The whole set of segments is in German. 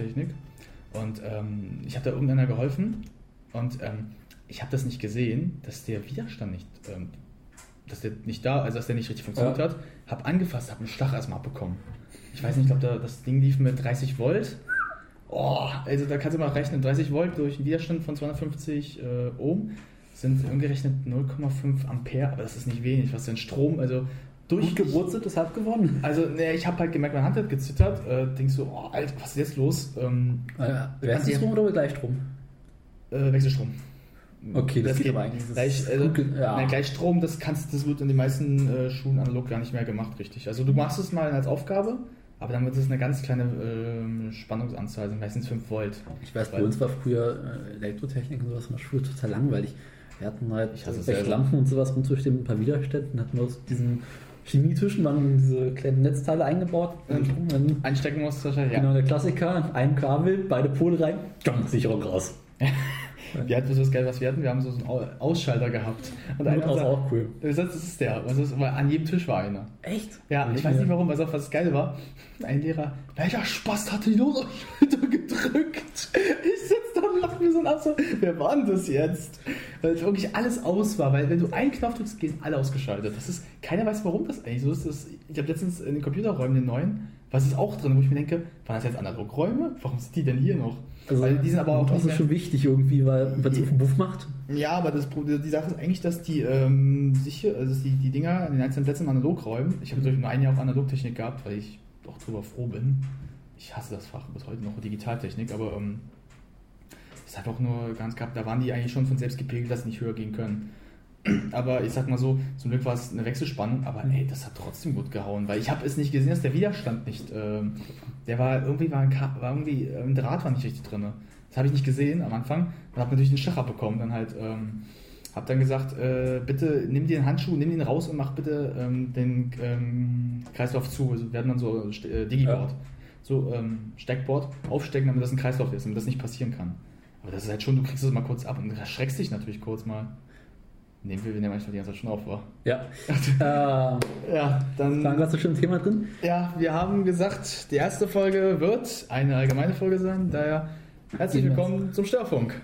Analogtechnik. Und ähm, ich habe da irgendeiner geholfen und ähm, ich habe das nicht gesehen, dass der Widerstand nicht, ähm, dass der nicht da, also dass der nicht richtig funktioniert Ja. hat. Habe angefasst, habe einen Schlag erstmal abbekommen. Ich weiß nicht, ich glaube, da, das Ding lief mit 30 Volt. Oh, also da kannst du mal rechnen, 30 Volt durch einen Widerstand von 250 äh, Ohm sind umgerechnet 0,5 Ampere, aber das ist nicht wenig, was denn Strom, also durch Gut gewurzelt, deshalb gewonnen. also, ne, ich habe halt gemerkt, meine Hand hat gezittert. Äh, denkst so, oh, Alter, was ist jetzt los? Ähm, Wechselstrom oder Gleichstrom? äh, Wechselstrom. Okay, das geht aber eigentlich. Das Gleich, also, gut ja. nein, Gleichstrom, das kannst, das wird in den meisten äh, Schulen analog gar nicht mehr gemacht, richtig. Also du machst es mal als Aufgabe, aber dann wird es eine ganz kleine ähm, Spannungsanzahl, also meistens 5 Volt. Ich weiß, bei uns war früher äh, Elektrotechnik und sowas in der Schule total langweilig. Wir hatten halt Ich bei selber. Lampen und sowas rumzustehen mit ein paar Widerständen, hatten wir diesen Chemietischen waren diese kleinen Netzteile eingebaut. Ähm, Einstecken musst du wahrscheinlich, ja. Genau, der Klassiker, ein Kabel, beide Pole rein, Sicherung raus. Wir hatten so das Geld, was wir hatten, wir haben so einen Au- Ausschalter gehabt. Und einer Das ist auch cool. das ist der. Das weil an jedem Tisch war einer. Echt? Ja, ich weiß nicht warum, also was geil war. Ein Lehrer, welcher Spaß hat die Losschalter gedrückt? Ich sitze da und lache mir so nach so, wer war denn das jetzt? Weil wirklich alles aus war, weil wenn du einen Knopf drückst, gehen alle ausgeschaltet. Das ist, keiner weiß, warum das eigentlich so ist. Das, ich habe letztens in den Computerräumen den neuen, was ist auch drin, wo ich mir denke, waren das jetzt Analogräume? Warum sind die denn hier noch? Also, weil die sind aber auch das ist schon wichtig irgendwie, weil wenn es auf den Buff macht. ja, aber das, die Sache ist eigentlich, dass die ähm, sicher, also die, die Dinger an den einzelnen Plätzen analog räumen. Ich habe natürlich nur ein Jahr auch Analogtechnik gehabt, weil ich auch drüber froh bin. Ich hasse das Fach bis heute noch Digitaltechnik, aber ähm, es hat auch nur ganz gehabt, da waren die eigentlich schon von selbst gepegelt, dass sie nicht höher gehen können. Aber ich sag mal so, zum Glück war es eine Wechselspannung, aber ey, das hat trotzdem gut gehauen, weil ich habe es nicht gesehen, dass der Widerstand nicht, ähm, der war irgendwie war ein, war irgendwie äh, ein Draht war nicht richtig drin. Das habe ich nicht gesehen am Anfang und habe natürlich einen Schach abbekommen. Dann halt, ähm, habe dann gesagt, äh, bitte nimm dir den Handschuh, nimm den raus und mach bitte ähm, den ähm, Kreislauf zu. Also wir hatten dann so äh, Digiboard, Ja. so ähm, Steckboard aufstecken, damit das ein Kreislauf ist, damit das nicht passieren kann. Aber das ist halt schon, du kriegst es mal kurz ab und erschreckst dich natürlich kurz mal. Nehmen wir, wenn der manchmal die ganze Zeit schon auf war. Ja. äh, Ja, dann. waren wir schon Thema drin? Ja, wir haben gesagt, die erste Folge wird eine allgemeine Folge sein. Daher herzlich willkommen zum Störfunk.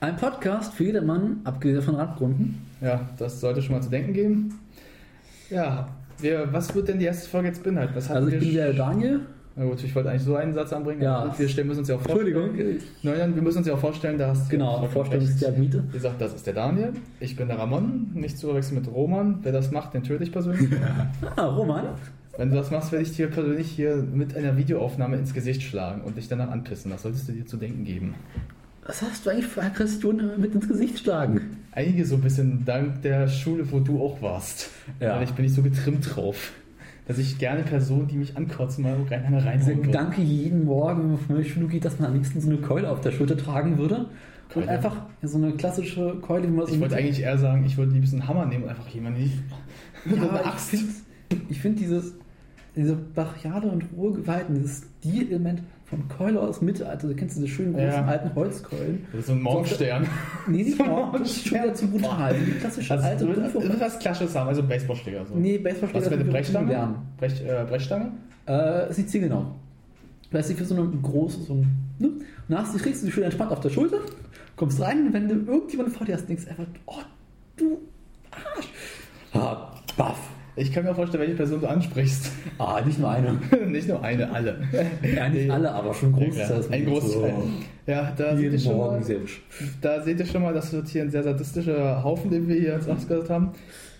Ein Podcast für jedermann, abgesehen von Radgründen. Ja, das sollte schon mal zu denken geben. Ja, wir, was wird denn die erste Folge jetzt beinhalten? Also ich wir bin der Daniel. Na gut, ich wollte eigentlich so einen Satz anbringen. Ja. Wir stellen, müssen uns ja auch vorstellen. Entschuldigung. Nein, wir müssen uns ja auch vorstellen, da hast du Genau, vollkommen Vorstellungsdiagmite. recht. Wie gesagt, das ist der Daniel. Ich bin der Ramon. Nicht zu verwechseln mit Roman. Wer das macht, den töte ich persönlich. Ah, Roman. Wenn du das machst, werde ich dir persönlich hier mit einer Videoaufnahme ins Gesicht schlagen und dich danach anpissen. Das solltest du dir zu denken geben. Was hast du eigentlich für Aggressionen mit ins Gesicht schlagen? Einige so ein bisschen dank der Schule, wo du auch warst. Ja. Weil ich bin nicht so getrimmt drauf. Dass ich gerne Personen, die mich ankotzen, mal rein einer Dieser reinhauen würde. Gedanke jeden Morgen, der Schule geht, dass man am liebsten so eine Keule auf der Schulter tragen würde. Und Keule? einfach so eine klassische Keule, wie man so Ich wollte eigentlich eher sagen, ich würde liebsten einen Hammer nehmen und einfach jemanden nicht. Ja, ich finde find dieses diese brachiale und rohe Gewalt, und dieses Stilelement von Keule aus Mittelalter, du kennst diese schönen großen Ja. alten Holzkeulen. Das ist so ein Morgenstern. Nee, nicht So mal, das ist schon wieder zu brutal. Die klassische Also, alte willst Dürfe. was Klassisches haben, also Baseballschläger. So. Nee, Was Baseballschläger für eine sind wir Brechstange? Brech, äh, Brechstange? Äh, ist nicht zielgenau. Weißt du, für so eine große, so ein. Ne? Und du, kriegst du die schön entspannt auf der Schulter, kommst rein und wenn du irgendjemanden vor dir hast, denkst du einfach, oh, du Arsch. Ah, baff. Ich kann mir auch vorstellen, welche Person du ansprichst. Ah, nicht nur eine. nicht nur eine, alle. Ja, nicht alle, aber schon ein Ja, Großteil. ein Großteil. Ja, da seht, ihr schon Morgen mal, selbst. da seht ihr schon mal, das wird hier ein sehr sadistischer Haufen, den wir hier jetzt ausgehört haben.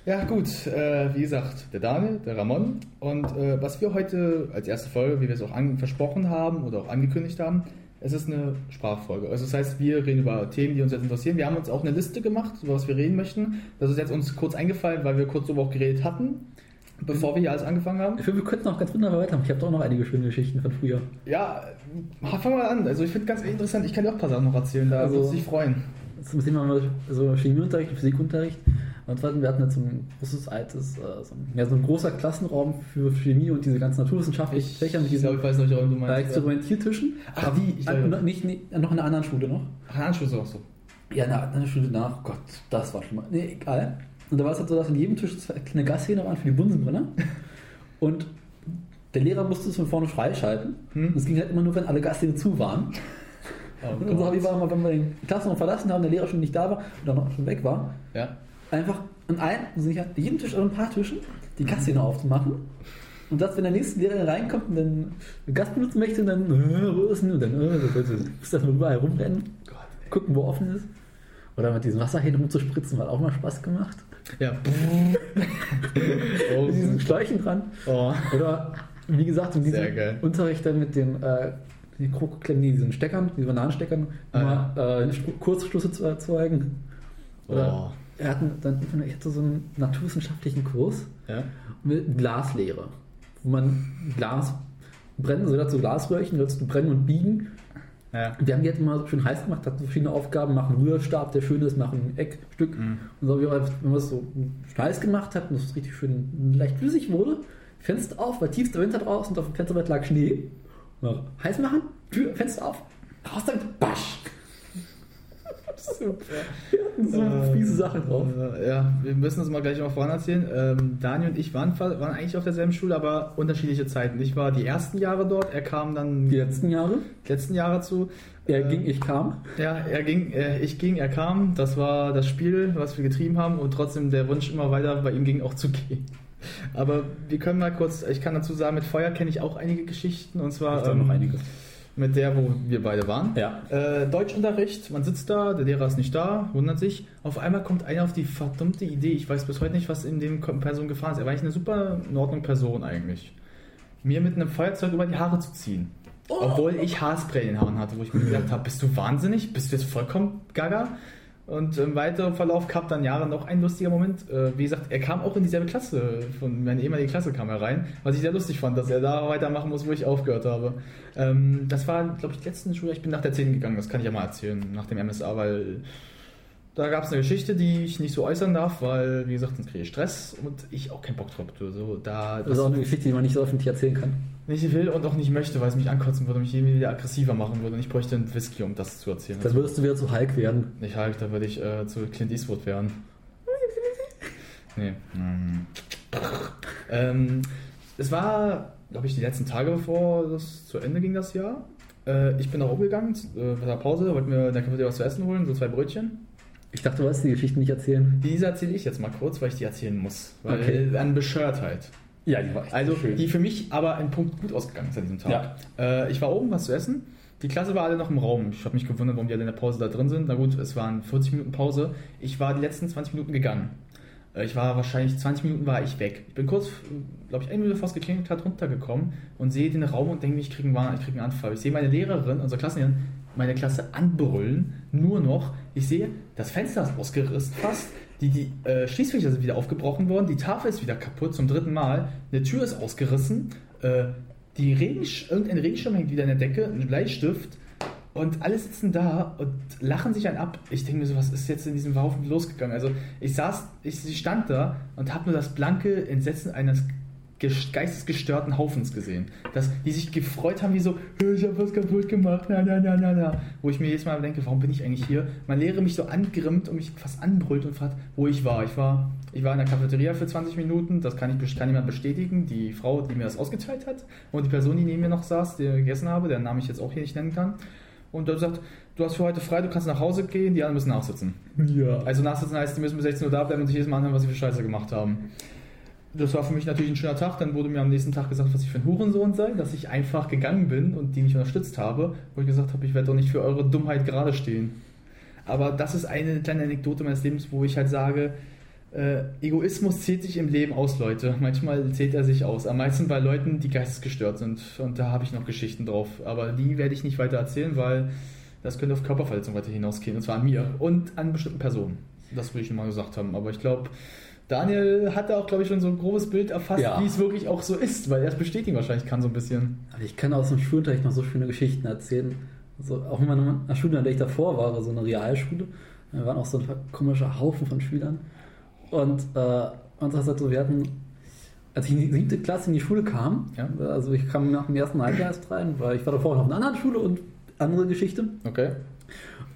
Ja, gut, äh, wie gesagt, der Daniel, der Ramon. Und äh, was wir heute als erste Folge, wie wir es auch versprochen haben oder auch angekündigt haben, es ist eine Sprachfolge. Also das heißt, wir reden über Themen, die uns jetzt interessieren. Wir haben uns auch eine Liste gemacht, über was wir reden möchten. Das ist jetzt uns kurz eingefallen, weil wir kurz darüber auch geredet hatten, bevor wir hier alles angefangen haben. Ich finde, wir könnten auch ganz wunderbar weitermachen. Ich habe doch noch einige schöne Geschichten von früher. Ja, fang mal an. Also ich finde ganz interessant, ich kann dir auch ein paar Sachen noch erzählen, da Also- würde dich freuen. Zum Thema mal so Chemieunterricht, Physikunterricht. Und hatten, wir hatten jetzt so ein großes, altes, äh, so ein, ja, so ein großer Klassenraum für Chemie und diese ganzen naturwissenschaftlichen Fächer mit ich diesen glaube, ich weiß nicht, du äh, meinst. Experimentiertischen. Ach, Aber die, ich an, glaube- noch- nicht, nicht, noch in einer anderen Schule noch. Ach, Anschluss auch so. Ja, in einer anderen Schule nach. Gott, das war schon mal. Nee, egal. Und da war es halt so, dass an jedem Tisch zwei kleine Gashähne waren für die Bunsenbrenner. Und Der Lehrer musste es von vorne freischalten. Hm. Das ging halt immer nur, wenn alle Gaststätten zu waren. Oh Und unser Hobby war immer, wenn wir den Klassenraum verlassen haben, der Lehrer schon nicht da war und auch schon weg war, Ja. Einfach an einem, also an jedem Tisch, aber ein paar Tischen, die Kasszene aufzumachen. Und dass, wenn der nächste Lehrer reinkommt und dann Gast benutzen möchte, dann, äh, wo ist denn? Und dann, äh, muss das mal überall rumrennen, gucken, wo offen ist. Oder mit diesen Wasserhähnen rumzuspritzen, hat auch mal Spaß gemacht. Ja. Mit diesen Schläuchen dran. oh. Oder, wie gesagt, in diesem. Unterricht dann mit den, äh, die Krokoklemmen, diesen Steckern, diesen Bananensteckern, Ah, immer äh, Kurzschlüsse zu erzeugen. Oder Oh. Er hatten dann, ich hatte so einen naturwissenschaftlichen Kurs Ja. mit Glaslehre, wo man Glas brennen, also dazu Glasröhrchen, dazu brennen und biegen. Ja. Wir haben die halt immer so schön heiß gemacht, hatten verschiedene Aufgaben, machen einen Rührstab, der schön ist, machen ein Eckstück. Mhm. Und so, wenn man es so heiß gemacht hat und es richtig schön leicht flüssig wurde, Fenster auf, war tiefster Winter draußen und auf dem Fensterbrett lag Schnee. Heiß machen, Tür, Fenster auf, raus damit, basch! Super. Wir hatten so Äh, fiese Sachen drauf. Äh, ja, wir müssen das mal gleich mal voran erzählen. Ähm, Daniel und ich waren, waren eigentlich auf derselben Schule, aber unterschiedliche Zeiten. Ich war die ersten Jahre dort, er kam dann Die die letzten Jahre, letzten Jahre zu. er Äh, ging, ich kam. Ja, er ging, ich ging, er kam. Das war das Spiel, was wir getrieben haben und trotzdem der Wunsch immer weiter bei ihm ging auch zu gehen. Aber wir können mal kurz, ich kann dazu sagen, mit Feuer kenne ich auch einige Geschichten und zwar Ich da noch ähm, einige. Mit der, wo wir beide waren. Ja. Äh, Deutschunterricht, man sitzt da, der Lehrer ist nicht da, wundert sich. Auf einmal kommt einer auf die verdammte Idee, ich weiß bis heute nicht, was in dem Person gefahren ist. Er war eigentlich eine super in Ordnung Person eigentlich. Mir mit einem Feuerzeug über die Haare zu ziehen. Obwohl ich Haarspray in den Haaren hatte, wo ich mir gedacht habe, bist du wahnsinnig? Bist du jetzt vollkommen gaga? Und im weiteren Verlauf gab dann Jahre noch ein lustiger Moment. Äh, wie gesagt, er kam auch in dieselbe Klasse, von meine ehemalige Klasse kam er rein, was ich sehr lustig fand, dass er da weitermachen muss, wo ich aufgehört habe. Ähm, das war, glaube ich, die letzten Schule, ich bin nach der 10 gegangen, das kann ich ja mal erzählen, nach dem MSA, weil da gab es eine Geschichte, die ich nicht so äußern darf, weil, wie gesagt, sonst kriege ich Stress und ich auch keinen Bock drauf habe. So, da, Das ist auch eine Geschichte, die man nicht so öffentlich erzählen kann. nicht will und auch nicht möchte, weil es mich ankotzen würde, mich irgendwie wieder aggressiver machen würde und ich bräuchte einen Whisky, um das zu erzählen. Dann würdest du wieder zu Hulk werden. Nicht halt, da würde ich äh, zu Clint Eastwood werden. Nee. Mhm. Ähm, es war, glaube ich, die letzten Tage bevor das zu Ende ging, das Jahr. Äh, ich bin nach oben gegangen, äh, bei der Pause, wollte mir in der Cafeteria was zu essen holen, so zwei Brötchen. Ich dachte, du wolltest die Geschichte nicht erzählen. Diese erzähle ich jetzt mal kurz, weil ich die erzählen muss. Weil Okay. an Bescheuertheit. Ja, die war echt Also, schön. die für mich aber ein Punkt gut ausgegangen ist an diesem Tag. Äh, ich war oben, was zu essen. Die Klasse war alle noch im Raum. Ich habe mich gewundert, warum die alle in der Pause da drin sind. Na gut, es waren 40 Minuten Pause. Ich war die letzten 20 Minuten gegangen. Äh, ich war wahrscheinlich 20 Minuten war ich weg. Ich bin kurz, glaube ich, eine Minute fast geklingelt hat, runtergekommen und sehe den Raum und denke mir, ich kriege einen, ich krieg einen Anfall. Ich sehe meine Lehrerin, unsere Klassenlehrerin, meine Klasse anbrüllen. Nur noch, ich sehe, das Fenster ist ausgerissen fast. Die, die äh, Schließfächer sind wieder aufgebrochen worden, die Tafel ist wieder kaputt zum dritten Mal, eine Tür ist ausgerissen, äh, die Regensch irgendein Regenschirm hängt wieder in der Decke, ein Bleistift und alle sitzen da und lachen sich einen ab. Ich denke mir so, was ist jetzt in diesem Haufen losgegangen? Also ich saß, ich stand da und habe nur das blanke Entsetzen eines geistesgestörten Haufens gesehen. Dass die sich gefreut haben, wie so, "Hä, ich habe was kaputt gemacht, na, na, na, na, na. Wo ich mir jedes Mal denke, warum bin ich eigentlich hier? Mein Lehrer mich so angrimmt und mich fast anbrüllt und fragt, wo ich war. Ich war, ich war in der Cafeteria für 20 Minuten, das kann, ich, kann jemand bestätigen. Die Frau, die mir das ausgeteilt hat und die Person, die neben mir noch saß, die ich gegessen habe, deren Namen ich jetzt auch hier nicht nennen kann. Und dann sagt, du hast für heute frei, du kannst nach Hause gehen, die anderen müssen nachsitzen. Ja. Also nachsitzen heißt, die müssen bis 16 Uhr da bleiben und sich jedes Mal anhören, was sie für Scheiße gemacht haben. Das war für mich natürlich ein schöner Tag. Dann wurde mir am nächsten Tag gesagt, was ich für ein Hurensohn sei, dass ich einfach gegangen bin und die nicht unterstützt habe, wo ich gesagt habe, ich werde doch nicht für eure Dummheit gerade stehen. Aber das ist eine kleine Anekdote meines Lebens, wo ich halt sage, äh, Egoismus zählt sich im Leben aus, Leute. Manchmal zählt er sich aus. Am meisten bei Leuten, die geistesgestört sind. Und da habe ich noch Geschichten drauf. Aber die werde ich nicht weiter erzählen, weil das könnte auf Körperverletzung weiter hinausgehen. Und zwar an mir und an bestimmten Personen. Das will ich nur mal gesagt haben. Aber ich glaube, Daniel hat da auch, glaube ich, schon so ein grobes Bild erfasst, Ja. wie es wirklich auch so ist, weil er es bestätigen wahrscheinlich kann, so ein bisschen. Aber ich kann aus dem Schulunterricht noch so schöne Geschichten erzählen. Also auch in meiner Schule, in der ich davor war, war so eine Realschule. Da waren auch so ein komischer Haufen von Schülern. Und äh, und das halt so, wir hatten, als ich in die siebte Klasse in die Schule kam, Ja. also ich kam nach dem ersten Halbjahr erst rein, weil ich war davor noch in einer anderen Schule und andere Geschichte. Okay.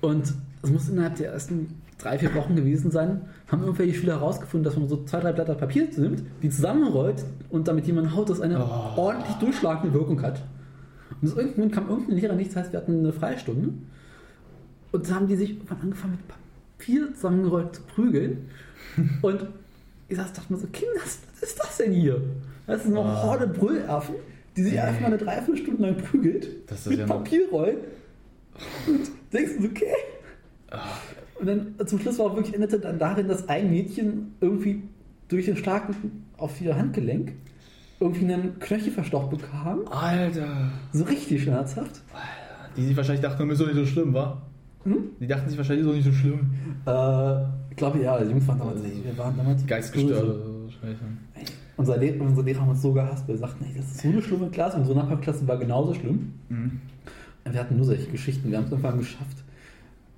Und es muss innerhalb der ersten drei, vier Wochen gewesen sein, haben irgendwelche Schüler herausgefunden, dass man so zwei, drei Blätter Papier nimmt, die zusammenrollt und damit jemand haut, das eine Oh. ordentlich durchschlagende Wirkung hat. Und aus irgendeinem Grund kam irgendein Lehrer nicht, das heißt, wir hatten eine Freistunde. Und da haben die sich irgendwann angefangen mit Papier zusammengerollt zu prügeln. Und ich saß, dachte mir so, Kinder, was ist das denn hier? Das ist eine Ah. Horde Brüllaffen, die sich Ey. einfach mal eine Dreiviertelstunde lang prügelt. Mit ja noch- Papierrollen. Und denkst du, okay. Ah. Und dann zum Schluss war wirklich endete dann darin, dass ein Mädchen irgendwie durch den Schlag auf ihr Handgelenk irgendwie einen Knöchel verstockt bekam. Alter. So richtig schmerzhaft. Die sich wahrscheinlich dachten, ist doch nicht so schlimm, wa? Hm? Die dachten sich wahrscheinlich, ist doch nicht so schlimm. Äh, ich glaube ja, die Jungs waren damals, wir waren damals Geistgestört. Unser Lehrer, unsere Lehrer haben uns so gehasst, wir sagten, ey, das ist so eine schlimme Klasse. Unsere Nachbarklasse war genauso schlimm. Mhm. Wir hatten nur solche Geschichten. Wir haben es irgendwann geschafft.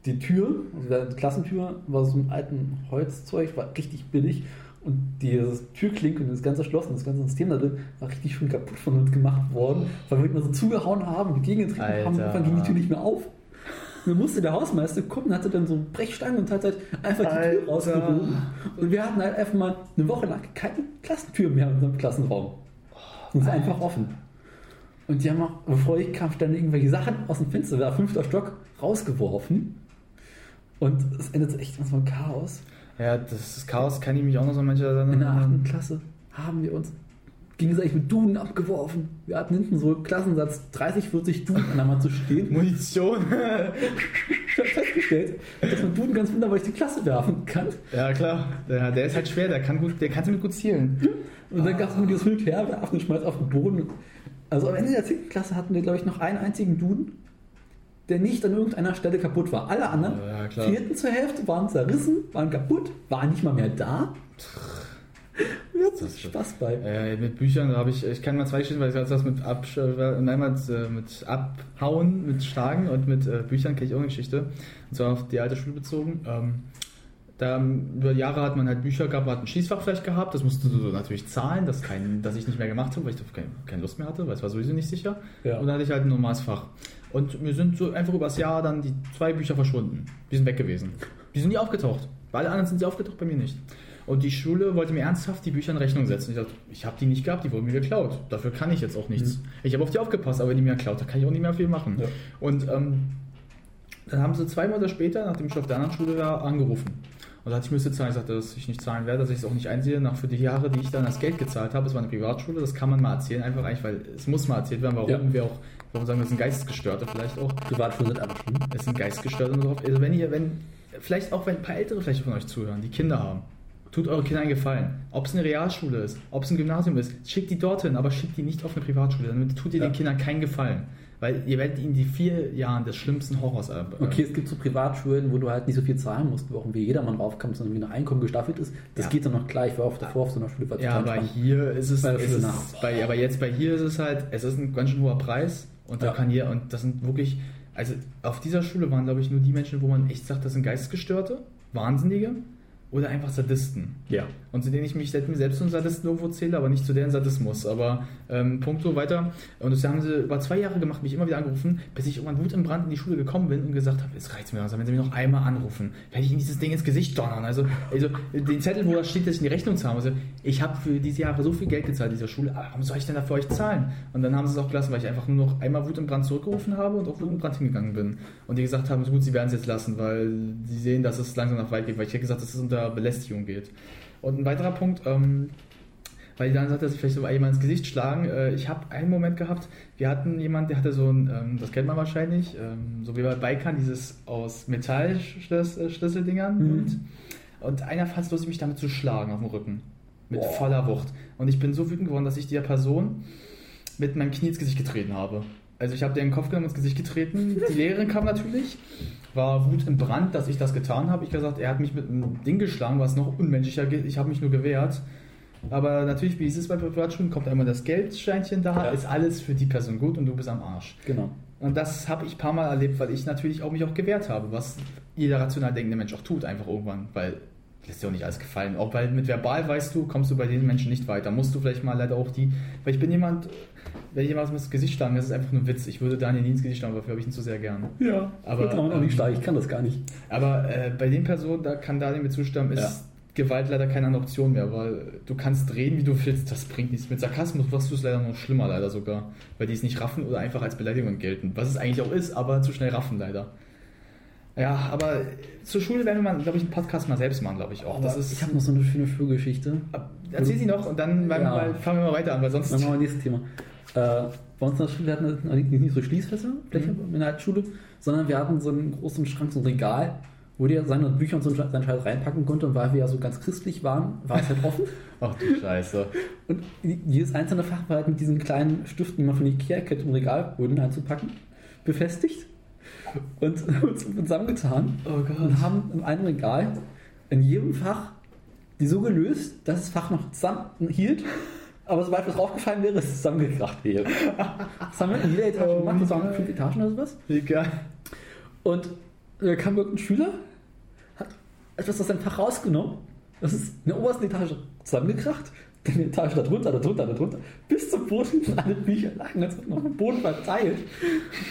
Die Tür, also die Klassentür, war so ein alten Holzzeug, war richtig billig. Und dieses Türklinke und das ganze Schloss und das ganze System da drin war richtig schön kaputt von uns gemacht worden, weil wir immer so zugehauen haben und gegengetreten haben. Alter. Irgendwann ging die Tür nicht mehr auf. Und dann musste der Hausmeister kommen und hatte dann so Brechstangen und hat halt einfach die Tür Alter. rausgehoben. Und wir hatten halt einfach mal eine Woche lang keine Klassentür mehr in unserem Klassenraum. Und es war einfach offen. Und die haben auch, bevor ich kam, standen irgendwelche Sachen aus dem Fenster, war fünfter Stock, rausgeworfen. Und es endet echt manchmal im Chaos. Ja, das ist Chaos kann ich mich auch noch so an manche In der erinnern. 8. Klasse haben wir uns gegenseitig mit Duden abgeworfen. Wir hatten hinten so Klassensatz 30, 40 Duden an der Wand zu stehen. Munition. Ich habe festgestellt, dass man Duden ganz wunderbar durch die Klasse werfen kann. ja, klar. Der, der ist halt schwer, der kann gut, der kann ziemlich gut zielen. Und dann gab es immer dieses Hin und Her, werfen und schmeißt auf den Boden. Also am Ende der 10. Klasse hatten wir, glaube ich, noch einen einzigen Duden, der nicht an irgendeiner Stelle kaputt war. Alle anderen Ja, fehlten zur Hälfte, waren zerrissen, waren kaputt, waren nicht mal mehr da. Wir hatten Das- Spaß bei. Äh, mit Büchern da habe ich, ich kann mal zwei Geschichten, weil ich das mit, Absch äh, einmal äh, mit Abhauen, mit Schlagen und mit äh, Büchern kenne ich auch eine Geschichte. Und zwar auf die alte Schule bezogen. Ähm, da ähm, über Jahre hat man halt Bücher gehabt, man hat ein Schießfach vielleicht gehabt, das musste du natürlich zahlen, das, kein, das ich nicht mehr gemacht habe, weil ich darauf keine, keine Lust mehr hatte, weil es war sowieso nicht sicher. Ja. Und dann hatte ich halt ein normales Fach. Und mir sind so einfach übers Jahr dann die zwei Bücher verschwunden. Die sind weg gewesen. Die sind nie aufgetaucht. Bei allen anderen sind sie aufgetaucht, bei mir nicht. Und die Schule wollte mir ernsthaft die Bücher in Rechnung setzen. Ich dachte, ich habe die nicht gehabt, die wurden mir geklaut. Dafür kann ich jetzt auch nichts. Ich habe auf die aufgepasst, aber wenn die mir klaut, da kann ich auch nicht mehr viel machen. Ja. Und ähm, dann haben sie zwei Monate später, nachdem ich auf der anderen Schule war, angerufen. Und da hatte ich müsste zahlen. Ich sagte, dass ich nicht zahlen werde, dass ich es auch nicht einsehe. Nach für die Jahre, die ich dann das Geld gezahlt habe, es war eine Privatschule, das kann man mal erzählen, einfach eigentlich, weil es muss mal erzählt werden, warum Ja. wir auch, warum sagen wir, es sind Geistesgestörte vielleicht auch. Privatschulen sind einfach schlimm. Es sind Geistgestörte und drauf. Also wenn ihr, wenn, vielleicht auch wenn ein paar Ältere vielleicht von euch zuhören, die Kinder haben, tut eure Kinder einen Gefallen. Ob es eine Realschule ist, ob es ein Gymnasium ist, schickt die dorthin, aber schickt die nicht auf eine Privatschule. Damit tut ihr Ja. den Kindern keinen Gefallen. Weil ihr werdet ihnen die vier Jahren des schlimmsten Horrors äh, Okay, es gibt so Privatschulen, wo du halt nicht so viel zahlen musst, wo auch wie jedermann raufkommt, sondern wie nach Einkommen gestaffelt ist. Das Ja. geht dann noch gleich. Ich war auf davor auf so einer Schule, war Ja, aber spannend. hier ist es, Bei es ist nach. bei, aber jetzt bei hier ist es halt, es ist ein ganz schön hoher Preis und da Ja. kann hier, und das sind wirklich, also auf dieser Schule waren, glaube ich, nur die Menschen, wo man echt sagt, das sind Geistesgestörte, Wahnsinnige oder einfach Sadisten. Ja. Und zu denen ich mich selbst, selbst zum Sadisten irgendwo zähle, aber nicht zu deren Sadismus. Aber ähm, punkto weiter. Und das haben sie über zwei Jahre gemacht, mich immer wieder angerufen, bis ich irgendwann Wut im Brand in die Schule gekommen bin und gesagt habe, es reicht mir langsam, wenn sie mich noch einmal anrufen, werde ich ihnen dieses Ding ins Gesicht donnern. Also, also den Zettel, wo da steht, dass ich in die Rechnung zahle. Also, ich habe für diese Jahre so viel Geld gezahlt in dieser Schule, aber warum soll ich denn da für euch zahlen? Und dann haben sie es auch gelassen, weil ich einfach nur noch einmal Wut im Brand zurückgerufen habe und auch Wut im Brand hingegangen bin. Und die gesagt haben, so gut, sie werden es jetzt lassen, weil sie sehen, dass es langsam nach weit geht, weil ich hätte gesagt, dass es unter Belästigung geht. Und ein weiterer Punkt, ähm, weil die dann sagt, dass sie vielleicht so jemand ins Gesicht schlagen. Äh, ich habe einen Moment gehabt, wir hatten jemanden, der hatte so ein, ähm, das kennt man wahrscheinlich, ähm, so wie bei Bikern, dieses aus Metallschlüsseldingern. Mhm. Und, und einer fand es lustig, mich damit zu schlagen auf dem Rücken. Mit Boah. voller Wucht. Und ich bin so wütend geworden, dass ich der Person mit meinem Knie ins Gesicht getreten habe. Also ich habe den Kopf genommen ins Gesicht getreten. Die Lehrerin kam natürlich, war Wut im Brand, dass ich das getan habe. Ich habe gesagt, er hat mich mit einem Ding geschlagen, was noch unmenschlicher geht. Ich habe mich nur gewehrt. Aber natürlich, wie ist es bei Privatschulen, kommt einmal das Geldscheinchen da, Ja. ist alles für die Person gut und du bist am Arsch. Genau. Und das habe ich ein paar Mal erlebt, weil ich natürlich auch mich auch gewehrt habe, was jeder rational denkende Mensch auch tut, einfach irgendwann. Weil lässt dir auch nicht alles gefallen. Auch weil mit verbal weißt du, kommst du bei den Menschen nicht weiter. Musst du vielleicht mal leider auch die, weil ich bin jemand, wenn jemand ins Gesicht schlagen, das ist einfach nur ein Witz. Ich würde Daniel nie ins Gesicht schlagen, dafür habe ich ihn zu sehr gern. Ja, Aber, aber auch ähm, nicht stark, ich kann das gar nicht. Aber äh, bei den Personen, da kann Daniel mir zustimmen, ist Ja. Gewalt leider keine andere Option mehr, weil du kannst drehen, wie du willst, das bringt nichts. Mit Sarkasmus machst du es leider noch schlimmer, leider sogar. Weil die es nicht raffen oder einfach als Beleidigung gelten. Was es eigentlich auch ist, aber zu schnell raffen, leider. Ja, aber zur Schule werden wir mal, glaube ich, einen Podcast mal selbst machen, glaube ich auch. Das ist, ich habe noch so eine schöne Schulgeschichte. erzähl sie noch und dann Ja. wir mal, fangen wir mal weiter an, weil sonst. Dann machen wir nächstes Thema. Äh, bei uns in der Schule, wir hatten allerdings nicht so Schließfässer, Mhm. in der Schule, sondern wir hatten so einen großen Schrank, so ein Regal, wo der seine Bücher und so seinen Scheiß reinpacken konnte. Und weil wir ja so ganz christlich waren, war es halt offen. Ach du Scheiße. Und jedes einzelne Fach war halt mit diesen kleinen Stiften, die man von Ikea kennt, im Regalboden einzupacken, befestigt und uns zusammengetan Oh und haben in einem Regal in jedem Fach die so gelöst, dass das Fach noch zusammen hielt, aber sobald was draufgefallen wäre, es zusammengekracht wäre. Das haben wir in jeder Etage Oh gemacht, das waren fünf Etagen oder sowas. Egal. Und da kam irgendein Schüler, hat etwas aus seinem Fach rausgenommen, das ist in der obersten Etage zusammengekracht, dann die Etage darunter, darunter, darunter, bis zum Boden alle Bücher lagen, als wird noch am Boden verteilt.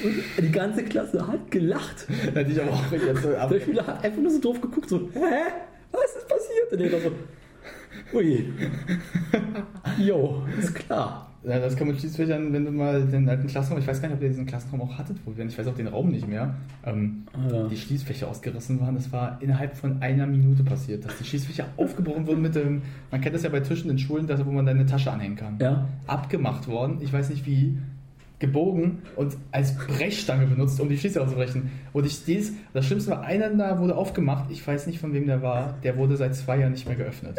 Und die ganze Klasse hat gelacht. Hätte ich aber auch jetzt so ab. Der Schüler hat einfach nur so doof geguckt, so, hä? Was ist passiert? Und der war so, ui. Jo, ist klar. Ja, das kann man Schließfächern, wenn du mal den alten Klassenraum, ich weiß gar nicht, ob ihr diesen Klassenraum auch hattet, wo wir, ich weiß auch den Raum nicht mehr, ähm, Ja. die Schließfächer ausgerissen waren. Das war innerhalb von einer Minute passiert, dass die Schließfächer aufgebrochen wurden mit dem, man kennt das ja bei Tischen in Schulen, dass, wo man deine Tasche anhängen kann. Ja. Abgemacht worden, ich weiß nicht wie, gebogen und als Brechstange benutzt, um die Schließe auszubrechen. Und ich dies, das Schlimmste war, einer da wurde aufgemacht, ich weiß nicht von wem der war, der wurde seit zwei Jahren nicht mehr geöffnet.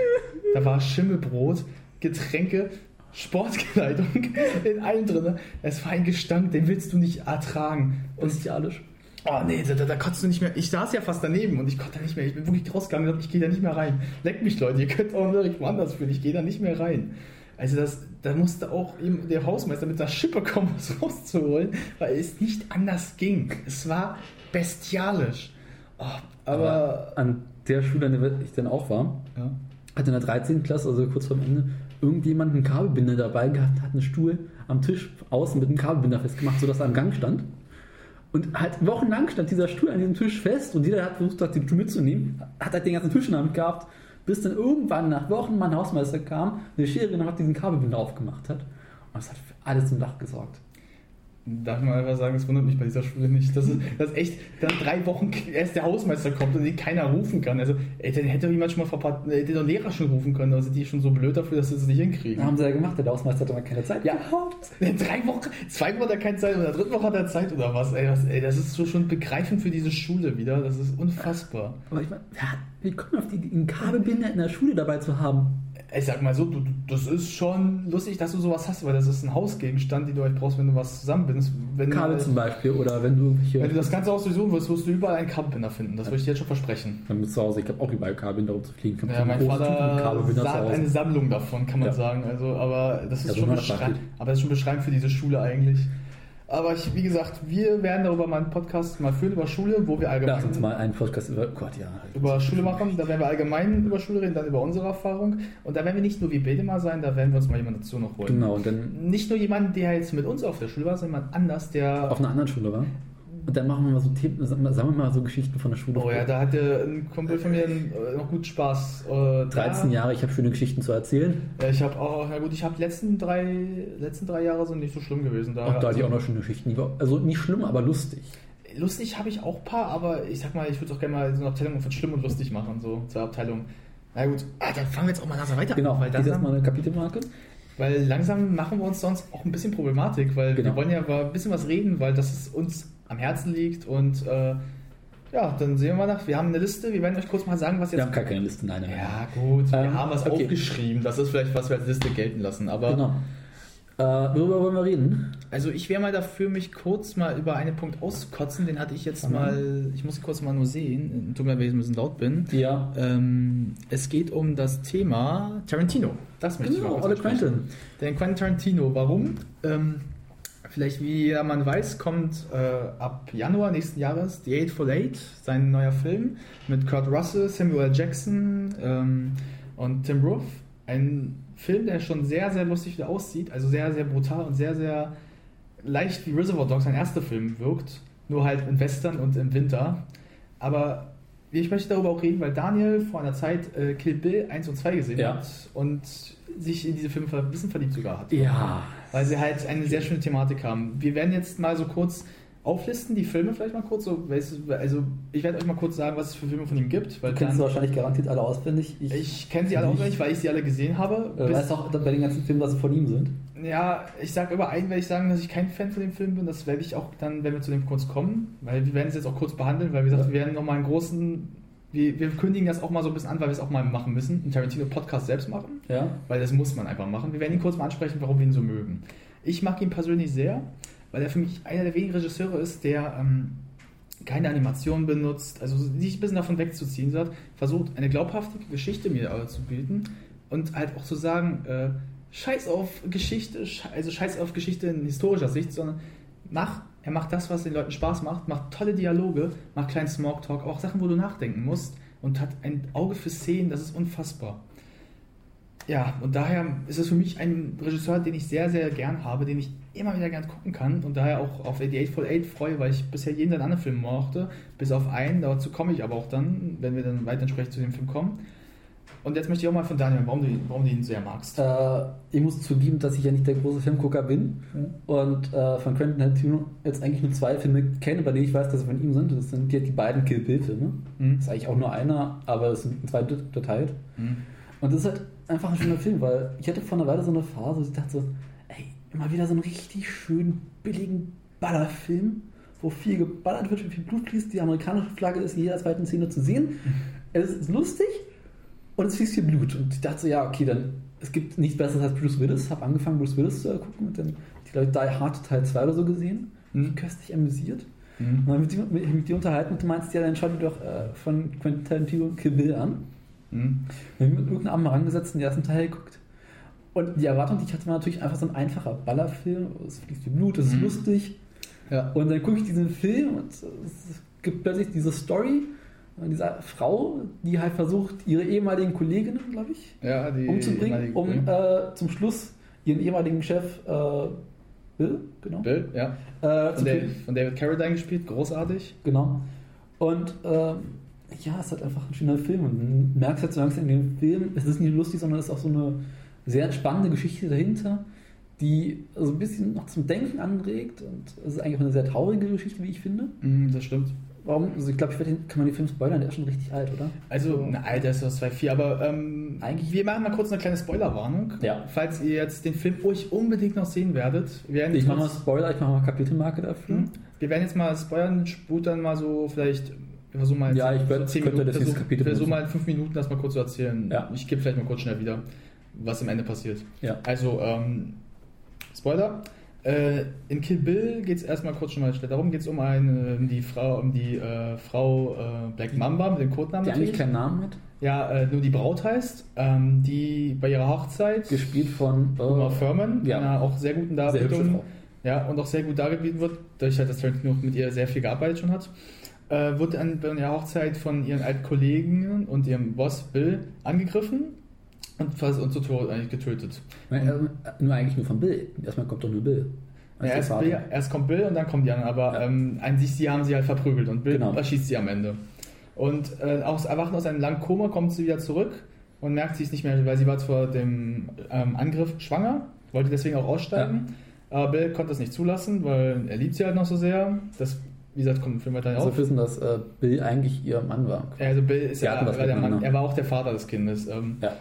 Da war Schimmelbrot, Getränke, Sportkleidung in allem drin. Es war ein Gestank, den willst du nicht ertragen. Und Bestialisch. Oh nee, da, da, da konntest du nicht mehr. Ich saß ja fast daneben und ich konnte da nicht mehr. Ich bin wirklich rausgegangen und gesagt, ich gehe da nicht mehr rein. Leckt mich, Leute, ihr könnt auch wirklich woanders fühlen. Ich gehe da nicht mehr rein. Also das, da musste auch eben der Hausmeister mit einer Schippe kommen, was rauszuholen, weil es nicht anders ging. Es war bestialisch. Oh, aber, an der Schule, an der ich dann auch war, ja. hat in der 13. Klasse, also kurz vor dem Ende, irgendjemand einen Kabelbinder dabei gehabt, hat einen Stuhl am Tisch außen mit einem Kabelbinder festgemacht, sodass er am Gang stand. Und halt wochenlang stand dieser Stuhl an diesem Tisch fest und jeder hat versucht, den Stuhl mitzunehmen, hat halt den ganzen Tisch in der Hand gehabt, bis dann irgendwann nach Wochen mal ein Hausmeister kam, eine Schere noch diesen Kabelbinder aufgemacht hat. Und das hat für alles zum Dach gesorgt. Darf man einfach sagen, das wundert mich bei dieser Schule nicht. Das ist, das ist echt, dann drei Wochen erst der Hausmeister kommt und den keiner rufen kann. Also, ey, dann hätte doch jemand schon mal verpasst, hätte doch Lehrer schon rufen können. Also, die schon so blöd dafür, dass sie es nicht hinkriegen. Ja, haben sie ja gemacht, der Hausmeister hatte mal keine Zeit. Ja, drei Wochen, zwei Wochen hat er keine Zeit, oder in der dritten Woche hat er Zeit oder was. Ey, was, ey das ist so schon begreifend für diese Schule wieder. Das ist unfassbar. Aber ich meine, hat- wie kommt man auf die einen Kabelbinder in der Schule dabei zu haben? Ich sag mal so, du, das ist schon lustig, dass du sowas hast, weil das ist ein Hausgegenstand, den du euch brauchst, wenn du was zusammenbindest. Wenn Kabel zum Beispiel oder wenn du Wenn du das ganze Haus durchsuchen wirst, wirst du überall einen Kabelbinder finden. Das würde ich dir jetzt schon versprechen. Dann bist du zu Hause, ich habe auch überall Kabelbinder rumzufliegen. Ich hab Ja, so mein Vater zu hat eine Sammlung davon, kann man Ja. sagen. Also, aber das ist Ja, schon beschreibend. Nachbarbild. Aber das ist schon beschreibend für diese Schule eigentlich. Aber ich, wie gesagt, wir werden darüber mal einen Podcast mal führen über Schule, wo wir allgemein Lass uns mal einen Podcast über. Gott, ja. über Schule machen. Da werden wir allgemein über Schule reden, dann über unsere Erfahrung. Und da werden wir nicht nur wie Bede mal sein, da werden wir uns mal jemanden dazu noch holen. Genau, und dann Nicht nur jemanden, der jetzt mit uns auf der Schule war, sondern jemand anders, der. auf einer anderen Schule war. Und dann machen wir mal so Themen, sagen wir mal so Geschichten von der Schule. Oh ja, da hatte ein Kumpel von mir äh, noch gut Spaß. Äh, 13 da- Jahre, ich habe schöne Geschichten zu erzählen. Ja, ich habe auch, na gut, ich habe letzten drei, letzten drei Jahre sind nicht so schlimm gewesen. Da, Auch da hatte ich also, auch noch schöne Geschichten. Also nicht schlimm, aber lustig. lustig habe ich auch ein paar, aber ich sag mal, ich würde auch gerne mal so eine Abteilung von schlimm und lustig machen, so zur Abteilung. Na gut, ah, dann fangen wir jetzt auch mal langsam weiter Genau, weil, hier ist mal eine Kapitelmarke. weil langsam machen wir uns sonst auch ein bisschen Problematik, weil wir Genau. wollen ja über ein bisschen was reden, weil das ist uns am Herzen liegt und äh, ja, dann sehen wir mal nach. Wir haben eine Liste, wir werden euch kurz mal sagen, was Wir jetzt. haben gar keine Liste, nein, ja, gut, wir Ähm, haben was okay. aufgeschrieben. Das ist vielleicht, was wir als Liste gelten lassen. Aber Genau. Äh, worüber wollen wir reden? Also ich wäre mal dafür, mich kurz mal über einen Punkt auszukotzen. Den hatte ich jetzt Mhm. mal, ich muss kurz mal nur sehen. Tut mir leid, wenn ich ein bisschen laut bin. Ja. Ähm, es geht um das Thema Tarantino. Das möchte ich mal Genau, kurz Ole ansprechen. Quentin. Den Quentin Tarantino. Warum? Ähm, Vielleicht, wie man weiß, kommt äh, ab Januar nächsten Jahres The Eightful Eight, sein neuer Film mit Kurt Russell, Samuel Jackson ähm, und Tim Roth. Ein Film, der schon sehr, sehr lustig wieder aussieht, also sehr, sehr brutal und sehr, sehr leicht wie Reservoir Dogs, sein erster Film wirkt, nur halt in Western und im Winter. Aber ich möchte darüber auch reden, weil Daniel vor einer Zeit äh, Kill Bill 1 und 2 gesehen Ja. hat und sich in diese Filme ein bisschen verliebt sogar hat. Ja. Weil sie halt eine sehr schöne Thematik haben. Wir werden jetzt mal so kurz auflisten, die Filme vielleicht mal kurz. So, du, also ich werde euch mal kurz sagen, was es für Filme von ihm gibt. Weil Du kennst du wahrscheinlich garantiert alle auswendig. ich kenne sie alle nicht. auswendig, weil ich sie alle gesehen habe. Äh, Bis- weißt auch bei den ganzen Filmen, dass sie von ihm sind. ja, ich sage über einen, werde ich sagen, dass ich kein Fan von dem Film bin. Das werde ich auch dann, wenn wir zu dem kurz kommen, weil wir werden es jetzt auch kurz behandeln, weil wie gesagt, Ja. wir werden nochmal einen großen, wir, wir kündigen das auch mal so ein bisschen an, weil wir es auch mal machen müssen, einen Tarantino-Podcast selbst machen, Ja. weil das muss man einfach machen. Wir werden ihn kurz mal ansprechen, warum wir ihn so mögen. Ich mag ihn persönlich sehr, weil er für mich einer der wenigen Regisseure ist, der ähm, keine Animation benutzt, also sich ein bisschen davon wegzuziehen, hat versucht, eine glaubhafte Geschichte mir zu bilden und halt auch zu sagen, äh, scheiß auf Geschichte, also scheiß auf Geschichte in historischer Sicht, sondern mach, er macht das, was den Leuten Spaß macht, macht tolle Dialoge, macht kleinen Smalltalk, auch Sachen, wo du nachdenken musst und hat ein Auge für Szenen, das ist unfassbar. Ja, und daher ist es für mich ein Regisseur, den ich sehr, sehr gern habe, den ich immer wieder gern gucken kann und daher auch auf The Eightful Eight freue, weil ich bisher jeden seinen anderen Film mochte, bis auf einen, dazu komme ich aber auch dann, wenn wir dann weiter entsprechend zu dem Film kommen. Und jetzt möchte ich auch mal von Daniel, warum du, ihn- warum du ihn sehr magst. Äh, ich muss zugeben, dass ich ja nicht der große Filmgucker bin und äh, von Quentin Tarantino jetzt eigentlich nur zwei Filme kenne, bei denen ich weiß, dass sie von ihm sind. Das sind die, die beiden Kill Bill Filme. Mhm. Das ist eigentlich auch nur einer, aber es sind zwei unterteilt. Mhm. Und das ist halt einfach ein schöner Film, weil ich hatte vor einer Weile so eine Phase, wo ich dachte so, ey, immer wieder so einen richtig schönen, billigen Ballerfilm, wo viel geballert wird, viel Blut fließt, die amerikanische Flagge ist in jeder zweiten Szene zu sehen. Es ist lustig und es fließt viel Blut. Und ich dachte so, ja, okay, dann, es gibt nichts Besseres als Bruce Willis. Habe angefangen, Bruce Willis zu gucken mit dem, ich glaube, Die Hard Teil 2 oder so gesehen. Mhm. Köstlich amüsiert. Mhm. Und dann mit, dir- mit, mit dir unterhalten und du meinst, ja, dann schau dir doch äh, von Quentin Tarantino Kill Bill an. Mhm. Wir haben mit irgendeinem mal rangesetzt und den ersten Teil geguckt. Und die Erwartung, die ich hatte, war natürlich einfach so ein einfacher Ballerfilm. Es fließt viel Blut, es ist Mhm. lustig. Ja. Und dann gucke ich diesen Film und es gibt plötzlich diese Story dieser Frau, die halt versucht, ihre ehemaligen Kolleginnen, glaube ich, ja, umzubringen, um äh, zum Schluss ihren ehemaligen Chef äh, Bill, genau, Bill, ja. äh, Von, David, von David Carradine gespielt, großartig. Genau. Und ähm, ja, es ist halt einfach ein schöner Film. Und du merkst halt so langsam in dem Film, es ist nicht lustig, sondern es ist auch so eine sehr spannende Geschichte dahinter, die so ein bisschen noch zum Denken anregt. Und es ist eigentlich auch eine sehr traurige Geschichte, wie ich finde. Mhm, das stimmt. Warum? Also ich glaube, ich den, kann man den Film spoilern, der ist schon richtig alt, oder? Also, na, Alter, ist das 2.4, aber ähm, Eigentlich- wir machen mal kurz eine kleine Spoilerwarnung. Ja. Falls ihr jetzt den Film ruhig unbedingt noch sehen werdet. Werden, Ich mache mal Spoiler, ich mache mal Kapitelmarke dafür. Mhm. wir werden jetzt mal spoilern, spult dann mal so vielleicht. Wir versuchen mal Ja, ich werd- zehn Minuten, das versuch, Kapitel benutzen. mal in fünf Minuten das mal kurz zu erzählen. Ja. Ich gebe vielleicht mal kurz schnell wieder, was am Ende passiert. Ja. Also, ähm, Spoiler. Äh, in Kill Bill geht es erstmal kurz schon mal schnell darum, geht es um eine, um die Frau, um die äh, Frau äh, Black Mamba mit dem Codenamen Die eigentlich natürlich. keinen Namen hat. Ja, äh, nur die Braut heißt, ähm, die bei ihrer Hochzeit Gespielt von Uma äh, Thurman, ja. einer auch sehr guten Darbietung, ja, und auch sehr gut dargebieten wird, dadurch halt, dass Tarantino mit ihr sehr viel gearbeitet schon hat, äh, wird an, bei ihrer Hochzeit von ihren alten Kollegen und ihrem Boss Bill angegriffen und, fast, und zu Tode eigentlich getötet. Nein, äh, nur eigentlich nur von Bill. Erstmal kommt doch nur Bill. Ja, erst. Bill, erst kommt Bill und dann die anderen, aber Ja. ähm, an sich sie haben sie halt verprügelt und Bill Genau. erschießt sie am Ende. Und äh, aus Erwachen aus einem langen Koma kommt sie wieder zurück und merkt, sie ist nicht mehr, weil sie war vor dem ähm, Angriff schwanger, wollte deswegen auch aussteigen. Aber Bill konnte das nicht zulassen, weil er liebt sie halt noch so sehr. Das, wie gesagt, kommt im Film weiter Also auf. wissen, dass äh, Bill eigentlich ihr Mann war. Also Bill ist ja, war der Mann, er war auch der Vater des Kindes. Ähm, Ja.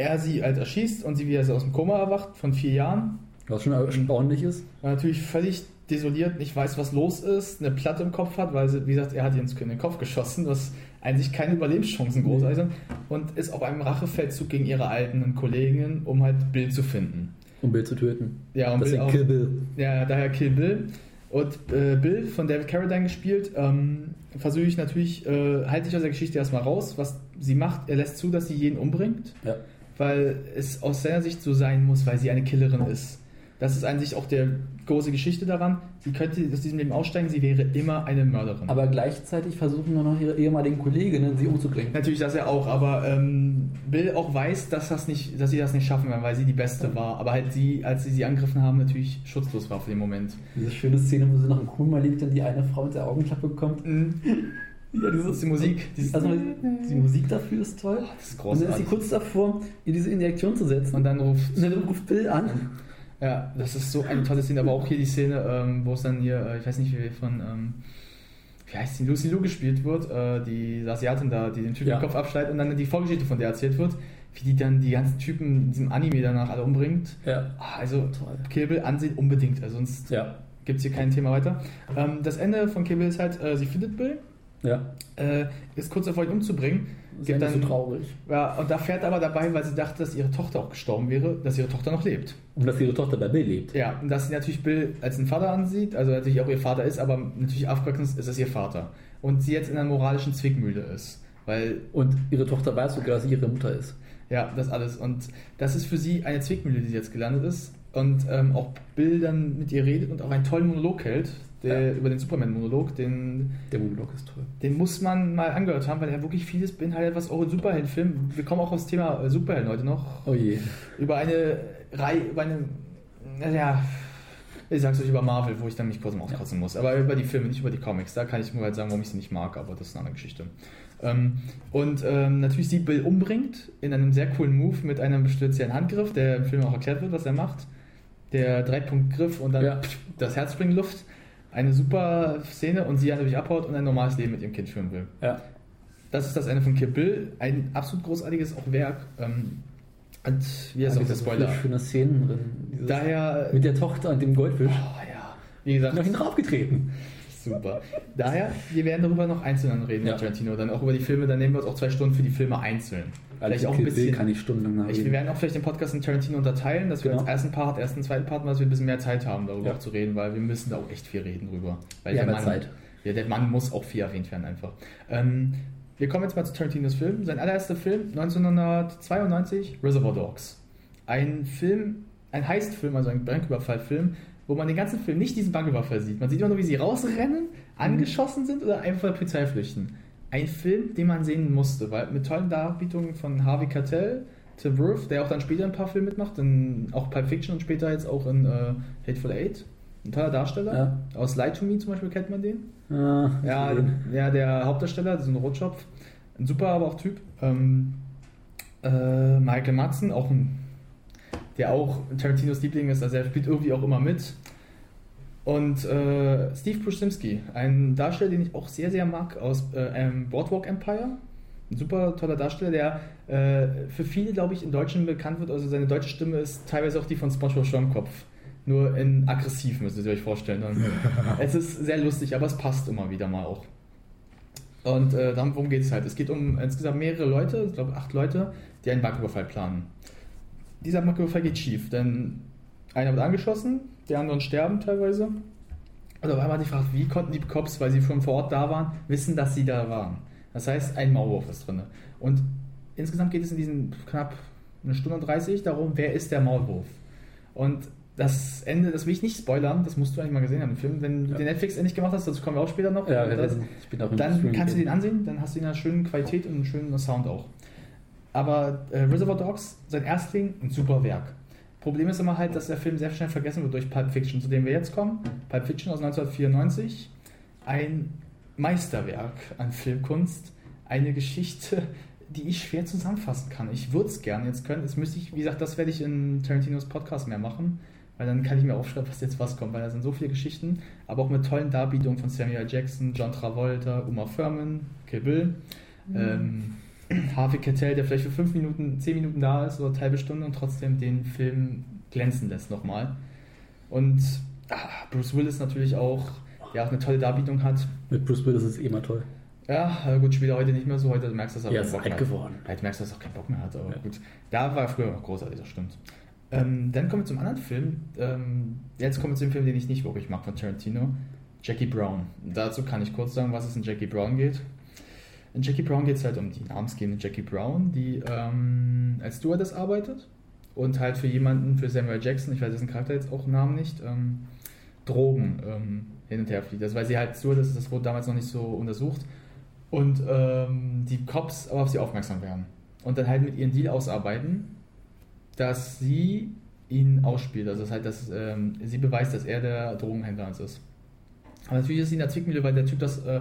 Er sie halt erschießt und sie wieder so aus dem Koma erwacht von vier Jahren. Was schon erstaunlich ist. War natürlich völlig desoliert, nicht weiß, was los ist, eine Platte im Kopf hat, weil sie, wie gesagt, er hat ihr ins- in den Kopf geschossen, was eigentlich keine Überlebenschancen großartig sind und ist auf einem Rachefeldzug gegen ihre alten Kollegen, um halt Bill zu finden. Um Bill zu töten. Ja, und Bill auch, Kill Bill. ja, daher Kill Bill. Und äh, Bill von David Carradine gespielt, ähm, versuche ich natürlich, äh, halte ich aus der Geschichte erstmal raus, was sie macht. Er lässt zu, dass sie jeden umbringt, Ja. Weil es aus seiner Sicht so sein muss, weil sie eine Killerin ist. Das ist an sich auch der große Geschichte daran. Sie könnte aus diesem Leben aussteigen, sie wäre immer eine Mörderin. Aber gleichzeitig versuchen nur noch ihre ehemaligen Kolleginnen, sie umzubringen. Natürlich das ja auch, aber ähm, Bill auch weiß, dass, das nicht, dass sie das nicht schaffen werden, weil sie die Beste war. Aber halt sie, als sie sie angegriffen haben, natürlich schutzlos war für den Moment. Diese schöne Szene, wo sie nach einem Kuhn mal liegt und die eine Frau mit der Augenklappe bekommt. Ja, diese, das ist die Musik. Dieses, also die Musik dafür ist toll. Oh, das ist und dann ist sie großartig. kurz davor, ihr diese Injektion zu setzen. Und dann ruft Und dann ruft Bill an. Ja, das ist so eine tolle Szene, aber auch hier die Szene, ähm, wo es dann hier, äh, ich weiß nicht, wie von, ähm, wie heißt die, Lucy Lou gespielt wird, äh, die Asiatin da, die den Typen Ja. den Kopf abschneidet und dann die Vorgeschichte von der erzählt wird, wie die dann die ganzen Typen in diesem Anime danach alle umbringt. Ja. Ah, Also, Toll. Kill Bill ansehen unbedingt, also sonst Ja. gibt es hier kein Thema weiter. Ähm, das Ende von Kill Bill ist halt, äh, sie findet Bill, Ja. äh, ist kurz davor, ihn umzubringen. Das Gibt ist so dann, traurig. ja, und da fährt aber dabei, weil sie dachte, dass ihre Tochter auch gestorben wäre, dass ihre Tochter noch lebt. Und dass ihre Tochter bei Bill lebt. Ja, und dass sie natürlich Bill als einen Vater ansieht, also natürlich auch ihr Vater ist, aber natürlich aufgewachsen ist, ist es ihr Vater. Und sie jetzt in einer moralischen Zwickmühle ist. Weil, Und ihre Tochter weiß sogar, dass sie ihre Mutter ist. ja, das alles. Und das ist für sie eine Zwickmühle, die sie jetzt gelandet ist. Und ähm, auch Bill dann mit ihr redet und auch einen tollen Monolog hält, der, Ja. über den Superman-Monolog, den, Der Monolog ist toll. den muss man mal angehört haben, weil er wirklich vieles beinhaltet, was auch in Superheldenfilmen, wir kommen auch aufs Thema äh, Superhelden heute noch, Oh je. über eine Reihe, über eine, naja, ich sag's euch über Marvel, wo ich dann mich kurz mal auskotzen muss. Aber über die Filme, nicht über die Comics. Da kann ich nur halt sagen, warum ich sie nicht mag, aber das ist eine andere Geschichte. Ähm, und ähm, natürlich sie Bill umbringt in einem sehr coolen Move mit einem speziellen Handgriff, der im Film auch erklärt wird, was er macht. Der Dreipunktgriff und dann Ja. pff, das Herz springt Luft. Eine super Szene und sie dann natürlich abhaut und ein normales Leben mit ihrem Kind führen will. Ja. Das ist das Ende von Kill Bill. Ein absolut großartiges auch Werk. Ähm, und wie ist auch der so Spoiler? viele schöne Szenen drin. Dieses Daher, mit der Tochter und dem Goldfisch. oh ja, wie gesagt, Noch ihn draufgetreten. super. Daher, wir werden darüber noch einzeln reden, Ja. Tarantino. Dann auch über die Filme, dann nehmen wir uns auch zwei Stunden für die Filme einzeln. Vielleicht auch ein bisschen. kann ich stundenlang Ich, wir werden auch vielleicht den Podcast in Tarantino unterteilen, dass wir Genau. als ersten Part, ersten, zweiten Part mal, dass wir ein bisschen mehr Zeit haben, darüber Ja. zu reden, weil wir müssen da auch echt viel reden drüber. Weil Wir der Mann, Zeit. Ja, der Mann muss auch viel erwähnt werden einfach. Ähm, wir kommen jetzt mal zu Tarantinos Film. Sein allererster Film, 1992, Reservoir Dogs. Ein Film, ein Heistfilm, also ein Banküberfallfilm, wo man den ganzen Film nicht diesen Banküberfall sieht. Man sieht immer nur, wie sie rausrennen, angeschossen sind oder einfach von der Polizei flüchten. Ein Film, den man sehen musste, weil mit tollen Darbietungen von Harvey Keitel, Tim Worth, der auch dann später ein paar Filme mitmacht, in, auch Pulp Fiction und später jetzt auch in äh, Hateful Eight. Ein toller Darsteller. Ja. Aus Lie to Me zum Beispiel kennt man den. Ah, Ja, gesehen. ja, der Hauptdarsteller, so ein Rotschopf. Ein super, aber auch Typ. Ähm, äh, Michael Madsen, auch ein, der auch Tarantinos Liebling ist, also er spielt irgendwie auch immer mit. Und äh, Steve Bruszimski, ein Darsteller, den ich auch sehr, sehr mag aus äh, Boardwalk Empire. Ein super toller Darsteller, der äh, für viele, glaube ich, in Deutschen bekannt wird. Also seine deutsche Stimme ist teilweise auch die von SpongeBob Schwammkopf. Nur in aggressiv, müsst ihr euch vorstellen. Dann. es ist sehr lustig, aber es passt immer wieder mal auch. Und äh, darum, worum geht es halt? Es geht um insgesamt mehrere Leute, ich glaube acht Leute, die einen Banküberfall planen. Dieser Banküberfall geht schief, denn einer wird angeschossen, die anderen sterben teilweise. Und auf einmal die Frage, wie konnten die Cops, weil sie schon vor Ort da waren, wissen, dass sie da waren? Das heißt, ein Maulwurf ist drin. Und insgesamt geht es in diesen knapp eine Stunde und 30 darum, wer ist der Maulwurf? Und das Ende, das will ich nicht spoilern, das musst du eigentlich mal gesehen haben im Film. Wenn du Ja. den Netflix endlich gemacht hast, dazu kommen wir auch später noch. Ja, das, werden- ich bin auch im dann Stream kannst du den ansehen, dann hast du ihn in einer schönen Qualität und einen schönen Sound auch. Aber äh, Reservoir Dogs, sein Erstling, ein super Werk. Problem ist immer halt, dass der Film sehr schnell vergessen wird durch Pulp Fiction, zu dem wir jetzt kommen. Pulp Fiction aus 1994, ein Meisterwerk an Filmkunst, eine Geschichte, die ich schwer zusammenfassen kann. Ich würde es gerne jetzt können. Jetzt müsste ich, wie gesagt, das werde ich in Tarantinos Podcast mehr machen, weil dann kann ich mir aufschreiben, was jetzt was kommt, weil da sind so viele Geschichten, aber auch mit tollen Darbietungen von Samuel Jackson, John Travolta, Uma Thurman, Kill Bill, ähm, Harvey Keitel, der vielleicht für fünf Minuten, zehn Minuten da ist oder eine halbe Stunde und trotzdem den Film glänzen lässt nochmal. Und ah, Bruce Willis natürlich auch, der auch eine tolle Darbietung hat. Mit Bruce Willis ist es eh immer toll. Ja, gut, spielt er heute nicht mehr so. Heute merkst du, dass er Ja, keinen ist Bock alt geworden. hat. Heute merkst du, dass er auch keinen Bock mehr hat. Aber Ja. gut, da war er früher noch großartig, das stimmt. Ähm, dann kommen wir zum anderen Film. Ähm, jetzt kommen wir zu dem Film, den ich nicht wirklich mag von Tarantino. Jackie Brown. Dazu kann ich kurz sagen, was es in Jackie Brown geht. In Jackie Brown geht es halt um die namensgebende Jackie Brown, die ähm, als Stewardess arbeitet und halt für jemanden, für Samuel Jackson, ich weiß dessen Charakter jetzt auch Namen nicht, ähm, Drogen ähm, hin und her flieht. Also weil sie halt so, das, das wurde damals noch nicht so untersucht und ähm, die Cops aber auf sie aufmerksam werden und dann halt mit ihren Deal ausarbeiten, dass sie ihn ausspielt. Also das halt, dass ähm, sie beweist, dass er der Drogenhändler ist. Aber natürlich ist sie in der Zwickmühle, weil der Typ das äh,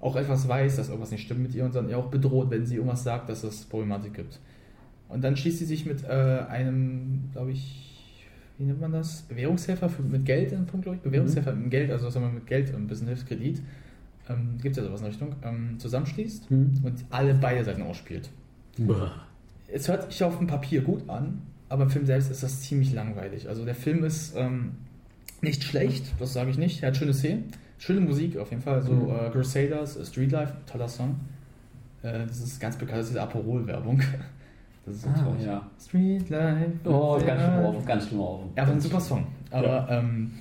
auch etwas weiß, dass irgendwas nicht stimmt mit ihr und dann ihr auch bedroht, wenn sie irgendwas sagt, dass es Problematik gibt. Und dann schließt sie sich mit äh, einem, glaube ich, wie nennt man das? Bewährungshelfer für, mit Geld in Punkt, glaube ich. Bewährungshelfer mhm. mit Geld, also sagen wir mit Geld und ein bisschen Hilfskredit. Ähm, Gibt es ja sowas in der Richtung. Ähm, zusammenschließt mhm. und alle beide Seiten ausspielt. Es hört sich auf dem Papier gut an, aber im Film selbst ist das ziemlich langweilig. Also der Film ist ähm, nicht schlecht, das sage ich nicht. Er hat schöne Szenen, schöne Musik auf jeden Fall. So mhm. äh, Crusaders, Street Life, toller Song. Äh, das ist ganz bekannt, das ist diese Aperol-Werbung. Das ist so ah, traurig. Ja. Street Life. Oh, ganz schlimm auf, ganz schlimm auf. Ja, aber ein super Song. Aber ja. ähm,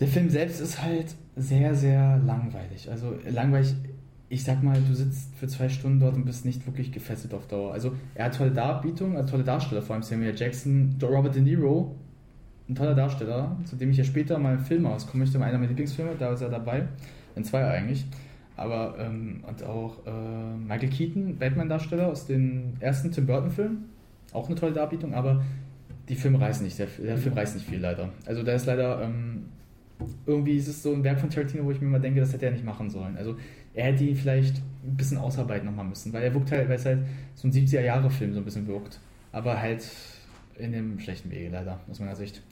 der Film selbst ist halt sehr, sehr langweilig. Also langweilig ich sag mal, du sitzt für zwei Stunden dort und bist nicht wirklich gefesselt auf Dauer. Also er hat tolle Darbietung, also tolle Darsteller, vor allem Samuel Jackson, Robert De Niro, ein toller Darsteller, zu dem ich ja später mal einen Film auskommen möchte, einer meiner Lieblingsfilme, da ist er dabei, in zwei eigentlich. Aber, ähm, und auch äh, Michael Keaton, Batman-Darsteller aus den ersten Tim Burton-Filmen, auch eine tolle Darbietung, aber die Filme reißen nicht, der, der Film reißt nicht viel leider. Also da ist leider, ähm, irgendwie ist es so ein Werk von Tarantino, wo ich mir mal denke, das hätte er nicht machen sollen. Also er hätte ihn vielleicht ein bisschen ausarbeiten nochmal müssen, weil er wirkt halt, weil es halt so ein 70er-Jahre-Film so ein bisschen wirkt. Aber halt in dem schlechten Wege leider, aus meiner Sicht.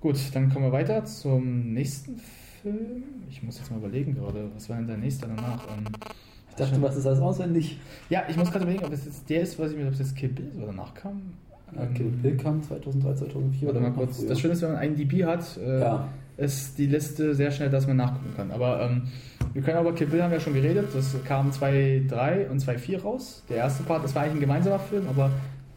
Gut, dann kommen wir weiter zum nächsten Film. Ich muss jetzt mal überlegen gerade, was war denn der nächste danach? Ähm, ich dachte, du weißt es alles auswendig. Ja, ich muss gerade überlegen, ob es jetzt der ist, weiß ich nicht, ob es jetzt Kill Bill oder danach kam. Ja, Kill ähm, Bill kam 2003, 2004. Warte mal kurz. Das Schöne ist, wenn man einen DB hat, äh, ja. ist die Liste sehr schnell, dass man nachgucken kann. Aber ähm, wir können aber Kill Bill haben wir ja schon geredet. Das kam 2.3 und 2.4 raus. Der erste Part, das war eigentlich ein gemeinsamer Film, aber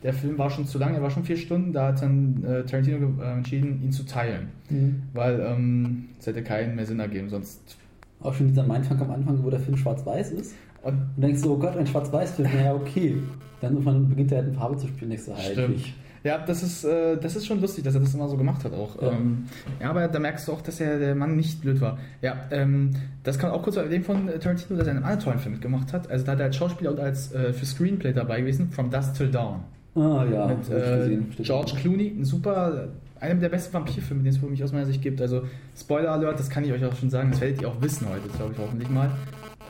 der Film war schon zu lang, er war schon vier Stunden. Da hat dann äh, Tarantino äh, entschieden, ihn zu teilen. Mhm. Weil ähm, es hätte keinen mehr Sinn ergeben, sonst. Auch schon dieser Mindfuck am Anfang, wo der Film schwarz-weiß ist. Und, und denkst du, oh Gott, ein schwarz-weiß-Film, ja okay. Dann beginnt er halt in Farbe zu spielen, denkst du halt. Stimmt. Ja, das ist, äh, das ist schon lustig, dass er das immer so gemacht hat auch. Ja. Ähm, ja, aber da merkst du auch, dass er der Mann nicht blöd war. Ja, ähm, das kann auch kurz erwähnen von Tarantino, dass er einen anderen tollen Film mitgemacht hat. Also da hat er als Schauspieler und als äh, für Screenplay dabei gewesen, From Dusk Till Dawn. Ah ja, mit äh, George Clooney, ein super, einer der besten Vampirfilme, den es für mich aus meiner Sicht gibt. Also Spoiler Alert, das kann ich euch auch schon sagen, das werdet ihr auch wissen heute, glaube ich hoffentlich mal.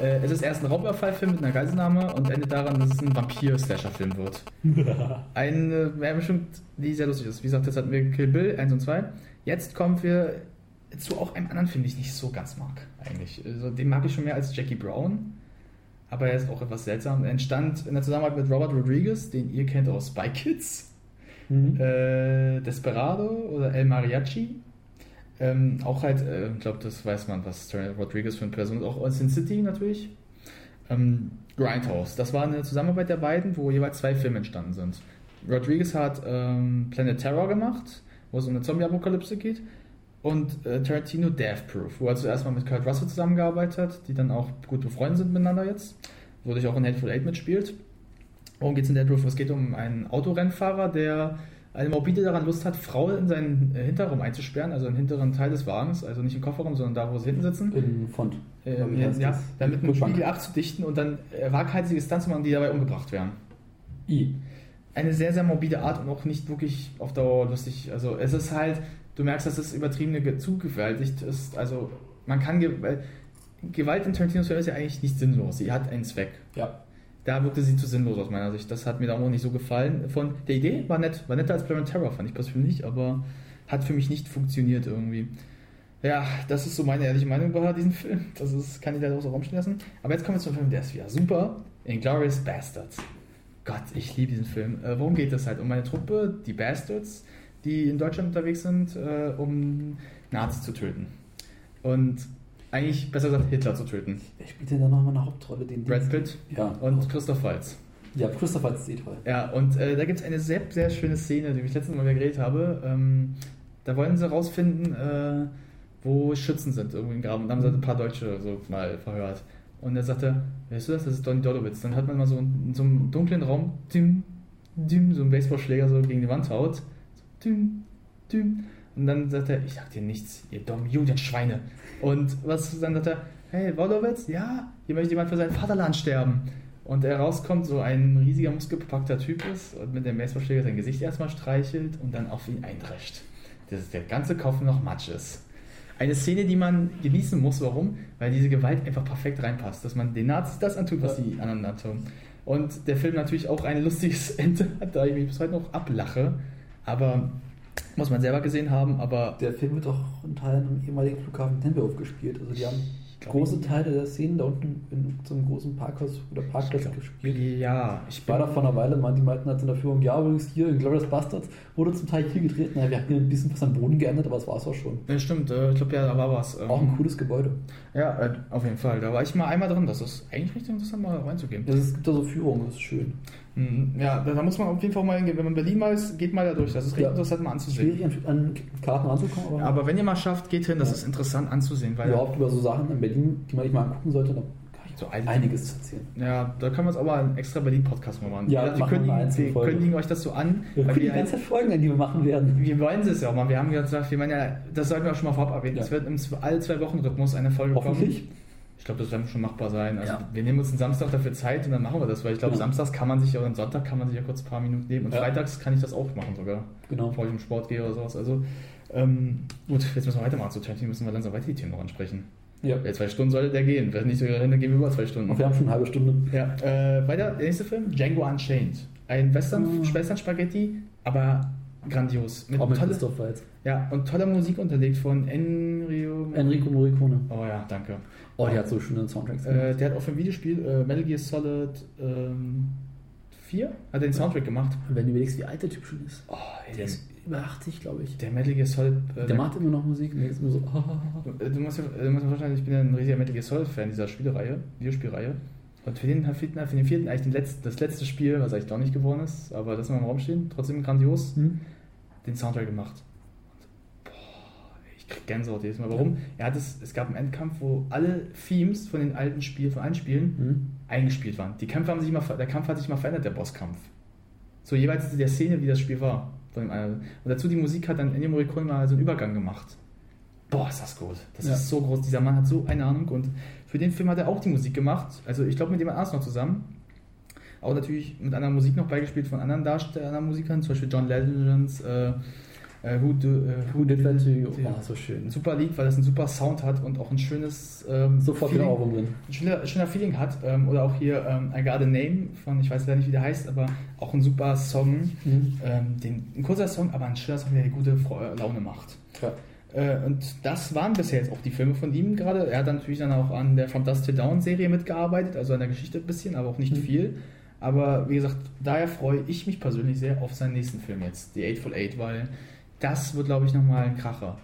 Äh, es ist erst ein Raubüberfallfilm mit einer Geiselnahme und endet daran, dass es ein Vampir-Slasher-Film wird. Eine äh, bestimmt, die sehr lustig ist. Wie gesagt, das hatten wir Kill Bill 1 und 2. Jetzt kommen wir zu auch einem anderen Film, den ich nicht so ganz mag, eigentlich. Also, den mag ich schon mehr als Jackie Brown. Aber er ist auch etwas seltsam. Er entstand in der Zusammenarbeit mit Robert Rodriguez, den ihr kennt aus Spy Kids. Mhm. Äh, Desperado oder El Mariachi ähm, auch halt, äh, ich glaube, das weiß man, was Rodriguez für eine Person ist. Auch Sin City natürlich. Ähm, Grindhouse. Das war eine Zusammenarbeit der beiden, wo jeweils zwei Filme entstanden sind. Rodriguez hat ähm, Planet Terror gemacht, wo es um eine Zombie-Apokalypse geht. Und äh, Tarantino Death Proof, wo er zuerst mal mit Kurt Russell zusammengearbeitet hat, die dann auch gut befreundet sind miteinander jetzt. Wo sich auch in Hateful Eight mitspielt. Worum geht es in Death Proof? Es geht um einen Autorennfahrer, der eine Morbide daran Lust hat, Frauen in seinen äh, Hinterraum einzusperren, also im hinteren Teil des Wagens, also nicht im Kofferraum, sondern da, wo sie hinten sitzen. In Front. Äh, ja, dann mit einem Spiegel abzudichten und dann äh, waghalsige Stunts zu machen, die dabei umgebracht werden. I. Eine sehr, sehr morbide Art und auch nicht wirklich auf Dauer lustig. Also es ist halt, du merkst, dass es übertriebene zugewaltigt ist. Also man kann, Gewalt in Tarantinos Film ist ja eigentlich nicht sinnlos. Sie hat einen Zweck. Ja da wirkte sie zu sinnlos aus meiner Sicht. Das hat mir da auch nicht so gefallen. Von der Idee war nett, war netter als Planet Terror, fand ich persönlich nicht, aber hat für mich nicht funktioniert irgendwie. Ja, das ist so meine ehrliche Meinung über diesen Film. Das ist, kann ich leider auch so rumstehen lassen. Aber jetzt kommen wir zum Film, der ist wieder super. Inglourious Bastards. Gott, ich liebe diesen Film. Äh, worum geht es halt? Um eine Truppe, die Bastards, die in Deutschland unterwegs sind, äh, um Nazis zu töten. Und eigentlich besser gesagt Hitler zu töten. Wer spielt denn da nochmal eine Hauptrolle? Den Brad Pitt ja. und Christoph Waltz. Ja, Christoph Waltz ist eh toll. Ja, und äh, da gibt es eine sehr, sehr schöne Szene, die ich letztens Mal geredet habe. Ähm, da wollen sie rausfinden, äh, wo Schützen sind, irgendwie im Graben. Und da haben sie ein paar Deutsche so mal verhört. Und er sagte, weißt du das? Das ist Donny Dolowitz. Dann hat man mal so in so einem dunklen Raum, dim, düm, so ein Baseballschläger so gegen die Wand haut. Düm, düm. Und dann sagt er, ich sag dir nichts, ihr dummen Judenschweine. Und was dann sagt er, hey, Wolowitz, ja, hier möchte jemand für sein Vaterland sterben. Und er rauskommt, so ein riesiger, muskelbepackter Typ ist und mit dem Baseballschläger sein Gesicht erstmal streichelt und dann auf ihn eindrescht. Dass der ganze Kopf noch Matsch ist. Eine Szene, die man genießen muss. Warum? Weil diese Gewalt einfach perfekt reinpasst. Dass man den Nazis das antut, was die anderen antun. Und der Film natürlich auch ein lustiges Ende hat, da ich mich bis heute noch ablache. Aber muss man selber gesehen haben. Aber Der Film wird auch in Teilen im ehemaligen Flughafen Tempelhof gespielt. Also die haben große Teile der Szenen da unten in so einem großen Parkhaus oder Parkplatz gespielt. ja, ich war da vor einer Weile, man, die meinten halt in der Führung, ja, übrigens hier in Glorious Bastards wurde zum Teil hier gedreht. Naja, wir hatten hier ein bisschen was am Boden geändert, aber das war es auch schon. Ja, stimmt, äh, ich glaube ja, da war was. ähm, Auch ein cooles Gebäude. Ja, äh, auf jeden Fall. Da war ich mal einmal drin. Das ist eigentlich richtig interessant, mal reinzugehen. Also es gibt da so Führungen, das ist schön. Mhm. Ja, da, muss man auf jeden Fall mal hingehen. Wenn man in Berlin mal ist, geht mal da durch. Das ist richtig Ja. interessant mal anzusehen. Schwierig an, Karten ranzukommen, aber, Aber wenn ihr mal schafft, geht hin. Das Ja. ist interessant anzusehen. Weil überhaupt über so Sachen in Berlin, die man sich mal angucken sollte, da kann ich So einiges zu erzählen. Ja, da können wir uns aber einen extra Berlin-Podcast mal machen. Ja, wir, wir einzelne wir kündigen euch das so an. Wir können die ganze Zeit Folgen, die wir machen werden. wir wollen es ja auch mal. Wir haben gesagt, wir meinen ja, das sollten wir auch schon mal vorab erwähnen. Es wird im alle zwei Wochen Rhythmus eine Folge Hoffentlich. kommen. Ich glaube, das wird schon machbar sein. Also Ja. wir nehmen uns einen Samstag dafür Zeit und dann machen wir das, weil ich glaube, Genau. samstags kann man sich ja oder am Sonntag kann man sich ja kurz ein paar Minuten nehmen und Ja. freitags kann ich das auch machen sogar, Genau. bevor ich im Sport gehe oder sowas. Also ähm, gut, jetzt müssen wir weitermachen. Zu Tarantino müssen wir langsam weiter die Themen noch ansprechen. Ja. Ja, zwei Stunden sollte der gehen. Wenn nicht sogar hin, dann gehen wir über zwei Stunden. Und wir haben schon eine halbe Stunde. Ja, äh, weiter, der nächste Film, Django Unchained. Ein Western, Ah. Western Spaghetti, aber grandios. Mit Auch mit tolle, ja, und toller Musik unterlegt von Enrio. Enrico Morricone. Oh ja, danke. Oh, der hat so schöne Soundtracks. Äh, der hat auch für ein Videospiel äh, Metal Gear Solid ähm, 4 hat er den Soundtrack gemacht. Wenn du überlegst, wie alt der Typ schon ist. Oh, ey, Der ist über 80, glaube ich. der Metal Gear Solid. Äh, Der macht immer noch Musik. Nee, ist immer so. Du, du musst dir du musst vorstellen, ich bin ja ein riesiger Metal Gear Solid Fan dieser Spielereihe, Videospielreihe. Und für den, für den, für den vierten, eigentlich den letzten, das letzte Spiel, was eigentlich doch nicht geworden ist, aber das mal im Raum stehen, trotzdem grandios, Hm? den Soundtrack gemacht. Und, boah, ich krieg Gänsehaut jedes Mal. Warum? Er hat es, es gab einen Endkampf, wo alle Themes von den alten Spielen, von allen Spielen Hm? eingespielt waren. Die Kämpfe haben sich ver- der Kampf hat sich mal verändert, der Bosskampf. So jeweils zu der Szene, wie das Spiel war. Von dem einen. Und dazu die Musik hat dann Ennio Morricone mal so einen Übergang gemacht. Boah, ist das gut. Das Ja. ist so groß. Dieser Mann hat so eine Ahnung und für den Film hat er auch die Musik gemacht. Also ich glaube mit jemand anders noch zusammen. Auch natürlich mit anderer Musik noch beigespielt von anderen Darstellern, anderen Musikern, zum Beispiel John Legends, äh, äh, Who, Do, äh, Who Did That to You? Oh, so schön. Ein super Lied, weil das einen super Sound hat und auch ein schönes ähm, Sofort Feeling- Ohrwurm drin. ein schöner, schöner Feeling hat. Ähm, oder auch hier ähm, I Got a Name von, ich weiß leider nicht, wie der heißt, aber auch ein super Song. Mhm. Ähm, den, ein kurzer Song, aber ein schöner Song, der gute Laune macht. Ja. Äh, und das waren bisher jetzt auch die Filme von ihm gerade. Er hat dann natürlich dann auch an der From Dust Till Down Serie mitgearbeitet, also an der Geschichte ein bisschen, aber auch nicht Mhm. viel. Aber wie gesagt, daher freue ich mich persönlich sehr auf seinen nächsten Film jetzt, The Eightful Eight, weil das wird, glaube ich, nochmal ein Kracher.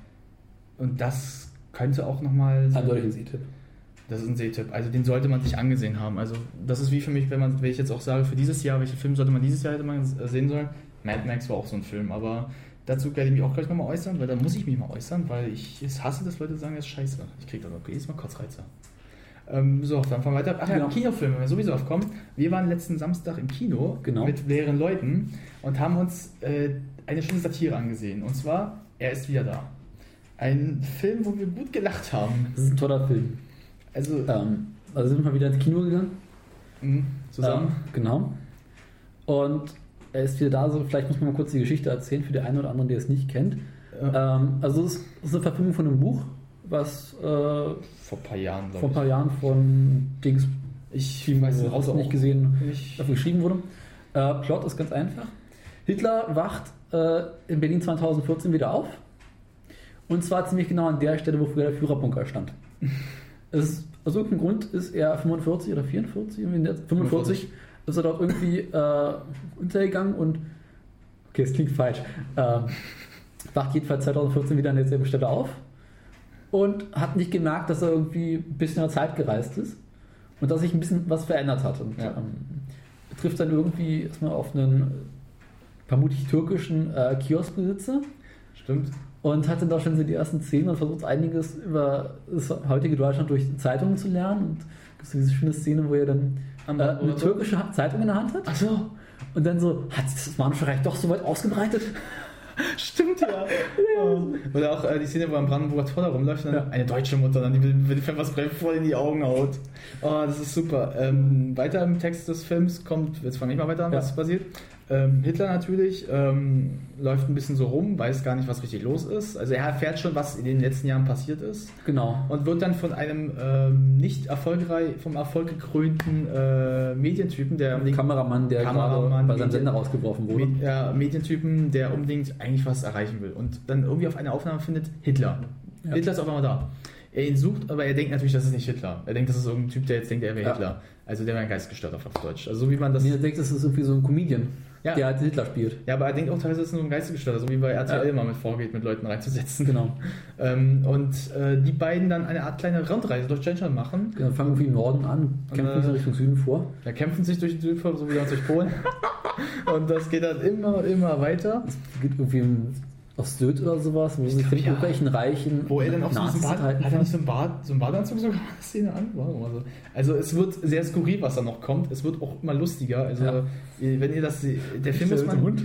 Und das könnte auch nochmal. Eindeutig ein Sieg-Tipp. Das ist ein Sehtipp. Also den sollte man sich angesehen haben. Also das ist wie für mich, wenn man, wenn ich jetzt auch sage, für dieses Jahr, welchen Film sollte man dieses Jahr hätte man sehen sollen. Mad Max war auch so ein Film, aber dazu werde ich mich auch gleich nochmal äußern, weil da muss ich mich mal äußern, weil ich es hasse, dass Leute sagen, das ist scheiße. Ich kriege da jedes Mal Kotzreize. Ähm, so, dann fahren wir weiter. Ach ja, Genau. Kinofilme, wenn wir sowieso aufkommen. Wir waren letzten Samstag im Kino Genau. mit mehreren Leuten und haben uns äh, eine schöne Satire angesehen. Und zwar, er ist wieder da. Ein Film, wo wir gut gelacht haben. Das ist ein toller Film. Also, Ähm, also sind wir wieder ins Kino gegangen. zusammen. Ähm, genau. Und er ist wieder da, so vielleicht muss man mal kurz die Geschichte erzählen für die einen oder anderen, der es nicht kennt. Ja. Ähm, also es ist, es ist eine Verfilmung von einem Buch, was äh, Vor ein paar Jahren, vor ein paar Jahren von Dings Ich Team weiß weiß auch nicht gesehen Ich, dafür geschrieben wurde. Äh, Plot ist ganz einfach. Hitler wacht äh, in Berlin 2014 wieder auf. Und zwar ziemlich genau an der Stelle, wo früher der Führerbunker stand. es ist, aus irgendeinem Grund ist er 45 oder 44, irgendwie in der 45, ist er dort irgendwie äh, untergegangen und okay, es klingt falsch. Ähm, wacht jedenfalls 2014 wieder an derselben Stelle auf und hat nicht gemerkt, dass er irgendwie ein bisschen in der Zeit gereist ist und dass sich ein bisschen was verändert hat. Und Ja. ähm, trifft dann irgendwie erstmal auf einen äh, vermutlich türkischen äh, Kioskbesitzer stimmt. und hat dann da schon so die ersten Szenen und versucht einiges über das heutige Deutschland durch Zeitungen zu lernen. Und gibt so diese schöne Szene, wo er dann Am äh, Band eine so? türkische Ha- Zeitung in der Hand hat Ach so. Und dann so, hat sich das Osmanische Reich doch so weit ausgebreitet? Stimmt ja. Oder auch äh, die Szene, wo ein Brandenburger Tor da rumläuft und dann Ja. eine deutsche Mutter dann die mit was voll in die Augen haut. Oh, das ist super. Ähm, weiter im Text des Films kommt, jetzt fange ich mal weiter an, Ja. was passiert. Ähm, Hitler natürlich ähm, läuft ein bisschen so rum, weiß gar nicht, was richtig los ist. Also er erfährt schon, was in den letzten Jahren passiert ist Genau. und wird dann von einem ähm, nicht erfolgreich, vom Erfolg gekrönten äh, Medientypen, der unbedingt- Kameramann, der Kameramann, gerade bei seinem Sender rausgeworfen wurde. Med ja, Medientypen, der unbedingt eigentlich was erreichen will und dann irgendwie auf einer Aufnahme findet Hitler. Ja. Hitler ist auf einmal da. Er ihn sucht, aber er denkt natürlich, das ist nicht Hitler. Er denkt, das ist irgendein Typ, der jetzt denkt, er wäre Ja. Hitler. Also der wäre ein Geistgestört auf Deutsch. Also so wie man das. Mir denkt, das ist irgendwie so ein Comedian, Ja. der halt Hitler spielt. Ja, aber er denkt auch teilweise, das ist nur ein Geistesgestörter, so wie bei RTL Ja. mal mit vorgeht, mit Leuten reinzusetzen. Genau. Ähm, und äh, die beiden dann eine Art kleine Rundreise durch Deutschland machen. genau. Fangen irgendwie im Norden an, kämpfen äh, sich Richtung Süden vor. Da kämpfen sich durch den Süden, so wie durch Polen. und das geht dann immer, immer weiter. Es geht irgendwie im- auf Sylt oder sowas, wo sich glaub, mit ja. irgendwelchen reichen Wo er dann auch so diesen Bad, unterhalten hat er nicht so einen, Bad, so einen Badeanzug sogar eine Szene an? Warum? Also, also es wird sehr skurril, was da noch kommt. Es wird auch immer lustiger. Also Ja. wenn ihr das seht, der Film ist man, Hund?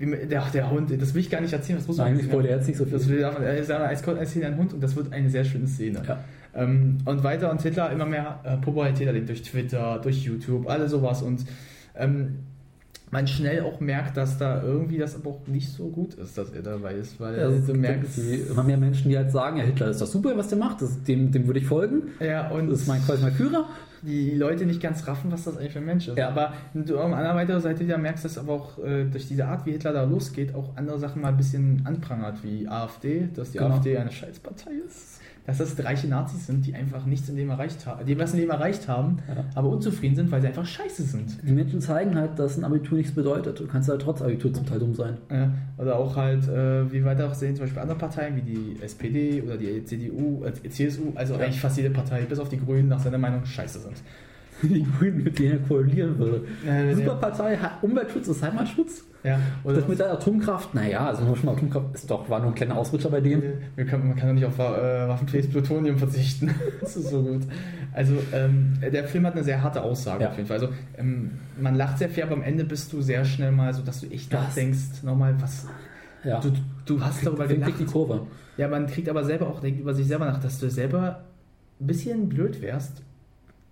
Der, der Hund, das will ich gar nicht erzählen, das muss man Eigentlich spoilert er jetzt nicht so viel. Das will er ist aber als ein Hund und das wird eine sehr schöne Szene. Ja. Ähm, und weiter und Hitler immer mehr äh, Popularität erlebt durch Twitter, durch YouTube, alles sowas und ähm, man schnell auch merkt, dass da irgendwie das aber auch nicht so gut ist, dass er dabei ist, weil Also es du merkst, irgendwie immer mehr Menschen, die halt sagen, ja, Hitler ist doch super, was der macht, das, dem, dem würde ich folgen. ja, und Das ist mein quasi mein Führer. die Leute nicht ganz raffen, was das eigentlich für ein Mensch ist. Ja. Aber du auf einer weiteren Seite wieder merkst, dass aber auch äh, durch diese Art, wie Hitler da losgeht, auch andere Sachen mal ein bisschen anprangert, wie AfD, dass die Genau. AfD eine Scheißpartei ist. Dass das reiche Nazis sind, die einfach nichts in dem erreicht haben, die was in dem erreicht haben, Ja. aber unzufrieden sind, weil sie einfach scheiße sind. Die Menschen zeigen halt, dass ein Abitur nichts bedeutet. Du kannst halt trotz Abitur zum Teil dumm sein. Ja, oder auch halt, äh, wie weiter auch sehen, zum Beispiel andere Parteien wie die SPD oder die CDU, äh, CSU, also Ja. eigentlich fast jede Partei, bis auf die Grünen, nach seiner Meinung scheiße sind. Die Grünen, mit denen er koalieren würde. Äh, Super Partei, hat Umweltschutz ist Heimatschutz. Ja, Das mit der Atomkraft, naja, also nur schon Atomkraft ist doch, war nur ein kleiner Ausrutscher bei denen. Wir können, man kann doch nicht auf äh, waffenfähiges Plutonium verzichten. das ist so gut. Also, ähm, der Film hat eine sehr harte Aussage Ja. auf jeden Fall. Also, ähm, man lacht sehr viel, aber am Ende bist du sehr schnell mal so, dass du echt nachdenkst, nochmal, was. Ja. Du, du hast darüber kriegt die Kurve. Ja, man kriegt aber selber auch, denkt über sich selber nach, dass du selber ein bisschen blöd wärst.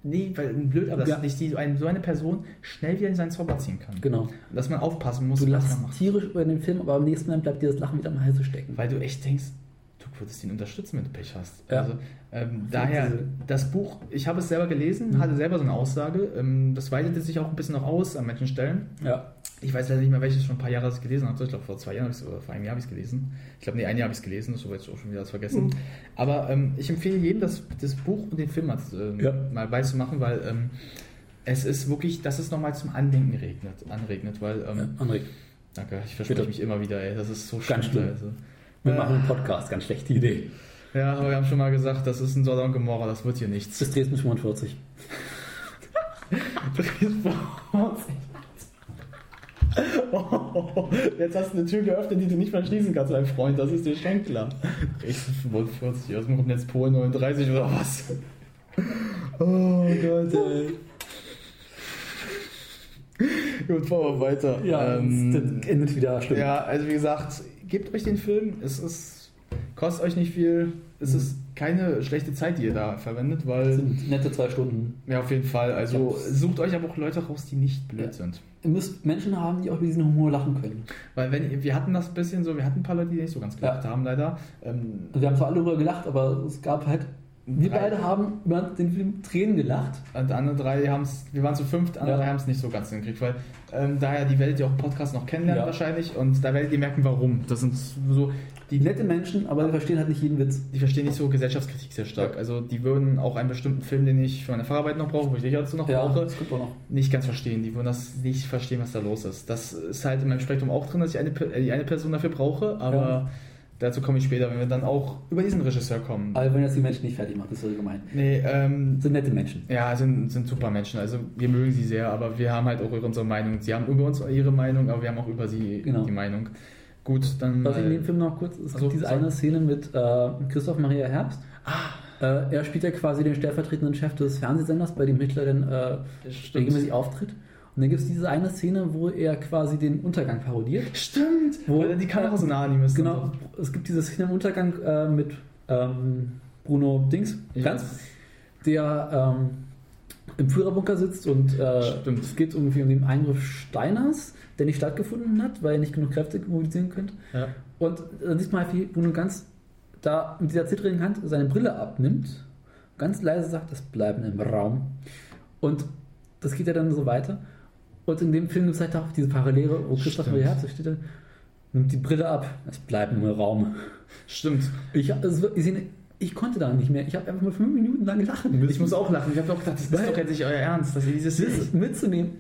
Nee, weil blöd, aber dass dich die, so, eine, so eine Person schnell wieder in seinen Zauber ziehen kann. Genau. Und dass man aufpassen muss, Du was lachst tierisch über den Film, aber am nächsten Mal bleibt dir das Lachen wieder am Halse stecken. Weil du echt denkst, du würdest ihn unterstützen, wenn du Pech hast. Ja. Also, ähm, daher, das Buch, ich habe es selber gelesen, Mhm. hatte selber so eine Aussage. Ähm, das weitete sich auch ein bisschen noch aus an manchen Stellen. Ja. Ich weiß leider nicht mehr, welches schon ein paar Jahre ich gelesen habe. Ich glaube, vor zwei Jahren habe ich es, oder vor einem Jahr habe ich es gelesen. Ich glaube, nee, ein Jahr habe ich es gelesen, das ist jetzt auch schon wieder das vergessen. Mhm. Aber ähm, ich empfehle jedem, das, das Buch und den Film ähm, Ja. mal beizumachen, weil ähm, es ist wirklich, dass es nochmal zum Andenken regnet, anregnet, weil, ähm, ja. André, danke, ich verspreche Bitte. mich immer wieder, ey, das ist so Ganz schlimm. Also. wir Äh, machen einen Podcast, ganz schlechte Idee. Ja, aber wir haben schon mal gesagt, das ist ein Sodom und Gomorra, das wird hier nichts. Bis Dresden 45. Oh, jetzt hast du eine Tür geöffnet, die du nicht mehr schließen kannst, mein Freund, das ist dir schon klar. Dresden 45, aus dem kommt jetzt Polen 39 oder was? Oh Gott, ey. Gut, fahren wir weiter. Ja, Ähm, das endet wieder schlimm. Ja, also wie gesagt, gebt euch den Film. Es ist, kostet euch nicht viel. Es Mhm. ist keine schlechte Zeit, die ihr da verwendet, Das weil. sind nette zwei Stunden. Ja, auf jeden Fall. Also sucht euch aber auch Leute raus, die nicht blöd Ja. sind. Ihr müsst Menschen haben, die auch über diesen Humor lachen können. Weil wenn wir hatten das ein bisschen so, wir hatten ein paar Leute, die nicht so ganz gelacht haben, leider. Ähm, wir haben zwar alle darüber gelacht, aber es gab halt. Wir drei- beide haben über den Film Tränen gelacht. Und andere drei haben es, wir waren zu fünft, andere Ja. drei haben es nicht so ganz hingekriegt, weil ähm, daher, die werdet ihr auch im Podcast noch kennenlernen Ja. wahrscheinlich und da werdet ihr merken, warum. Das sind so, Die nette Menschen, aber die verstehen halt nicht jeden Witz. die verstehen nicht so Gesellschaftskritik sehr stark. Ja. Also die würden auch einen bestimmten Film, den ich für meine Fahrarbeit noch brauche, wo ich dich dazu noch brauche, das kommt auch noch. nicht ganz verstehen. Die würden das nicht verstehen, was da los ist. Das ist halt in meinem Spektrum auch drin, dass ich eine, äh, die eine Person dafür brauche, aber. Dazu komme ich später, wenn wir dann auch über diesen Regisseur kommen. Aber wenn das die Menschen nicht fertig macht, ist das gemein. Nee, ähm, sind nette Menschen. ja, sind, sind super Menschen. Also wir mögen sie sehr, aber wir haben halt auch unsere Meinung. Sie haben über uns ihre Meinung, aber wir haben auch über sie Genau. die Meinung. Gut, dann. Was in äh, dem Film noch kurz, es Ach so, gibt diese eine Szene mit äh, Christoph Maria Herbst. Äh, er spielt ja quasi den stellvertretenden Chef des Fernsehsenders, bei dem Hitler dann äh, regelmäßig auftritt. Und dann gibt es diese eine Szene, wo er quasi den Untergang parodiert. Stimmt, Wo- weil die Kamera so nah an ihm ist. Genau, es gibt diese Szene im Untergang äh, mit ähm, Bruno Dings, ganz, der ähm, im Führerbunker sitzt und äh, es geht irgendwie um den Eingriff Steiners, der nicht stattgefunden hat, weil er nicht genug Kräfte mobilisieren könnte. Ja. Und dann sieht man halt, wie Bruno ganz da mit dieser zittrigen Hand seine Brille abnimmt, ganz leise sagt, es bleiben im Raum. Und das geht ja dann so weiter. Und in dem Film gibt es halt auch diese Parallele, wo Christoph. Maria Herzog steht nimmt die Brille ab, es bleibt im Raum. Stimmt. Ich, also, ich, ich konnte da nicht mehr. Ich habe einfach mal fünf Minuten lang lachen müssen. Ich muss auch lachen. Ich habe auch gedacht, das ist doch jetzt nicht euer Ernst, dass ihr dieses das mitzunehmen.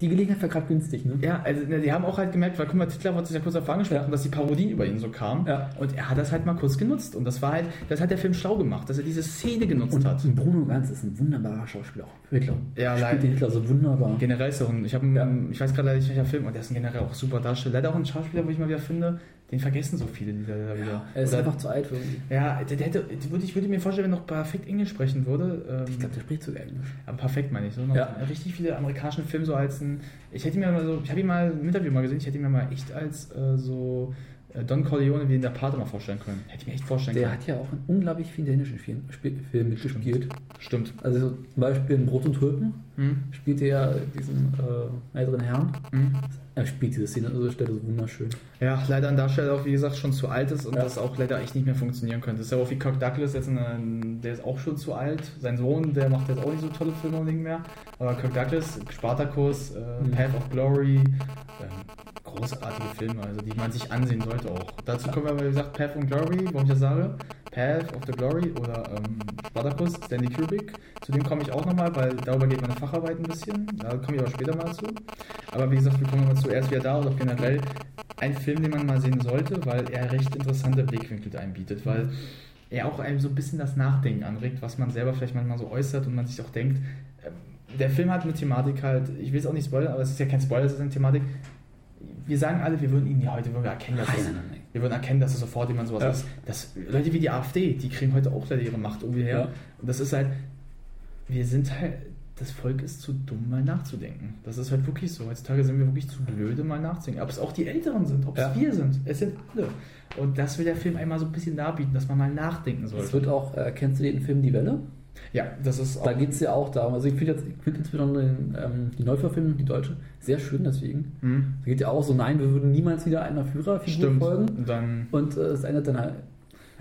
Die Gelegenheit war gerade günstig, ne? Ja, also ne, die haben auch halt gemerkt, weil guck mal, Titler hat sich ja kurz davor angesprochen, Ja. dass die Parodien über ihn so kamen. Ja. Und er hat das halt mal kurz genutzt. Und das war halt, das hat der Film schlau gemacht, dass er diese Szene genutzt Und hat. Bruno Ganz ist ein wunderbarer Schauspieler. Auch Hitler. Ja, Spielt leider. den Hitler so wunderbar. Generell ist er ein, ich, hab, Ja. ich weiß gerade leider nicht welcher Film, und der ist ein generell auch super Darsteller. Leider auch ein Schauspieler, wo ich mal wieder finde, den vergessen so viele, die da wieder. Er ist Oder- einfach zu alt für ihn. ja, der, der hätte, würde, ich würde mir vorstellen, wenn er noch perfekt Englisch sprechen würde. Ähm, Ich glaube, der spricht sogar Englisch. Aber perfekt meine ich. So Ja. richtig viele amerikanische Filme so als ein. Ich hätte mir mal so, ich habe ihn mal im Interview mal gesehen, ich hätte ihn mir mal echt als äh, so Don Corleone wie in der Pate mal vorstellen können. Hätte ich mir echt vorstellen Der können. hat ja auch in unglaublich vielen dänischen Film, Filmen mitgespielt. Stimmt. Also so zum Beispiel in Brot und Tulpen Hm? spielt er diesen äh, älteren Herrn. Hm? Er spielt diese Szene an dieser Stelle so wunderschön. Ja, leider ein Darsteller auch, wie gesagt, schon zu alt ist und Ja. das auch leider echt nicht mehr funktionieren könnte. Das ist ja auch wie Kirk Douglas, jetzt ein, der ist auch schon zu alt. Sein Sohn, der macht jetzt auch nicht so tolle Filme unbedingt mehr. Aber Kirk Douglas, Spartacus, äh, Mhm. Path of Glory, ähm, großartige Filme, also die man sich ansehen sollte auch. Dazu kommen wir aber, wie gesagt, Path of Glory, warum ich das sage. Path of the Glory oder ähm, Spartacus, Stanley Kubrick. Zu dem komme ich auch nochmal, weil darüber geht meine Facharbeit ein bisschen. Da komme ich aber später mal zu. Aber wie gesagt, wir kommen mal zuerst wieder da oder generell ein Film, den man mal sehen sollte, weil er recht interessante Blickwinkel einbietet, weil er auch einem so ein bisschen das Nachdenken anregt, was man selber vielleicht manchmal so äußert und man sich auch denkt, ähm, der Film hat eine Thematik halt, ich will es auch nicht spoilern, aber es ist ja kein Spoiler, es ist eine Thematik. Wir sagen alle, wir würden ihn ja heute würden wir erkennen, dass es, nein. wir würden erkennen, dass es sofort jemand sowas Ja. ist. Das, Leute wie die AfD, die kriegen heute auch leider ihre Macht irgendwie her. Ja. Und das ist halt, wir sind halt, das Volk ist zu dumm, mal nachzudenken. Das ist halt wirklich so. Heutzutage sind wir wirklich zu blöde, mal nachzudenken. Ob es auch die Älteren sind, ob es Ja. wir sind. Es sind alle. Und das will der Film einmal so ein bisschen darbieten, dass man mal nachdenken Es sollte. wird auch, äh, kennst du den Film Die Welle? Ja, das ist auch. Da geht es ja auch darum. Also ich finde jetzt- ich find insbesondere den, ähm, die Neuverfilmung, die deutsche, sehr schön deswegen. Hm, Da geht ja auch so, nein, wir würden niemals wieder einer Führerfigur stimmt. folgen. Und dann, Und äh, es endet dann halt.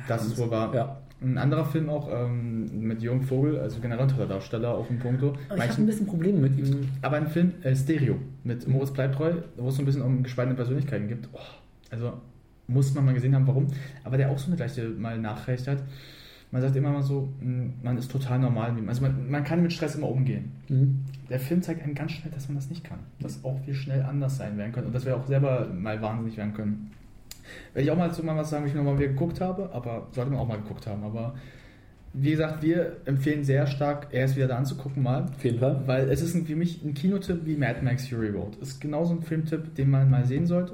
das ist wohl wahr. Ja. Ein anderer Film auch ähm, mit Jürgen Vogel, also generell toller Darsteller auf dem Punkto. Ich habe ein bisschen Probleme mit ihm. Aber ein Film, äh, Stereo, mit Moritz Bleibtreu, wo es so ein bisschen um gespaltene Persönlichkeiten gibt. Oh, also muss man mal gesehen haben, warum. Aber der auch so eine gleiche mal Nachricht hat. Man sagt immer mal so, mh, man ist total normal. Also man, man kann mit Stress immer umgehen. Mhm. Der Film zeigt einem ganz schnell, dass man das nicht kann. Dass auch wir schnell anders sein werden können und dass wir auch selber mal wahnsinnig werden können. Werde ich auch mal zu mal was sagen, wie ich nochmal wieder geguckt habe, aber sollte man auch mal geguckt haben. Aber wie gesagt, wir empfehlen sehr stark, er ist wieder da anzugucken mal. Auf jeden Fall. Weil es ist ein, für mich ein Kinotipp wie Mad Max Fury Road. Ist genauso ein Filmtipp, den man mal sehen sollte.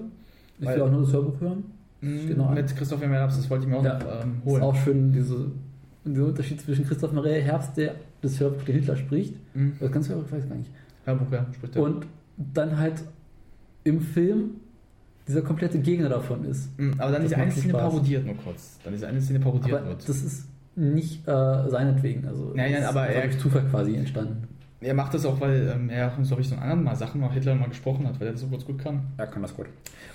Ich will auch nur das Hörbuch hören. An. Mit Christopher Merlaps, das wollte ich mir auch Ja. noch ähm, Ist holen. auch schön, diese, dieser Unterschied zwischen Christoph Maria Herbst, der das Hörbuch der Hitler spricht. Mhm. Das ganze Hörbuch weiß ich gar nicht. Hörbuch, ja, spricht er. Und dann halt im Film dieser komplette Gegner davon ist. Mhm, Aber dann diese eine Szene Spaß. parodiert nur kurz. Dann diese eine Szene parodiert Aber wird. das ist nicht äh, seinetwegen. Also Nein, nein, aber ist er- durch Zufall quasi entstanden. Er macht das auch, weil ähm, er, glaube ich, so anderen mal Sachen auch Hitler mal gesprochen hat, weil er das so kurz gut kann. Er kann das gut.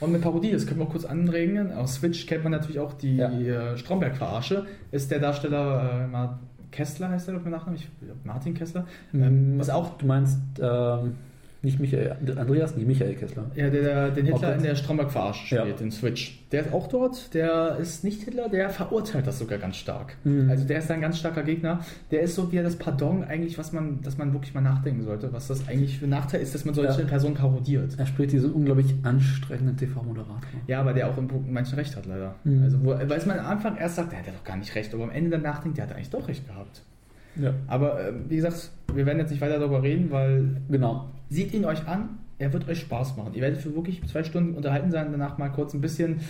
Und mit Parodie, das können wir auch kurz anregen. Aus Switch kennt man natürlich auch die Ja. äh, Stromberg-Verarsche. Ist der Darsteller äh, Mar- Kessler, heißt er, mit Nachnamen? Ich, Martin Kessler. Ähm, was auch Du meinst ähm, nicht Michael, Andreas, nee, Michael Kessler. Ja, der, der den Hitler in der Stromberg-Verarsche Ja. spielt, den Switch. Der ist auch dort, der ist nicht Hitler, der verurteilt das sogar ganz stark. Mhm. Also der ist ein ganz starker Gegner. Der ist so wie das Pardon eigentlich, was man, dass man wirklich mal nachdenken sollte, was das eigentlich für ein Nachteil ist, dass man solche Ja. Personen parodiert. Er spielt diesen unglaublich anstrengenden TV-Moderator. Ja, aber der auch in manchen Recht hat, leider. Mhm. Also, wo, weil es man am Anfang erst sagt, der hat ja doch gar nicht recht, aber am Ende dann nachdenkt, der hat eigentlich doch recht gehabt. Ja. Aber äh, wie gesagt, wir werden jetzt nicht weiter darüber reden, weil Genau. Seht ihn euch an, er wird euch Spaß machen. Ihr werdet für wirklich zwei Stunden unterhalten sein, danach mal kurz ein bisschen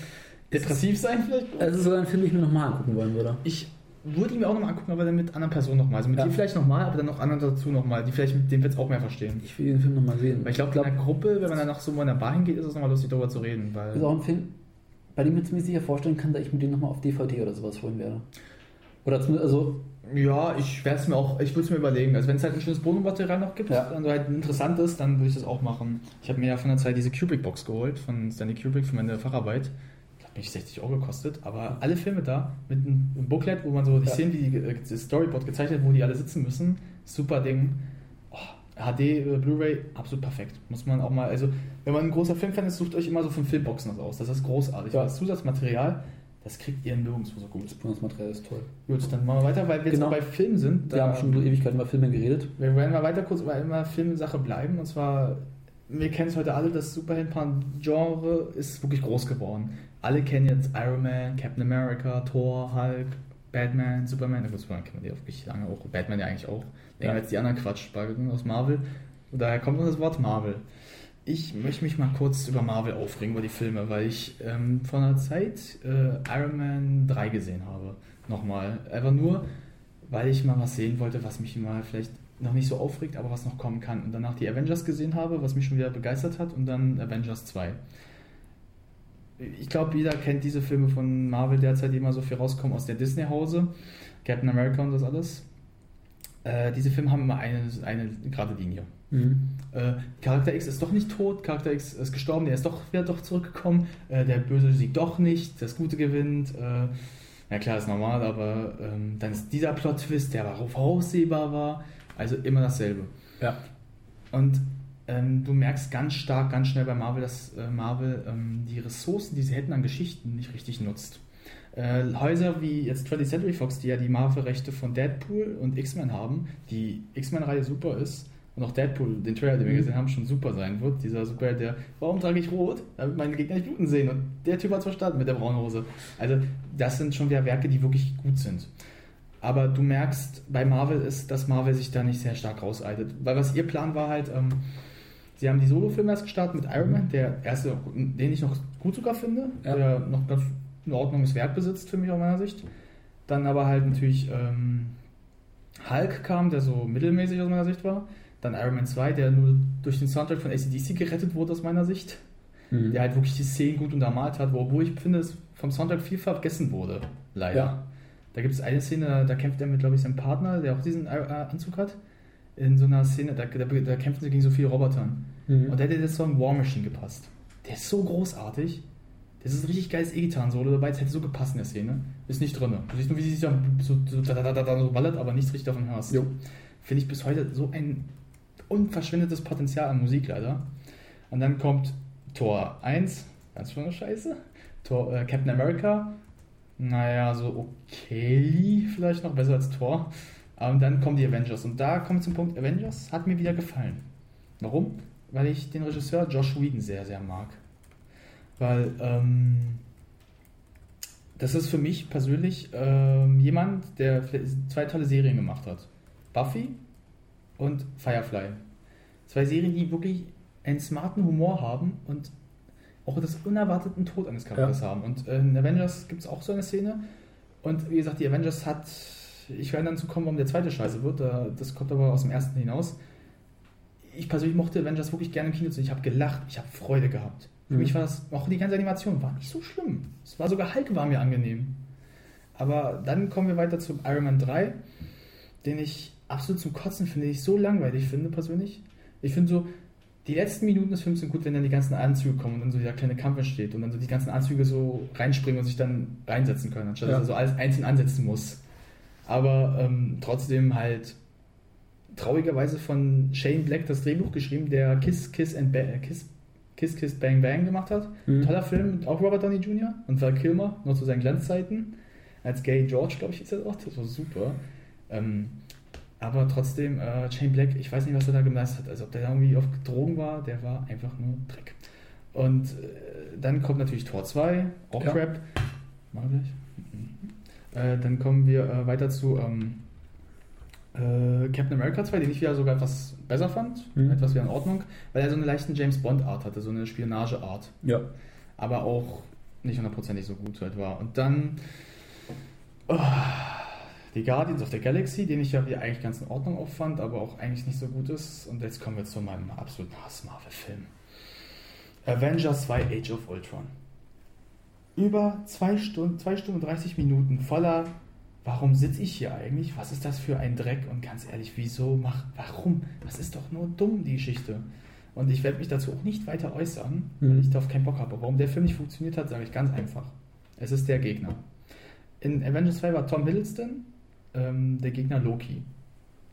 depressiv sein vielleicht. Es ist sogar ein Film, den ich mir nochmal angucken wollen würde. Ich würde ich mir auch nochmal angucken, aber dann mit anderen Personen nochmal. Also mit Ja. dir vielleicht nochmal, aber dann noch anderen dazu nochmal, die vielleicht mit dem jetzt auch mehr verstehen. Ich will den Film nochmal sehen. Weil ich glaube, in einer Gruppe, wenn man dann noch so mal in der Bar hingeht, ist es nochmal lustig darüber zu reden. das ist Weil auch ein Film, bei dem ich mir ziemlich sicher vorstellen kann, dass ich mir den nochmal auf DVD oder sowas holen werde. Oder zumindest, also, ja, ich werde es mir auch, ich würde es mir überlegen. Also wenn es halt ein schönes Bonusmaterial noch gibt Ja. und halt interessant ist, dann würde ich das auch machen. Ich habe mir ja von der Zeit diese Kubrick-Box geholt, von Stanley Kubrick für meine Facharbeit. Hat mich 60 Euro gekostet, aber alle Filme da mit einem Booklet, wo man so die Ja. Szenen, wie die, äh, das Storyboard gezeichnet, wo die alle sitzen müssen. Super Ding. Oh, HD, äh, Blu-ray, absolut perfekt. Muss man auch mal, also wenn man ein großer Filmfan ist, sucht euch immer so von Filmboxen das aus. Das ist großartig. Ja. Das Zusatzmaterial, das kriegt ihr nirgendwo so gut. das Bonusmaterial ist toll. Gut, dann machen wir weiter, weil wir Genau. jetzt noch bei Filmen sind. Wir haben schon so Ewigkeiten über Filme geredet. Wir werden mal weiter kurz über immer Filmsache bleiben. Und zwar, wir kennen es heute alle, das Superhelden-Genre ist wirklich groß geworden. Alle kennen jetzt Iron Man, Captain America, Thor, Hulk, Batman, Superman. Na gut, Superman kennen wir die auch wirklich lange auch. Batman ja eigentlich auch. Länger Ja. als die anderen Quatschbalken aus Marvel. Und daher kommt noch das Wort Marvel. Ich möchte mich mal kurz über Marvel aufregen, über die Filme, weil ich ähm, vor einer Zeit äh, Iron Man 3 gesehen habe. Nochmal. Einfach nur, weil ich mal was sehen wollte, was mich mal vielleicht noch nicht so aufregt, aber was noch kommen kann. Und danach die Avengers gesehen habe, was mich schon wieder begeistert hat, und dann Avengers 2. Ich glaube, jeder kennt diese Filme von Marvel derzeit, die immer so viel rauskommen aus der Disney-Hause. Captain America und das alles. Äh, diese Filme haben immer eine, eine gerade Linie. Äh, Charakter X ist doch nicht tot, Charakter X ist gestorben, der ist doch wieder doch zurückgekommen, äh, der Böse siegt doch nicht, das Gute gewinnt. Äh, na klar, ist normal, aber ähm, dann ist dieser Plot-Twist, der aber voraussehbar war, also immer dasselbe. Ja. Und ähm, du merkst ganz stark, ganz schnell bei Marvel, dass äh, Marvel ähm, die Ressourcen, die sie hätten an Geschichten, nicht richtig nutzt. Äh, Häuser wie jetzt 20th Century Fox, die ja die Marvel-Rechte von Deadpool und X-Men haben, die X-Men-Reihe super ist und auch Deadpool, den Trailer, den wir Mhm. gesehen haben, schon super sein wird. Dieser Superheld, der, warum trage ich rot? Damit meine Gegner nicht bluten sehen. Und der Typ hat es verstanden mit der braunen Hose. Also, das sind schon wieder Werke, die wirklich gut sind. Aber du merkst, bei Marvel ist, dass Marvel sich da nicht sehr stark rauseilt. Weil was ihr Plan war halt, ähm, sie haben die Solo-Filme erst gestartet mit Iron Man, der erste, den ich noch gut sogar finde, Ja. der noch ganz in Ordnunges Wert besitzt für mich aus meiner Sicht. Dann aber halt natürlich ähm, Hulk kam, der so mittelmäßig aus meiner Sicht war. Dann Iron Man 2, der nur durch den Soundtrack von ACDC gerettet wurde aus meiner Sicht. Mhm. Der halt wirklich die Szenen gut untermalt hat, obwohl ich finde, es vom Soundtrack viel vergessen wurde. Leider. Ja. Da gibt es eine Szene, da kämpft er mit, glaube ich, seinem Partner, der auch diesen äh, Anzug hat. In so einer Szene, da, da, da kämpfen sie gegen so viele Robotern. Mhm. Und da hätte der Song War Machine gepasst. Der ist so großartig. Das ist ein richtig geiles E-Gitarren-Solo dabei, es hätte so gepasst in der Szene. Ist nicht drin. Du siehst nur, wie sie sich so, so, da, so ballert, aber nichts richtig davon hörst. Jo. Finde ich bis heute so ein unverschwendetes Potenzial an Musik leider. Und dann kommt Tor 1, ganz schöne Scheiße. Tor, äh, Captain America, naja, so okay, vielleicht noch besser als Tor. Und dann kommen die Avengers. Und da kommen wir zum Punkt, Avengers hat mir wieder gefallen. Warum? Weil ich den Regisseur Josh Whedon sehr, sehr mag. Weil ähm, das ist für mich persönlich ähm, jemand, der zwei tolle Serien gemacht hat. Buffy und Firefly. Zwei Serien, die wirklich einen smarten Humor haben und auch das unerwarteten Tod eines Charakters haben. Und äh, in Avengers gibt es auch so eine Szene. Und wie gesagt, die Avengers hat, ich werde dann zu kommen, warum der zweite Scheiße wird. Da- Das kommt aber aus dem ersten hinaus. Ich persönlich mochte Avengers wirklich gerne im Kino zu. Ich habe gelacht, ich habe Freude gehabt. Für Mhm. mich war das, auch die ganze Animation war nicht so schlimm. Es war sogar Hulk war mir angenehm. Aber dann kommen wir weiter zu Iron Man 3, den ich absolut zum Kotzen finde, den ich so langweilig finde persönlich. Ich finde so, die letzten Minuten des Films sind gut, wenn dann die ganzen Anzüge kommen und dann so dieser kleine Kampf entsteht und dann so die ganzen Anzüge so reinspringen und sich dann reinsetzen können, anstatt Ja. dass er so alles einzeln ansetzen muss. Aber ähm, trotzdem halt traurigerweise von Shane Black das Drehbuch geschrieben, der Kiss, Kiss and ba Kiss, Kiss, Kiss, Bang, Bang gemacht hat. Mhm. Toller Film, auch Robert Downey Jr. und Val Kilmer, noch zu seinen Glanzzeiten. Als Gay George, glaube ich, ist er auch. Das war super. Ähm, aber trotzdem, äh, Shane Black, ich weiß nicht, was er da geleistet hat. Also, ob der da irgendwie auf Drogen war, der war einfach nur Dreck. Und äh, dann kommt natürlich Tor 2, auch Ja. Crap. Machen wir gleich. Mhm. Äh, dann kommen wir äh, weiter zu ähm, äh, Captain America 2, den ich wieder sogar etwas besser fand, Mhm. etwas wieder in Ordnung, weil er so eine leichten James Bond Art hatte, so eine Spionage Art Ja. aber auch nicht hundertprozentig so gut halt war. Und dann, oh, die Guardians of the Galaxy, den ich ja wieder eigentlich ganz in Ordnung auffand, aber auch eigentlich nicht so gut ist. Und jetzt kommen wir zu meinem absoluten Hass-Marvel-Film. Avengers 2 Age of Ultron. Über 2 Stunden, 2 Stunden 30 Minuten voller Warum sitze ich hier eigentlich? Was ist das für ein Dreck? Und ganz ehrlich, wieso? Mach, warum? Das ist doch nur dumm, die Geschichte. Und ich werde mich dazu auch nicht weiter äußern, weil Mhm. ich darauf keinen Bock habe. Warum der Film nicht funktioniert hat, sage ich ganz einfach. Es ist der Gegner. In Avengers 2 war Tom Hiddleston ähm, der Gegner Loki.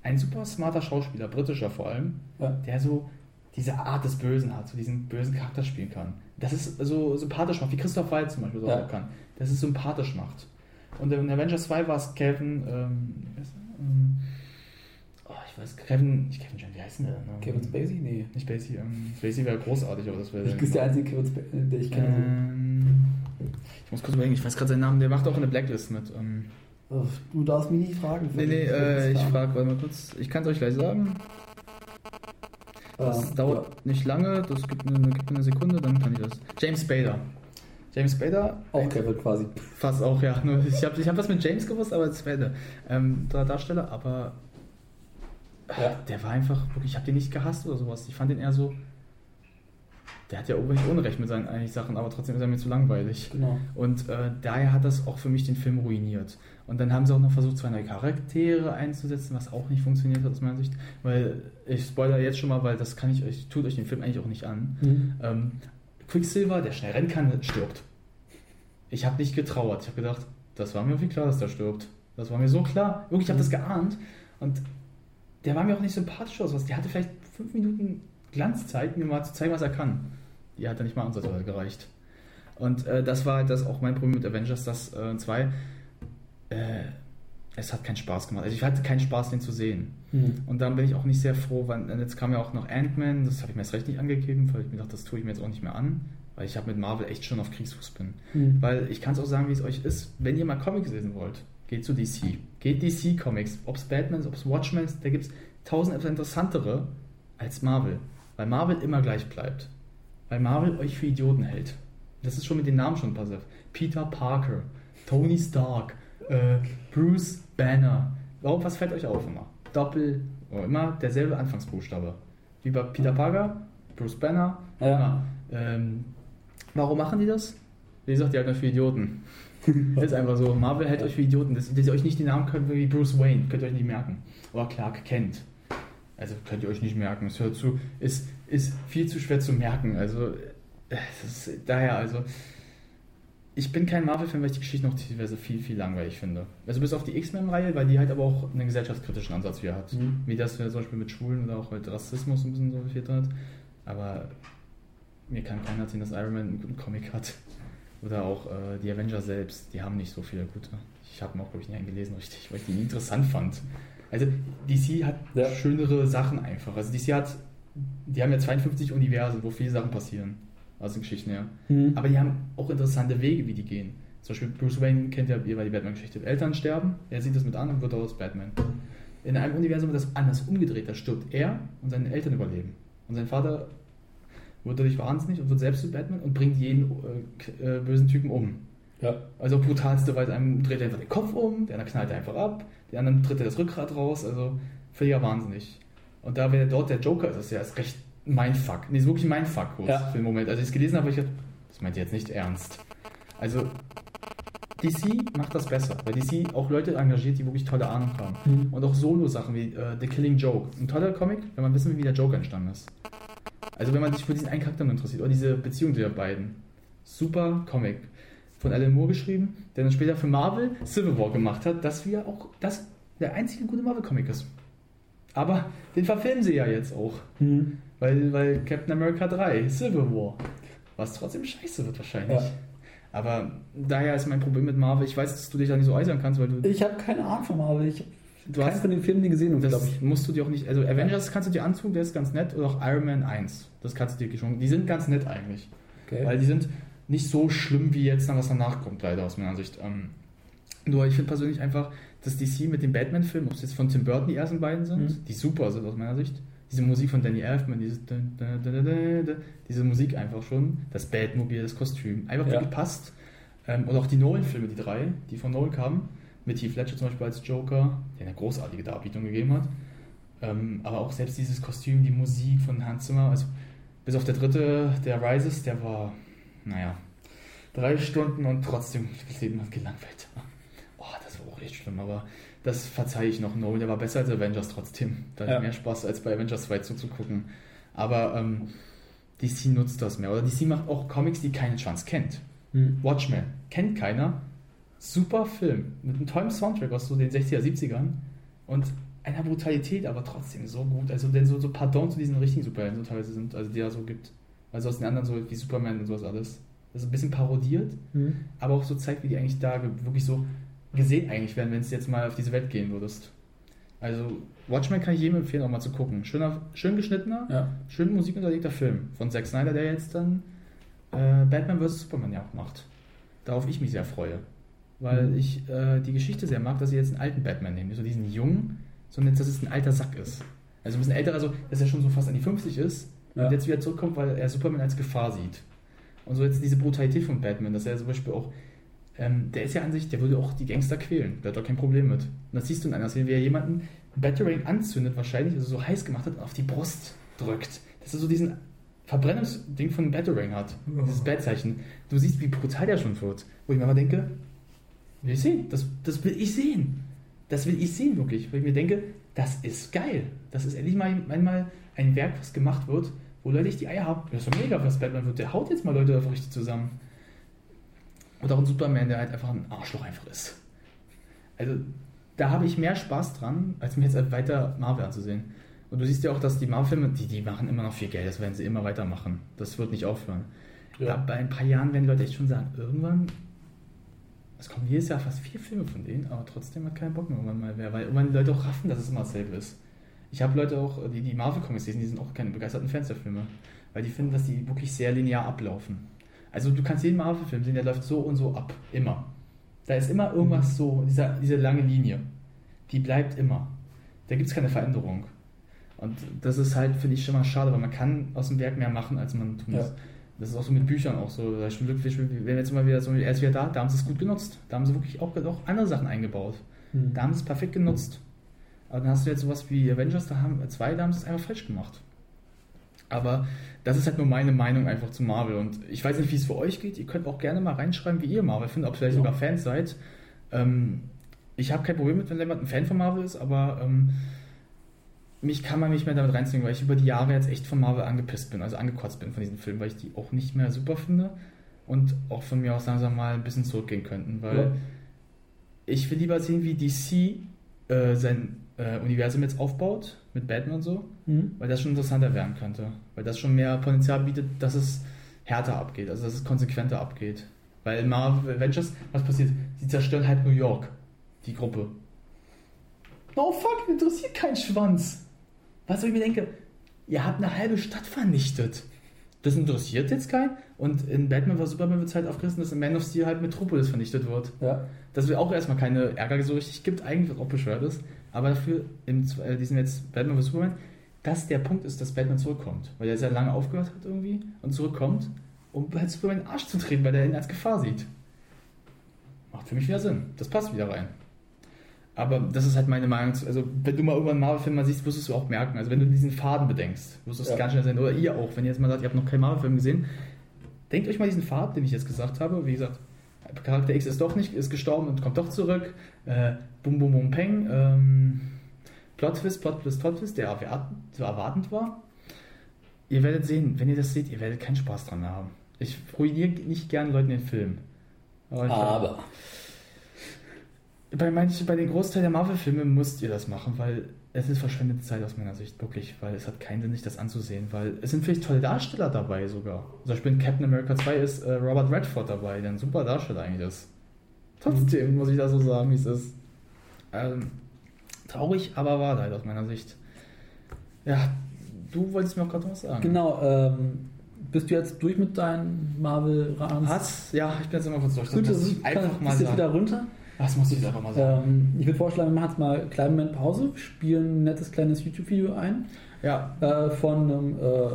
Ein super smarter Schauspieler, britischer vor allem, Ja. der so diese Art des Bösen hat, so diesen bösen Charakter spielen kann. Das ist so sympathisch macht, wie Christoph Waltz zum Beispiel so Ja. auch kann. Das ist sympathisch macht. Und in Avengers 2 war es Kevin, ähm, wie heißt er? Ähm, oh, ich weiß, Kevin, nicht Kevin John, wie heißt denn der? Ne? Kevin Spacey? Nee. Nicht Spacey, ähm, Spacey wäre großartig, aber das wäre. Das ist der einzige Kevin Spacey, den ich kenne. ähm, ich muss kurz überlegen, ich weiß gerade seinen Namen, der macht auch eine Blacklist mit. Ähm, Du darfst mich nicht fragen. nee, nee, äh, ich frage, warte mal kurz, ich kann es euch gleich sagen. Das Ähm, dauert nicht lange, das gibt mir, gibt eine Sekunde, dann kann ich das. James Spader. James Spader, Auch Kevin quasi. fast auch, ja. Ich habe ich hab was mit James gewusst, aber Spader. Ähm, der Darsteller, aber Ja. der war einfach wirklich, ich habe den nicht gehasst oder sowas. Ich fand den eher so. Der hat ja irgendwelche Unrecht mit seinen eigentlich Sachen, aber trotzdem ist er mir zu langweilig. Genau. Und äh, daher hat das auch für mich den Film ruiniert. Und dann haben sie auch noch versucht, zwei neue Charaktere einzusetzen, was auch nicht funktioniert hat aus meiner Sicht. Weil ich spoiler jetzt schon mal, weil das kann ich euch, tut euch den Film eigentlich auch nicht an. Mhm. Ähm, Quicksilver, der schnell rennen kann, stirbt. Ich habe nicht getrauert. Ich habe gedacht, das war mir irgendwie klar, dass der stirbt. Das war mir so klar. Wirklich, ich habe das geahnt. Und der war mir auch nicht sympathisch oder sowas. Der hatte vielleicht fünf Minuten Glanzzeit, mir mal zu zeigen, was er kann. Die hat er nicht mal ansatzweise gereicht. Und äh, das war halt das auch mein Problem mit Avengers, das 2. Äh, äh, es hat keinen Spaß gemacht. Also ich hatte keinen Spaß, den zu sehen. Mhm. Und dann bin ich auch nicht sehr froh, weil jetzt kam ja auch noch Ant-Man, das habe ich mir jetzt recht nicht angegeben, weil ich mir dachte, das tue ich mir jetzt auch nicht mehr an, weil ich habe mit Marvel echt schon auf Kriegsfuß bin. Mhm. Weil ich kann es auch sagen, wie es euch ist, wenn ihr mal Comics lesen wollt, geht zu DC. Geht DC Comics, ob es Batman, ob es Watchmen, da gibt es tausend etwas interessantere als Marvel. Weil Marvel immer gleich bleibt. Weil Marvel euch für Idioten hält. Das ist schon mit den Namen schon passiv. Peter Parker, Tony Stark, äh, Bruce Banner. Warum, was fällt euch auf immer? Doppel, oh, immer derselbe Anfangsbuchstabe. Wie bei Peter Parker, Bruce Banner. Ja. Ähm, warum machen die das? Wie gesagt, die halten euch für Idioten. ist einfach so. Marvel hält euch für Idioten. Dass, dass ihr euch nicht die Namen könnt wie Bruce Wayne, könnt ihr euch nicht merken. Aber Clark Kent. Also könnt ihr euch nicht merken. Es hört zu, ist, ist viel zu schwer zu merken. Also, äh, ist, daher, also. Ich bin kein Marvel-Fan, weil ich die Geschichte noch teilweise viel, viel langweilig finde. Also bis auf die X-Men-Reihe, weil die halt aber auch einen gesellschaftskritischen Ansatz wieder hat. Mhm. Wie das wir zum Beispiel mit Schwulen oder auch halt Rassismus ein bisschen so viel drin hat. Aber mir kann keiner erzählen, dass Iron Man einen guten Comic hat. Oder auch äh, die Avenger selbst, die haben nicht so viele gute. Ich habe ihn auch, glaube ich, nie einen gelesen, richtig, weil ich die nie interessant fand. Also DC hat Ja. schönere Sachen einfach. Also DC hat, die haben ja 52 Universen, wo viele Sachen passieren. Aus den Geschichten her. Mhm. Aber die haben auch interessante Wege, wie die gehen. Zum Beispiel Bruce Wayne kennt ja über die Batman-Geschichte. Eltern sterben, er sieht das mit an und wird daraus Batman. In einem Universum wird das anders umgedreht. Da stirbt er und seine Eltern überleben. Und sein Vater wird dadurch wahnsinnig und wird selbst zu Batman und bringt jeden äh, äh, bösen Typen um. Ja. Also brutalste Weise. Einem dreht er einfach den Kopf um, der andere knallt er einfach ab, der anderen tritt er das Rückgrat raus. Also völliger Wahnsinnig. Und da, wenn dort der Joker ist, ist ja erst recht mein Fuck. Nee, ist wirklich mein Fuck kurz Ja. für den Moment. Als ich es gelesen habe, ich gedacht, das meint ihr jetzt nicht ernst. Also DC macht das besser, weil DC auch Leute engagiert, die wirklich tolle Ahnung haben. Mhm. Und auch Solo-Sachen wie äh, The Killing Joke. Ein toller Comic, wenn man wissen will, wie der Joker entstanden ist. Also wenn man sich für diesen einen Charakter interessiert, oder diese Beziehung der beiden. Super Comic. Von Alan Moore geschrieben, der dann später für Marvel Civil War gemacht hat, dass wir auch das der einzige gute Marvel-Comic ist. Aber den verfilmen sie ja jetzt auch. Mhm. Weil, weil Captain America 3, Civil War. Was trotzdem scheiße wird wahrscheinlich. Ja. Aber daher ist mein Problem mit Marvel. Ich weiß, dass du dich da nicht so äußern kannst, weil du. Ich habe keine Ahnung von Marvel. Ich Du hast- keinen von den Filmen nie gesehen, glaube Das ich. musst du dir auch nicht. Also Avengers kannst du dir antun, der ist ganz nett. Oder auch Iron Man 1. Das kannst du dir schon. Die sind ganz nett eigentlich. Okay. Weil die sind nicht so schlimm wie jetzt, was danach kommt, leider aus meiner Sicht. Ähm, nur ich finde persönlich einfach, dass DC mit den Batman-Filmen, ob es jetzt von Tim Burton die ersten beiden sind, Mhm. die super sind aus meiner Sicht. Diese Musik von Danny Elfman, diese, diese Musik einfach schon, das Batmobil, das Kostüm, einfach Ja. wirklich passt. Ähm, und auch die Nolan-Filme, die drei, die von Nolan kamen, Mit Heath Ledger zum Beispiel als Joker, der eine großartige Darbietung gegeben hat. Ähm, aber auch selbst dieses Kostüm, die Musik von Hans Zimmer, also bis auf der dritte, der Rises, der war, naja, drei Stunden und trotzdem gelangweilt. Oh, das war auch echt schlimm, aber das verzeihe ich noch Nolan. Der war besser als Avengers trotzdem. Da Ja. ich mehr Spaß, als bei Avengers 2 zuzugucken. Aber ähm, DC nutzt das mehr. Oder DC macht auch Comics, die keinen Schwanz kennt. Hm. Watchmen kennt keiner. Super Film. Mit einem tollen Soundtrack aus so den 60er, 70ern. Und einer Brutalität, aber trotzdem so gut. Also, denn so, so Pardon zu diesen richtigen Superhelden so teilweise sind, also die da so gibt. Also aus den anderen so wie Superman und sowas alles. Das ist ein bisschen parodiert, Hm. aber auch so zeigt, wie die eigentlich da wirklich so gesehen eigentlich werden, wenn es jetzt mal auf diese Welt gehen würdest. Also Watchmen kann ich jedem empfehlen, auch mal zu gucken. Schöner, schön geschnittener, Ja. schön musikunterlegter Film von Zack Snyder, der jetzt dann äh, Batman vs. Superman ja auch macht. Darauf ich mich sehr freue. Weil Mhm. ich äh, die Geschichte sehr mag, dass sie jetzt einen alten Batman nehmen. Nicht so diesen jungen, sondern jetzt, dass es ein alter Sack ist. Also ein bisschen älter, also dass er schon so fast an die 50 ist Ja. und jetzt wieder zurückkommt, weil er Superman als Gefahr sieht. Und so jetzt diese Brutalität von Batman, dass er zum Beispiel auch, ähm, der ist ja an sich, der würde auch die Gangster quälen. Der hat doch kein Problem mit. Und das siehst du in einer Szene, wie er jemanden Battering anzündet, wahrscheinlich, also so heiß gemacht hat und auf die Brust drückt. Dass er so diesen Verbrennungsding von Battering hat. Ja. Dieses Bad-Zeichen. Du siehst, wie brutal der schon wird. Wo ich mir aber denke, will ich sehen. Das, das will ich sehen. Das will ich sehen, wirklich. Weil ich mir denke, das ist geil. Das ist endlich mal einmal ein Werk, was gemacht wird, wo Leute echt die Eier haben. Das ist doch mega, was Batman wird. Der haut jetzt mal Leute einfach richtig zusammen. Und auch ein Superman, der halt einfach ein Arschloch einfach ist. Also, da habe ich mehr Spaß dran, als mir jetzt halt weiter Marvel anzusehen. Und du siehst ja auch, dass die Marvel-Filme, die, die machen immer noch viel Geld, das werden sie immer weitermachen. Das wird nicht aufhören. Ja. Aber bei ein paar Jahren werden die Leute echt schon sagen, irgendwann, es kommen jedes Jahr fast vier Filme von denen, aber trotzdem hat keiner Bock mehr irgendwann mal mehr, weil irgendwann die Leute auch raffen, dass es immer dasselbe ist. Ich habe Leute auch, die die Marvel-Comics lesen, die sind auch keine begeisterten Fans der Filme, weil die finden, dass die wirklich sehr linear ablaufen. Also du kannst jeden Marvel-Film sehen, der läuft so und so ab, immer. Da ist immer irgendwas so, dieser, diese lange Linie, die bleibt immer. Da gibt es keine Veränderung. Und das ist halt, finde ich, schon mal schade, weil man kann aus dem Werk mehr machen, als man tun Ja. muss. Das ist auch so mit Büchern auch so. Da ist Glück, wenn wir jetzt mal wieder so, er ist wieder da, da haben sie es gut genutzt. Da haben sie wirklich auch, auch andere Sachen eingebaut. Hm. Da haben sie es perfekt genutzt. Aber dann hast du jetzt sowas wie Avengers, da haben zwei, da haben sie es einfach falsch gemacht. Aber das ist halt nur meine Meinung einfach zu Marvel. Und ich weiß nicht, wie es für euch geht. Ihr könnt auch gerne mal reinschreiben, wie ihr Marvel findet, ob ihr vielleicht Ja. sogar Fans seid. Ähm, ich habe kein Problem mit, wenn jemand ein Fan von Marvel ist, aber ähm, mich kann man nicht mehr damit reinziehen, weil ich über die Jahre jetzt echt von Marvel angepisst bin, also angekotzt bin von diesen Filmen, weil ich die auch nicht mehr super finde und auch von mir aus langsam mal ein bisschen zurückgehen könnten, weil Ja. ich will lieber sehen, wie DC äh, sein äh, Universum jetzt aufbaut, mit Batman und so, Hm. weil das schon interessanter werden könnte. Weil das schon mehr Potenzial bietet, dass es härter abgeht, also dass es konsequenter abgeht. Weil Marvel Avengers, was passiert? Sie zerstören halt New York, die Gruppe. No fuck, interessiert keinen Schwanz. Was ich mir denke? Ihr habt eine halbe Stadt vernichtet. Das interessiert jetzt keinen. Und in Batman vs. Superman wird es halt aufgerissen, dass in Man of Steel halt Metropolis vernichtet wird Ja. dass wir auch erstmal keine Ärger so richtig gibt, eigentlich was auch bescheuert ist, aber dafür in äh, diesem jetzt Batman vs. Superman, dass der Punkt ist, dass Batman zurückkommt, weil er sehr lange aufgehört hat irgendwie und zurückkommt, um halt Superman in den Arsch zu treten, weil er ihn als Gefahr sieht. Macht für mich wieder Sinn. Das passt wieder rein. Aber das ist halt meine Meinung. Also, wenn du mal irgendwann einen Marvel-Film mal siehst, wirst du es auch merken. Also, wenn du diesen Faden bedenkst, wirst du es Ja. ganz schnell sehen. Oder ihr auch, wenn ihr jetzt mal sagt, ihr habt noch keinen Marvel-Film gesehen, denkt euch mal diesen Faden, den ich jetzt gesagt habe. Wie gesagt, Charakter X ist doch nicht, ist gestorben und kommt doch zurück. Äh, bum, bum, bum, peng. Ähm, Plot Twist, Plot Twist, Plot Twist, der so erwartend war. Ihr werdet sehen, wenn ihr das seht, ihr werdet keinen Spaß dran haben. Ich ruiniere nicht gern Leuten den Film. Aber Aber. Bei, manchen, bei den Großteil der Marvel-Filme müsst ihr das machen, weil es ist verschwendete Zeit aus meiner Sicht, wirklich, weil es hat keinen Sinn, sich das anzusehen, weil es sind vielleicht tolle Darsteller dabei sogar. Zum Beispiel in Captain America 2 ist äh, Robert Redford dabei, der ein super Darsteller eigentlich ist. Trotzdem muss ich da so sagen, wie es ist. Ähm, traurig, aber wahr halt aus meiner Sicht. Ja, du wolltest mir auch gerade was sagen. Genau, ähm, bist du jetzt durch mit deinen Marvel-Rans? Hat's? Ja, ich bin jetzt immer kurz durch. Gut, das ich einfach kann, mal bist jetzt wieder runter. Das muss ich jetzt einfach mal sagen. Ähm, ich würde vorschlagen, wir machen jetzt mal einen kleinen Moment Pause, spielen ein nettes kleines YouTube-Video ein Ja, äh, von einem äh,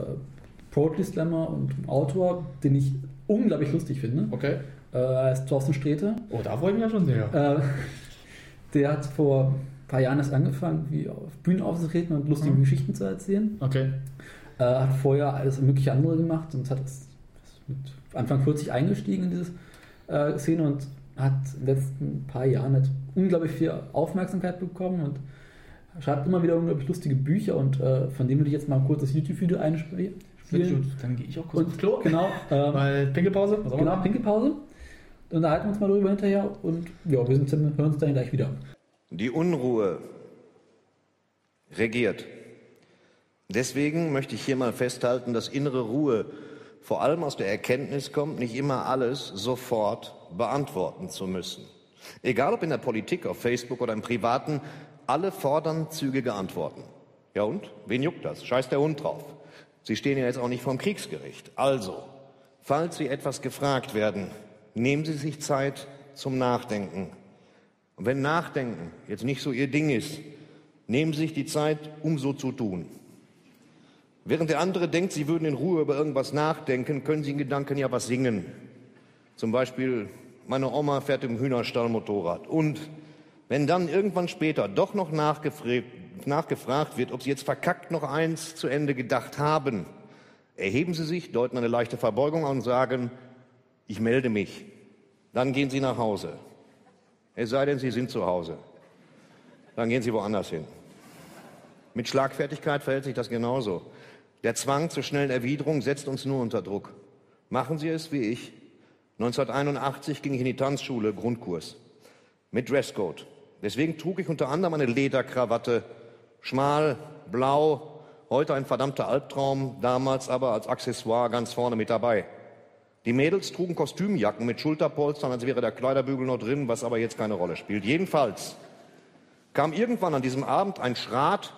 Poetry Slammer und einem Autor, den ich unglaublich lustig finde. okay. Äh, er heißt Thorsten Sträte. Oh, da freue ich mich ja schon sehr. Äh, Der hat vor ein paar Jahren erst angefangen, wie auf Bühnen aufzutreten und lustige Mhm. Geschichten zu erzählen. Okay. Äh, hat vorher alles mögliche andere gemacht und hat mit Anfang 40 eingestiegen in diese äh, Szene und hat in den letzten paar Jahren halt unglaublich viel Aufmerksamkeit bekommen und schreibt immer wieder unglaublich lustige Bücher und äh, von dem würde ich jetzt mal kurz das YouTube-Video einspielen. Gut, dann gehe ich auch kurz Und aufs Klo. genau, ähm, Weil Pinkelpause. Genau. Pinkelpause. Dann unterhalten wir uns mal drüber hinterher und ja, wir sind, hören uns dann gleich wieder. Die Unruhe regiert. Deswegen möchte ich hier mal festhalten, dass innere Ruhe vor allem aus der Erkenntnis kommt, nicht immer alles sofort beantworten zu müssen. Egal ob in der Politik, auf Facebook oder im Privaten, alle fordern zügige Antworten. Ja und? Wen juckt das? Scheiß der Hund drauf. Sie stehen ja jetzt auch nicht vorm Kriegsgericht. Also, falls Sie etwas gefragt werden, nehmen Sie sich Zeit zum Nachdenken. Und wenn Nachdenken jetzt nicht so Ihr Ding ist, nehmen Sie sich die Zeit, um so zu tun. Während der andere denkt, Sie würden in Ruhe über irgendwas nachdenken, können Sie in Gedanken ja was singen. Zum Beispiel, meine Oma fährt im Hühnerstall Motorrad. Und wenn dann irgendwann später doch noch nachgefragt, wird, ob Sie jetzt verkackt noch eins zu Ende gedacht haben, erheben Sie sich, deuten eine leichte Verbeugung an und sagen, ich melde mich. Dann gehen Sie nach Hause. Es sei denn, Sie sind zu Hause. Dann gehen Sie woanders hin. Mit Schlagfertigkeit verhält sich das genauso. Der Zwang zur schnellen Erwiderung setzt uns nur unter Druck. Machen Sie es wie ich. 1981 ging ich in die Tanzschule, Grundkurs, mit Dresscode. Deswegen trug ich unter anderem eine Lederkrawatte, schmal, blau, heute ein verdammter Albtraum, damals aber als Accessoire ganz vorne mit dabei. Die Mädels trugen Kostümjacken mit Schulterpolstern, als wäre der Kleiderbügel noch drin, was aber jetzt keine Rolle spielt. Jedenfalls kam irgendwann an diesem Abend ein Schrat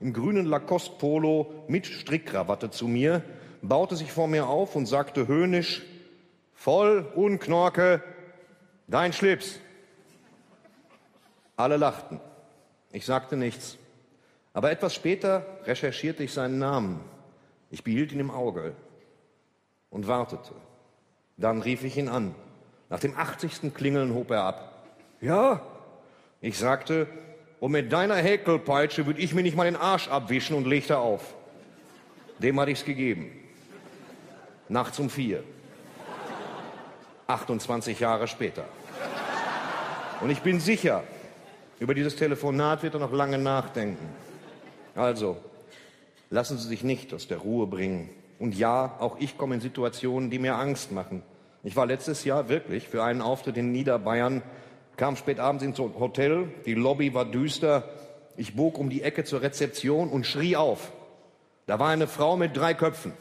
im grünen Lacoste-Polo mit Strickkrawatte zu mir, baute sich vor mir auf und sagte höhnisch, voll unknorke, dein Schlips. Alle lachten. Ich sagte nichts. Aber etwas später recherchierte ich seinen Namen. Ich behielt ihn im Auge und wartete. Dann rief ich ihn an. Nach dem 80. Klingeln hob er ab. Ja? Ich sagte, und mit deiner Häkelpeitsche würde ich mir nicht mal den Arsch abwischen und legte auf. Dem hatte ich's gegeben. Nachts um vier. 28 Jahre später. Und ich bin sicher, über dieses Telefonat wird er noch lange nachdenken. Also, lassen Sie sich nicht aus der Ruhe bringen. Und ja, auch ich komme in Situationen, die mir Angst machen. Ich war letztes Jahr wirklich für einen Auftritt in Niederbayern, kam spät abends ins Hotel, die Lobby war düster. Ich bog um die Ecke zur Rezeption und schrie auf. Da war eine Frau mit drei Köpfen.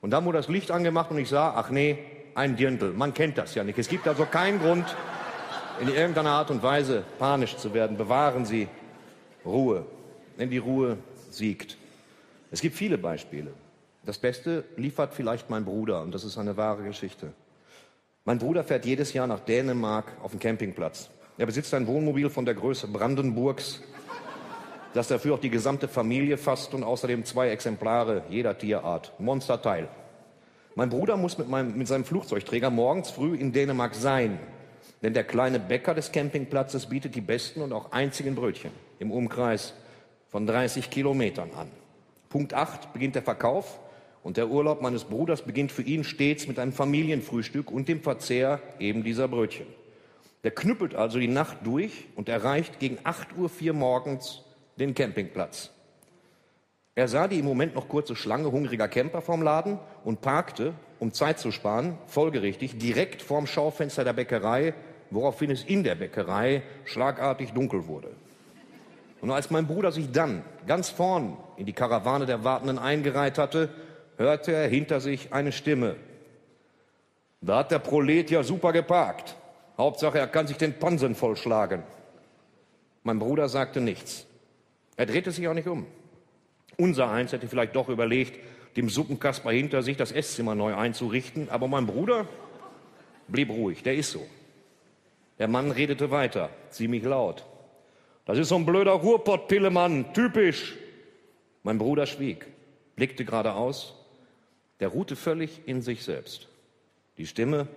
Und dann wurde das Licht angemacht und ich sah, ach nee, ein Dirndl. Man kennt das ja nicht. Es gibt also keinen Grund, in irgendeiner Art und Weise panisch zu werden. Bewahren Sie Ruhe, denn die Ruhe siegt. Es gibt viele Beispiele. Das Beste liefert vielleicht mein Bruder und das ist eine wahre Geschichte. Mein Bruder fährt jedes Jahr nach Dänemark auf den Campingplatz. Er besitzt ein Wohnmobil von der Größe Brandenburgs, das dafür auch die gesamte Familie fasst und außerdem zwei Exemplare jeder Tierart. Monsterteil. Mein Bruder muss mit, meinem, mit seinem Flugzeugträger morgens früh in Dänemark sein, denn der kleine Bäcker des Campingplatzes bietet die besten und auch einzigen Brötchen im Umkreis von 30 Kilometern an. Punkt 8 beginnt der Verkauf und der Urlaub meines Bruders beginnt für ihn stets mit einem Familienfrühstück und dem Verzehr eben dieser Brötchen. Der knüppelt also die Nacht durch und erreicht gegen 8.04 Uhr morgens den Campingplatz. Er sah die im Moment noch kurze Schlange hungriger Camper vorm Laden und parkte, um Zeit zu sparen, folgerichtig direkt vorm Schaufenster der Bäckerei, woraufhin es in der Bäckerei schlagartig dunkel wurde. Und als mein Bruder sich dann ganz vorn in die Karawane der Wartenden eingereiht hatte, hörte er hinter sich eine Stimme. Da hat der Prolet ja super geparkt. Hauptsache, er kann sich den Pansen vollschlagen. Mein Bruder sagte nichts. Er drehte sich auch nicht um. Unser eins hätte vielleicht doch überlegt, dem Suppenkasper hinter sich das Esszimmer neu einzurichten, aber mein Bruder blieb ruhig, der ist so. Der Mann redete weiter, ziemlich laut. Das ist so ein blöder Ruhrpott-Pillemann, typisch. Mein Bruder schwieg, blickte geradeaus, der ruhte völlig in sich selbst. Die Stimme,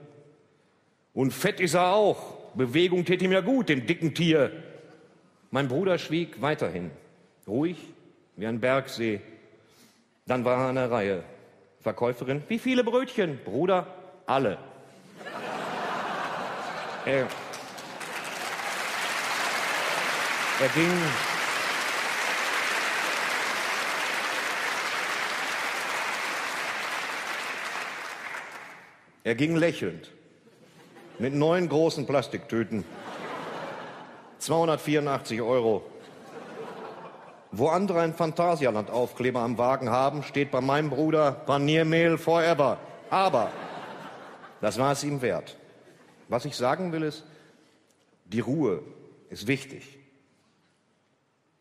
und fett ist er auch, Bewegung tät ihm ja gut, dem dicken Tier. Mein Bruder schwieg weiterhin, ruhig wie ein Bergsee. Dann war er an der Reihe. Verkäuferin, wie viele Brötchen? Bruder, alle. Er, er ging. Er ging lächelnd mit neun großen Plastiktüten. 284 Euro. Wo andere ein Phantasialand-Aufkleber am Wagen haben, steht bei meinem Bruder Paniermehl forever. Aber das war es ihm wert. Was ich sagen will ist, die Ruhe ist wichtig.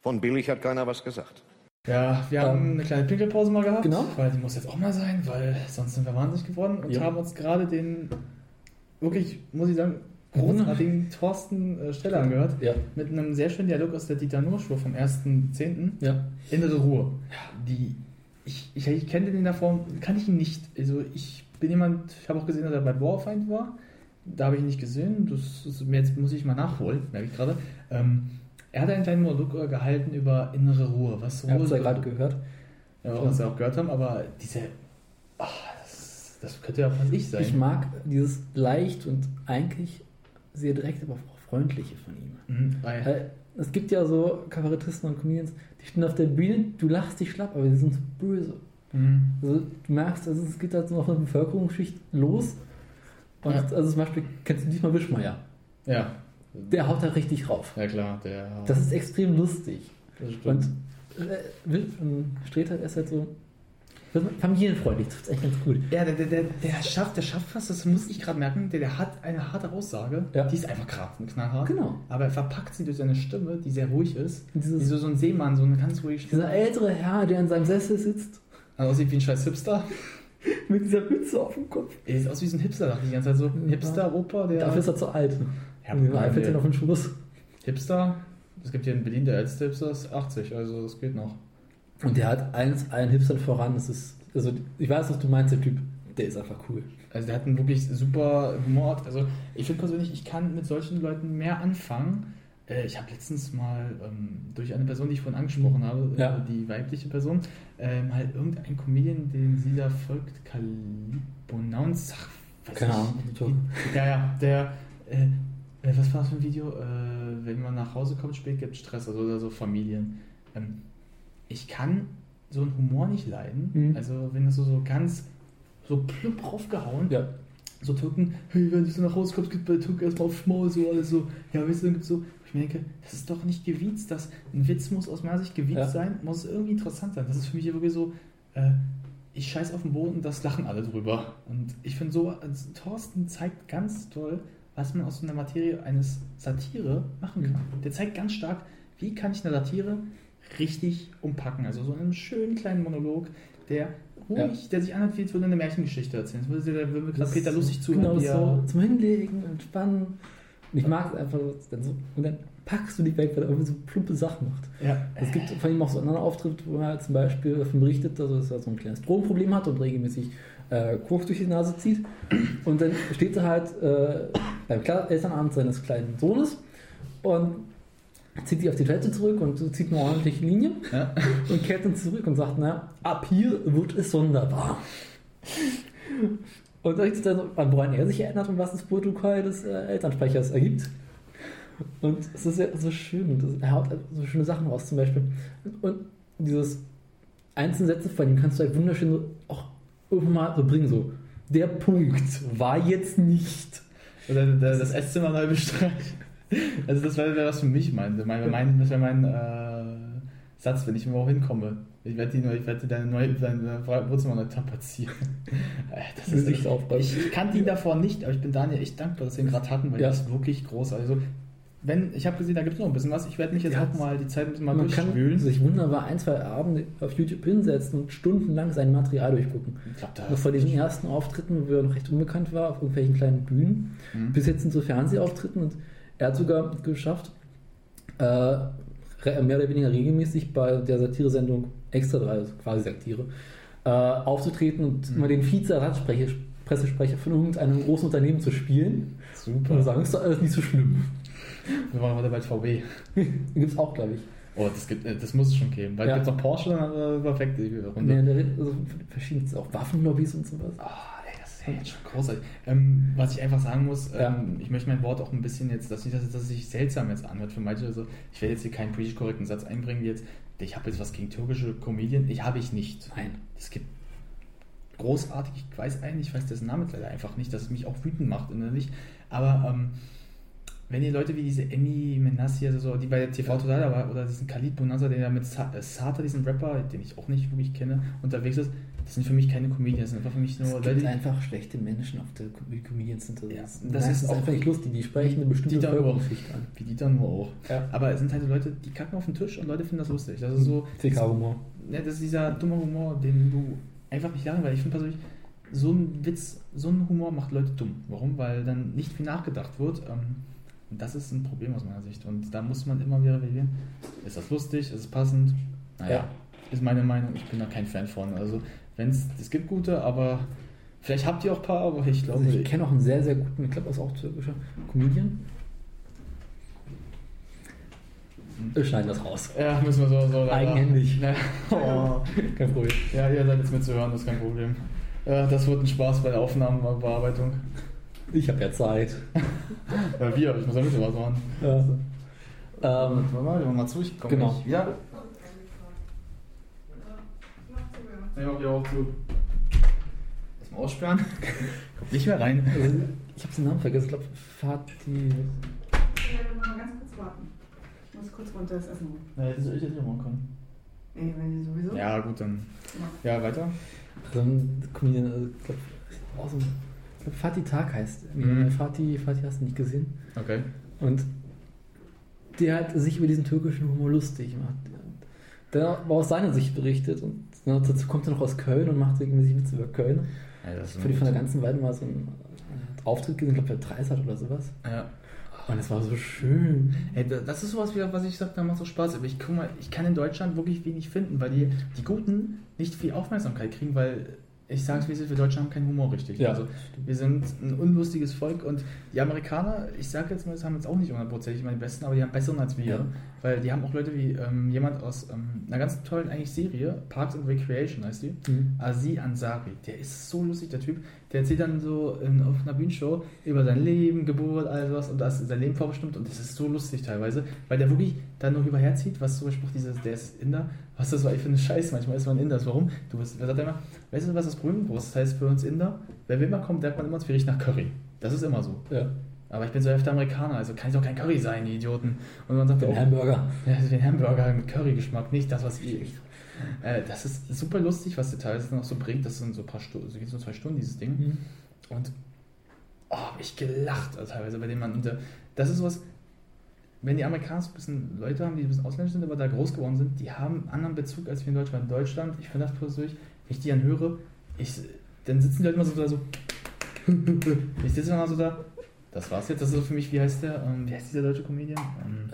Von billig hat keiner was gesagt. Ja, wir haben eine kleine Pinkelpause mal gehabt. Genau. Weil die muss jetzt auch mal sein, weil sonst sind wir wahnsinnig geworden und Ja. haben uns gerade den, wirklich, muss ich sagen, großartigen Thorsten äh, Steller angehört. Ja. Mit einem sehr schönen Dialog aus der Dieter Nuhr Show vom 1.10. Ja. Innere Ruhe. Die, ich, ich, ich kenne den davor, kann ich ihn nicht. Also ich bin jemand, ich habe auch gesehen, dass er bei Warfeind war. Da habe ich ihn nicht gesehen. Das ist, jetzt muss ich mal nachholen, merke ich gerade. Ähm, er hat einen kleinen Monolog äh, gehalten über innere Ruhe. Was es ja Ruhe- gerade gehört. ja, was wir auch gehört haben, aber diese. ach, das, das könnte ja fast ich sein. Ich mag dieses leicht und eigentlich sehr direkt, aber auch freundliche von ihm. Mhm, weil, Weil es gibt ja so Kabarettisten und Comedians, die stehen auf der Bühne, du lachst dich schlapp, aber die sind so böse. mhm. Also du merkst, also es geht halt so auf eine Bevölkerungsschicht los. Und Ja. also zum Beispiel, kennst du diesmal Wischmeier? Ja. Der haut da richtig rauf. Ja klar, der. Das ist extrem lustig. das stimmt. Und äh, und Streter ist halt so familienfreundlich, trifft echt ganz gut. Ja, der, der, der, der schafft, der schafft was, das muss ich gerade merken, der, der hat eine harte Aussage, Ja. die ist einfach gerade knallhart. Genau. Aber er verpackt sie durch seine Stimme, die sehr ruhig ist. Und dieses- wie so, so ein Seemann, so eine ganz ruhige Stimme. Dieser ältere Herr, der in seinem Sessel sitzt, Also aussieht wie ein scheiß Hipster. mit dieser Mütze auf dem Kopf. Er sieht aus wie so ein Hipster, dachte ich die ganze Zeit. So ein Hipster-Opa, der. Dafür ist er zu alt. Ja, Ja, wobei, fällt ja noch ein Schuss. Hipster, es gibt hier in Berlin, der älteste Hipster ist 80, also das geht noch. Und der hat eins, einen Hipster voran. Das ist, also ich weiß, was du meinst, der Typ, der ist einfach cool. Also der hat einen wirklich super Humor. Also ich finde persönlich, ich kann mit solchen Leuten mehr anfangen. Äh, Ich habe letztens mal ähm, durch eine Person, die ich vorhin angesprochen habe, äh, Ja. die weibliche Person, ähm, halt irgendein Comedian, den sie da folgt, weiß Keine. Ahnung. Ja, ja, der, äh, äh, was war das für ein Video? Äh, wenn man nach Hause kommt, spät gibt Stress, also oder so Familien. Ähm, ich kann so einen Humor nicht leiden. Mhm. Also wenn das so, so ganz so plump raufgehauen, Ja. so Türken, hey, wenn du nach Hause kommst, gibt bei Türken erstmal auf Schmaul, so, also, ja, weißt du, dann gibt's so, ich mir denke, das ist doch nicht gewiezt, das, ein Witz muss aus meiner Sicht gewiezt Ja. sein, muss irgendwie interessant sein. Das ist für mich wirklich so, äh, ich scheiß auf den Boden, das lachen alle drüber. Und ich finde so, also, Thorsten zeigt ganz toll, was man aus so einer Materie eines Satire machen kann. Der zeigt ganz stark, wie kann ich eine Satire richtig umpacken. Also so einen schönen kleinen Monolog, der ruhig, der sich anhört, wie als würde eine Märchengeschichte erzählen. Als würde der würde gerade Peter lustig zuhören. Genau, er- so zum Hinlegen, entspannen. Und ich mag es einfach, dann so, und dann packst du dich weg, weil er irgendwie so plumpe Sachen macht. Ja, Es gibt von ihm auch so einen anderen Auftritt, wo er zum Beispiel davon berichtet, dass er so ein kleines Drogenproblem hat und regelmäßig äh, Koks durch die Nase zieht. Und dann steht er halt äh, beim Elternabend seines kleinen Sohnes und zieht sich auf die Toilette zurück und zieht eine ordentliche Linie Ja. und kehrt dann zurück und sagt, na, ab hier wird es sonderbar. Und da dann so, an woran er sich erinnert und was das Protokoll des äh, Elternsprechers ergibt. Und es ist ja so schön. Das, er haut so schöne Sachen raus, zum Beispiel. Und dieses einzelne Sätze von ihm kannst du halt wunderschön so auch irgendwann mal so bringen. So, der Punkt war jetzt nicht. Oder der, das Esszimmer neu bestreichen. Also das wäre wär was für mich meinte. Mein, mein, das wäre mein äh, Satz, wenn ich irgendwo hinkomme. Ich werde die ich werde deine neue deine Wohnzimmer neu tapezieren. Äh, das ist Gesicht echt, aufräumen. ich kannte ihn davor nicht, aber ich bin Daniel echt dankbar, dass wir ihn gerade hatten, weil Ja. das ist wirklich groß. Also wenn, ich habe gesehen, da gibt es noch ein bisschen was. Ich werde mich jetzt Ja. auch mal die Zeit ein bisschen mal Man kann durchwühlen. sich wunderbar ein, zwei Abende auf YouTube hinsetzen und stundenlang sein Material durchgucken. Ich glaube, da Noch vor diesen ersten Auftritten, wo er noch recht unbekannt war, auf irgendwelchen kleinen Bühnen, Mhm. bis jetzt sind so Fernsehauftritten und er hat sogar geschafft, äh, mehr oder weniger regelmäßig bei der Satire-Sendung Extra 3, also quasi Satire, äh, aufzutreten und Mhm. mal den Vize-Ersatzsprecher Pressesprecher von irgendeinem großen Unternehmen zu spielen. Und Super. sagen, ist doch alles nicht so schlimm. Wir waren heute bei VW. Gibt es auch, glaube ich. Oh, das, gibt, äh, das muss es schon geben. Weil Ja. gibt es noch Porsche, wir perfekt. Nee, also verschiedenste, auch Waffenlobbys und sowas. Ah, jetzt schon großartig. Ähm, was ich einfach sagen muss, ähm, Ja. ich möchte mein Wort auch ein bisschen jetzt, dass, nicht, dass, es sich seltsam jetzt anhört für manche. Also, ich werde jetzt hier keinen politisch korrekten Satz einbringen, jetzt, ich habe jetzt was gegen türkische Comedien. Ich habe ich nicht. Nein. Es gibt großartig, ich weiß eigentlich, ich weiß dessen Name jetzt leider einfach nicht, dass es mich auch wütend macht innerlich. Aber ähm, wenn ihr Leute wie diese Emmy Menassi, also so, die bei der TV Total aber, oder diesen Khalid Bonanza, der ja mit Sa äh, Sata, diesen Rapper, den ich auch nicht wirklich kenne, unterwegs ist, das sind für mich keine Comedians, das sind einfach für mich nur Es Leute, gibt die einfach schlechte Menschen auf der Com- Comedians sind. Das, Ja, das das ist, ist auch- einfach nicht lustig. Die sprechen eine bestimmte Nuhr. Bevölkerungsschicht an. wie Dieter nur auch. Ja. Aber es sind halt so Leute, die kacken auf den Tisch und Leute finden das lustig. Das ist so, TK-Humor. Ja, das ist dieser dumme Humor, den du einfach nicht lachen, weil ich finde persönlich, so ein Witz, so ein Humor macht Leute dumm. Warum? Weil dann nicht viel nachgedacht wird. Ähm, und das ist ein Problem aus meiner Sicht. Und da muss man immer wieder evaluieren. Ist das lustig? Ist es passend? Naja, Ja. ist meine Meinung. Ich bin da kein Fan von. Also, wenn es, es gibt gute, aber vielleicht habt ihr auch ein paar, aber ich glaube, Also ich kenne auch einen sehr, sehr guten, ich glaube, das ist auch türkischer Comedian. Wir schneiden das raus. ja, müssen wir so. so Eigenhändig. Ja. Oh. Kein Problem. ja, ihr seid jetzt mitzuhören, das ist kein Problem. Ja, das wird ein Spaß bei der Aufnahmenbearbeitung. Ich habe ja Zeit. Ja, wir, ich muss auch nicht was machen. Ja. Ähm, Warte mal, wir mal zu, ich komme Genau. nicht wieder. Ich mach hier auch zu. Erstmal aussperren. Kommt nicht mehr rein. also, ich habe den Namen vergessen. Ich glaube, Fatih. Ja, wir mal ganz kurz warten. Ich muss kurz runter das Essen holen. Na, hätte ich jetzt nicht machen können. Ey, wenn die sowieso. Ja, gut, dann. Ja, weiter. So ein Comedian, also, ich glaube. Ich glaube, Fatih Tag heißt. er. Mhm. Fatih, Fatih hast du nicht gesehen. Okay. Und der hat sich über diesen türkischen Humor lustig gemacht. Der war aus seiner Sicht berichtet und ne, dazu kommt er noch aus Köln und macht irgendwie Witze über Köln. Ja, Für die von der ganzen Weile mal so ein äh, Auftritt gesehen, ich glaube, der Dreisat oder sowas. Ja. Und es war so schön. Hey, da- das ist sowas was ich sage, da macht so Spaß. Aber ich guck mal, ich kann in Deutschland wirklich wenig finden, weil die, die Guten nicht viel Aufmerksamkeit kriegen, weil ich sage es wie es ist, wir Deutschen haben keinen Humor richtig. Ja. Also wir sind ein unlustiges Volk und die Amerikaner, ich sage jetzt mal, das haben jetzt auch nicht hundertprozentig die besten, aber die haben besseren als wir. Ja. Weil die haben auch Leute wie ähm, jemand aus ähm, einer ganz tollen eigentlich Serie, Parks and Recreation heißt die. Mhm. Aziz Ansari, der ist so lustig, der Typ. Der erzählt dann so in, auf einer Bühnenshow über sein Leben, Geburt, all sowas und das sein Leben vorbestimmt und das ist so lustig teilweise, weil der wirklich dann noch überherzieht, was zum Beispiel auch dieses, der ist Inder, was das war ich für eine Scheiße, manchmal ist man Inder, ist. warum? Du bist, wer sagt immer, weißt du, was das? Das heißt für uns Inder, wer will mal kommt, sagt man immer, wir riechen nach Curry. Das ist immer so. Ja. Aber ich bin so öfter Amerikaner, also kann ich doch kein Curry sein, die Idioten. Und man sagt Den auch, Hamburger. ja, ein Hamburger mit Currygeschmack, nicht das, was ihr. Äh, das ist super lustig, was der teilweise noch so bringt. Das sind so ein paar Stunden, so geht so zwei Stunden, dieses Ding. Mhm. Und oh, hab ich gelacht also teilweise bei dem Mann. Und äh, das ist was, wenn die Amerikaner so ein bisschen Leute haben, die ein bisschen ausländisch sind, aber da groß geworden sind, die haben einen anderen Bezug als wir in Deutschland. In Deutschland, ich finde das persönlich, wenn ich die dann höre, ich, dann sitzen die Leute immer so da so. ich sitze immer so da. Das war's jetzt. Das ist so für mich, wie heißt der? Ähm, wie heißt dieser deutsche Comedian? Ähm,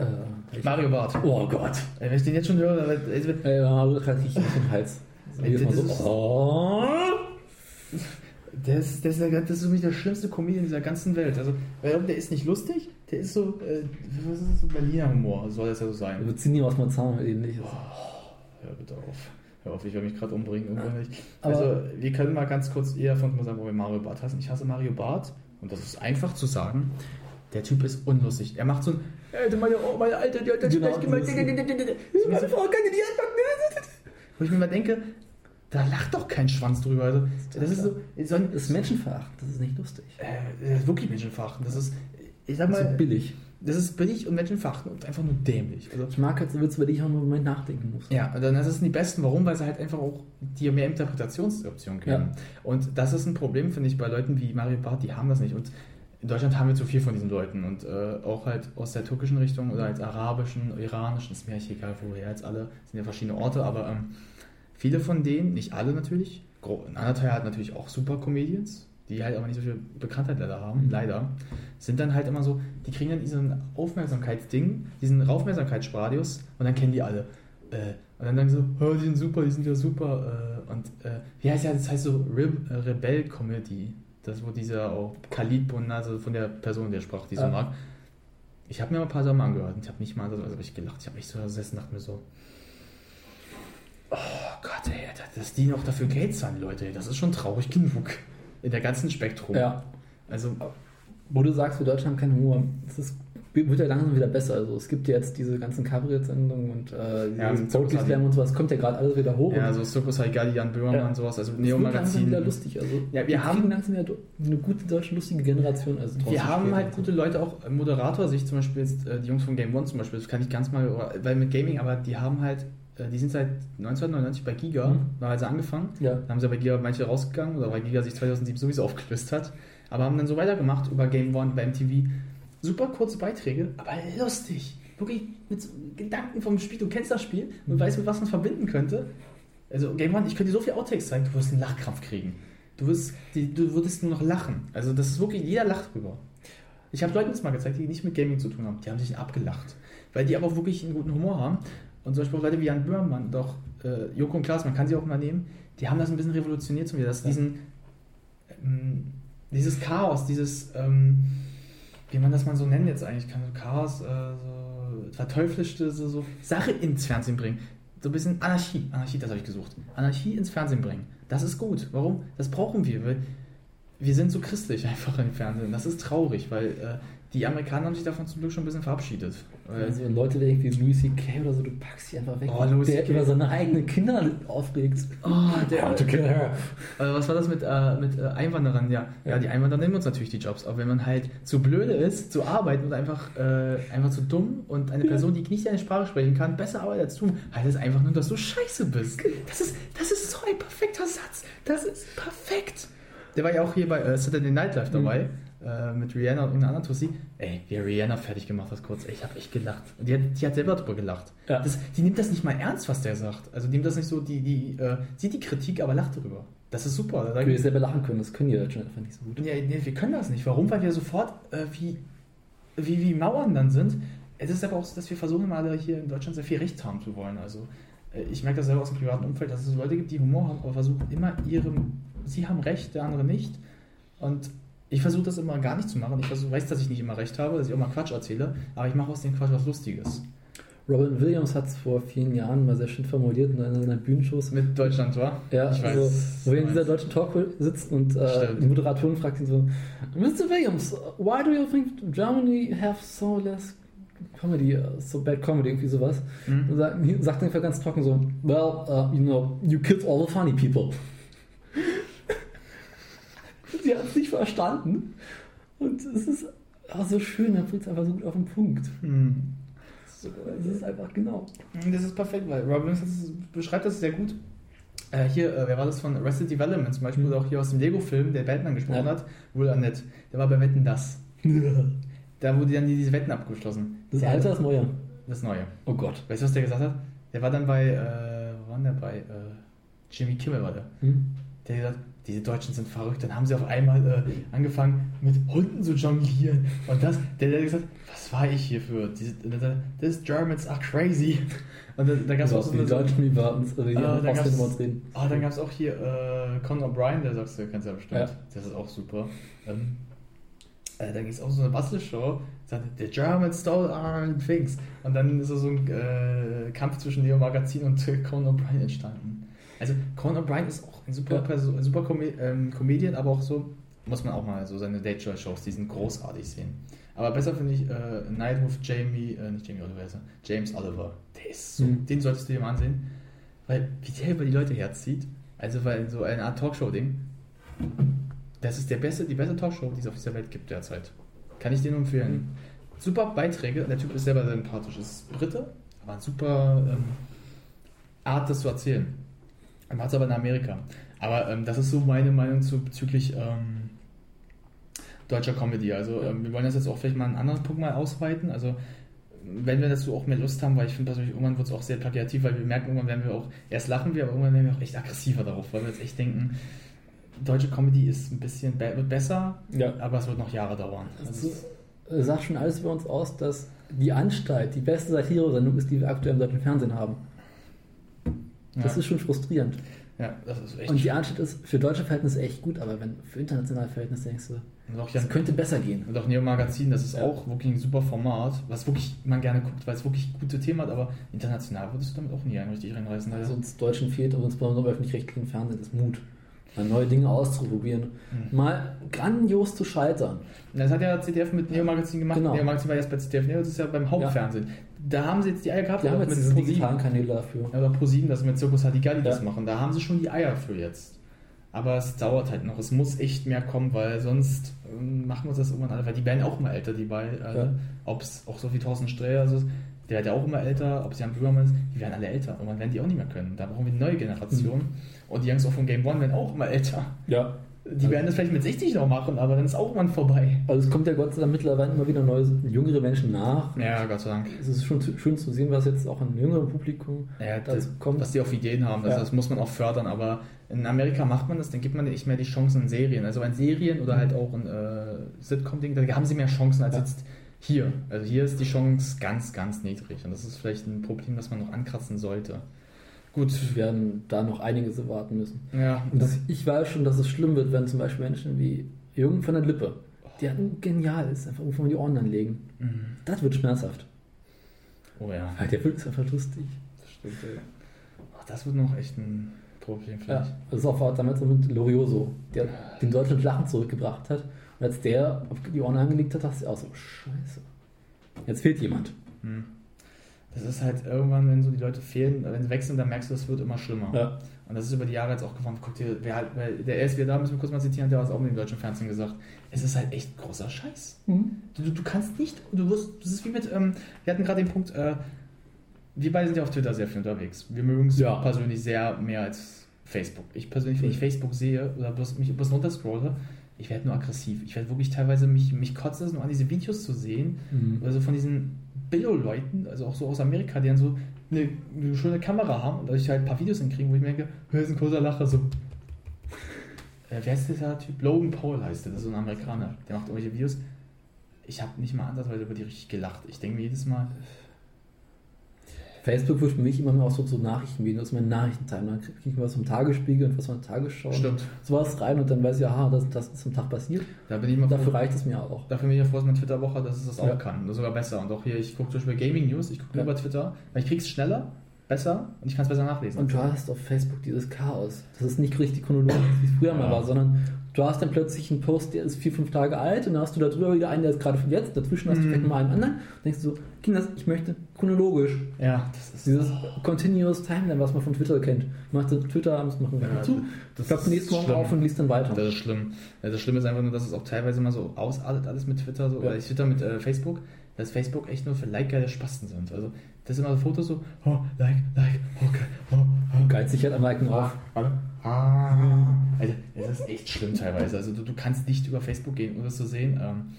Äh, ich- Mario Barth. Oh Gott. Ey, wenn ich den jetzt schon höre, dann- Ey, Mario kriegt richtig auf den Hals. Ey, das so, ist- oh. ist, der, das ist für mich der schlimmste Comedian dieser ganzen Welt. Also, der ist nicht lustig, der ist so, äh, was ist das, so Berliner Humor, soll das ja so sein. Wir ziehen die aus Marzahn ähnlich. Hör bitte auf. Hör auf, ich werde mich gerade umbringen. Aber- also, wir können mal ganz kurz eher von mal sagen, wo wir Mario Barth hassen. Ich hasse Mario Barth und das ist einfach zu sagen. Der Typ ist unlustig. Er macht so ein, du meine, oh, meine Alte, die hat das Genau, schlecht gemacht. Meine Frau kann die anpacken. Wo ich mir mal denke, da lacht doch kein Schwanz drüber. Also, das ist so, so ein, Das ist Menschenveracht, das ist nicht lustig. äh, das ist wirklich menschenverachtend. Das ist, ich sag Das ist mal, billig. das ist billig und menschenverachtend und einfach nur dämlich. Also, Ich mag halt so Witze, über die ich auch einen Moment nachdenken muss. ja, und dann sind die besten. Warum? Weil sie halt einfach auch dir mehr Interpretationsoptionen geben. Ja. Und das ist ein Problem, finde ich, bei Leuten wie Mario Barth, die haben das nicht. Und in Deutschland haben wir zu viel von diesen Leuten. Und äh, auch halt aus der türkischen Richtung oder als arabischen, iranischen, ist mir eigentlich egal, woher jetzt alle, sind ja verschiedene Orte, aber ähm, viele von denen, nicht alle natürlich, ein anderer Teil hat natürlich auch super Comedians, die halt aber nicht so viel Bekanntheit leider haben, leider, sind dann halt immer so, die kriegen dann diesen Aufmerksamkeitsding, diesen Aufmerksamkeitsradius und dann kennen die alle. Äh, und dann sagen sie so, oh, die sind super, die sind ja super. Äh, und äh, wie heißt ja, das heißt so Re äh, Rebell Comedy. Das, wo dieser auch Khalid Bun, also von der Person, der sprach, die so Ja. mag. Ich habe mir mal ein paar Sachen angehört und ich habe nicht mal, also hab ich gelacht, ich habe mich so gesessen dachte mir so, oh Gott, ey, dass die noch dafür Geld zahlen, Leute, das ist schon traurig genug. In der ganzen Spektrum. Ja. Also, Wo du sagst, wir Deutschen haben keinen Humor. Es ist, wird ja langsam wieder besser. Also es gibt ja jetzt diese ganzen Kabarett-Sendungen und äh, Ja, Poetry Slam und sowas kommt ja gerade alles wieder hoch. ja, und so Circus Haigadi, Jan Böhmermann, Ja. sowas, also Neo-Magazin. wieder lustig. Also Ja, wir haben- langsam wieder eine gute deutsche lustige Generation. Also Wir haben halt gute Leute, auch Moderator, sich zum Beispiel jetzt, äh, die Jungs von Game One zum Beispiel, das kann ich ganz mal, weil mit Gaming, aber die haben halt, die sind seit 1999 bei Giga, Mhm. da haben sie angefangen, Ja. dann haben sie bei Giga manche rausgegangen, oder weil Giga sich 2007 sowieso aufgelöst hat, aber haben dann so weitergemacht über Game One, bei MTV. Super kurze Beiträge, aber lustig. Wirklich mit so Gedanken vom Spiel. Du kennst das Spiel und weißt, mit was man es verbinden könnte. Also Game One, ich könnte dir so viel Outtakes zeigen, du wirst einen Lachkrampf kriegen. Du, wirst, die, du würdest nur noch lachen. Also das ist wirklich, jeder lacht drüber. Ich habe Leuten das mal gezeigt, die nicht mit Gaming zu tun haben. Die haben sich abgelacht. Weil die aber auch wirklich einen guten Humor haben. Und zum Beispiel Leute wie Jan Böhmermann, doch äh, Joko und Klaas, man kann sie auch mal nehmen, die haben das ein bisschen revolutioniert zu mir, dass Ja. diesen, ähm, dieses Chaos, dieses, ähm, wie man das mal so nennen jetzt eigentlich kann, so Chaos, äh, so verteuflischte so, so Sache ins Fernsehen bringen. So ein bisschen Anarchie, Anarchie, das habe ich gesucht. Anarchie ins Fernsehen bringen. Das ist gut. Warum? Das brauchen wir, weil wir sind so christlich einfach im Fernsehen. Das ist traurig, weil äh, die Amerikaner haben sich davon zum Glück schon ein bisschen verabschiedet. Also Leute wie irgendwie Louis C.K. oder so, du packst sie einfach weg, Oh, Louis der über seine eigenen Kinder aufregt. Oh, der, How to kill her. Äh, was war das mit, äh, mit äh, Einwanderern? Ja. ja, Ja. die Einwanderer nehmen uns natürlich die Jobs. Aber wenn man halt zu blöde ist, zu arbeiten und einfach, äh, einfach zu dumm und eine Person, die nicht deine Sprache sprechen kann, besser arbeitet als du, heißt es einfach nur, dass du scheiße bist. Das ist, das ist so ein perfekter Satz. Das ist perfekt. Der war ja auch hier bei äh, Saturday Night Live dabei. Äh, Mit Rihanna und irgendeiner anderen Tussi. Ey, wie Rihanna fertig gemacht hat, kurz. Ey, ich habe echt gelacht. Die hat, die hat selber drüber gelacht. Ja. Das, die nimmt das nicht mal ernst, was der sagt. Also die nimmt das nicht so, die, die äh, sieht die Kritik, aber lacht drüber. Das ist super. Da will selber lachen können, das können die Deutschen einfach nicht so gut. ja, nee, wir können das nicht. Warum? Weil wir sofort äh, wie, wie, wie Mauern dann sind. Es ist aber auch so, dass wir versuchen immer alle hier in Deutschland sehr viel Recht haben zu wollen. Also äh, ich merke das selber aus dem privaten Umfeld, dass es Leute gibt, die Humor haben, aber versuchen immer ihrem, sie haben Recht, der andere nicht. Und ich versuche das immer gar nicht zu machen. Ich versuch, weiß, dass ich nicht immer Recht habe, dass ich auch mal Quatsch erzähle, aber ich mache aus dem Quatsch was Lustiges. Robin Williams hat es vor vielen Jahren mal sehr schön formuliert in einer seiner Bühnenshows. Mit Deutschland, war? Ja, ich weiß. also, wo er in dieser deutschen Talkshow sitzt und äh, die Moderatorin fragt ihn so: Mr. Williams, why do you think Germany have so less comedy, so bad comedy, irgendwie sowas? Hm? Und sagt, sagt einfach ganz trocken so: Well, uh, you know, you killed all the funny people. Sie hat es nicht verstanden. Und es ist auch so schön, er bringt es einfach so gut auf den Punkt. Hm. Es ist einfach genau. Das ist perfekt, weil Robin Williams das- beschreibt das sehr gut. Äh, hier, äh, wer war das von Arrested Development zum Beispiel, Mhm. oder auch hier aus dem Lego-Film, der Batman gesprochen Ja. hat, Will Arnett. Der war bei Wetten das. Da wurde dann diese Wetten abgeschlossen. Das Der- Alter ist neuer. Das Neue. Oh Gott. Weißt du, was der gesagt hat? Der war dann bei, äh, wo war der bei? Äh, Jimmy Kimmel war der. Hm? Der hat gesagt, diese Deutschen sind verrückt. Dann haben sie auf einmal äh, angefangen, mit Hunden zu jonglieren. Und das, der, der hat gesagt, was war ich hier für? Diese, this Germans are crazy. Und da, da gab es auch so die Deutschen, äh, die da gab's- uns reden. Ah, dann gab es auch hier äh, Conor O'Brien, der sagst du, kennst du ja bestimmt. Ja. Das ist auch super. Ähm, äh, da gibt es auch so eine Bastel-Show, sagt, The Germans stole our things. Und dann ist so ein äh, Kampf zwischen Leo Magazin und äh, Conan O'Brien entstanden. Also Conan O'Brien ist auch ein super, Ja. Perso ein super Come ähm, Comedian, aber auch so, muss man auch mal so seine Date-Show-Shows, die sind großartig sehen. Aber besser finde ich äh, Night with Jamie, äh, nicht Jamie Oliver, er? James Oliver. Der ist so, Mhm. den solltest du dir mal ansehen. Weil, wie der über die Leute herzieht, also weil so eine Art Talkshow-Ding, das ist der beste, die beste Talkshow, die es auf dieser Welt gibt derzeit. Kann ich dir nur empfehlen. Super Beiträge, der Typ ist selber sehr sympathisch, ist Brite, aber eine super ähm, Art, das zu erzählen. Er macht es aber in Amerika. Aber ähm, das ist so meine Meinung zu, bezüglich ähm, deutscher Comedy. Also ähm, wir wollen das jetzt auch vielleicht mal einen anderen Punkt mal ausweiten. Also wenn wir dazu auch mehr Lust haben, weil ich finde persönlich, irgendwann wird es auch sehr plakativ, weil wir merken, irgendwann werden wir auch, erst lachen wir, aber irgendwann werden wir auch echt aggressiver darauf, weil wir jetzt echt denken, deutsche Comedy ist ein bisschen wird besser, Ja. aber es wird noch Jahre dauern. Das äh, sagt schon alles über uns aus, dass die Anstalt die beste Satire-Sendung ist, die wir aktuell im deutschen Fernsehen haben. Das ja. ist schon frustrierend. Ja, das ist echt Und die. Anstalt ist für deutsche Verhältnisse echt gut, aber wenn für internationale Verhältnisse denkst du, das könnte besser gehen. und auch Neo Magazin, das ist Ja. auch wirklich ein super Format, was wirklich man gerne guckt, weil es wirklich gute Themen hat, aber international würdest du damit auch nie einen richtig reinreißen. Also uns Deutschen fehlt, aber insbesondere im öffentlich-rechtlichen Fernsehen, das Mut. Mal neue Dinge auszuprobieren. Mhm. Mal grandios zu scheitern. das hat ja ZDF mit Neo Magazin gemacht. Genau. Neo Magazin war jetzt bei ZDF Neo, das ist ja beim Hauptfernsehen. Da haben sie jetzt die Eier gehabt, Wir haben jetzt diese ProSieben. digitalen Kanäle dafür. Oder ProSieben, dass mit Circus Hadigalli das Ja. machen. Da haben sie schon die Eier für jetzt. Aber es dauert halt noch. Es muss echt mehr kommen, weil sonst ähm, machen wir uns das irgendwann alle. Weil die werden auch immer älter, die beiden. Äh, Ja. Ob es auch so wie Thorsten Sträter ist, der wird ja auch immer älter. Ob es Jan Böhmermann ist, die werden alle älter. Irgendwann werden die auch nicht mehr können. Da brauchen wir eine neue Generation. Mhm. Und die Jungs auch von Game One werden auch immer älter. Ja. Die werden das vielleicht mit 60 noch machen, aber dann ist auch irgendwann vorbei. Also es kommt ja Gott sei Dank mittlerweile immer wieder neue, jüngere Menschen nach. Ja, Gott sei Dank. Es ist schon zu, schön zu sehen, was jetzt auch an jüngerem Publikum Ja, das kommt. dass die auf Ideen haben, das, Ja. das muss man auch fördern, aber in Amerika macht man das, dann gibt man nicht mehr die Chancen in Serien. Also in Serien oder halt auch in äh, Sitcom-Dingen, da haben sie mehr Chancen als Ja. jetzt hier. Also hier ist die Chance ganz, ganz niedrig und das ist vielleicht ein Problem, das man noch ankratzen sollte. Gut, Wir werden da noch einiges erwarten müssen. ja, Und das, ich weiß schon, dass es schlimm wird, wenn zum Beispiel Menschen wie Jürgen von der Lippe, der genial ist, einfach irgendwo die Ohren anlegen. Mhm. Das wird schmerzhaft. oh ja, Weil der Film ist einfach lustig. das stimmt. ey. Ach, das wird noch echt ein Problem Ja, vielleicht. das ist auch damals mit Lorioso, der den Deutschland Lachen zurückgebracht hat. Und als der auf die Ohren angelegt hat, dachte ich auch so, scheiße. Jetzt fehlt jemand. Hm. Das ist halt irgendwann, wenn so die Leute fehlen, wenn sie wechseln, dann merkst du, das wird immer schlimmer. Ja. Und das ist über die Jahre jetzt auch geworden. Guck dir, wer halt, weil der erst wieder da, müssen wir kurz mal zitieren, der hat es auch mit dem deutschen Fernsehen gesagt. Es ist halt echt großer Scheiß. Mhm. Du, du, du kannst nicht, du wirst, das ist wie mit, ähm, wir hatten gerade den Punkt, äh, wir beide sind ja auf Twitter sehr viel unterwegs. Wir mögen es Ja. persönlich sehr mehr als Facebook. Ich persönlich, wenn ich Facebook sehe oder bloß, mich bloß runterscrolle, ich werde nur aggressiv. Ich werde wirklich teilweise mich, mich kotzt es nur an, diese Videos zu sehen. Mhm. Also von diesen Billo-Leuten, also auch so aus Amerika, die dann so eine, eine schöne Kamera haben und dadurch halt ein paar Videos hinkriegen, wo ich mir denke, hör, ist ein großer Lacher, so. Äh, wer ist dieser Typ? Logan Paul heißt der, das ist so ein Amerikaner, der macht irgendwelche Videos. Ich habe nicht mal ansatzweise über die richtig gelacht. Ich denke mir jedes Mal, Facebook wird für mich immer mehr auch so, so Nachrichtenvideos, das ist mein Nachrichtentimer. Dann kriege ich was vom Tagesspiegel und was von der Tagesschau. stimmt, Sowas rein und dann weiß ich, aha, das, das ist am Tag passiert. da bin ich immer Dafür froh, reicht es mir auch. dafür bin ich ja froh, dass mein Twitter Woche, dass es das auch Ja. kann. Das sogar besser. Und auch hier, ich gucke zum Beispiel Gaming News, ich gucke Ja. über Twitter, weil ich krieg's schneller, besser und ich kann es besser nachlesen. Und du hast auf Facebook dieses Chaos. Das ist nicht richtig chronologisch, wie es früher mal Ja. war, sondern du hast dann plötzlich einen Post, der ist vier, fünf Tage alt und dann hast du da drüber wieder einen, der ist gerade von jetzt, dazwischen hast du Mhm. vielleicht mal einen anderen. Und denkst du so, Kinders, ich möchte chronologisch. ja, das ist Dieses Continuous Timeline, was man von Twitter kennt. Machst du Twitter abends machen wir Ja, zu, das klappt nächsten Morgen schlimm. auf und liest dann weiter. Das ist schlimm. Das Schlimme ist einfach nur, dass es auch teilweise mal so ausartet, alles mit Twitter. So. Ja. Weil ich Twitter mit äh, Facebook, dass Facebook echt nur für like-geile Spasten sind. Also, das sind immer so Fotos so, oh, like, like, okay, oh, oh. Geizig halt am Liken auf. Warte. Ah. Alter, das ist echt schlimm teilweise. Also, du, du kannst nicht über Facebook gehen, um das zu sehen. Ähm,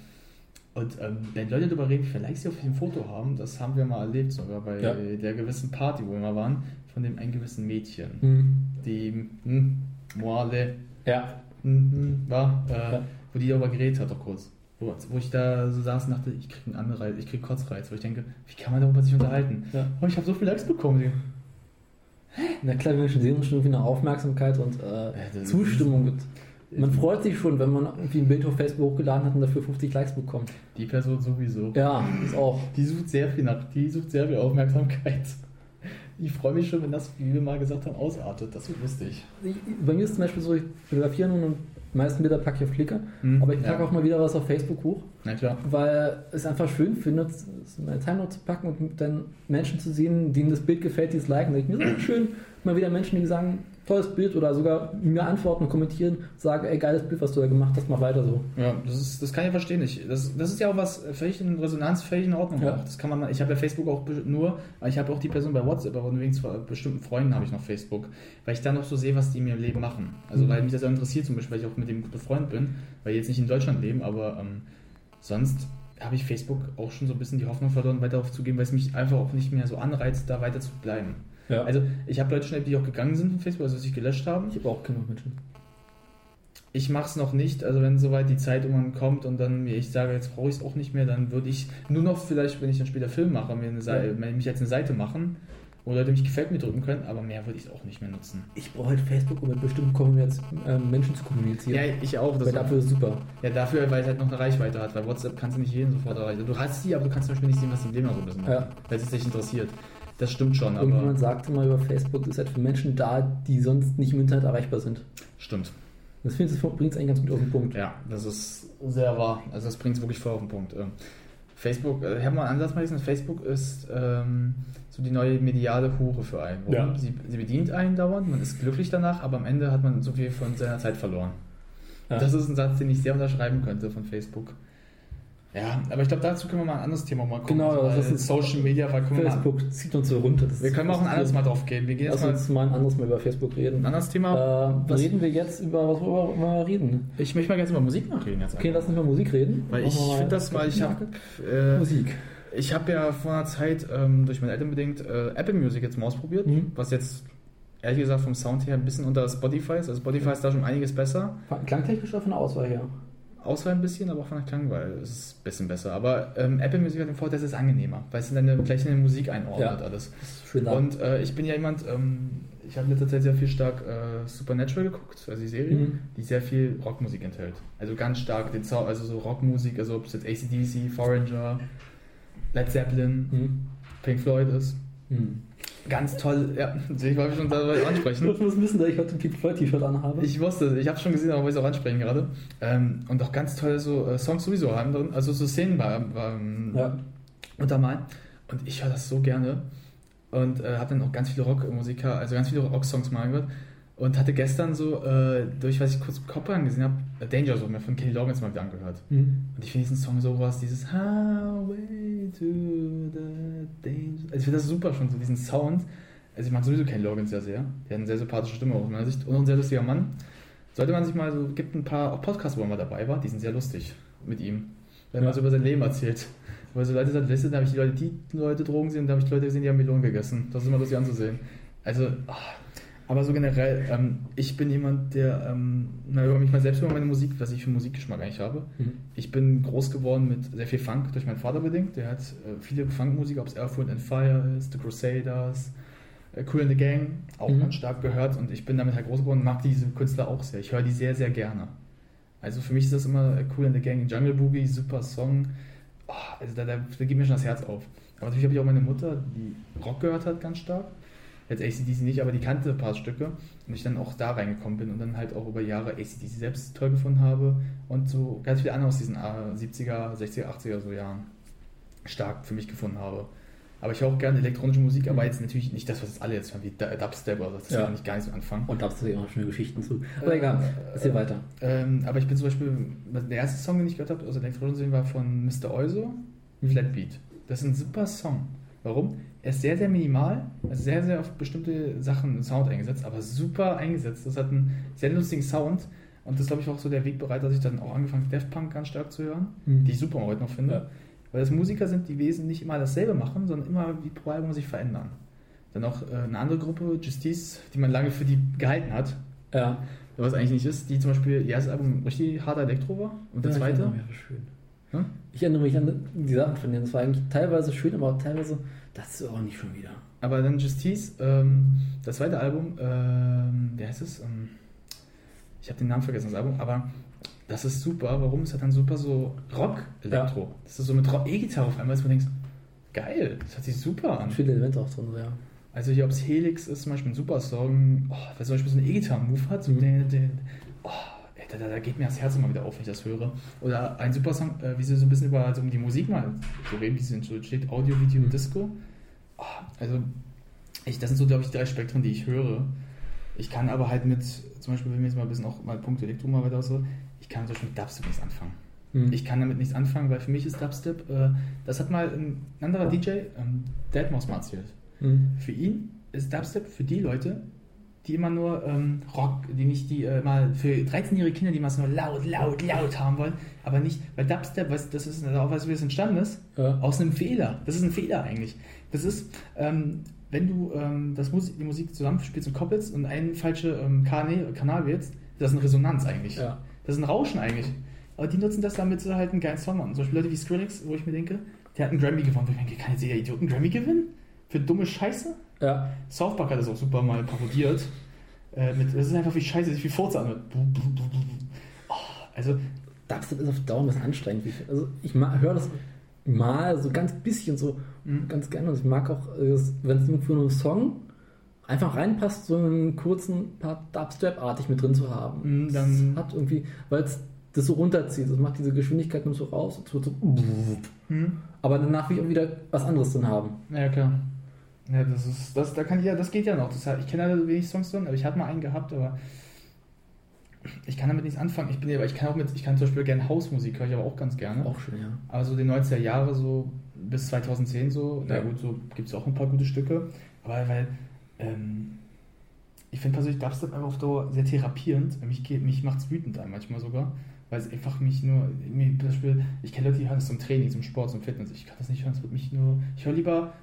und ähm, wenn Leute darüber reden, Likes sie auf dem Foto haben, das haben wir mal erlebt, sogar bei Ja. der gewissen Party, wo wir mal waren, von dem einen gewissen Mädchen. Hm. Die hm, Moale Ja. Mhm, war, äh, Ja. wo die darüber geredet hat, doch kurz. Wo, wo ich da so saß und dachte, ich krieg einen Anreiz, ich krieg Kotzreiz, wo ich denke, wie kann man darüber sich unterhalten? Ja. Oh, ich habe so viele Likes bekommen. Na klar, die Menschen sehen schon irgendwie eine Aufmerksamkeit und äh, Zustimmung gibt. Man freut sich schon, wenn man irgendwie ein Bild auf Facebook hochgeladen hat und dafür 50 Likes bekommt. Die Person sowieso. Ja, ist auch. Die sucht sehr viel nach, die sucht sehr viel Aufmerksamkeit. Ich freue mich schon, wenn das, wie wir mal gesagt haben, ausartet. Das wird lustig. Bei mir ist zum Beispiel so, ich fotografiere nun und meisten Bilder packe ich auf Flickr, Hm, aber ich packe ja. auch mal wieder was auf Facebook hoch, weil es einfach schön finde, es in meine Timeline zu packen und dann Menschen zu sehen, denen das Bild gefällt, die es liken. Denke ich mir so schön, mal wieder Menschen, die sagen, tolles Bild oder sogar mir antworten und kommentieren, sagen, ey, geiles Bild, was du da gemacht hast, mach weiter so. Ja, das, ist, das kann ich verstehen. Ich, das, das ist ja auch was völlig in Resonanz, völlig in Ordnung. Ja. Auch. Das kann man, ich habe ja Facebook auch nur, ich habe auch die Person bei WhatsApp, aber wegen bestimmten Freunden habe ich noch Facebook, weil ich da noch so sehe, was die in ihrem Leben machen. Also Mhm. weil mich das auch interessiert, zum Beispiel, weil ich auch mit dem befreundet bin, weil die jetzt nicht in Deutschland leben, aber ähm, sonst habe ich Facebook auch schon so ein bisschen die Hoffnung verloren, weiter darauf zu gehen, weil es mich einfach auch nicht mehr so anreizt, da weiter zu bleiben. Ja. Also ich habe Leute schon erlebt, die auch gegangen sind von Facebook, also sich gelöscht haben. ich habe auch genug Menschen. Ich mache es noch nicht, also wenn soweit die Zeit irgendwann kommt und dann mir ich sage, jetzt brauche ich es auch nicht mehr, dann würde ich nur noch vielleicht, wenn ich dann später Film mache, mir eine Seite, mich als eine Seite machen, wo Leute mich gefällt mir drücken können, aber mehr würde ich auch nicht mehr nutzen. Ich brauche halt Facebook, um mit bestimmten Kommunikaz- ähm, Menschen zu kommunizieren. Ja, ich auch. Das Weil dafür ist es super. ja, dafür, weil es halt noch eine Reichweite hat. Weil WhatsApp kannst du nicht jeden sofort erreichen. Du hast die, aber du kannst zum Beispiel nicht sehen, was die im noch so ein bisschen machen. Ja. Weil es dich interessiert. Das stimmt schon, Irgendjemand aber. sagte mal über Facebook, das ist halt für Menschen da, die sonst nicht im Internet erreichbar sind. Stimmt. Das finde ich, das bringt es eigentlich ganz gut auf den Punkt. Ja, das ist sehr wahr. Also das bringt es wirklich voll auf den Punkt. Ähm, Facebook, äh, ich habe mal einen Ansatz mal gelesen, Facebook ist ähm, so die neue mediale Hure für einen. Ja. Sie, sie bedient einen dauernd, man ist glücklich danach, aber am Ende hat man so viel von seiner Zeit verloren. Ja. Das ist ein Satz, den ich sehr unterschreiben könnte von Facebook. Ja, aber ich glaube, dazu können wir mal ein anderes Thema mal gucken. Genau, weil das ist- Social Media, weil können wir, mal, Facebook zieht uns so runter. Wir können auch ein anderes Mal drauf gehen. Wir gehen jetzt Lass mal uns mal ein anderes Mal über Facebook reden. ein anderes Äh, Thema. was- reden wir jetzt über was worüber wir reden? ich möchte mal ganz über Musik nachreden jetzt. Okay, lass uns über Musik reden. weil ich mal- finde das, weil ich habe äh, Musik. Ich habe ja vor einer Zeit ähm, durch meine Eltern bedingt äh, Apple Music jetzt mal ausprobiert, Mhm. was jetzt ehrlich gesagt vom Sound her ein bisschen unter Spotify ist. Also Spotify ist da schon einiges besser. Klangtechnisch oder von der Auswahl her? Auswahl ein bisschen, aber auch von der Klangwahl ist es ein bisschen besser. Aber ähm, Apple Music hat den Vorteil, es ist angenehmer, weil es in deine, gleich in deine Musik einordnet Ja. alles. Das ist schön da. Und äh, ich bin ja jemand, ähm, ich habe in letzter Zeit sehr viel stark äh, Supernatural geguckt, also die Serie, Mhm. die sehr viel Rockmusik enthält. Also ganz stark den Sound, also so Rockmusik, also ob es jetzt ACDC, Foreigner, Led Zeppelin, Hm. Pink Floyd ist. Hm. Ganz toll, ja, ich wollte schon darüber ansprechen. Du musst wissen, dass ich heute ein Pink Floyd T-Shirt anhabe. Ich wusste, ich habe schon gesehen, aber wollte es auch ansprechen gerade. Ähm, und auch ganz tolle so äh, Songs sowieso haben drin, also so Szenen bei, ähm, ja. untermalen. Und ich höre das so gerne. Und äh, habe dann auch ganz viele Rockmusiker, also ganz viele Rocksongs mal gehört. Und hatte gestern so, äh, durch was ich kurz im Kopf angesehen habe, äh, Danger Zone mir von Kenny Loggins mal wieder angehört. Hm. Und ich finde diesen Song so was, dieses Highway to the Danger. Also ich finde das super schon, so diesen Sound. Also ich mag sowieso Kenny Loggins sehr sehr. Der hat eine sehr sympathische Stimme aus meiner Sicht und ein sehr lustiger Mann. Sollte man sich mal so, gibt ein paar auch Podcasts, wo er mal dabei war, die sind sehr lustig mit ihm. Wenn Ja. man so über sein Leben erzählt. Weil so Leute weißt du, da habe ich die Leute, die Leute Drogen gesehen, da habe ich Leute gesehen, die haben Melonen gegessen. Das ist immer lustig anzusehen. Also, ah, aber so generell, ähm, ich bin jemand, der, ähm, na, über mich mal selbst über meine Musik, was ich für Musikgeschmack eigentlich habe. Hm. Ich bin groß geworden mit sehr viel Funk durch meinen Vater bedingt. Der hat äh, viele Funkmusik, ob es Earth, Wind and Fire ist, The Crusaders, äh, Cool in the Gang, auch Mhm. ganz stark gehört. Und ich bin damit halt groß geworden und mag diese Künstler auch sehr. Ich höre die sehr, sehr gerne. Also für mich ist das immer äh, Cool in the Gang, Jungle Boogie, super Song. Oh, also da, da, da geht mir schon das Herz auf. Aber natürlich habe ich auch meine Mutter, die Rock gehört hat, ganz stark. Jetzt ACDC nicht, aber die kannte ein paar Stücke. Und ich dann auch da reingekommen bin und dann halt auch über Jahre ACDC selbst toll gefunden habe. Und so ganz viele andere aus diesen äh, 70er, 60er, 80er so Jahren stark für mich gefunden habe. Aber ich höre auch gerne elektronische Musik, aber jetzt natürlich nicht das, was jetzt alle jetzt hören, wie Du- Dubstep oder so. Das Ja. kann ich gar nicht so anfangen. Und da hast du ja auch schöne Geschichten zu. Aber egal, erzähl weiter. Ähm, aber ich bin zum Beispiel, der erste Song, den ich gehört habe aus elektronischen Szene, war von Mr. Euso, Flatbeat. Das ist ein super Song. Warum? Er ist sehr, sehr minimal, also sehr, sehr auf bestimmte Sachen Sound eingesetzt, aber super eingesetzt. Das hat einen sehr lustigen Sound und das glaube ich war auch so der Wegbereiter, dass ich dann auch angefangen habe, Daft Punk ganz stark zu hören, Mhm. die ich super heute noch finde. Ja. Weil das Musiker sind, die wesentlich immer dasselbe machen, sondern immer wie pro Album sich verändern. Dann auch äh, eine andere Gruppe, Justice, die man lange für die gehalten hat, Ja. was eigentlich nicht ist, die zum Beispiel ihr erstes Album richtig harter Elektro war und der Ja, zweite. Erinnere mich, aber schön. Hm? Ich erinnere mich an die Sachen von denen. Das war eigentlich teilweise schön, aber auch teilweise, das ist auch nicht schon wieder. Aber dann Justice, ähm, das zweite Album, ähm, wie heißt es? Ähm, ich habe den Namen vergessen, das Album, aber das ist super. Warum? Es hat dann super so Rock-Elektro. Das ist so mit E-Gitarre auf einmal, dass man denkt, geil, das hört sich super an. Viele Elemente auch drin, ja. Also hier, ob es Helix ist, zum Beispiel ein super Song, oh, wer zum Beispiel so einen E-Gitarren-Move hat, so Mhm. den, den, da, da, da geht mir das Herz immer wieder auf, wenn ich das höre. Oder ein super Song, äh, wie sie so ein bisschen über so um die Musik mal so reden, wie sie entsteht, Audio, Video, Mhm. Disco. Oh, also, ich, das sind so, glaube ich, die drei Spektren, die ich höre. Ich kann aber halt mit, zum Beispiel, wenn wir jetzt mal ein bisschen auch mal Punkt Elektro mal weiter so, ich kann zum Beispiel mit Dubstep nichts anfangen. Mhm. Ich kann damit nichts anfangen, weil für mich ist Dubstep, äh, das hat mal ein anderer DJ, ähm, Deadmau5 mal erzählt. Mhm. Für ihn ist Dubstep für die Leute, die immer nur ähm, Rock, die nicht die äh, mal für 13-jährige Kinder, die mal nur laut, laut, laut haben wollen, aber nicht, weil Dubstep, weißt, das ist auch was, wie es entstanden ist, Ja. aus einem Fehler. Das ist ein Fehler eigentlich. Das ist, ähm, wenn du ähm, das Musik, die Musik zusammenspielst und koppelst und einen falschen ähm, Kanal, Kanal wählst, das ist eine Resonanz eigentlich. Ja. Das ist ein Rauschen eigentlich. Aber die nutzen das, damit sie halt einen geilen Song machen. Zum Beispiel Leute wie Skrillex, wo ich mir denke, der hat einen Grammy gewonnen. Wo ich denke, kann jetzt jeder Idiot einen Grammy gewinnen? Für dumme Scheiße? Ja. South Park hat das auch super mal parodiert. Äh, mit, das ist einfach wie scheiße sich wie Furze an. Oh, also, Dubstep ist auf Dauer ein bisschen anstrengend. Also ich höre das mal so ganz bisschen so Mhm. ganz gerne. Und ich mag auch, äh, wenn es für einen Song einfach reinpasst, so einen kurzen Part Dubstep-artig mit drin zu haben. Mhm, dann- das hat irgendwie, weil es das so runterzieht. Das macht diese Geschwindigkeit nur so raus. Wird so, hm, aber danach will ich auch wieder was anderes drin haben. ja klar. Ja, das ist, das, da kann ich ja, das geht ja noch. Das, ich kenne da wenig Songs drin, aber ich hatte mal einen gehabt, aber ich kann damit nichts anfangen. Ich bin aber ich kann auch mit, ich kann zum Beispiel gerne Hausmusik, höre ich aber auch ganz gerne. Auch schön, ja. Aber so die 90er Jahre, so bis 2010 so, na Ja. gut, so gibt es auch ein paar gute Stücke. Aber weil, ähm, ich finde persönlich Dubstep einfach auf Dauer sehr therapierend. Mich, geht- mich macht es wütend an manchmal sogar. Weil es einfach mich nur, mir, zum Beispiel, ich kenne Leute, die hören das zum Training, zum Sport, zum Fitness. Ich kann das nicht hören, es wird mich nur, ich höre lieber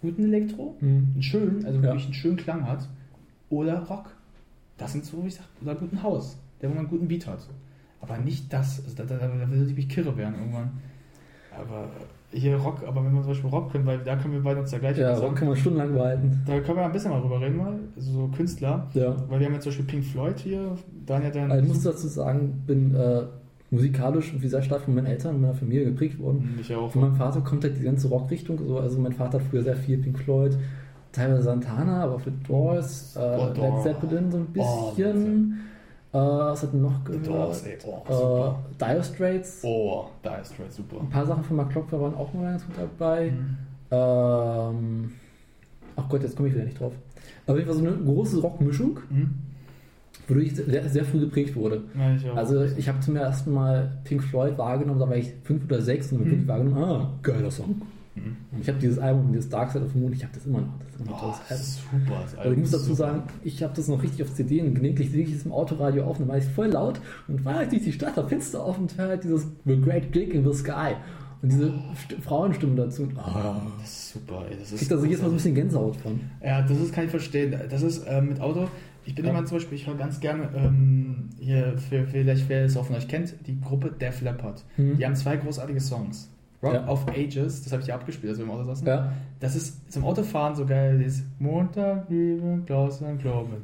guten Elektro, Mhm. einen schönen, also Ja. wirklich einen schönen Klang hat, oder Rock. Das sind so, wie ich sag, oder guten Haus, der wo man einen guten Beat hat. Aber nicht das, also da, da, da, würde ich mich kirre werden irgendwann. Aber hier Rock, aber wenn wir zum Beispiel Rock können, weil da können wir beide uns ja gleich Ja, Rock kann man stundenlang behalten. Da können wir ein bisschen mal drüber reden, mal, so Künstler. Ja. Weil wir haben jetzt zum Beispiel Pink Floyd hier, Daniel dann. Also ich muss dazu sagen, bin äh, musikalisch und wie sehr stark von meinen Eltern und meiner Familie geprägt worden. ich auch. Von meinem Vater kommt halt die ganze Rockrichtung. So, also mein Vater hat früher sehr viel Pink Floyd, teilweise Santana, aber für Doors, äh, Oh, Led. Zeppelin so ein Oh, bisschen. äh, was hat denn noch gehört? Doors, ey. Oh, äh. Dire Straits. Oh, da ist Straight super. Ein paar Sachen von Mark Knopfler waren auch mal ganz gut dabei. Mhm. Ähm, ach Gott, jetzt komme ich wieder nicht drauf. Aber jeden Fall so eine große Rockmischung, Mhm. Wodurch ich sehr, sehr früh geprägt wurde. Ja, ich. Also ich habe zum ersten Mal Pink Floyd wahrgenommen, da war ich fünf oder sechs und Mhm. wahrgenommen, ah, geiler Song. Mhm. Und ich habe dieses Album, dieses Dark Side of the Moon, ich habe das immer noch. Das ist immer Oh, tolles Album. super. Das Also ich muss dazu super. sagen, ich habe das noch richtig auf CD und gelegentlich sehe ich es im Autoradio auf, dann war ich voll laut und fahre ich durch die Stadt, hab Fenster auf und höre halt dieses The Great Gig in the Sky. Und diese St Frauenstimmen dazu. Und, ah, Das ist super, ey. Das ich ist krieg da so jedes Mal so ein bisschen Gänsehaut von. Ja, das ist, kann ich verstehen. Das ist ähm, mit Auto. Ich bin Ja. jemand zum Beispiel, ich höre ganz gerne ähm, hier, für, vielleicht wer es auch von euch kennt, die Gruppe Def Leppard. Mhm. Die haben zwei großartige Songs. Rock Ja. of Ages, das habe ich ja abgespielt, als wir im Auto saßen. Ja. Das ist zum Autofahren so geil, dieses Montag, Liebe, Klaus und Glaube.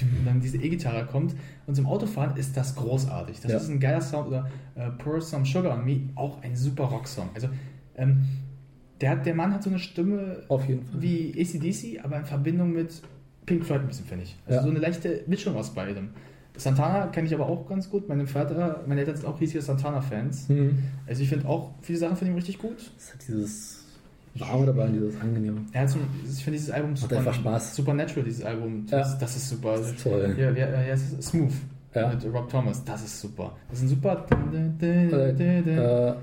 Und dann diese E-Gitarre kommt. Und zum Autofahren ist das großartig. Das Ja. ist ein geiler Sound. Oder äh, Pour Some Sugar on Me, auch ein super Rocksong. Also, ähm, der, hat, der Mann hat so eine Stimme Auf jeden Fall. wie ACDC, aber in Verbindung mit Pink Floyd ein bisschen, finde ich. Also Ja. so eine leichte Mischung aus beidem. Santana kenne ich aber auch ganz gut. Mein Vater, meine Eltern sind auch riesige Santana-Fans. Mhm. Also ich finde auch viele Sachen von ihm richtig gut. Es hat dieses Warme dabei, dieses Angenehme. Hat so, ich finde dieses Album super, einfach Spaß. Supernatural, dieses Album. Ja. Das, das ist super. Das ist toll. Ja, ja, ja, es ist Smooth Ja. mit Rob Thomas. Das ist super. Das ist ein super. Äh, äh,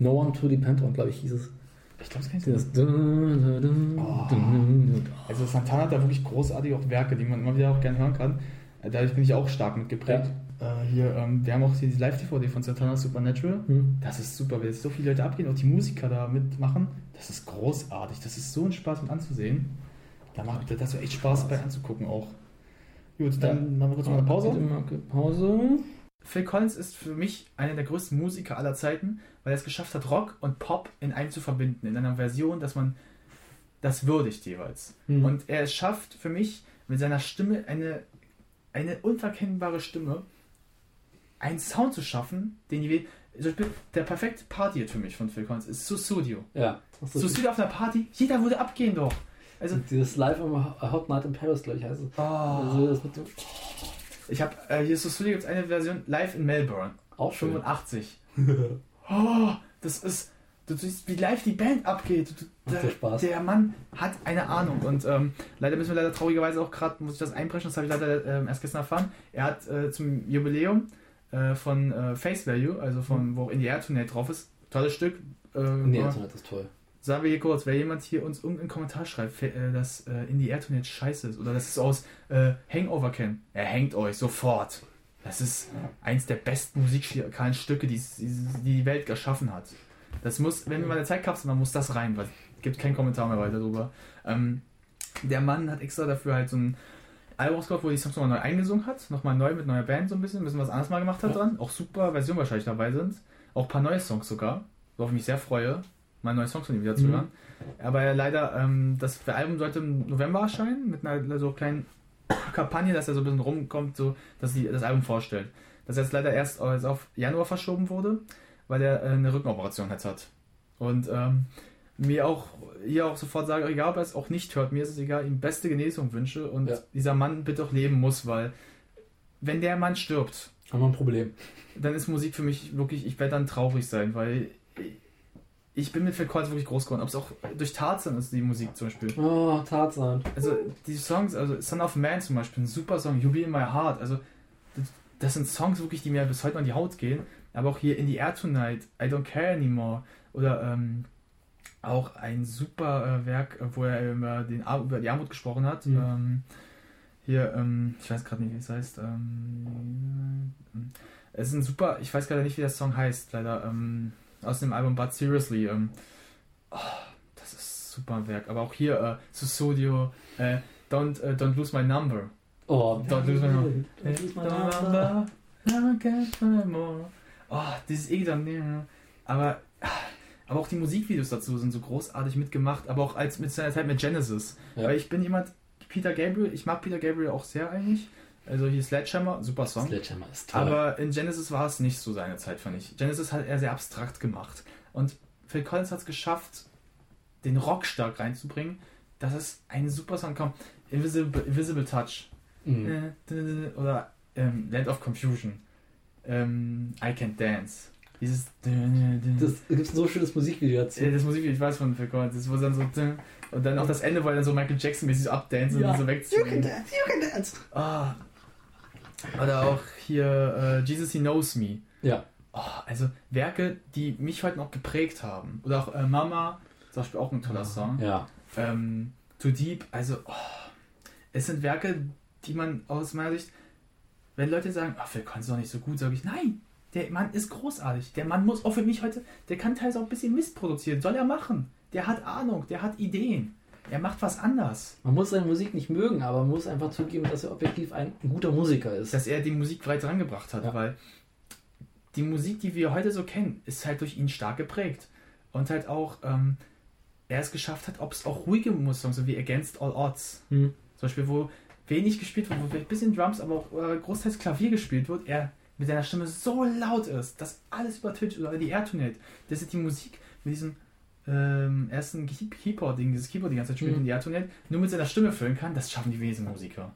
no One to Depend on, glaube ich, hieß es. Ich glaube, es kann ich Dieses Oh. Also Santana hat da wirklich großartige auch Werke, die man immer wieder auch gerne hören kann. Äh, Dadurch bin ich auch stark mitgeprägt. Äh, hier, ähm, wir haben auch hier die Live-DVD von Santana Supernatural. Hm. Das ist super, weil jetzt so viele Leute abgehen, auch die Musiker da mitmachen. Das ist großartig. Das ist so ein Spaß mit anzusehen. Da macht das so echt Spaß bei anzugucken auch. Gut, dann machen wir kurz mal eine Pause. Pause. Phil Collins ist für mich einer der größten Musiker aller Zeiten, weil er es geschafft hat, Rock und Pop in einem zu verbinden, in einer Version, dass man das würdigt jeweils. Mhm. Und er es schafft für mich mit seiner Stimme eine, eine unverkennbare Stimme, einen Sound zu schaffen, den die, Beispiel der perfekte Party für mich von Phil Collins ist Sussudio. Ja. Sussudio auf einer Party, jeder würde abgehen doch. Also, dieses Live am A Hot Night in Paris, glaube ich, heißt es. Also mit dem, ich habe äh, hier Sussudio gibt es eine Version live in Melbourne. auch schön. 85. oh, das ist. Du siehst, wie live die Band abgeht. Du, der, Spaß. der Mann hat eine Ahnung. Und ähm, leider müssen wir leider traurigerweise auch gerade, muss ich das einbrechen, das habe ich leider ähm, erst gestern erfahren. Er hat äh, zum Jubiläum äh, von äh, Face Value, also von wo In the Air Tournee drauf ist, tolles Stück. Äh, Nee, aber- das ist das toll. Sagen wir hier kurz, wer jemand hier uns irgendeinen Kommentar schreibt, äh, dass In the Air Tournee scheiße ist oder dass es aus äh, Hangover kennt, er hängt euch sofort. Das ist eins der besten musikalen Stücke, die, die Welt geschaffen hat. Das muss, wenn wir mal eine Zeitkapsel, dann muss das rein, weil es gibt keinen Kommentar mehr weiter drüber. Ähm, der Mann hat extra dafür halt so ein Album rausgebracht, wo die Songs nochmal neu eingesungen hat, nochmal neu mit neuer Band so ein bisschen, ein bisschen was anderes mal gemacht hat dran. Auch super Versionen wahrscheinlich dabei sind. Auch ein paar neue Songs sogar, worauf ich mich sehr freue. mal neue Songs von ihm wieder zu Mhm. hören. Aber er leider, ähm, das Album sollte im November erscheinen, mit einer so kleinen Kampagne, dass er so ein bisschen rumkommt, so, dass sie das Album vorstellt. Das jetzt leider erst auf Januar verschoben wurde, weil er äh, eine Rückenoperation jetzt hat. Und ähm, mir auch hier auch sofort sage, egal ob er es auch nicht hört, mir ist es egal, ihm beste Genesung wünsche und Ja. dieser Mann bitte auch leben muss, weil wenn der Mann stirbt, Haben wir ein Problem. dann ist Musik für mich wirklich, ich werde dann traurig sein, weil ich bin mit Phil Collins wirklich groß geworden. Ob es auch durch Tarzan ist, die Musik zum Beispiel. Oh, Tarzan. Also die Songs, also Son of Man zum Beispiel, ein super Song, You Be In My Heart, also das, das sind Songs wirklich, die mir bis heute an die Haut gehen. Aber auch hier In the Air Tonight, I Don't Care Anymore oder ähm, auch ein super äh, Werk, wo er über, den, über die Armut gesprochen hat. Mhm. Ähm, hier, ähm, ich weiß gerade nicht, wie es heißt. Ähm, es ist ein super, ich weiß gerade nicht, wie der Song heißt, leider. Aus dem Album But Seriously. Ähm, oh, das ist super ein Werk. Aber auch hier, äh, Susodio, äh, Don't, äh, Don't Lose My Number. Oh, Don't lose my number. Don't lose my number. More. Oh, dieses E dann. Aber, aber auch die Musikvideos dazu sind so großartig mitgemacht, aber auch als mit seiner Zeit mit Genesis. Ja. Weil ich bin jemand, Peter Gabriel, ich mag Peter Gabriel auch sehr eigentlich. Also hier Sledgehammer, super Song. Sledgehammer ist toll. Aber in Genesis war es nicht so seine Zeit, fand ich. Genesis hat er sehr abstrakt gemacht. Und Phil Collins hat es geschafft, den Rock stark reinzubringen. Das ist ein super Song. Komm, Invisible, Invisible Touch. Mhm. Äh, Oder ähm, Land of Confusion. Ähm, I Can't Dance. Dieses. Das gibt ein so schönes Musikvideo dazu. Äh, das Musikvideo, ich weiß von Phil Collins, das wo dann so. Und dann auch das Ende, wo er dann so Michael Jackson-mäßig so abdancen Ja. und so wegziehen. dance, you can dance. Ah. Oder auch hier äh, Jesus He Knows Me. Ja. Oh, also Werke, die mich heute noch geprägt haben. Oder auch äh, Mama, zum Beispiel auch ein toller Song. Ja. Ähm, Too Deep, also oh, es sind Werke, die man aus meiner Sicht, wenn Leute sagen, ach, Phil Collins ist doch nicht so gut, sage ich, nein, der Mann ist großartig. Der Mann muss auch für mich heute, der kann teilweise auch ein bisschen Mist produzieren, soll er machen. Der hat Ahnung, der hat Ideen. Er macht was anders. Man muss seine Musik nicht mögen, aber man muss einfach zugeben, dass er objektiv ein guter Musiker ist. dass er die Musik weit rangebracht hat, Ja. weil die Musik, die wir heute so kennen, ist halt durch ihn stark geprägt. Und halt auch, ähm, er es geschafft hat, ob es auch ruhige Songs, so wie Against All Odds, Hm. zum Beispiel, wo wenig gespielt wird, wo vielleicht ein bisschen Drums, aber auch äh, großteils Klavier gespielt wird, er mit seiner Stimme so laut ist, dass alles übertönt oder die Airtonate, dass er die Musik mit diesem ähm, ersten Key- Keyboard-Ding, dieses Keyboard die ganze Zeit spielt Mhm. und die Airtonate, nur mit seiner Stimme füllen kann, das schaffen die wenigsten Musiker.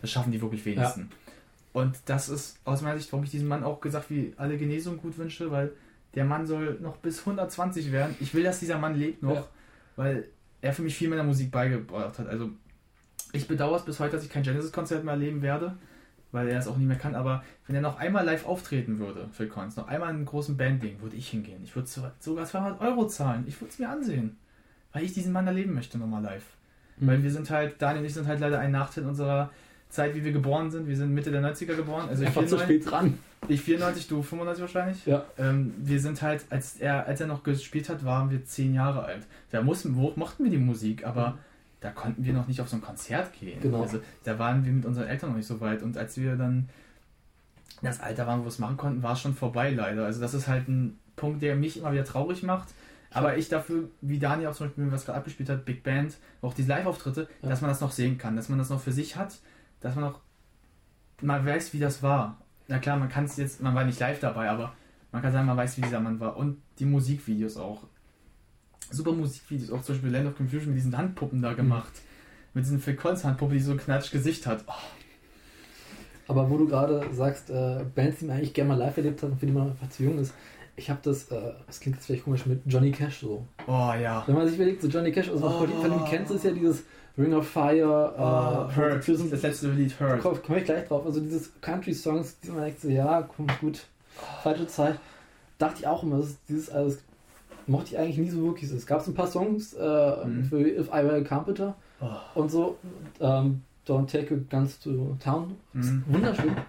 Das schaffen die wirklich wenigsten. Und das ist aus meiner Sicht, warum ich diesem Mann auch gesagt, wie alle Genesung gut wünsche, weil der Mann soll noch bis 120 werden. Ich will, dass dieser Mann lebt noch, Ja. weil er für mich viel meiner Musik beigebracht hat. Also ich bedauere es bis heute, dass ich kein Genesis-Konzert mehr erleben werde, weil er es auch nicht mehr kann. Aber wenn er noch einmal live auftreten würde, Phil Collins, noch einmal in einem großen Bandding, würde ich hingehen. Ich würde so- sogar 200 Euro zahlen. Ich würde es mir ansehen, weil ich diesen Mann erleben möchte nochmal live. Mhm. Weil wir sind halt, Daniel und ich sind halt leider ein Nachteil unserer Zeit, wie wir geboren sind. Wir sind Mitte der 90er geboren. Also ich Einfach zu 94, spät dran. ich 94, du 95 wahrscheinlich. Ja. Ähm, wir sind halt, als er, als er noch gespielt hat, waren wir zehn Jahre alt. Da mussten, wo, mochten wir die Musik, aber da konnten wir noch nicht auf so ein Konzert gehen. Genau. Also da waren wir mit unseren Eltern noch nicht so weit. Und als wir dann das Alter waren, wo wir es machen konnten, war es schon vorbei leider. Also das ist halt ein Punkt, der mich immer wieder traurig macht. Aber ich dafür, wie Daniel auch zum Beispiel, was gerade abgespielt hat, Big Band, auch diese Live-Auftritte, Ja. dass man das noch sehen kann, dass man das noch für sich hat, dass man auch mal weiß, wie das war. Na klar, man kann es jetzt, man war nicht live dabei, aber man kann sagen, man weiß, wie dieser Mann war. Und die Musikvideos auch. Super Musikvideos, auch zum Beispiel Land of Confusion mit diesen Handpuppen da gemacht. Mit diesen Phil Collins Handpuppe, die so ein knatsch Gesicht hat. Oh, Aber wo du gerade sagst, äh, Bands, die man eigentlich gerne mal live erlebt hat und für die man einfach zu jung ist, ich habe das, äh, das klingt jetzt vielleicht komisch, mit Johnny Cash so. oh ja. Wenn man sich überlegt, so Johnny Cash, also Oh. von dem du kennst, ist ja dieses Ring of Fire, Oh, äh, Hurt. Prison, Das letzte Lied Hurt. Komme komm ich gleich drauf. Also dieses Country-Songs, die man denkt so, ja, komm, gut, falsche Zeit. Dachte ich auch immer, das ist dieses alles mochte ich eigentlich nie so wirklich. Es gab so ein paar Songs äh, Mhm. für If I Were a Carpenter Oh. und so. Ähm, Don't Take a Guns to Town. Mhm. Wunderschön.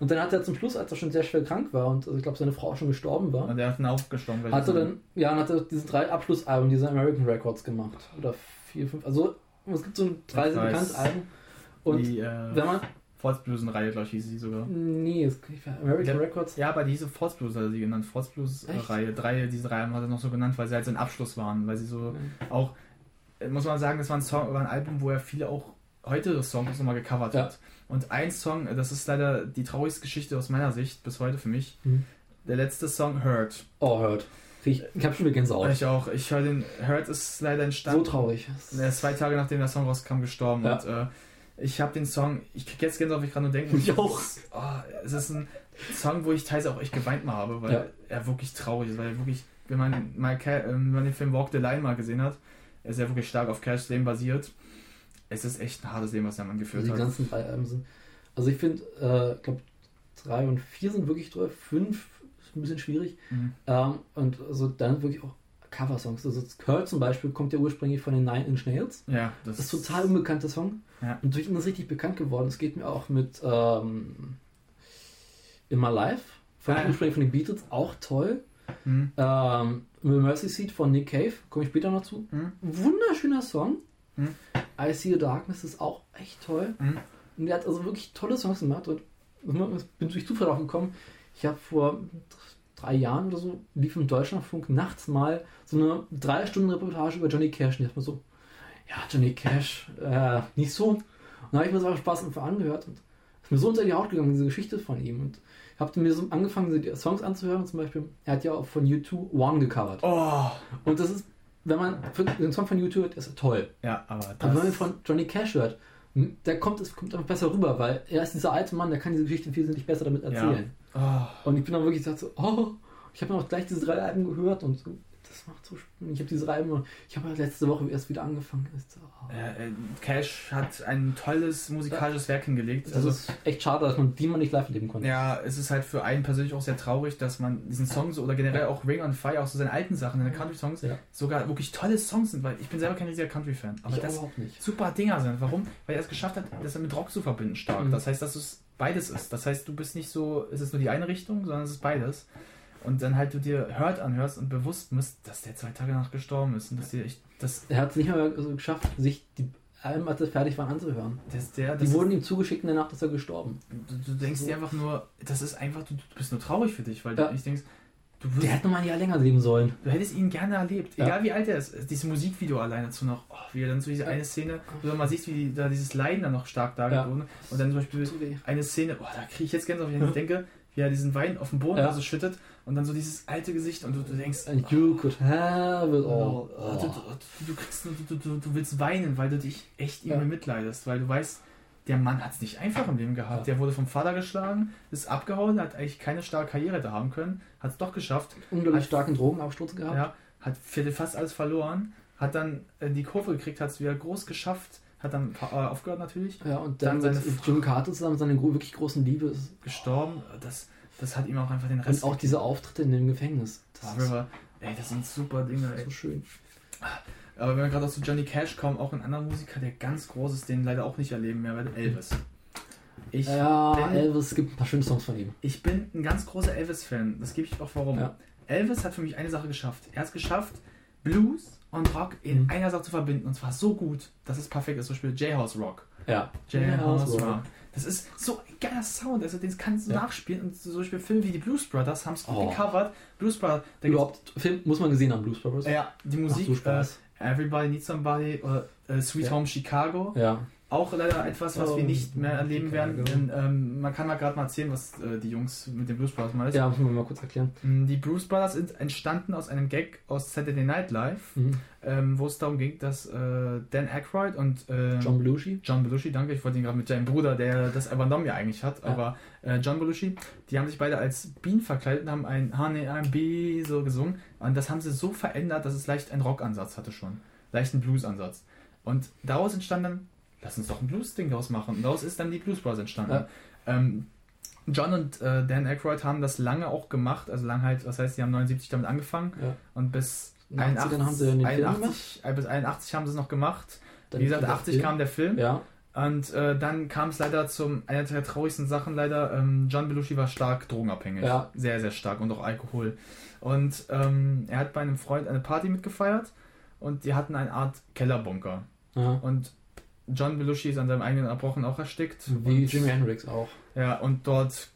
Und dann hat er zum Schluss, als er schon sehr schwer krank war und also ich glaube seine Frau schon gestorben war, Und der hat dann aufgestorben. hat er dann, ja, und hat er diese drei Abschlussalben, diese American Records gemacht. Oder vier, fünf, also es gibt so drei sehr bekannte Alben. Und die, äh, wenn man Force Blues-Reihe, glaube ich, hieß sie sogar. Nee, es American Der- Records. Ja, aber diese Force Blues hat sie genannt. Force Blues-Reihe. Drei, diese drei hat er noch so genannt, weil sie halt so ein Abschluss waren. Weil sie so auch, äh, muss man sagen, das war ein Song, war ein Album, wo er viele auch heutige Songs nochmal gecovert Ja. hat. Und ein Song, das ist leider die traurigste Geschichte aus meiner Sicht bis heute für mich. Mhm. Der letzte Song, Hurt. Oh, hört. Ich, ich habe schon wieder Gänsehaut. Ich auch. Ich höre den, Hurt ist leider So entstanden. traurig. Er ist zwei Tage nachdem der Song rauskam gestorben. Ja. Und äh, ich habe den Song, ich krieg jetzt Gänsehaut, wenn ich gerade nur denke. Ich auch. Oh, es ist ein Song, wo ich teilweise auch echt geweint mal habe, weil Ja. er wirklich traurig ist. Weil er wirklich, wenn man, mal, äh, wenn man den Film Walk the Line mal gesehen hat, er ist ja wirklich stark auf Cash Leben basiert. Es ist echt ein hartes Leben, was der Mann geführt Also die hat. ganzen drei Alben sind. Also ich finde, äh, ich glaube, drei und vier sind wirklich toll. Fünf ist ein bisschen schwierig. Mhm. Ähm, und also dann wirklich auch Coversongs. Also Curl zum Beispiel kommt ja ursprünglich von den Nine Inch Nails. Ja, das, Das ist ein total unbekannter Song. Ja. Und durch ihn ist richtig bekannt geworden. Es geht mir auch mit ähm, In My Life von, Ah, ursprünglich von den Beatles auch toll. Mhm. Ähm, The Mercy Seat von Nick Cave, komme ich später noch zu. Mhm. Wunderschöner Song. Mhm. I See the Darkness ist auch echt toll. Mhm. Und er hat also wirklich tolle Songs gemacht und ich bin durch Zufall drauf gekommen. Ich habe vor drei Jahren oder so, lief im Deutschlandfunk nachts mal so eine drei Stunden Reportage über Johnny Cash. Und ich mir so, ja, Johnny Cash, äh, nicht so. Und dann habe ich mir das auch Spaß einfach angehört und ist mir so unter die Haut gegangen, diese Geschichte von ihm. Und ich habe mir so angefangen, die Songs anzuhören. Zum Beispiel, er hat ja auch von U2 One gecovert. Oh! Und das ist, wenn man den Song von U2 hört, ist er toll. Ja, aber Aber wenn man das, von Johnny Cash hört, der kommt, es kommt einfach besser rüber, weil er ist dieser alte Mann, der kann diese Geschichte wesentlich besser damit erzählen. oh, Und ich bin dann wirklich so, oh, ich habe auch gleich diese drei Alben gehört und so, das macht so Spaß. Ich habe diese Alben, ich habe ja letzte Woche erst wieder angefangen. Oh. äh, Cash hat ein tolles musikalisches Werk hingelegt. Das Also, ist echt schade, dass man die mal nicht live erleben konnte. Ja, es ist halt für einen persönlich auch sehr traurig, dass man diesen Song so oder generell auch Ring on Fire, auch so seine alten Sachen, seine Country-Songs, Ja. sogar wirklich tolle Songs sind, weil ich bin selber kein riesiger Country-Fan. Aber ich das überhaupt nicht. super Dinger sind. Warum? Weil er es geschafft hat, das mit Rock zu verbinden stark. Mhm. Das heißt, dass es beides ist. Das heißt, du bist nicht so, es ist nur die eine Richtung, sondern es ist beides. Und dann halt du dir Hurt anhörst und bewusst bist, dass der zwei Tage danach gestorben ist und dass dir echt, das, Er hat es nicht mal so geschafft, sich die Alben, als sie fertig waren, anzuhören. das der, Die das wurden ihm zugeschickt in der Nacht, ist er gestorben. du, du denkst dir einfach nur, das ist einfach, du, du bist nur traurig für dich, weil Ja. du nicht denkst, du wirst Der hätte noch mal ein Jahr länger leben sollen. Du hättest ihn gerne erlebt, Ja. egal wie alt er ist. Dieses Musikvideo allein dazu noch, oh, wie er dann so diese eine Szene, wo du mal siehst, wie die, da dieses Leiden dann noch stark dargestellt Ja. wurde. Und dann zum Beispiel eine Szene, oh, da kriege ich jetzt Gänsehaut, wenn ich denke, wie er diesen Wein auf den Boden Ja. so schüttet und dann so dieses alte Gesicht und du, du denkst, And you could have it all. oh, du, du, du, kriegst, du, du, du, du willst weinen, weil du dich echt ihm Ja. mitleidest, weil du weißt, der Mann hat es nicht einfach im Leben gehabt. Ja. Der wurde vom Vater geschlagen, ist abgehauen, hat eigentlich keine starke Karriere hätte haben können, hat es doch geschafft, Unglaublich Hat- starken Drogenabsturz gehabt. ja, hat fast alles verloren, hat dann äh, die Kurve gekriegt, hat es wieder groß geschafft, hat dann äh, aufgehört natürlich, Ja, und Dann dann, seine mit Jim Carter zusammen seine wirklich großen Liebe. ist- gestorben. Das, das hat ihm auch einfach den Und Rest. auch diese Auftritte in dem Gefängnis. Das ist River, ey, das sind super Dinge. Ey. so schön. Aber wenn wir gerade auch zu Johnny Cash kommen, auch ein anderer Musiker, der ganz groß ist, den leider auch nicht erleben mehr, weil Elvis. Ich, Ja, bin, Elvis, gibt ein paar schöne Songs von ihm. ich bin ein ganz großer Elvis-Fan. Das gebe ich auch warum. Ja. Elvis hat für mich eine Sache geschafft. Er hat es geschafft, Blues und Rock in Mhm. einer Sache zu verbinden. Und zwar so gut, dass es perfekt ist. Zum Beispiel J-House Rock. Ja. Jailhouse Rock. Das ist so ein geiler Sound, also den kannst du Ja. nachspielen. Und zum Beispiel Filme wie die Blues Brothers haben es gut Oh. gecovert. Blues Brothers, da Überhaupt, Film muss man gesehen haben, Blues Brothers. ja, die Musik, so äh, Everybody Needs Somebody oder äh, Sweet Ja. Home Chicago. Ja. Auch leider etwas, was Oh, wir nicht mehr erleben werden. Denn, ähm, man kann mal gerade mal erzählen, was äh, die Jungs mit den Blues Brothers mal ist. Ja, müssen wir mal kurz erklären. Mm, Die Blues Brothers sind entstanden aus einem Gag aus Saturday Night Live, Mhm. ähm, wo es darum ging, dass äh, Dan Aykroyd und äh, John Belushi. John Belushi, danke, ich wollte ihn gerade mit seinem Bruder, der das übernommen ja eigentlich hat, Ja. aber äh, John Belushi, die haben sich beide als Bienen verkleidet und haben ein Honey, I'm Bee so gesungen und das haben sie so verändert, dass es leicht einen Rockansatz hatte schon, leicht einen Bluesansatz. Und daraus entstand dann, lass uns doch ein Blues-Ding daraus machen und daraus ist dann die Blues Brothers entstanden. Ja. Ähm, John und äh, Dan Aykroyd haben das lange auch gemacht, also lang halt, was heißt, die haben 79 damit angefangen Ja. und bis In den 80ern haben sie den Film 81, äh, bis 81 haben sie es noch gemacht. Dann Wie gesagt, der 80 Film. kam der Film. Ja. Und äh, dann kam es leider zum, einer der traurigsten Sachen leider, ähm, John Belushi war stark drogenabhängig. Ja. Sehr, sehr stark und auch Alkohol. Und ähm, er hat bei einem Freund eine Party mitgefeiert und die hatten eine Art Kellerbunker. ja. Und John Belushi ist an seinem eigenen Erbrochen auch erstickt. Wie Jimi Hendrix auch. Ja, und dort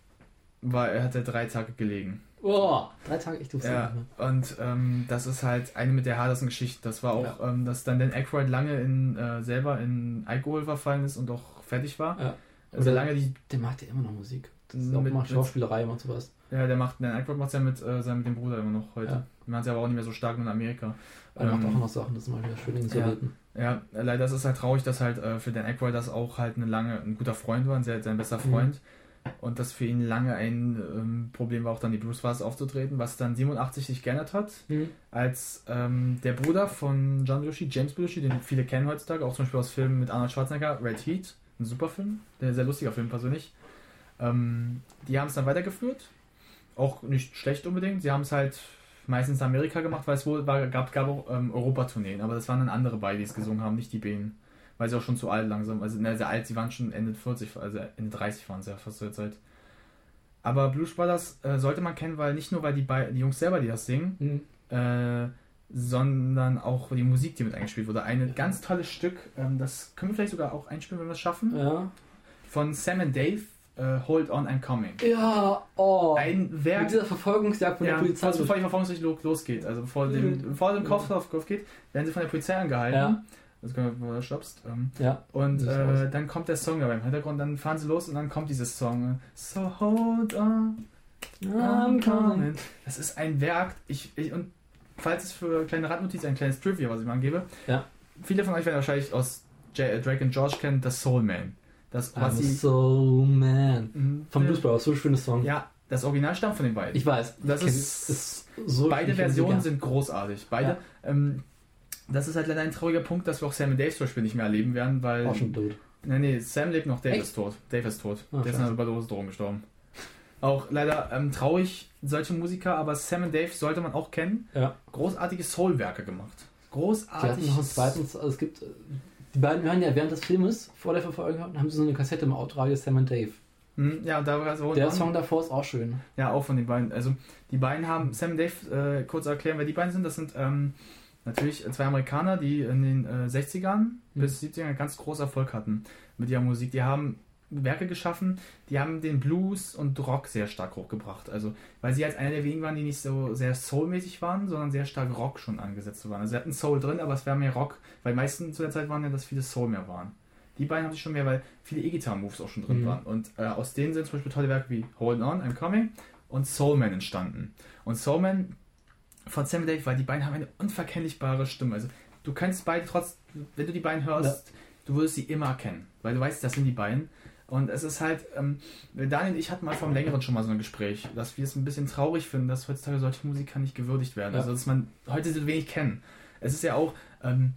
war, er hat er drei Tage gelegen. Oh, drei Tage, ich wusste Ja, nicht mehr. und ähm, das ist halt eine mit der härtesten Geschichten. Das war auch, ähm, dass dann Dan Aykroyd lange in, äh, selber in Alkohol verfallen ist und auch fertig war. Ja. Also lange die, Der macht ja immer noch Musik. Das ist auch Mit- mal mit- Schauspielerei und sowas. ja, der macht, Dan Aykroyd macht ja mit, äh, seinem- mit dem Bruder immer noch heute. Ja. Die machen es ja aber auch nicht mehr so stark in Amerika. Er macht Ähm, auch noch Sachen, das ist mal wieder schön in ja. Sowjeten. Ja, leider ist es halt traurig, dass halt äh, für Dan Aykroyd das auch halt eine lange, ein guter Freund war, ein sehr, sein bester Freund. Und dass für ihn lange ein ähm, Problem war, auch dann die Blues Brothers aufzutreten, was dann 87 sich geändert hat, Mhm. als ähm, der Bruder von John Belushi, James Belushi, den viele kennen heutzutage, auch zum Beispiel aus Filmen mit Arnold Schwarzenegger, Red Heat, ein super Film, der sehr lustiger Film persönlich. Ähm, die haben es dann weitergeführt, auch nicht schlecht unbedingt. Sie haben es halt meistens in Amerika gemacht, weil es wohl war, gab, gab auch ähm, Europatourneen, aber das waren dann andere bei, die es gesungen haben, nicht die Bänen. Weil sie auch schon zu alt langsam, also ne, sehr alt, sie waren schon Ende 40, also Ende 30 waren sie ja fast zur Zeit. Aber Blues Brothers äh, sollte man kennen, weil nicht nur weil die, Be die Jungs selber, die das singen, Mhm. äh, sondern auch die Musik, die mit eingespielt wurde. Ein ganz tolles Stück, ähm, das können wir vielleicht sogar auch einspielen, wenn wir es schaffen, Ja. von Sam and Dave, äh, Hold On I'm Coming. Ja, oh. Ein Werk, Mit dieser Verfolgungsjagd von ja, der Polizei. kurz bevor die Verfolgungsjagd losgeht, also bevor, dem, Mhm. bevor dem Kopf geht, werden sie von der Polizei angehalten. Ja. Wenn du stoppst. Ähm, ja. und äh, dann kommt der Song dabei im Hintergrund, dann fahren sie los und dann kommt dieses Song. So hold on, I'm coming. Das ist ein Werk. Ich, ich, und falls es für kleine Randnotiz ein kleines Trivia, was ich mal angebe. Ja. Viele von euch werden wahrscheinlich aus J äh, Drake and George kennen, das Soul Man. Das, was I'm so man. Mhm. Vom Blues Brothers, so schönes Song. Ja, das Original stammt von den beiden. Ich weiß. Das Kenn- ist- ist so Beide Versionen sind großartig. Beide. Ähm, das ist halt leider ein trauriger Punkt, dass wir auch Sam und Dave zum Beispiel nicht mehr erleben werden, weil. auch schon tot. Nee, nee, Sam lebt noch, Dave Echt? ist tot. Dave ist tot. Ah, Der ist an einer Überdose Drogen gestorben. Auch leider ähm, traurig, solche Musiker, aber Sam und Dave sollte man auch kennen. Ja. Großartige Soul-Werke gemacht. Die Großartig. hatten noch ein zweites, also es gibt, äh, die beiden hören ja während des Filmes vor der Verfolgung haben sie so eine Kassette im Autoradio Sam and Dave. Hm, ja, und da war so Der Song davor ist auch schön. Ja, auch von den beiden. Also die beiden haben, Sam und Dave, äh, kurz erklären, wer die beiden sind. Das sind ähm, natürlich zwei Amerikaner, die in den äh, 60ern bis 70ern ganz großen Erfolg hatten mit ihrer Musik. Die haben Werke geschaffen, die haben den Blues und Rock sehr stark hochgebracht. Also, weil sie als einer der wenigen waren, die nicht so sehr soulmäßig waren, sondern sehr stark Rock schon angesetzt waren. Also, sie hatten Soul drin, aber es war mehr Rock, weil meisten zu der Zeit waren ja, dass viele Soul mehr waren. Die beiden haben sich schon mehr, weil viele E-Gitarren-Moves auch schon drin Mhm. waren. Und äh, aus denen sind zum Beispiel tolle Werke wie Hold On, I'm Coming und Soulman entstanden. Und Soulman von Sam Dave, weil die beiden haben eine unverkennbare Stimme. Also du kannst beide trotz, wenn du die beiden hörst, du würdest sie immer erkennen, weil du weißt, das sind die beiden. Und es ist halt, ähm, Daniel und ich hatten mal vor einem längeren schon mal so ein Gespräch, dass wir es ein bisschen traurig finden, dass heutzutage solche Musiker nicht gewürdigt werden. Ja. Also dass man heute so wenig kennen. Es ist ja auch, ähm,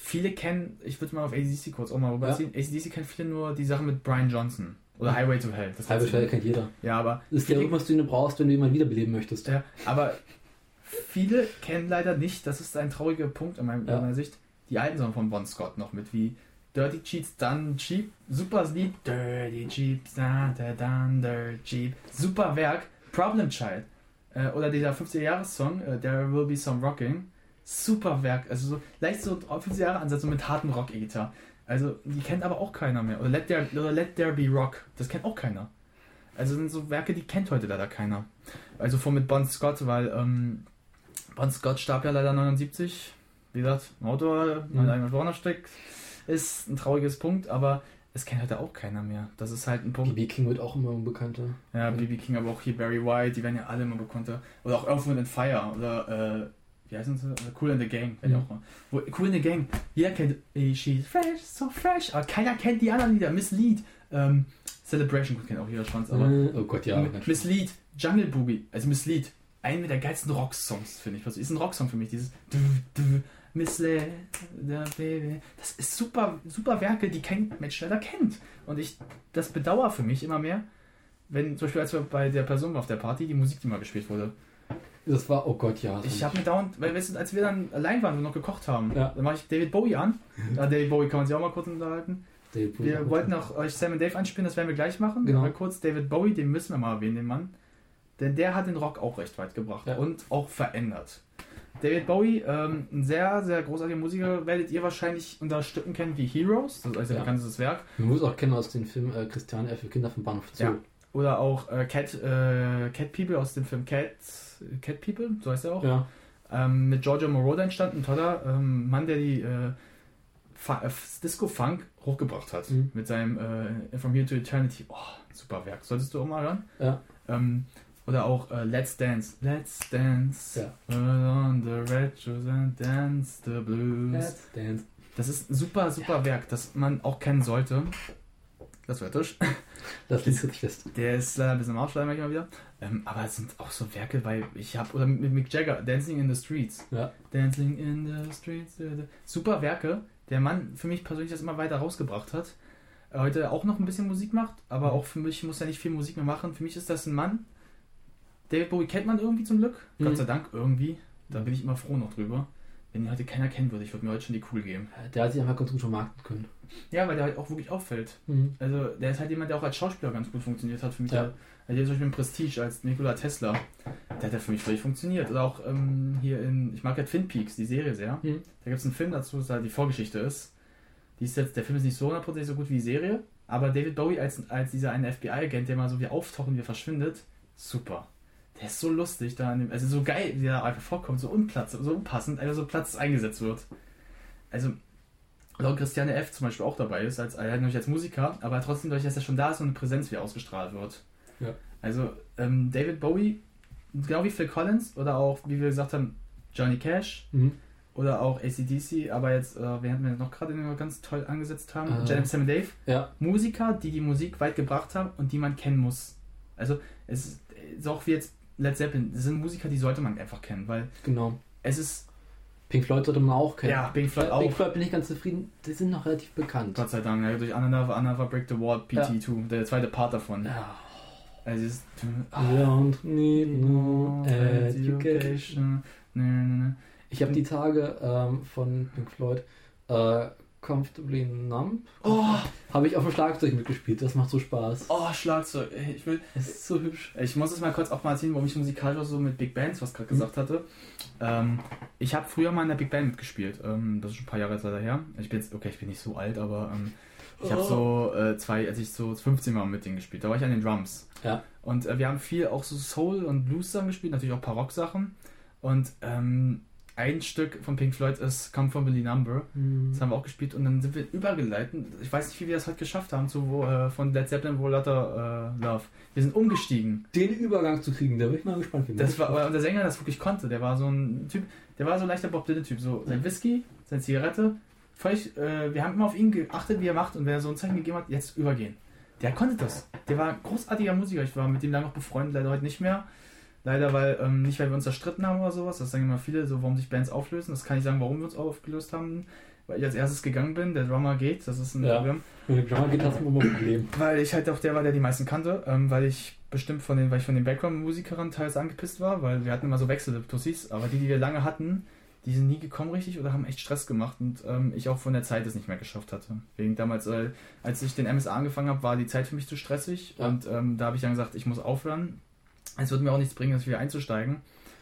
viele kennen, ich würde mal auf ACDC kurz auch mal rüberziehen, ACDC kennen viele nur die Sache mit Brian Johnson oder Highway to Hell. Das Halbe letzte- Stelle kennt jeder. Ja, aber Das ist der Rhythmus, den du brauchst, wenn du jemanden wiederbeleben möchtest. ja, aber viele kennen leider nicht, das ist ein trauriger Punkt in, meinem, Ja. in meiner Sicht, die alten Songs von Bon Scott noch mit, wie Dirty Cheats Done Cheap, super Lied, Dirty Cheats Done Done Dirt Cheap, super Werk, Problem Child, äh, oder dieser 50er-Jahres-Song, äh, There Will Be Some Rocking, super Werk, also so leicht so 50er-Jahre-Ansatz mit hartem Rock-Gitarre. Also, die kennt aber auch keiner mehr. Oder Let There, oder Let There Be Rock, das kennt auch keiner. Also sind so Werke, die kennt heute leider keiner. Also vor mit Bon Scott, weil ähm, Bon Scott starb ja leider 79. Wie gesagt, ein Auto, mein Mhm. eigener Warner steckt. Ist ein trauriges Punkt, aber es kennt heute auch keiner mehr. Das ist halt ein Punkt. BB King wird auch immer unbekannter. Ja, BB King, aber auch hier Barry White, die werden ja alle immer bekannter. Oder auch Earth, Wind and Fire. Oder, äh, wie heißen sie? Cool in the Gang. Mhm. auch mal. Wo, cool in the Gang. Jeder kennt eh, She's Fresh, so fresh. Aber keiner kennt die anderen Lieder. Miss Lead. Ähm, Celebration kennt auch jeder Schwanz. Aber Äh, oh Gott, ja. Miss Lead, Jungle Boogie, also Miss Lead, einen der geilsten Rocksongs, finde ich. Was ist ein Rocksong für mich? Dieses Miss Lead, the Baby. Das ist super, super Werke, die kein Mensch leider kennt. Und ich, das bedauere für mich immer mehr, wenn zum Beispiel, als wir bei der Person auf der Party, die Musik, die mal gespielt wurde. Das war, oh Gott, ja. Ich habe mir dauernd, weil weißt du, als wir dann allein waren und noch gekocht haben, Ja. dann mache ich David Bowie an. Ja, David Bowie kann man sich auch mal kurz unterhalten. David Bowie Wir wollten auch euch Sam und Dave anspielen, das werden wir gleich machen. Genau. Aber kurz David Bowie, den müssen wir mal erwähnen, den Mann. Denn der hat den Rock auch recht weit gebracht Ja. und auch verändert. David Bowie, ähm, ein sehr, sehr großartiger Musiker, werdet ihr wahrscheinlich unter Stücken kennen wie Heroes, das ist ein Ja. bekanntes Werk. Man muss auch kennen aus dem Film äh, Christiane F. für Kinder vom Bahnhof Zoo. Ja. Oder auch äh, Cat, äh, Cat People aus dem Film Cat, Cat People, so heißt er auch. Ja. Ähm, mit Giorgio Moroder entstanden, ein toller ähm, Mann, der die äh, äh, Disco-Funk hochgebracht hat. Mhm. Mit seinem äh, From Here to Eternity. Oh, super Werk. Solltest du auch mal hören? Ja. Ähm, oder auch äh, Let's Dance. Let's Dance. Ja. Put on the retros and dance the blues. Let's Dance. Das ist ein super, super Werk, das man auch kennen sollte. Das war Tisch. Das liegt richtig fest. Der ist leider ein bisschen am Aufschleimen manchmal wieder. Ähm, aber es sind auch so Werke, weil ich habe, oder mit Mick Jagger, Dancing in the Streets. Ja. Dancing in the Streets. äh, äh. Super Werke. Der Mann für mich persönlich das immer weiter rausgebracht hat. Äh, Heute auch noch ein bisschen Musik macht, aber auch für mich muss er nicht viel Musik mehr machen. Für mich ist das ein Mann. David Bowie kennt man irgendwie zum Glück. Mhm. Gott sei Dank irgendwie. Da bin ich immer froh noch drüber. Wenn ihn heute keiner kennen würde, ich würde mir heute schon die Kugel geben. Der hat sich einfach ganz gut vermarkten können. Ja, weil der halt auch wirklich auffällt. Mhm. Also, der ist halt jemand, der auch als Schauspieler ganz gut funktioniert hat für mich. Ja. Der, also hier zum Beispiel im Prestige als Nikola Tesla. Der hat ja für mich völlig funktioniert. Oder auch ähm, hier in, ich mag ja Twin Peaks, die Serie sehr. Mhm. Da gibt es einen Film dazu, das halt die Vorgeschichte ist. Die ist jetzt, der Film ist nicht so hundertprozentig so gut wie die Serie, aber David Bowie als, als dieser eine FBI-Agent, der mal so wie auftaucht und wieder verschwindet, super. Der ist so lustig da, an dem, also so geil, wie er einfach vorkommt, so unplatz, so unpassend, einfach so Platz eingesetzt wird. Also, auch Christiane F. zum Beispiel auch dabei ist, als, er natürlich als Musiker, aber trotzdem, dadurch, dass er schon da ist und eine Präsenz wie ausgestrahlt wird. Ja. Also, ähm, David Bowie, genau wie Phil Collins oder auch, wie wir gesagt haben, Johnny Cash, Mhm. oder auch ACDC, aber jetzt, äh, wer hatten wir noch gerade, den wir ganz toll angesetzt haben? Äh. James Sam Dave. Ja. Musiker, die die Musik weit gebracht haben und die man kennen muss. Also, es ist, ist auch wie jetzt Led Zeppelin, das sind Musiker, die sollte man einfach kennen, weil Genau. es ist, Pink Floyd sollte man auch kennen. ja, Pink Floyd auch. Pink Floyd bin ich ganz zufrieden. Die sind noch relativ bekannt. Gott sei Dank, ja, durch Another, Another Break the Wall, PT2, der zweite Part davon. Ja. Also, es ist, don't need no education. Ich habe die Tage ähm, von Pink Floyd äh, Comfortably Numb. Oh, Habe ich auf dem Schlagzeug mitgespielt. Das macht so Spaß. oh, Schlagzeug. Ich will, Es ist so hübsch. Ich muss es mal kurz auch mal erzählen, warum ich musikalisch auch so mit Big Bands, was gerade gesagt hatte. Ähm, ich habe früher mal in der Big Band mitgespielt. Ähm, das ist schon ein paar Jahre leider her. Ich bin jetzt, okay, ich bin nicht so alt, aber ähm, ich habe so äh, zwei, als ich so 15 Mal mit denen gespielt, da war ich an den Drums. Ja. Und äh, wir haben viel auch so Soul und Blues Sachen gespielt, natürlich auch ein paar Rock Sachen. Und ähm, ein Stück von Pink Floyd ist Come From Billy Number. Das haben wir auch gespielt und dann sind wir übergeleitet. Ich weiß nicht, wie wir das heute geschafft haben, zu wo, äh, von Led Zeppelin, Wo Lotta äh, Love. Wir sind umgestiegen. Den Übergang zu kriegen, da bin ich mal gespannt. Wie Das war, aber der Sänger das wirklich konnte. Der war so ein Typ, der war so ein leichter Bob Dylan-Typ. So sein Whisky, seine Zigarette. Völlig, äh, wir haben immer auf ihn geachtet, wie er macht und wenn er so ein Zeichen gegeben hat, jetzt übergehen. Der konnte das. Der war ein großartiger Musiker. Ich war mit dem lange noch befreundet, leider heute nicht mehr. Leider, weil, ähm, nicht weil wir uns zerstritten haben oder sowas. Das sagen immer viele, so warum sich Bands auflösen. Das kann ich sagen, warum wir uns aufgelöst haben. Weil ich als erstes gegangen bin, der Drummer geht, das ist ein Ja. Problem. Wenn der Drummer geht, du immer ein Problem. Weil ich halt auch der war, der die meisten kannte, ähm, weil ich bestimmt von den, weil ich von den Background-Musikern teils angepisst war, weil wir hatten immer so Wechseltussis, aber die, die wir lange hatten, die sind nie gekommen richtig oder haben echt Stress gemacht und ähm, ich auch von der Zeit es nicht mehr geschafft hatte. Wegen damals, äh, als ich den MSA angefangen habe, war die Zeit für mich zu stressig Ja. und ähm, da habe ich dann gesagt, ich muss aufhören. Es würde mir auch nichts bringen, jetzt wieder einzusteigen,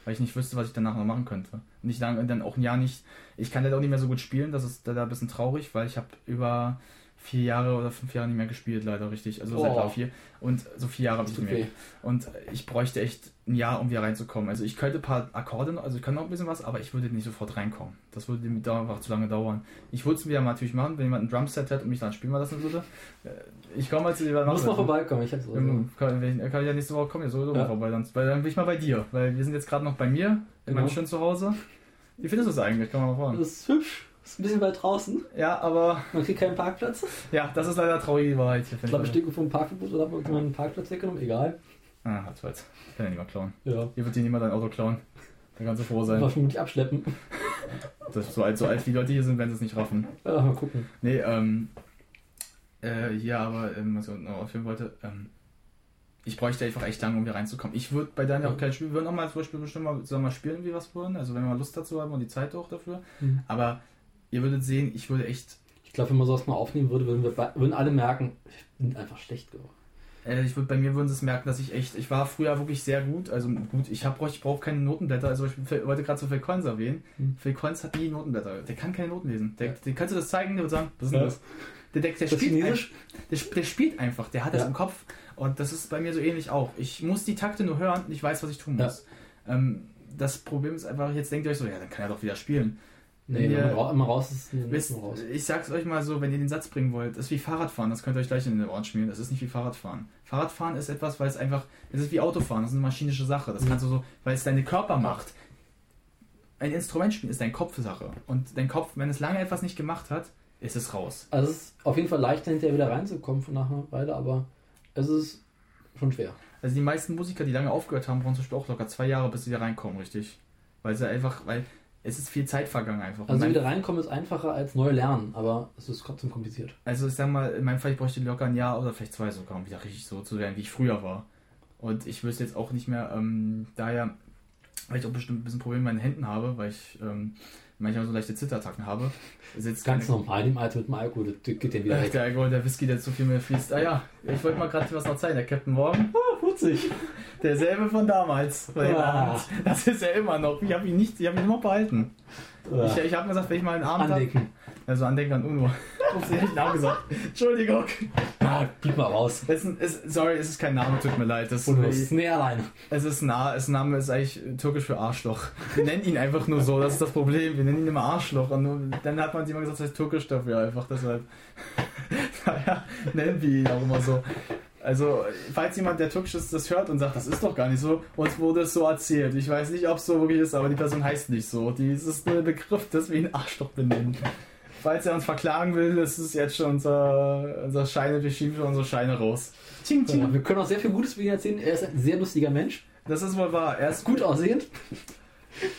weil ich nicht wüsste, was ich danach noch machen könnte. Und ich lang, dann auch ein Jahr nicht, ich kann leider auch nicht mehr so gut spielen, das ist da ein bisschen traurig, weil ich habe über vier Jahre oder fünf Jahre nicht mehr gespielt, leider richtig. Also seit Oh. Jahr vier. Und so vier Jahre habe ich nicht mehr. weh. Und ich bräuchte echt ein Jahr, um wieder reinzukommen. Also ich könnte ein paar Akkorde, also ich kann noch ein bisschen was, aber ich würde nicht sofort reinkommen. Das würde mir da einfach zu lange dauern. Ich würde es wieder natürlich machen, wenn jemand ein Drumset hat und mich dann spielen lassen würde. Äh, Ich komme mal zu dir. Du musst mal vorbeikommen, ich hab's so. Kann, kann ich ja nächste Woche kommen, ja sowieso Ja. vorbei. Dann, weil dann bin ich mal bei dir. Weil wir sind jetzt gerade noch bei mir, in Genau. meinem schönen Zuhause. Wie findest du es eigentlich? Kann man mal fragen. Das ist hübsch. Ist ein bisschen weit draußen. Ja, aber Man kriegt keinen Parkplatz. ja, das ist leider traurige Wahrheit hier. Ich glaube, ich stehe vor dem Parkverbot oder hat irgendjemand einen Parkplatz weggenommen. Egal. Ah, hat's jetzt. Kann ja niemand klauen. Ja. Hier wird dir niemand dein Auto klauen. Da kannst du froh sein. War vermutlich abschleppen. Das ist so alt, so alt wie die Leute hier sind, wenn sie es nicht raffen. Ja, mal gucken. Nee, ähm. Äh, ja, aber ähm, was ich noch aufhören wollte, ähm. Ich bräuchte einfach echt lange, um hier reinzukommen. Ich würde bei Daniel auch kein Spiel, wir würden auch mal zum Beispiel bestimmt mal zusammen mal spielen, wie was wollen. Also wenn wir mal Lust dazu haben und die Zeit auch dafür. Mhm. Aber ihr würdet sehen, ich würde echt. Ich glaube, wenn man sowas mal aufnehmen würde, würden, wir, würden alle merken, ich bin einfach schlecht geworden. Äh, ich würd, bei mir würden sie es merken, dass ich echt, ich war früher wirklich sehr gut. Also gut, ich, hab, ich brauche keine Notenblätter. Also ich wollte gerade so Phil Collins erwähnen. Hm. Phil Collins hat nie Notenblätter. Der kann keine Noten lesen. Der, der kannst du das zeigen, der wird sagen, was ist denn Ja. das? Der, der, der, Das spielt ein- der, der spielt einfach, der hat das Ja. im Kopf. Und das ist bei mir so ähnlich auch. Ich muss die Takte nur hören und ich weiß, was ich tun Ja. muss. Ähm, das Problem ist einfach, jetzt denkt ihr euch so, ja, dann kann er doch wieder spielen. Nee, Wenn man immer raus ist, dann Wisst, raus. ich sag's euch mal so, wenn ihr den Satz bringen wollt, das ist wie Fahrradfahren, das könnt ihr euch gleich in den Ohren schmieren, das ist nicht wie Fahrradfahren. Fahrradfahren ist etwas, weil es einfach, es ist wie Autofahren, das ist eine maschinische Sache, das Mhm. kannst du so, weil es deine Körpermacht. Ein Instrument spielen ist dein Kopfsache und dein Kopf, wenn es lange etwas nicht gemacht hat, ist es raus. Also es ist auf jeden Fall leichter hinterher wieder reinzukommen von nach einer Weile, aber es ist schon schwer. Also die meisten Musiker, die lange aufgehört haben, brauchen zum Beispiel auch locker zwei Jahre, bis sie da reinkommen, richtig. Weil sie einfach, weil es ist viel Zeit vergangen einfach. Also wieder reinkommen ist einfacher als neu lernen, aber es ist trotzdem kompliziert. Also ich sag mal, in meinem Fall, ich bräuchte locker ein Jahr oder vielleicht zwei sogar, um wieder richtig so zu werden, wie ich früher war. Und ich wüsste jetzt auch nicht mehr, ähm, daher, weil ich auch bestimmt ein bisschen Probleme mit meinen Händen habe, weil ich ähm, manchmal so leichte Zitterattacken habe. Ist jetzt Ganz keine- normal, im Alter mit dem Alkohol, das geht ja wieder weg. der Alkohol, der Whisky, der zu viel mehr fließt. Ah ja, ich wollte mal gerade was noch zeigen. Der Captain Morgan, ah, putzig. Derselbe von damals. Ah. Das ist er immer noch. Ich habe ihn nicht, ich habe ihn immer behalten. Ich, ich habe gesagt, wenn ich mal einen Abend habe, Andenken. also Andenken an UNO. Ups, ich hab den Namen gesagt. Entschuldigung. Ah, gib mal raus. Es ist, ein- es, sorry, es ist kein Name, tut mir leid. Das, Und was? Nee, alleine. es ist nah, es Name ist eigentlich türkisch für Arschloch. Wir nennen ihn einfach nur so, das ist das Problem. Wir nennen ihn immer Arschloch. Und dann hat man sich immer gesagt, das heißt türkisch dafür einfach. Deshalb. Naja, nennen wir ihn auch immer so. Also, falls jemand, der türkisch ist, das hört und sagt, das ist doch gar nicht so, uns wurde es so erzählt. Ich weiß nicht, ob es so wirklich ist, aber die Person heißt nicht so. Die, es ist nur ein Begriff, dass wir ihn Arschloch benennen. Falls er uns verklagen will, ist es jetzt schon unser, unser Scheine, wir schieben schon unsere Scheine raus. Ching, ching. Ja, wir können auch sehr viel Gutes über ihn erzählen. Er ist ein sehr lustiger Mensch. Das ist wohl wahr. Er ist Gut aussehend.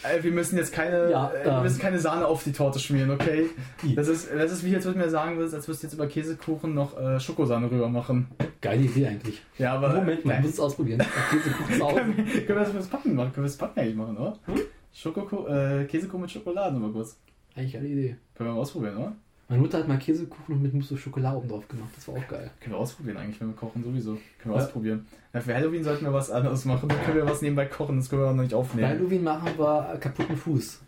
Äh, wir müssen jetzt keine, Ja, äh, wir ähm. müssen keine Sahne auf die Torte schmieren, okay? Das ist, das ist wie jetzt, du mir sagen willst, als würdest du jetzt über Käsekuchen noch äh, Schokosahne rüber machen. Geile Idee eigentlich. Ja, aber. Moment mal, ich muss es ausprobieren. Käsekuchen können, wir, können wir das fürs Packen machen? Können wir das Packen eigentlich machen, oder? Hm? Schokoko äh, Käsekuchen mit Schokolade, mal kurz. Eigentlich eine Idee. Können wir mal ausprobieren, oder? Meine Mutter hat mal Käsekuchen mit Mousse Schokolade oben drauf gemacht. Das war auch geil. Können wir ausprobieren eigentlich, wenn wir kochen, sowieso. Können wir Ja. ausprobieren. Ja, für Halloween sollten wir was anderes machen. Dann können wir was nebenbei kochen, das können wir auch noch nicht Bei aufnehmen. Halloween machen wir kaputten Fuß.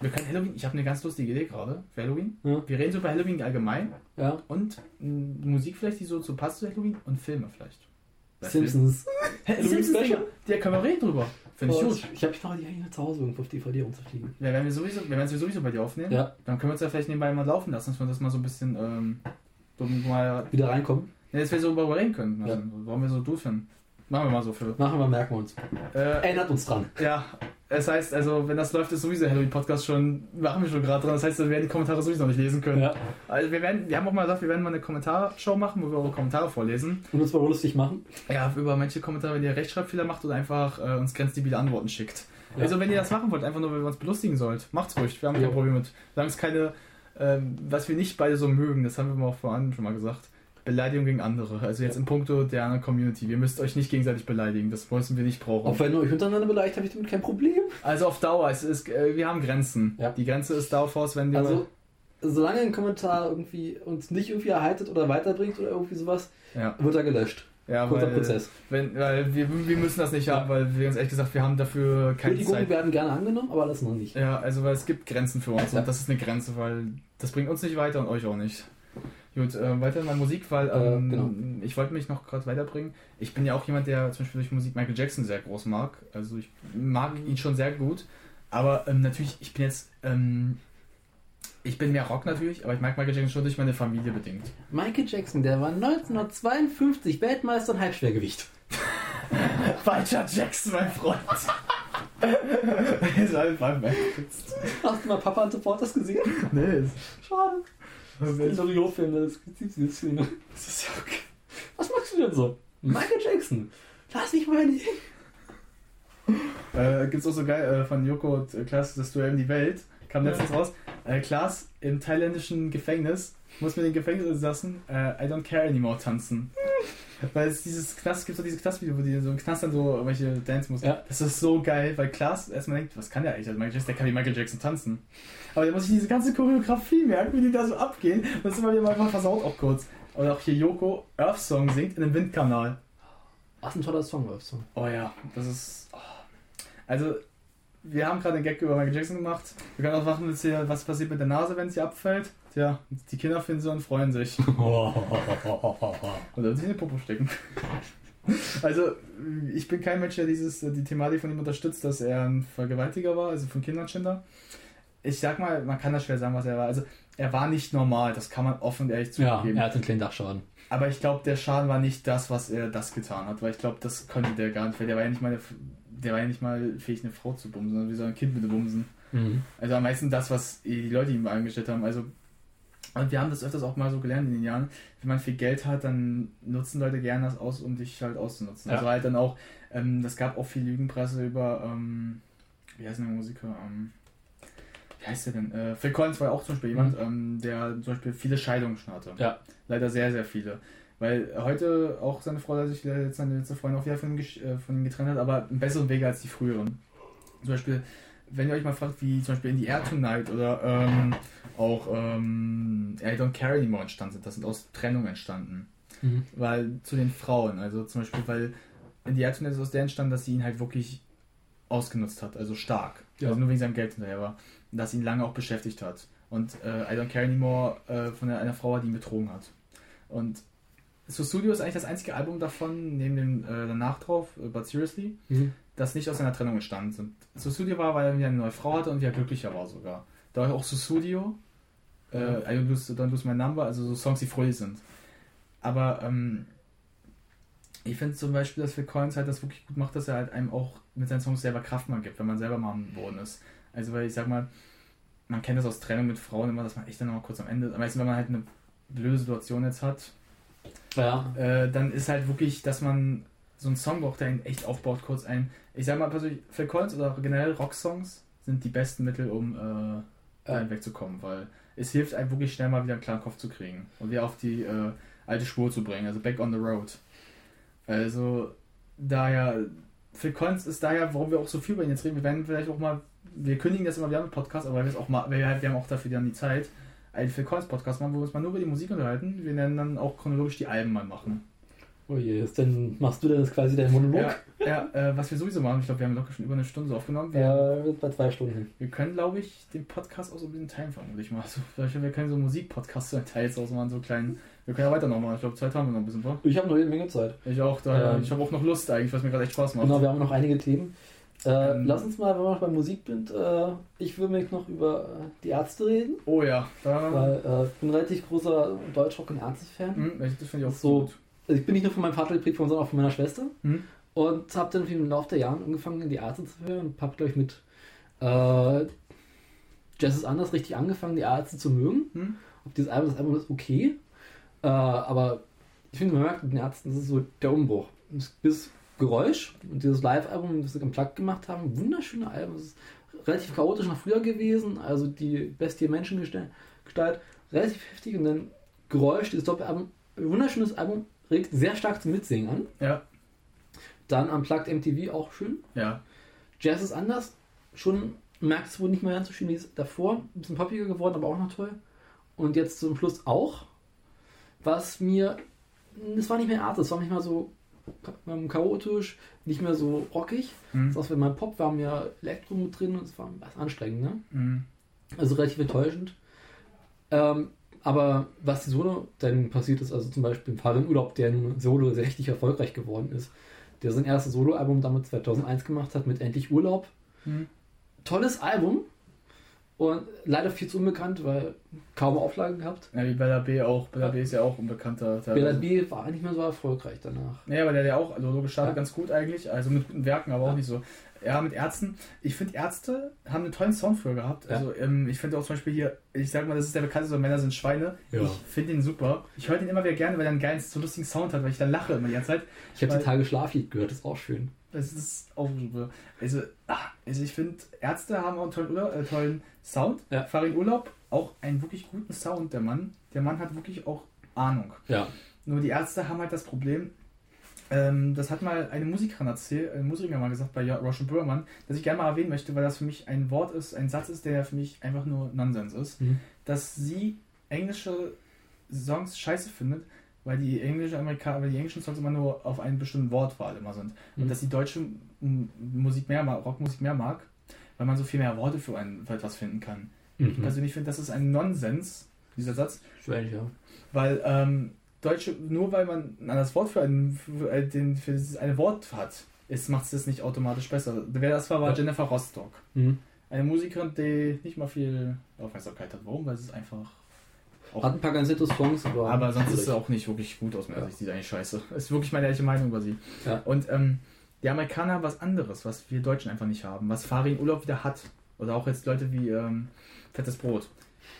Wir können Halloween, ich habe eine ganz lustige Idee gerade für Halloween. Ja. Wir reden so über Halloween allgemein Ja. und mh, Musik vielleicht, die so zu passt zu Halloween und Filme vielleicht. Bei Simpsons. Simpsons, Special. Ja, können wir reden drüber. Finde ich gut. Ich habe ich noch die eigentlich zu Hause irgendwo auf DVD rumzufliegen. Ja, wenn wir sowieso, wenn wir es sowieso bei dir aufnehmen, Ja. dann können wir uns ja vielleicht nebenbei mal laufen lassen, dass wir das mal so ein bisschen, ähm, so mal, Wieder reinkommen. ja, dass wir so darüber reden können. Also, Ja. Warum wir so doofen. Machen wir mal so für. Machen wir, merken wir uns. Äh, Erinnert uns dran. ja, es heißt, also, wenn das läuft, ist sowieso Halloween-Podcast schon, machen wir schon gerade dran. Das heißt, wir werden die Kommentare sowieso noch nicht lesen können. Ja. Also, wir werden, wir haben auch mal gesagt, wir werden mal eine Kommentarshow machen, wo wir eure Kommentare vorlesen. Und uns mal lustig machen. Ja, über manche Kommentare, wenn ihr Rechtschreibfehler macht oder einfach äh, uns grenzdebile Antworten schickt. Ja. Also wenn ihr das machen wollt, einfach nur, weil wir uns belustigen sollt, macht's ruhig. Wir haben Ja. kein Problem mit. Solange es keine, ähm, was wir nicht beide so mögen, das haben wir mal auch voran schon mal gesagt. Beleidigung gegen andere. Also jetzt Ja. in puncto der anderen Community. Wir müsst euch nicht gegenseitig beleidigen. Das müssen wir nicht brauchen. Auch wenn ihr euch untereinander beleidigt, habe ich damit kein Problem. also auf Dauer. Es ist, äh, wir haben Grenzen. Ja. Die Grenze ist Dauerforce, wenn wir. Also, solange ein Kommentar irgendwie uns nicht irgendwie erheitert oder weiterbringt oder irgendwie sowas, ja, wird er gelöscht. ja, Kurzer weil, Prozess. Wenn, weil wir, wir müssen das nicht Ja. haben, weil wir uns ehrlich gesagt, wir haben dafür keine Kündigungen Zeit. werden gerne angenommen, aber das noch nicht. Ja, also weil es gibt Grenzen für uns Ja. und das ist eine Grenze, weil das bringt uns nicht weiter und euch auch nicht. Gut, äh, weiter in meiner Musik, weil Äh, ähm, genau. ich wollte mich noch gerade weiterbringen. Ich bin ja auch jemand, der zum Beispiel durch Musik Michael Jackson sehr groß mag. Also ich mag ihn schon sehr gut. Aber ähm, natürlich, ich bin jetzt, ähm, ich bin mehr Rock natürlich, aber ich mag Michael Jackson schon durch meine Familie bedingt. Michael Jackson, der war 1952 Weltmeister im Halbschwergewicht. Falscher Jackson, mein Freund. ist einfach weg. Hast du mal Papa und Support das gesehen? Nee, ist, Schade. Das ist, Loriot-Film, das gibt diese Szene. das ist ja okay. Was machst du denn so? Michael Jackson. Lass mich mal in die... Äh, gibt's auch so geil äh, von Joko und äh, Klaas, das Duell in die Welt. Kam letztens raus. Äh, Klaas im thailändischen Gefängnis muss mit den Gefängnisinsassen äh, I don't care anymore tanzen. Weil es dieses Knast, gibt so dieses Knastvideo, wo die so im Knast dann so welche Dance muss. Ja. Das ist so geil, weil Klaas erstmal denkt, was kann der eigentlich? Also Michael Jackson, der kann wie Michael Jackson tanzen. Aber der muss sich diese ganze Choreografie merken, wie die da so abgehen. Das ist immer wieder mal versaut auch kurz. Oder auch hier Yoko Earth Song singt in einem Windkanal. Was ein toller Song, Earth Song. Oh ja, das ist. Oh. Also, wir haben gerade einen Gag über Michael Jackson gemacht. Wir können auch machen, jetzt hier, was passiert mit der Nase, wenn sie abfällt. Tja, die Kinder finden sie und freuen sich. Oder sich in den Popo stecken. Also, ich bin kein Mensch, der dieses, die Thematik von ihm unterstützt, dass er ein Vergewaltiger war, also von Kindern Schindler. Ich sag mal, man kann das schwer sagen, was er war. Also, er war nicht normal, das kann man offen und ehrlich Ja, zugeben. er hat einen kleinen Dachschaden. Aber ich glaube, der Schaden war nicht das, was er das getan hat, weil ich glaube, das konnte der gar nicht, weil der war ja nicht mal, eine, der war ja nicht mal fähig, eine Frau zu bumsen, sondern wie so ein Kind mit dem Bumsen. Mhm. Also am meisten das, was die Leute ihm eingestellt haben. Also und wir haben das öfters auch mal so gelernt in den Jahren. Wenn man viel Geld hat, dann nutzen Leute gerne das aus, um dich halt auszunutzen. Ja. Also halt dann auch, ähm, das gab auch viel Lügenpresse über, ähm, wie heißt denn der Musiker? Ähm, wie heißt der denn? Äh, Phil Collins war ja auch zum Beispiel jemand, ähm, der zum Beispiel viele Scheidungen schon hatte. Ja. Leider sehr, sehr viele. Weil heute auch seine Frau, der sich jetzt seine letzte Freundin auch wieder von ihm, äh, von ihm getrennt hat, aber einen besseren Weg als die früheren. Zum Beispiel, wenn ihr euch mal fragt, wie zum Beispiel In the Air Tonight oder ähm, auch ähm, I Don't Care Anymore entstanden sind, das sind aus Trennung entstanden. Mhm. Weil zu den Frauen, also zum Beispiel, weil In the Air Tonight ist aus der entstanden, dass sie ihn halt wirklich ausgenutzt hat, also stark. Ja. Also nur wegen seinem Geld hinterher war. Das ihn lange auch beschäftigt hat. Und äh, I Don't Care Anymore äh, von einer Frau war, die ihn betrogen hat. Und So Studio ist eigentlich das einzige Album davon, neben dem äh, danach drauf, äh, But Seriously, Mhm. das nicht aus seiner Trennung entstanden sind. So Studio war, weil er wieder eine neue Frau hatte und wieder glücklicher war sogar. Da auch So Studio, äh, I Don't Lose, Don't Lose My Number, also so Songs, die fröhlich sind. Aber ähm, ich finde zum Beispiel, dass Phil Collins halt das wirklich gut macht, dass er halt einem auch mit seinen Songs selber Kraft mal gibt, wenn man selber mal am Boden ist. Also weil ich sag mal, man kennt das aus Trennung mit Frauen immer, dass man echt dann noch mal kurz am Ende, am meisten wenn man halt eine blöde Situation jetzt hat, Ja. äh, dann ist halt wirklich, dass man so einen Song braucht, der ihn echt aufbaut, kurz ein. Ich sag mal persönlich, Phil Collins oder generell Rocksongs sind die besten Mittel, um äh, ja. wegzukommen, weil es hilft einem wirklich schnell mal wieder einen klaren Kopf zu kriegen und wieder auf die äh, alte Spur zu bringen, also back on the road. Also, daher, Phil Collins ist daher, warum wir auch so viel über ihn jetzt reden, wir werden vielleicht auch mal, wir kündigen das immer wieder im Podcast, aber wir, auch mal, wir, wir haben auch dafür dann die Zeit, einen Phil Collins Podcast machen, wo wir uns mal nur über die Musik unterhalten. Wir werden dann auch chronologisch die Alben mal machen. Oh je, ist denn, machst du denn jetzt quasi deinen Monolog? Ja, ja äh, was wir sowieso machen, ich glaube, wir haben locker schon über eine Stunde so aufgenommen. Wir, Ja, wird bei zwei Stunden. wir können, glaube ich, den Podcast auch so ein bisschen teilen, vermutlich mal. Also, vielleicht, wir können so Musikpodcasts so in Teils ausmachen, so kleinen. Wir können ja weiter noch machen. Ich glaube, Zeit haben wir noch ein bisschen vor. Ich habe noch jede Menge Zeit. Ich auch, da, Ähm. ich habe auch noch Lust eigentlich, was mir gerade echt Spaß macht. Genau, wir haben noch einige Themen. Äh, Ähm. lass uns mal, wenn wir noch bei Musik sind, äh, ich will mich noch über äh, die Ärzte reden, Oh ja, da. weil äh, ich bin ein relativ großer Deutschrock- und Ärzte-Fan. Hm, das finde ich auch So. gut. Also ich bin nicht nur von meinem Vater geprägt, sondern auch von meiner Schwester. Hm? Und habe dann im Laufe der Jahre angefangen, die Ärzte zu hören und habe, glaube ich, mit äh, Jazz ist anders richtig angefangen, die Ärzte zu mögen. Hm? Ob dieses Album, das Album ist okay. Äh, aber ich finde, man merkt mit den Ärzten, das ist so der Umbruch. Das das Geräusch und dieses Live-Album, das sie am Plug gemacht haben, wunderschöne Album. Es ist relativ chaotisch nach früher gewesen, also die Bestie Menschengestalt, Gestalt, relativ heftig und dann Geräusch, dieses Doppelalbum, wunderschönes Album, regt sehr stark zum Mitsingen an. Ja, Dann Unplugged MTV auch schön. ja. Jazz ist anders. Schon merkt es wohl nicht mehr ganz so schön wie es davor. Ein bisschen poppiger geworden, aber auch noch toll. Und jetzt zum Schluss auch. Was mir. Es war nicht mehr Art, es war nicht mehr so ähm, chaotisch, nicht mehr so rockig. Hm? Das in meinem Pop war mir Elektro mit drin und es war was anstrengend, ne? Hm. Also relativ enttäuschend. Ähm, aber was die Solo dann passiert ist, also zum Beispiel im Fall im Urlaub, der nun Solo sehr richtig erfolgreich geworden ist, der sein erstes Soloalbum damit 2001 gemacht hat mit Endlich Urlaub. Hm. Tolles Album und leider viel zu unbekannt, weil kaum Auflagen gehabt. Ja, wie Bella B auch. Bella B ist ja auch ein bekannter. Bella B war nicht mehr so erfolgreich danach. Naja, aber der ja auch, also gestartet Ja. ganz gut eigentlich, also mit guten Werken, aber Ja. auch nicht so. Ja, mit Ärzten. Ich finde, Ärzte haben einen tollen Sound früher gehabt. Ja. Also, ähm, ich finde auch zum Beispiel hier, ich sag mal, das ist der bekannteste, so Männer sind Schweine. Ja. Ich finde ihn super. Ich höre den immer wieder gerne, weil er einen geilen, so lustigen Sound hat, weil ich da lache immer die ganze Zeit. Ich habe die Tage Schlaflied gehört, ist auch schön. Das ist auch super. Also, ah, also ich finde, Ärzte haben auch einen tollen, Urlaub, äh, tollen Sound. Ja. Farin Urlaub, auch einen wirklich guten Sound, der Mann. Der Mann hat wirklich auch Ahnung. Ja. Nur die Ärzte haben halt das Problem, ähm, das hat mal eine Musikerin erzählt, ein Musiker mal gesagt bei Roshan Burman, dass ich gerne mal erwähnen möchte, weil das für mich ein Wort ist, ein Satz ist, der für mich einfach nur Nonsens ist, Mhm. dass sie englische Songs scheiße findet, weil die englischen Amerikaner, weil die englischen Songs immer nur auf einen bestimmten Wortwahl immer sind. Und Mhm. dass die deutsche Musik mehr mag, Rockmusik mehr mag, weil man so viel mehr Worte für, ein, für etwas finden kann. Ich Mhm. persönlich finde, das ist ein Nonsens, dieser Satz, Strange, ja. weil ähm, Deutsche, nur weil man ein anderes Wort für, ein, für, ein- den, für dieses eine Wort hat, macht es das nicht automatisch besser. Wer das war, war Ja. Jennifer Rostock. Mhm. Eine Musikerin, die nicht mal viel Aufmerksamkeit hat. Warum? Weil es ist einfach. Auch, Hat ein paar ganz nette Songs, aber. aber sonst ist schwierig. sie auch nicht wirklich gut aus meiner Ja. Sicht. Die ist eigentlich scheiße. Das ist wirklich meine ehrliche Meinung über sie. Ja. Und ähm, die Amerikaner haben was anderes, was wir Deutschen einfach nicht haben. Was Farin Urlaub wieder hat. Oder auch jetzt Leute wie ähm, Fettes Brot.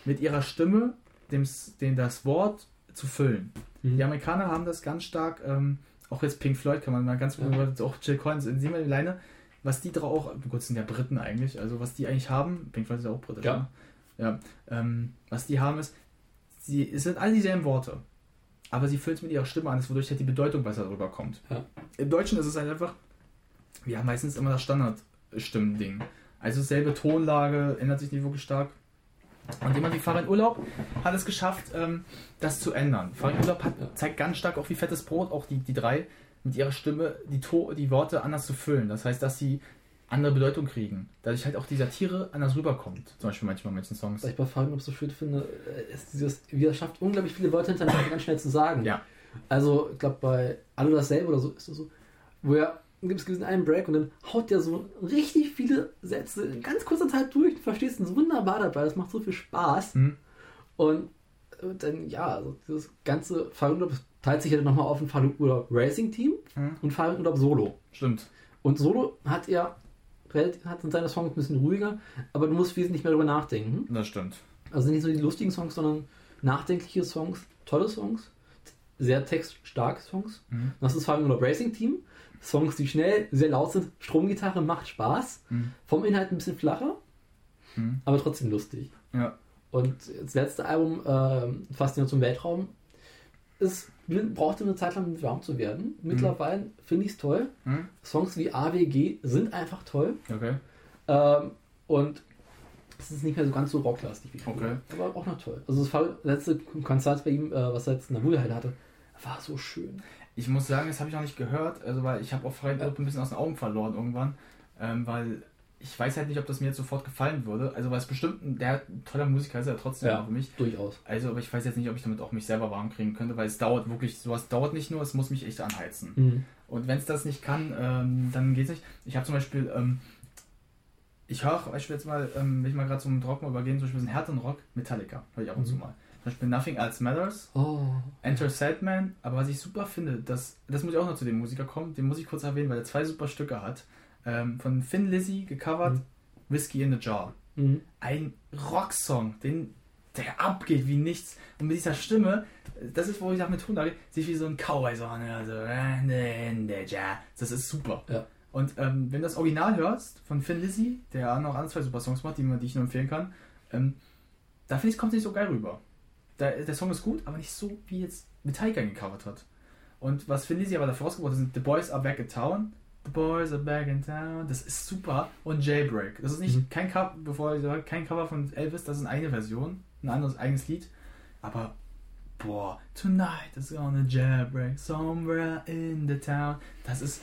Mit ihrer Stimme dem, dem das Wort zu füllen. Mhm. Die Amerikaner haben das ganz stark, ähm, auch jetzt Pink Floyd kann man mal ganz gut, Ja. auch Jill Collins, sehen wir alleine, was die drauf, auch, gut, sind ja Briten eigentlich, also was die eigentlich haben, Pink Floyd ist ja auch britisch, Ja. ne? ja ähm, was die haben ist, sie, es sind alle dieselben Worte, aber sie füllen es mit ihrer Stimme an, wodurch halt die Bedeutung besser rüberkommt. Ja. Im Deutschen ist es halt einfach, wir haben meistens immer das Standard-Stimmending. Also selbe Tonlage, ändert sich nicht wirklich stark. Und jemand wie Farin Urlaub hat es geschafft, ähm, das zu ändern. Farin Urlaub hat, zeigt ganz stark auch wie fettes Brot, auch die, die drei, mit ihrer Stimme die, to die Worte anders zu füllen. Das heißt, dass sie andere Bedeutung kriegen. Dadurch halt auch die Satire anders rüberkommt. Zum Beispiel manchmal mit den Songs. Was ich bei Fragen ob so schön finde, äh, ist dieses, wie er schafft, unglaublich viele Wörter hintereinander ganz schnell zu sagen. Ja. Also, ich glaube, bei Alle dasselbe oder so ist es so, wo er gibt es diesen einen Break und dann haut der so richtig viele Sätze in ganz kurzer Zeit durch. Du verstehst uns wunderbar dabei, das macht so viel Spaß. Hm? Und dann, ja, also dieses ganze Fahrradurlaub teilt sich ja nochmal auf ein Fahrradurlaub Racing Team Hm? und Fahrradurlaub Solo. Stimmt. Und Solo hat er relativ- hat in seine Songs ein bisschen ruhiger, aber du musst wesentlich mehr darüber nachdenken. Das stimmt. Also nicht nur die lustigen Songs, sondern nachdenkliche Songs, tolle Songs, sehr textstarke Songs. Mhm. Das ist nur Racing Team. Songs, die schnell, sehr laut sind. Stromgitarre macht Spaß. Mhm. Vom Inhalt ein bisschen flacher, Mhm. aber trotzdem lustig. Ja. Und das letzte Album, ähm, Faszination zum Weltraum, ist, brauchte eine Zeit lang, um warm zu werden. Mittlerweile finde ich es toll. Songs wie AWG sind einfach toll. Okay. Ähm, und es ist nicht mehr so ganz so rocklastig wie früher. Okay. Aber auch noch toll. Also das letzte Konzert bei ihm, äh, was er jetzt in der Wuhlheide hatte, war so schön. Ich muss sagen, das habe ich noch nicht gehört, also weil ich habe auch Freien Ja. Ein bisschen aus den Augen verloren irgendwann, ähm, weil ich weiß halt nicht, ob das mir jetzt sofort gefallen würde. Also weil es bestimmt, ein- der toller Musiker ist er trotzdem Ja. auch für mich. Durchaus. Also, aber ich weiß jetzt nicht, ob ich damit auch mich selber warm kriegen könnte, weil es dauert wirklich, sowas dauert nicht nur, es muss mich echt anheizen. Mhm. Und wenn es das nicht kann, ähm, dann geht es nicht. Ich habe zum Beispiel, ähm, ich höre auch Beispiel jetzt mal, ähm, wenn ich mal gerade zum Rock mal übergehen, zum Beispiel so einen härteren Rock, Metallica, höre ich ab und zu Mhm. mal. Zum Beispiel Nothing Else Matters, Oh. Enter Sandman, aber was ich super finde, das, das muss ich auch noch zu dem Musiker kommen, den muss ich kurz erwähnen, weil er zwei super Stücke hat. Ähm, von Finn Lizzy gecovert, Mhm. Whiskey in the Jar. Mhm. Ein Rocksong, den, der abgeht wie nichts. Und mit dieser Stimme, das ist, wo ich sage, mit Tonlage, sich wie so ein Cowboy so anhört. So, in the jar. Das ist super. Ja. Und ähm, wenn du das Original hörst von Finn Lizzy, der auch noch andere zwei super Songs macht, die, man- die ich nur empfehlen kann, ähm, da finde ich, kommt es nicht so geil rüber. Da, der Song ist gut, aber nicht so, wie jetzt Metallica gecovert hat. Und was Finn Lizzy aber dafür rausgebracht hat, sind The Boys Are Back in Town. The Boys Are Back in Town. Das ist super. Und Jailbreak. Das ist nicht Mhm. kein Cover, bevor ich sage, kein Cover von Elvis, das ist eine Version, ein anderes eigenes Lied. Aber boah, Tonight is gonna jailbreak somewhere in the town. Das ist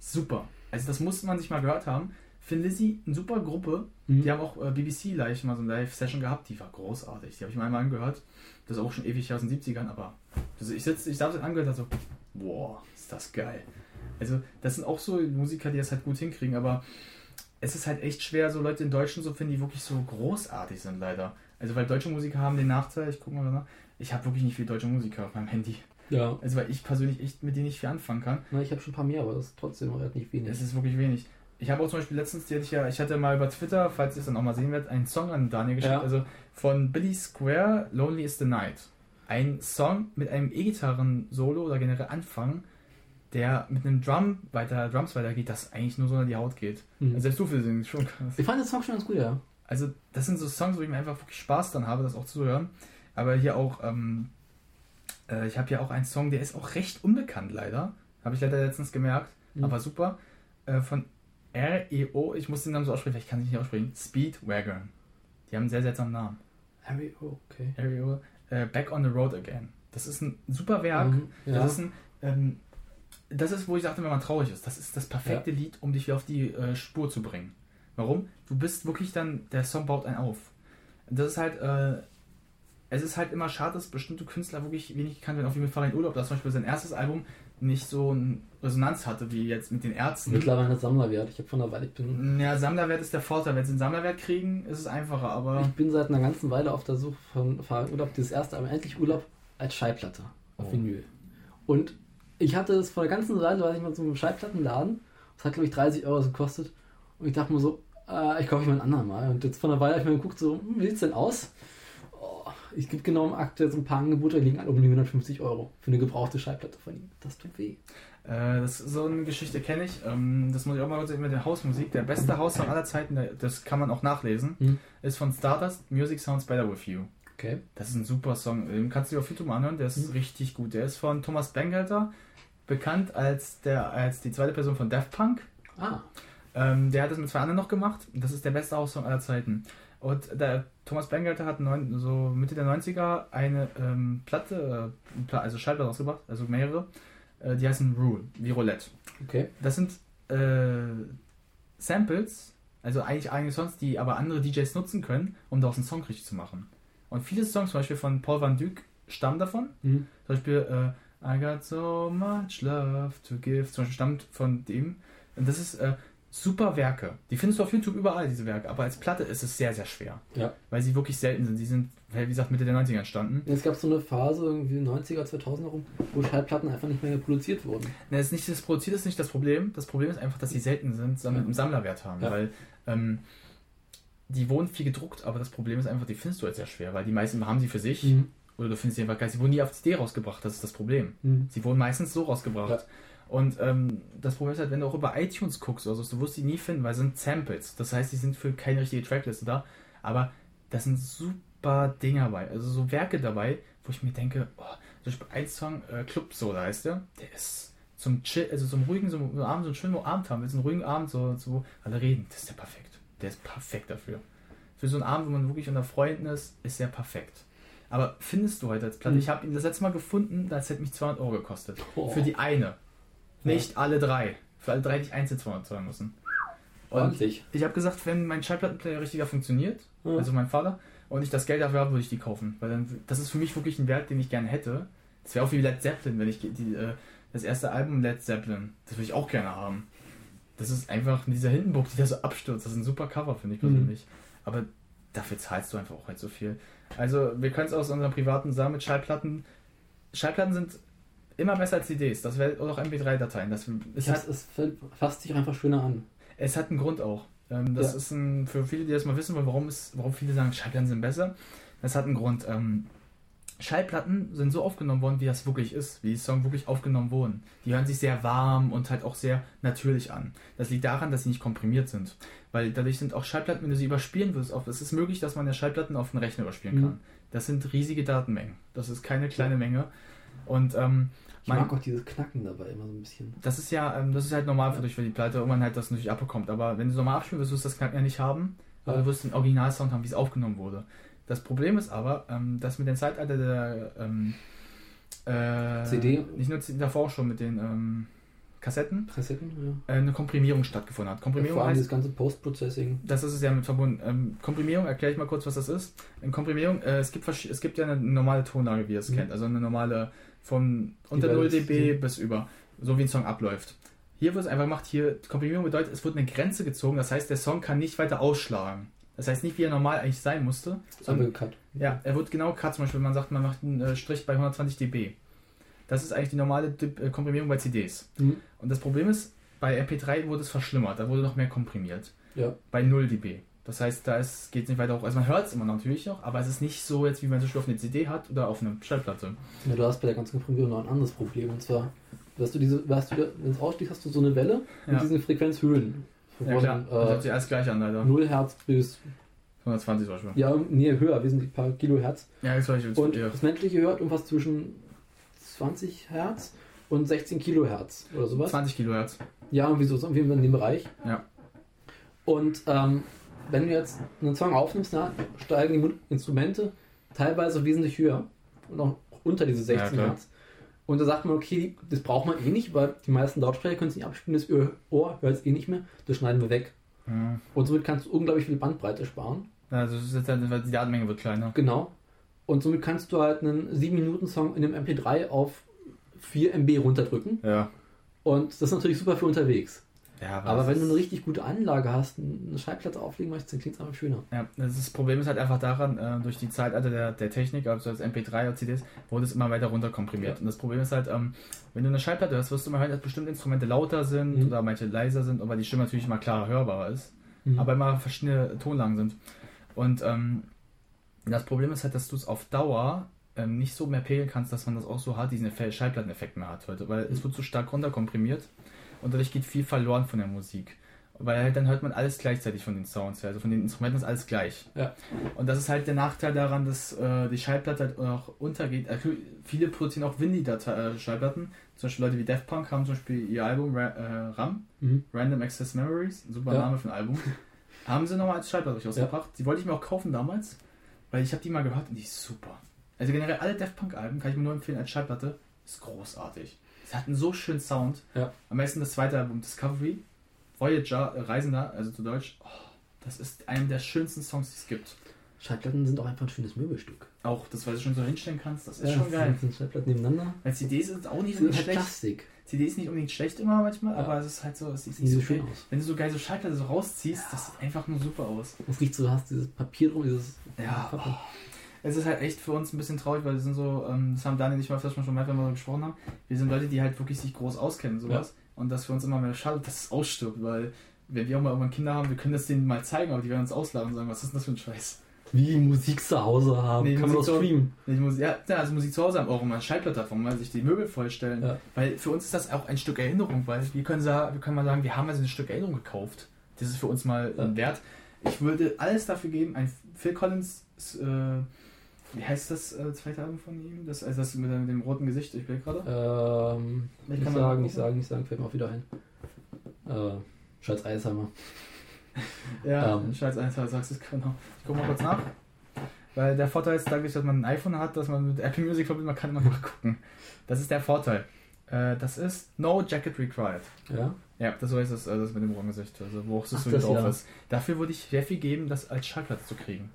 super. Also das muss man sich mal gehört haben. Finn Lizzy, eine super Gruppe. Mhm. Die haben auch äh, BBC live mal so eine Live-Session gehabt, die war großartig. Die habe ich mir einmal angehört. Das ist auch schon ewig aus den 70ern, aber also ich sitze, ich habe es angehört und so, boah, ist das geil. Also, das sind auch so Musiker, die das halt gut hinkriegen, aber es ist halt echt schwer, so Leute in Deutschen zu finden, die wirklich so großartig sind, leider. Also, weil deutsche Musiker haben den Nachteil, ich guck mal nach, ich habe wirklich nicht viele deutsche Musiker auf meinem Handy. Ja. Also, weil ich persönlich echt mit denen nicht viel anfangen kann. Na, ich habe schon ein paar mehr, aber das ist trotzdem relativ wenig. Es ist wirklich wenig. Ich habe auch zum Beispiel letztens, die hatte ich ja, ich hatte mal über Twitter, falls ihr es dann auch mal sehen werdet, einen Song an Daniel geschickt, Ja. also von Billy Square, Lonely is the Night. Ein Song mit einem E-Gitarren-Solo oder generell Anfang, der mit einem Drum weiter, Drums weitergeht, das eigentlich nur so an die Haut geht. Mhm. Also selbst du für den schon krass. ich fand den Song schon ganz gut, ja. Also das sind so Songs, wo ich mir einfach wirklich Spaß dann habe, das auch zu hören. Aber hier auch, ähm, äh, ich habe hier auch einen Song, der ist auch recht unbekannt leider. Habe ich leider letztens gemerkt, Mhm. aber super. Äh, von REO, ich muss den Namen so aussprechen, vielleicht kann ich nicht aussprechen. Speedwagon. Die haben einen sehr seltsamen Namen. Oh, okay. REO, äh, Back on the Road Again. Das ist ein super Werk. Mhm, ja. Das ist ein, ähm, das ist, wo ich sagte, wenn man traurig ist, das ist das perfekte Lied, um dich wieder auf die äh, Spur zu bringen. Warum? Du bist wirklich dann, der Song baut einen auf. Das ist halt, äh, es ist halt immer schade, dass bestimmte Künstler wirklich wenig kann, wenn auf wie mit Farin Urlaub, dass zum Beispiel sein erstes Album nicht so eine Resonanz hatte, wie jetzt mit den Ärzten. Mittlerweile ein Sammlerwert. Ich habe von der Weile, ich bin, Ja, Sammlerwert ist der Vorteil. Wenn sie einen Sammlerwert kriegen, ist es einfacher, aber. ich bin seit einer ganzen Weile auf der Suche von Urlaub, dieses erste, aber endlich Urlaub als Schallplatte auf Oh. Vinyl. Und ich hatte es vor der ganzen Weile, war ich mal so einem Schallplattenladen. Das hat, glaube ich, 30 Euro gekostet. Und ich dachte mir so, äh, ich kaufe ich mal einen anderen Mal. Und jetzt vor einer Weile habe ich mir geguckt, so, hm, wie sieht's denn aus? Ich gebe genau im aktuell so ein paar Angebote, die liegen alle um die 150 Euro für eine gebrauchte Schallplatte von ihm. Das tut weh. Äh, das, so eine Geschichte kenne ich. Ähm, das muss ich auch mal kurz sagen mit der Hausmusik. Der beste Haussong aller Zeiten, der, das kann man auch nachlesen, Hm. ist von Stardust, Music Sounds Better With You. Okay. Das ist ein super Song. Den kannst du dir auf YouTube anhören. Der ist Mhm. richtig gut. Der ist von Thomas Bangalter, bekannt als, der, als die zweite Person von Daft Punk. Ah, Ähm, der hat das mit zwei anderen noch gemacht. Das ist der beste Haussong aller Zeiten. Und der Thomas Bangalter hat neun, so Mitte der 90er eine ähm, Platte, äh, also Schallplatte rausgebracht, also mehrere. Äh, die heißen Rule, wie Roulette. okay. Das sind äh, Samples, also eigentlich eigene Songs, die aber andere DJs nutzen können, um daraus einen Song richtig zu machen. Und viele Songs, zum Beispiel von Paul Van Dyk, stammen davon. Mhm. Zum Beispiel äh, I got so much love to give, zum Beispiel stammt von dem. Und das ist äh, super Werke. Die findest du auf YouTube überall, diese Werke. Aber als Platte ist es sehr, sehr schwer. Ja. Weil sie wirklich selten sind. Die sind, wie gesagt, Mitte der 90er entstanden. Es gab so eine Phase, irgendwie 90er, 2000er rum, wo Schallplatten einfach nicht mehr produziert wurden. Ne, das, ist nicht, das Produziert ist nicht das Problem. Das Problem ist einfach, dass sie selten sind, sondern einen Sammlerwert haben. Ja. Weil ähm, die wurden viel gedruckt, aber das Problem ist einfach, die findest du jetzt sehr schwer, weil die meisten haben sie für sich. Mhm. Oder du findest sie einfach geil. Sie wurden nie auf CD rausgebracht, das ist das Problem. Mhm. Sie wurden meistens so rausgebracht. Ja. Und ähm, das Problem ist halt, wenn du auch über iTunes guckst, also du wirst sie nie finden, weil es sind Samples. Das heißt, die sind für keine richtige Trackliste da. Aber da sind super Dinger dabei, also so Werke dabei, wo ich mir denke, oh, zum Beispiel ein Song, äh, Club Soda heißt der, der ist zum Chill, also zum ruhigen, so einem Abend, so einen schönen Abend haben, willst einen ruhigen Abend, so, so alle reden, das ist der perfekt. Der ist perfekt dafür. Für so einen Abend, wo man wirklich unter Freunden ist, ist der perfekt. Aber findest du heute als Platte? Mhm. Ich habe ihn das letzte Mal gefunden, das hätte mich 200 Euro gekostet. Oh. Für die eine. Nicht alle drei. Für alle drei, die ich einzeln 200 zahlen müssen. Und Ordentlich. ich habe gesagt, wenn mein Schallplattenplayer richtiger funktioniert, Ja. also mein Vater, und ich das Geld dafür habe, würde ich die kaufen. Weil dann, das ist für mich wirklich ein Wert, den ich gerne hätte. Das wäre auch wie Led Zeppelin, wenn ich die, äh, das erste Album Led Zeppelin, das würde ich auch gerne haben. Das ist einfach dieser Hindenburg, die da so abstürzt. Das ist ein super Cover, finde ich Mhm. persönlich. Aber dafür zahlst du einfach auch halt so viel. Also, wir können es aus unserem privaten sagen mit Schallplatten. Schallplatten sind immer besser als CDs. Das wäre oder auch MP3-Dateien. Das, es, hat, hat, es fällt- fasst sich einfach schöner an. es hat einen Grund auch. Ähm, das Ja. ist ein, für viele, die das mal wissen wollen, warum, es, warum viele sagen, Schallplatten sind besser. Das hat einen Grund. Ähm, Schallplatten sind so aufgenommen worden, wie das wirklich ist, wie die Songs wirklich aufgenommen wurden. Die hören sich sehr warm und halt auch sehr natürlich an. Das liegt daran, dass sie nicht komprimiert sind. Weil dadurch sind auch Schallplatten, wenn du sie überspielen willst, auch, es ist möglich, dass man ja Schallplatten auf den Rechner überspielen Mhm. kann. Das sind riesige Datenmengen. Das ist keine kleine Menge. Und ähm, Ich man- mag auch dieses Knacken dabei immer so ein bisschen. das ist ja, ähm, das ist halt normal für dich, wenn die Pleite irgendwann halt das natürlich abbekommt. Aber wenn du normal abspielen wirst du das Knacken ja nicht haben. Aber Ja. du wirst den Originalsound haben, wie es aufgenommen wurde. Das Problem ist aber, ähm, dass mit dem Zeitalter der ähm, äh, CD? nicht nur davor auch schon mit den ähm, Kassetten, Kassetten, äh, eine Komprimierung stattgefunden hat. ja. Komprimierung Vor allem heißt, dieses ganze Post-Processing. das ist es ja mit verbunden. Ähm, Komprimierung, erkläre ich mal kurz, was das ist. In Komprimierung, äh, es, gibt es gibt ja eine normale Tonlage, wie ihr es Mhm. kennt. Also eine normale von unter Die 0 Welle ist- dB bis über. So wie ein Song abläuft. Hier wird es einfach gemacht, hier Komprimierung bedeutet, es wird eine Grenze gezogen, das heißt, der Song kann nicht weiter ausschlagen. Das heißt nicht, wie er normal eigentlich sein musste, sondern ja, er wird genau cut, zum Beispiel, wenn man sagt, man macht einen äh, Strich bei 120 dB. Das ist eigentlich die normale äh, Komprimierung bei CDs. Mhm. Und das Problem ist, bei MP3 wurde es verschlimmert, da wurde noch mehr komprimiert Ja. bei 0 dB. Das heißt, da geht es nicht weiter hoch. Also man hört es immer natürlich noch, aber es ist nicht so jetzt, wie man zum Beispiel auf eine CD hat oder auf einer Schallplatte. ja. Du hast bei der ganzen Komprimierung noch ein anderes Problem. Und zwar, hast du diese, du, wenn es ausstieg, hast du so eine Welle mit Ja. diesen Frequenzhöhen. Ja klar, das hört äh, sich alles gleich an, leider. 0 Hertz bis, 120 zum Beispiel. ja, nee, höher, wesentlich ein paar Kilohertz. Ja, das war ich Und ja. das menschliche hört irgendwas zwischen 20 Hertz und 16 Kilohertz oder sowas. 20 Kilohertz. Ja, irgendwie so, irgendwie in dem Bereich. Ja. Und ähm, wenn du jetzt einen Song aufnimmst, na, steigen die Instrumente teilweise wesentlich höher und auch unter diese 16 klar. Hertz. Und da sagt man, okay, das braucht man eh nicht, weil die meisten Lautsprecher können es nicht abspielen, das Ohr hört es eh nicht mehr, das schneiden wir weg. Ja. Und somit kannst du unglaublich viel Bandbreite sparen. Also es ist jetzt halt, weil die Datenmenge wird kleiner. Genau. Und somit kannst du halt einen 7-Minuten-Song in einem MP3 auf 4 MB runterdrücken. Ja. Und das ist natürlich super für unterwegs. Ja, Aber das wenn du eine richtig gute Anlage hast, eine Schallplatte auflegen möchtest, dann klingt es einfach schöner. Ja, das, Problem ist halt einfach daran, äh, durch die Zeitalter der, der Technik, also als MP3 oder CDs, wurde es immer weiter runterkomprimiert. Ja. Und das Problem ist halt, ähm, wenn du eine Schallplatte hast, wirst du mal hören, dass bestimmte Instrumente lauter sind Mhm. oder manche leiser sind, aber die Stimme natürlich immer klarer hörbarer ist. Mhm. Aber immer verschiedene Tonlagen sind. Und ähm, das Problem ist halt, dass du es auf Dauer ähm, nicht so mehr pegeln kannst, dass man das auch so hat, diesen Effe- Schallplatteneffekt mehr hat heute, weil es wird so stark runterkomprimiert und dadurch geht viel verloren von der Musik. Weil halt dann hört man alles gleichzeitig von den Sounds her, also von den Instrumenten ist alles gleich. Ja. Und das ist halt der Nachteil daran, dass äh, die Schallplatte halt auch untergeht. Also viele produzieren auch Windy-Schallplatten. Zum Beispiel Leute wie Daft Punk haben zum Beispiel ihr Album Ra äh, RAM, Mhm. Random Access Memories, ein super Ja. Name für ein Album. haben sie nochmal als Schallplatte rausgebracht. Die wollte ich mir auch kaufen damals, weil ich habe die mal gehört und die ist super. Also generell alle Daft Punk Alben kann ich mir nur empfehlen als Schallplatte. Ist großartig. Sie hat einen so schönen Sound. Ja. Am besten das zweite Album, Discovery. Voyager, äh, Reisender, also zu Deutsch. Oh, das ist einer der schönsten Songs, die es gibt. Schallplatten sind auch einfach ein schönes Möbelstück. Auch das, was du schon so hinstellen kannst, das ist schon geil. Sind Schallplatten nebeneinander. Weil CDs sind auch nicht Die halt schlecht. Plastik. CDs nicht unbedingt schlecht immer manchmal, Ja. aber es ist halt so, es sieht nicht so so schön schön aus. Wenn du so geil so Schallplatte so rausziehst, das sieht einfach nur super aus. Es riecht so, du hast dieses Papier drum, dieses Ja, Pappe. Es ist halt echt für uns ein bisschen traurig, weil wir sind so, ähm, das haben Daniel nicht mal öfters schon gemerkt, wenn wir darüber gesprochen haben. Wir sind Leute, die halt wirklich sich groß auskennen, sowas. Und das für uns immer mehr schade, dass es ausstirbt, weil wenn wir auch mal irgendwann Kinder haben, wir können das denen mal zeigen, aber die werden uns auslachen und sagen, was ist denn das für ein Scheiß? Wie Musik zu Hause haben. Nee, Kann man Musik zu- streamen. Nicht Musik, ja, ja, also Musik zu Hause haben, auch immer eine warum man sich die Möbel vollstellen. Ja. Weil für uns ist das auch ein Stück Erinnerung, weil wir können, wir können mal sagen, wir haben also ein Stück Erinnerung gekauft. Das ist für uns mal Ja. ein Wert. Ich würde alles dafür geben, ein Phil Collins, äh, wie heißt das äh, zweite Album von ihm? Das, also das mit, dem- mit dem roten Gesicht, ich will gerade. Ähm, Ich nicht sagen, nicht sagen, nicht sagen, fällt mir auch wieder ein. Äh, Schatz Eisheimer. Ja, Ähm. Scheiß eins, sagst du es genau. Ich gucke mal kurz nach. Weil der Vorteil ist dadurch, dass man ein iPhone hat, dass man mit Apple Music verbindet, man kann immer nachgucken. Das ist der Vorteil. Äh, das ist No Jacket Required. Ja. Ja, das so heißt es, äh, das mit dem Rohrgesicht, also wo auch das Ach, so das drauf ja. ist. Dafür würde ich sehr viel geben, das als Schallplatte zu kriegen.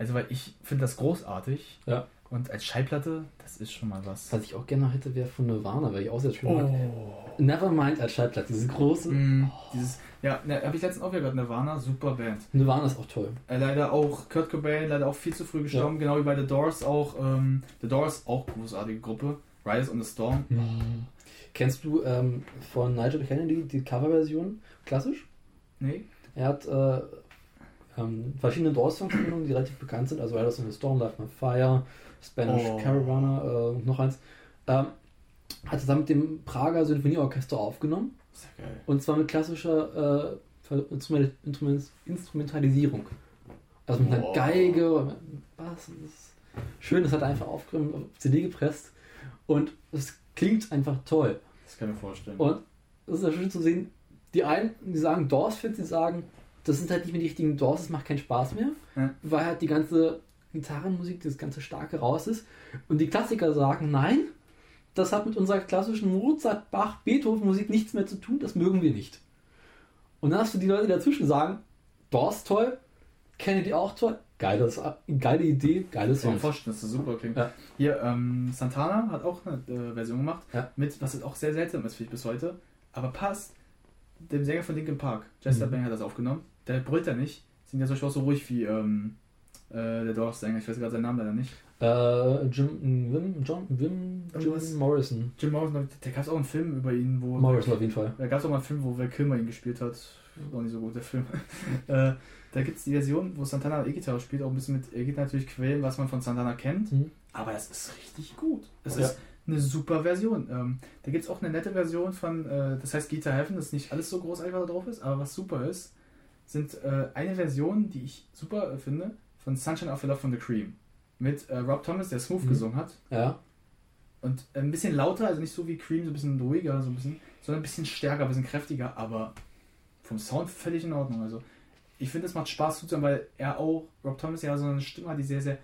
Also, weil ich finde das großartig. Ja. Und als Schallplatte, das ist schon mal was. Was ich auch gerne noch hätte, wäre von Nirvana, weil ich auch sehr schön mag. Oh. Nevermind als Schallplatte, dieses große. Mm, dieses, ja, ne, habe ich letztens auch wieder gehört, Nirvana, super Band. Nirvana ist auch toll. Äh, leider auch Kurt Cobain, leider auch viel zu früh gestorben, genau wie bei The Doors auch. Ähm, The Doors auch großartige Gruppe. Rise on the Storm. Kennst du ähm, von Nigel Kennedy die Coverversion klassisch? Nee? Er hat äh, ähm, verschiedene genommen, die relativ bekannt sind, also Riders on the Storm, Life on Fire, Spanish Oh. Caravana äh, und noch eins. Ähm, hat zusammen mit dem Prager Sinfonieorchester aufgenommen Sehr geil. und zwar mit klassischer äh, Instrument, Instrument, Instrumentalisierung. Also mit einer Wow. Geige, ist schön, das hat er einfach aufgenommen, auf CD gepresst und es klingt einfach toll. Das kann ich mir vorstellen. Und es ist ja schön zu sehen, die einen, die sagen Doors-Fans, die sagen, das sind halt nicht mehr die richtigen Doors, es macht keinen Spaß mehr, Ja. weil halt die ganze Gitarrenmusik, das ganze Starke raus ist. Und die Klassiker sagen, nein, das hat mit unserer klassischen Mozart, Bach, Beethoven-Musik nichts mehr zu tun, das mögen wir nicht. Und dann hast du die Leute die dazwischen sagen, Doors toll, Kennedy auch toll, geiles, geile Idee, geiles Ich Song. vorstellen, dass das super klingt. Ja. Hier, ähm, Santana hat auch eine äh, Version gemacht, Ja. mit, was auch sehr seltsam ist, finde ich bis heute, aber passt, dem Sänger von Linkin Park. Chester Mhm. Bang hat das aufgenommen. Der brüllt da nicht, singt ja zum Beispiel auch so ruhig wie ähm, äh, der Doors-Sänger, ich weiß gerade seinen Namen leider nicht. Äh, Jim, Wim, John, Wim. Jim Morrison. Jim Morrison, da gab es auch einen Film über ihn, wo... Morrison auf jeden Fall. Da gab es auch mal einen Film, wo Val Kilmer ihn gespielt hat. Auch nicht so gut, der Film. äh, da gibt es die Version, wo Santana E-Gitarre spielt, auch ein bisschen mit E-Gitarre natürlich quälen, was man von Santana kennt. Mhm. Aber das ist richtig gut. Es Ja. ist eine super Version. Ähm, da gibt es auch eine nette Version von, äh, das heißt Guitar Heaven, das nicht alles so großartig, was da drauf ist, aber was super ist, sind äh, eine Version, die ich super äh, finde, von Sunshine of the Love von The Cream. Mit äh, Rob Thomas, der Smooth Mhm. gesungen hat. Ja. Und ein bisschen lauter, also nicht so wie Cream, so ein bisschen ruhiger, so ein bisschen, sondern ein bisschen stärker, ein bisschen kräftiger, aber vom Sound völlig in Ordnung. Also ich finde, es macht Spaß zuzuhören, weil er auch, Rob Thomas ja so eine Stimme hat, die sehr, sehr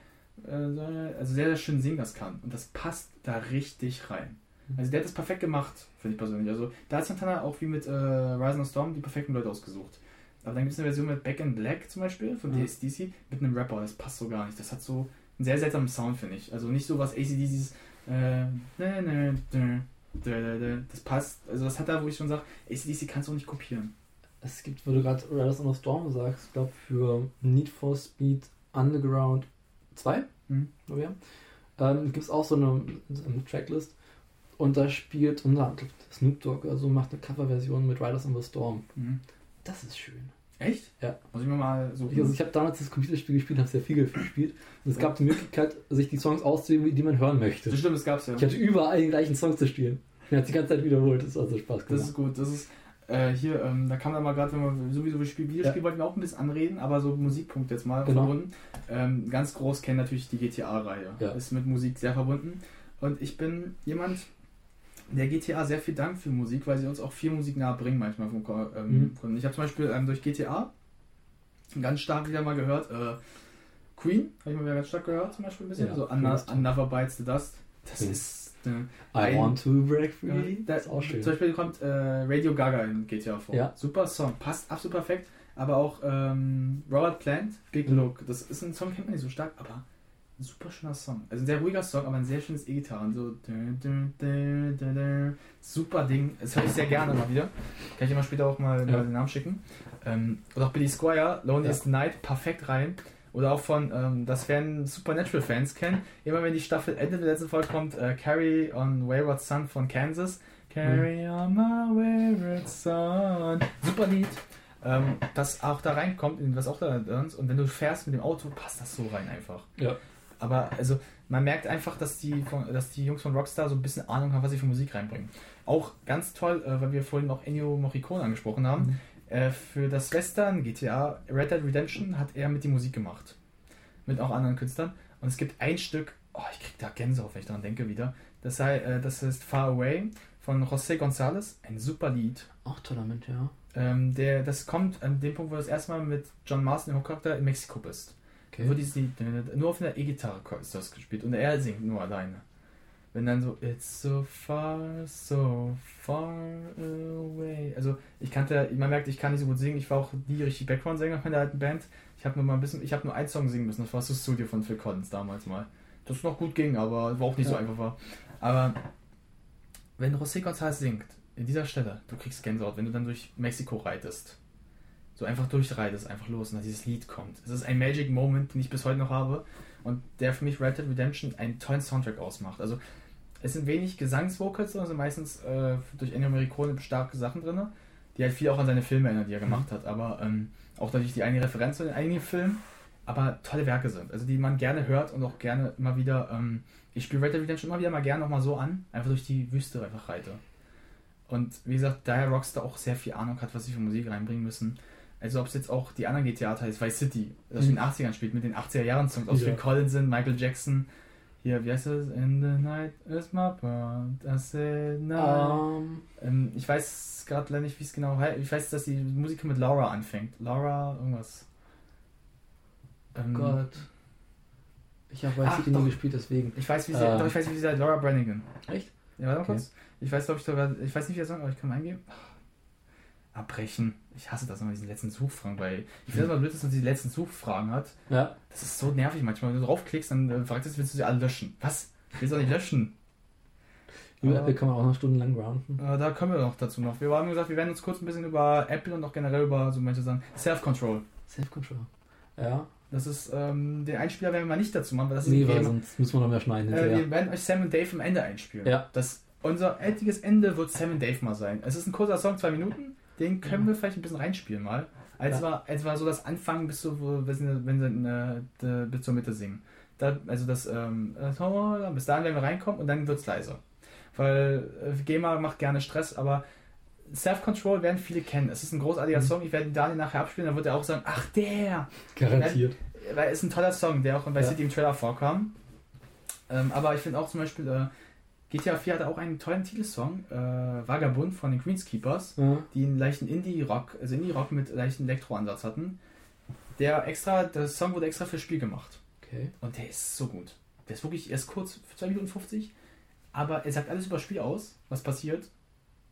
äh, also sehr, sehr schön singen das kann. Und das passt da richtig rein. Also der hat das perfekt gemacht, finde ich persönlich. Also da hat Santana auch wie mit äh, Rise of Storm die perfekten Leute ausgesucht. Aber dann gibt es eine Version mit Back in Black zum Beispiel von Ja. DSDC mit einem Rapper. Das passt so gar nicht. Das hat so einen sehr seltsamen Sound, finde ich. Also nicht so was ACDCs. Äh, da, da, da. das passt. Also das hat da, wo ich schon sage, ACDC kannst du auch nicht kopieren. Es gibt, wo du gerade Riders on the Storm sagst, ich glaube für Need for Speed Underground 2, Mhm. ich, ja, ähm, gibt es auch so eine, so eine Tracklist und da spielt unter anderem Snoop Dogg, also macht eine Coverversion mit Riders on the Storm. Mhm. Das ist schön. Echt? Ja. Muss ich mir mal so. Ich, also ich habe damals das Computerspiel gespielt, habe sehr viel gespielt und es gab die Möglichkeit, sich die Songs auszuwählen, die man hören möchte. das stimmt, das gab's ja. Ich hatte überall den gleichen Song zu spielen. Mir hat die ganze Zeit wiederholt, das hat so Spaß Das gemacht. ist gut. Das ist äh, hier, ähm, da kann man mal gerade, wenn man sowieso Spiel, Videospiel Ja. wollten wir auch ein bisschen anreden, aber so Musikpunkt jetzt mal Genau. verbunden. Ähm, ganz groß kennen natürlich die GTA-Reihe. Ja. Ist mit Musik sehr verbunden. Und ich bin jemand, der GTA sehr viel dankt für Musik, weil sie uns auch viel Musik nahe bringen manchmal. Vom, ähm, Mhm. ich habe zum Beispiel ähm, durch GTA ganz stark wieder mal gehört, äh, Queen, habe ich mal wieder ganz stark gehört, zum Beispiel ein bisschen. Ja, so toll. Another Bites the Dust. Das Mhm. ist. Äh, I ein- want to break free. das ist auch schön. Zum Beispiel kommt äh, Radio Gaga in GTA vor. Ja. Super Song, passt absolut perfekt. Aber auch ähm, Robert Plant, Big Mhm. Look. Das ist ein Song, kennt man nicht so stark, aber ein super schöner Song. Also ein sehr ruhiger Song, aber ein sehr schönes E-Gitarren. So, super Ding. Das höre ich sehr gerne mal wieder. Kann ich dir mal später auch mal, Ja. den Namen schicken. Ähm, oder auch Billy Squire, Loneliest Night, perfekt rein. Oder auch von, ähm, das werden Supernatural-Fans kennen, immer wenn die Staffel Ende der letzten Folge kommt, äh, Carry on Wayward Son von Kansas. Carry on my wayward son. Super Lied. Ähm, das auch da reinkommt, in was auch da ist. Und wenn du fährst mit dem Auto, passt das so rein einfach. Ja. Aber also man merkt einfach, dass die, von, dass die Jungs von Rockstar so ein bisschen Ahnung haben, was sie für Musik reinbringen. Auch ganz toll, äh, weil wir vorhin auch Ennio Morricone angesprochen haben. Mhm. Äh, für das Western GTA Red Dead Redemption hat er mit die Musik gemacht. Mit auch anderen Künstlern. Und es gibt ein Stück, oh, ich krieg da Gänsehaut, wenn ich daran denke wieder. Das, sei, äh, das ist Far Away von José González. Ein super Lied. Auch toller Mensch, ja. Ähm, der, das kommt an dem Punkt, wo du das erste Mal mit John Marston, dem Hauptcharakter, in Mexiko bist. Okay. Wo dieses Lied, nur auf einer E-Gitarre ist das gespielt und er singt nur alleine. Wenn dann so, it's so far, so far away. Also ich kannte, man merkt, ich kann nicht so gut singen. Ich war auch nie richtig Background-Sänger von der alten Band. Ich habe nur mal ein bisschen, ich habe nur einen Song singen müssen. Das war das Studio von Phil Collins damals mal. Das noch gut ging, aber war auch nicht so Ja. einfach war. Aber wenn José González singt, in dieser Stelle, du kriegst Gänsehaut, wenn du dann durch Mexiko reitest. So einfach durchreitest, einfach los und dann dieses Lied kommt. Es ist ein Magic Moment, den ich bis heute noch habe und der für mich Red Dead Redemption einen tollen Soundtrack ausmacht. Also es sind wenig Gesangsvocals, sondern sind meistens äh, durch Ennio Morricone starke Sachen drin, die halt viel auch an seine Filme erinnern, die er gemacht hat. Aber ähm, auch natürlich die eine Referenz zu den einigen Filmen, aber tolle Werke sind. Also die man gerne hört und auch gerne immer wieder. Ähm, ich spiele Red Dead Redemption immer wieder mal gerne nochmal so an, einfach durch die Wüste einfach reite. Und wie gesagt, daher Rockstar auch sehr viel Ahnung hat, was sie für Musik reinbringen müssen. Also ob es jetzt auch die anderen GTA-Teile ist, Vice City, das in den 80ern spielt, mit den 80er-Jahren-Songs, aus Ja. Phil Collins sind, Michael Jackson, hier, wie heißt das? In the night is my bird, I said night. Ähm, Ähm, ich weiß gerade leider nicht, wie es genau heißt. Ich weiß, dass die Musik mit Laura anfängt. Laura, irgendwas. Ähm, Gott. Ich habe Vice City nie gespielt, deswegen. Ich weiß, wie sie, Ähm. doch, ich weiß, wie sie heißt. Laura Brannigan. Echt? Ja, warte mal Okay. kurz. Ich weiß, glaube ich, sogar, ich weiß nicht, wie der Song, aber ich kann mal eingeben. Abbrechen. Ich hasse das immer, diese letzten Suchfragen, weil ich finde es immer blöd, dass man diese letzten Suchfragen hat. Ja. Das ist so nervig manchmal. Wenn du draufklickst, dann äh, fragt es, willst du sie alle löschen? Was? Ich will sie doch nicht löschen. Über Apple kann man auch noch stundenlang grounden. Äh, da kommen wir noch dazu noch. Wir haben gesagt, wir werden uns kurz ein bisschen über Apple und auch generell über so manche Sachen. Self-Control. Self-Control. Ja. Das ist, ähm, den Einspieler werden wir mal nicht dazu machen, weil das ist Nee, weil sonst müssen wir noch mehr schneiden Äh, wir werden euch Sam und Dave am Ende einspielen. Ja. Das, unser endliches Ende wird Sam und Dave mal sein. Es ist ein kurzer Song, zwei Minuten. Den können Ja. wir vielleicht ein bisschen reinspielen mal. Als, Ja. war, als war so das Anfangen bis, so, wo- wenn sie, wenn sie äh, bis zur Mitte singen. Da, also das, ähm, äh, bis dahin werden wir reinkommen und dann wird es leiser. Weil äh, GEMA macht gerne Stress, aber Self-Control werden viele kennen. Es ist ein großartiger Mhm. Song. Ich werde ihn Daniel nachher abspielen, dann wird er auch sagen, ach der! Garantiert. Weil es ist ein toller Song, der auch in Vice Ja. City im Trailer vorkam. Ähm, aber ich finde auch zum Beispiel, äh, GTA 4 hatte auch einen tollen Titelsong, äh, Vagabund von den Greenskeepers, Ja. die einen leichten Indie-Rock, also Indie-Rock mit leichten Elektro-Ansatz hatten. Der extra, der Song wurde extra fürs Spiel gemacht. Okay. Und der ist so gut. Der ist wirklich, er ist kurz, 2 Minuten 50, aber er sagt alles über das Spiel aus, was passiert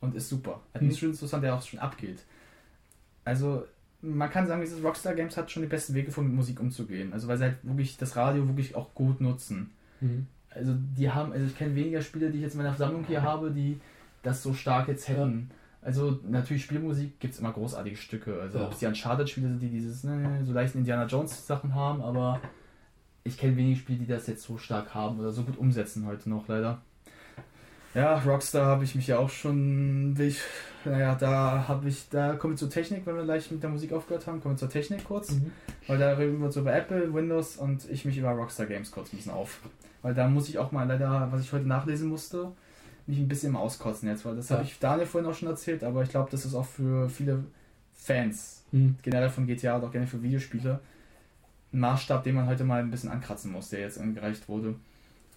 und ist super. Er hat einen Mhm. schönen Zustand, der auch schon abgeht. Also, man kann sagen, dieses Rockstar Games hat schon die besten Wege gefunden, mit Musik umzugehen. Also, weil sie halt wirklich das Radio wirklich auch gut nutzen. Mhm. Also, die haben, also ich kenne weniger Spiele, die ich jetzt in meiner Sammlung hier habe, die das so stark jetzt hätten. Also, natürlich Spielmusik gibt es immer großartige Stücke. Also, Ja. ob es die Uncharted-Spiele sind, die dieses, ne, so leichten Indiana Jones-Sachen haben, aber ich kenne wenige Spiele, die das jetzt so stark haben oder so gut umsetzen heute noch, leider. Ja, Rockstar habe ich mich ja auch schon, ich, naja, da habe ich, da kommen wir zur Technik, wenn wir gleich mit der Musik aufgehört haben, kommen wir zur Technik kurz. Mhm. Weil da reden wir uns über Apple, Windows und ich mich über Rockstar Games kurz ein bisschen auf. Weil da muss ich auch mal leider, was ich heute nachlesen musste, mich ein bisschen auskotzen jetzt, weil das Ja. habe ich Daniel vorhin auch schon erzählt, aber ich glaube, das ist auch für viele Fans, Mhm. generell von GTA und auch gerne für Videospiele, ein Maßstab, den man heute mal ein bisschen ankratzen muss, der jetzt angereicht wurde.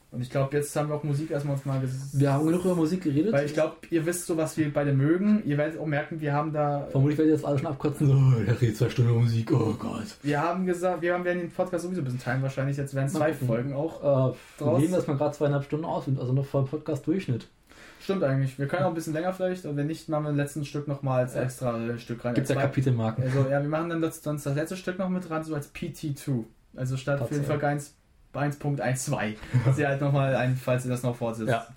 Und ich glaube, jetzt haben wir auch Musik erstmal uns mal ges Wir haben genug über Musik geredet. Weil ich glaube, ihr wisst so, was wir beide mögen. Ihr werdet auch merken, wir haben da Vermutlich werdet ihr jetzt alle schon abkotzen. So, oh, der redet zwei Stunden Musik. Oh Gott. Wir haben gesagt, wir haben werden den Podcast sowieso ein bisschen teilen. Wahrscheinlich jetzt werden zwei. Folgen auch. Äh, wir Draus? nehmen erstmal gerade zweieinhalb Stunden aus, also noch vor Podcast-Durchschnitt. Stimmt eigentlich. Wir können auch ein bisschen länger vielleicht. Und wenn nicht, machen wir ein letztes Stück nochmal als Ja. extra äh, Stück rein. Gibt es ja Kapitelmarken. Also ja, wir machen dann das, sonst das letzte Stück noch mit dran, so als PT2. Also statt für den Tatsache. Folge 1 1.12. Dass ihr halt nochmal ein, falls ihr das noch fortsetzt. Ja.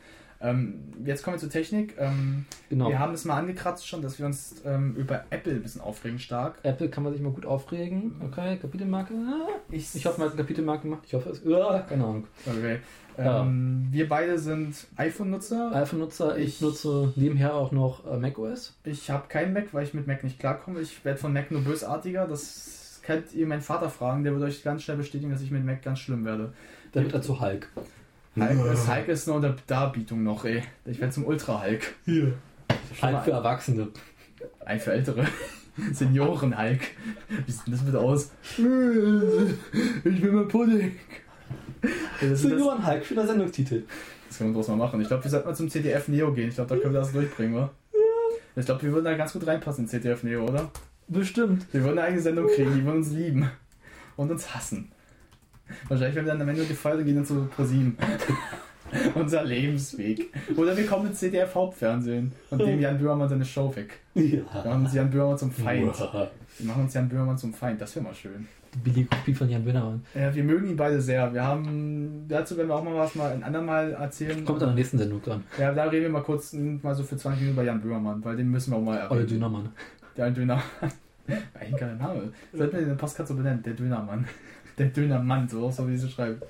Ähm, jetzt kommen wir zur Technik. Ähm, Genau. Wir haben es mal angekratzt schon, dass wir uns ähm, über Apple ein bisschen aufregen stark. Apple kann man sich mal gut aufregen. Okay, Kapitelmarke. Ich, Ich hoffe, man hat eine Kapitelmarke gemacht. Ich hoffe es. Ja, keine Ahnung. Okay. Ja. Ähm, Wir beide sind iPhone-Nutzer. iPhone-Nutzer, ich, Ich- nutze nebenher auch noch äh, macOS. Ich habe keinen Mac, weil ich mit Mac nicht klarkomme. Ich werde von Mac nur bösartiger. Das könnt ihr meinen Vater fragen. Der wird euch ganz schnell bestätigen, dass ich mit Mac ganz schlimm werde. Da wird er zu Hulk. Hulk, das Hulk ist nur eine Darbietung noch, ey. Ich werde zum Ultra-Hulk. Hier. Hulk für Erwachsene. ein für Ältere. Senioren-Hulk. Wie sieht denn das bitte aus? Ich will mal Pudding. Das, ist das, Senioren Hulk, schöner Sendungstitel. das können wir draus mal machen. Ich glaube, wir sollten mal zum CDF Neo gehen. Ich glaube, da können wir das durchbringen, wa? Ich glaube, wir würden da ganz gut reinpassen in CDF Neo, oder? Bestimmt. Wir würden eine eigene Sendung kriegen, die würden uns lieben und uns hassen. Wahrscheinlich, wenn wir dann am Ende gefallen, dann gehen wir zu ProSieben. Unser Lebensweg. Oder wir kommen ins CDF Hauptfernsehen und nehmen Jan Böhmermann seine Show weg. Wir machen uns Jan Böhmermann zum Feind. Wir machen uns Jan Böhmermann zum Feind. Das wäre mal schön. Die billige Kopie von Jan Böhmermann. Ja, wir mögen ihn beide sehr. Wir haben, dazu werden wir auch mal was mal ein andermal erzählen. Kommt an der nächsten Sendung dran. Ja, da reden wir mal kurz mal so für 20 Minuten über Jan Böhmermann, weil den müssen wir auch mal erwähnen. Dönermann. Der Döner. Eigentlich geiler Name. Sollten wir den Podcast so benennen? Der Dönermann. Der Dönermann, so, so wie sie schreiben.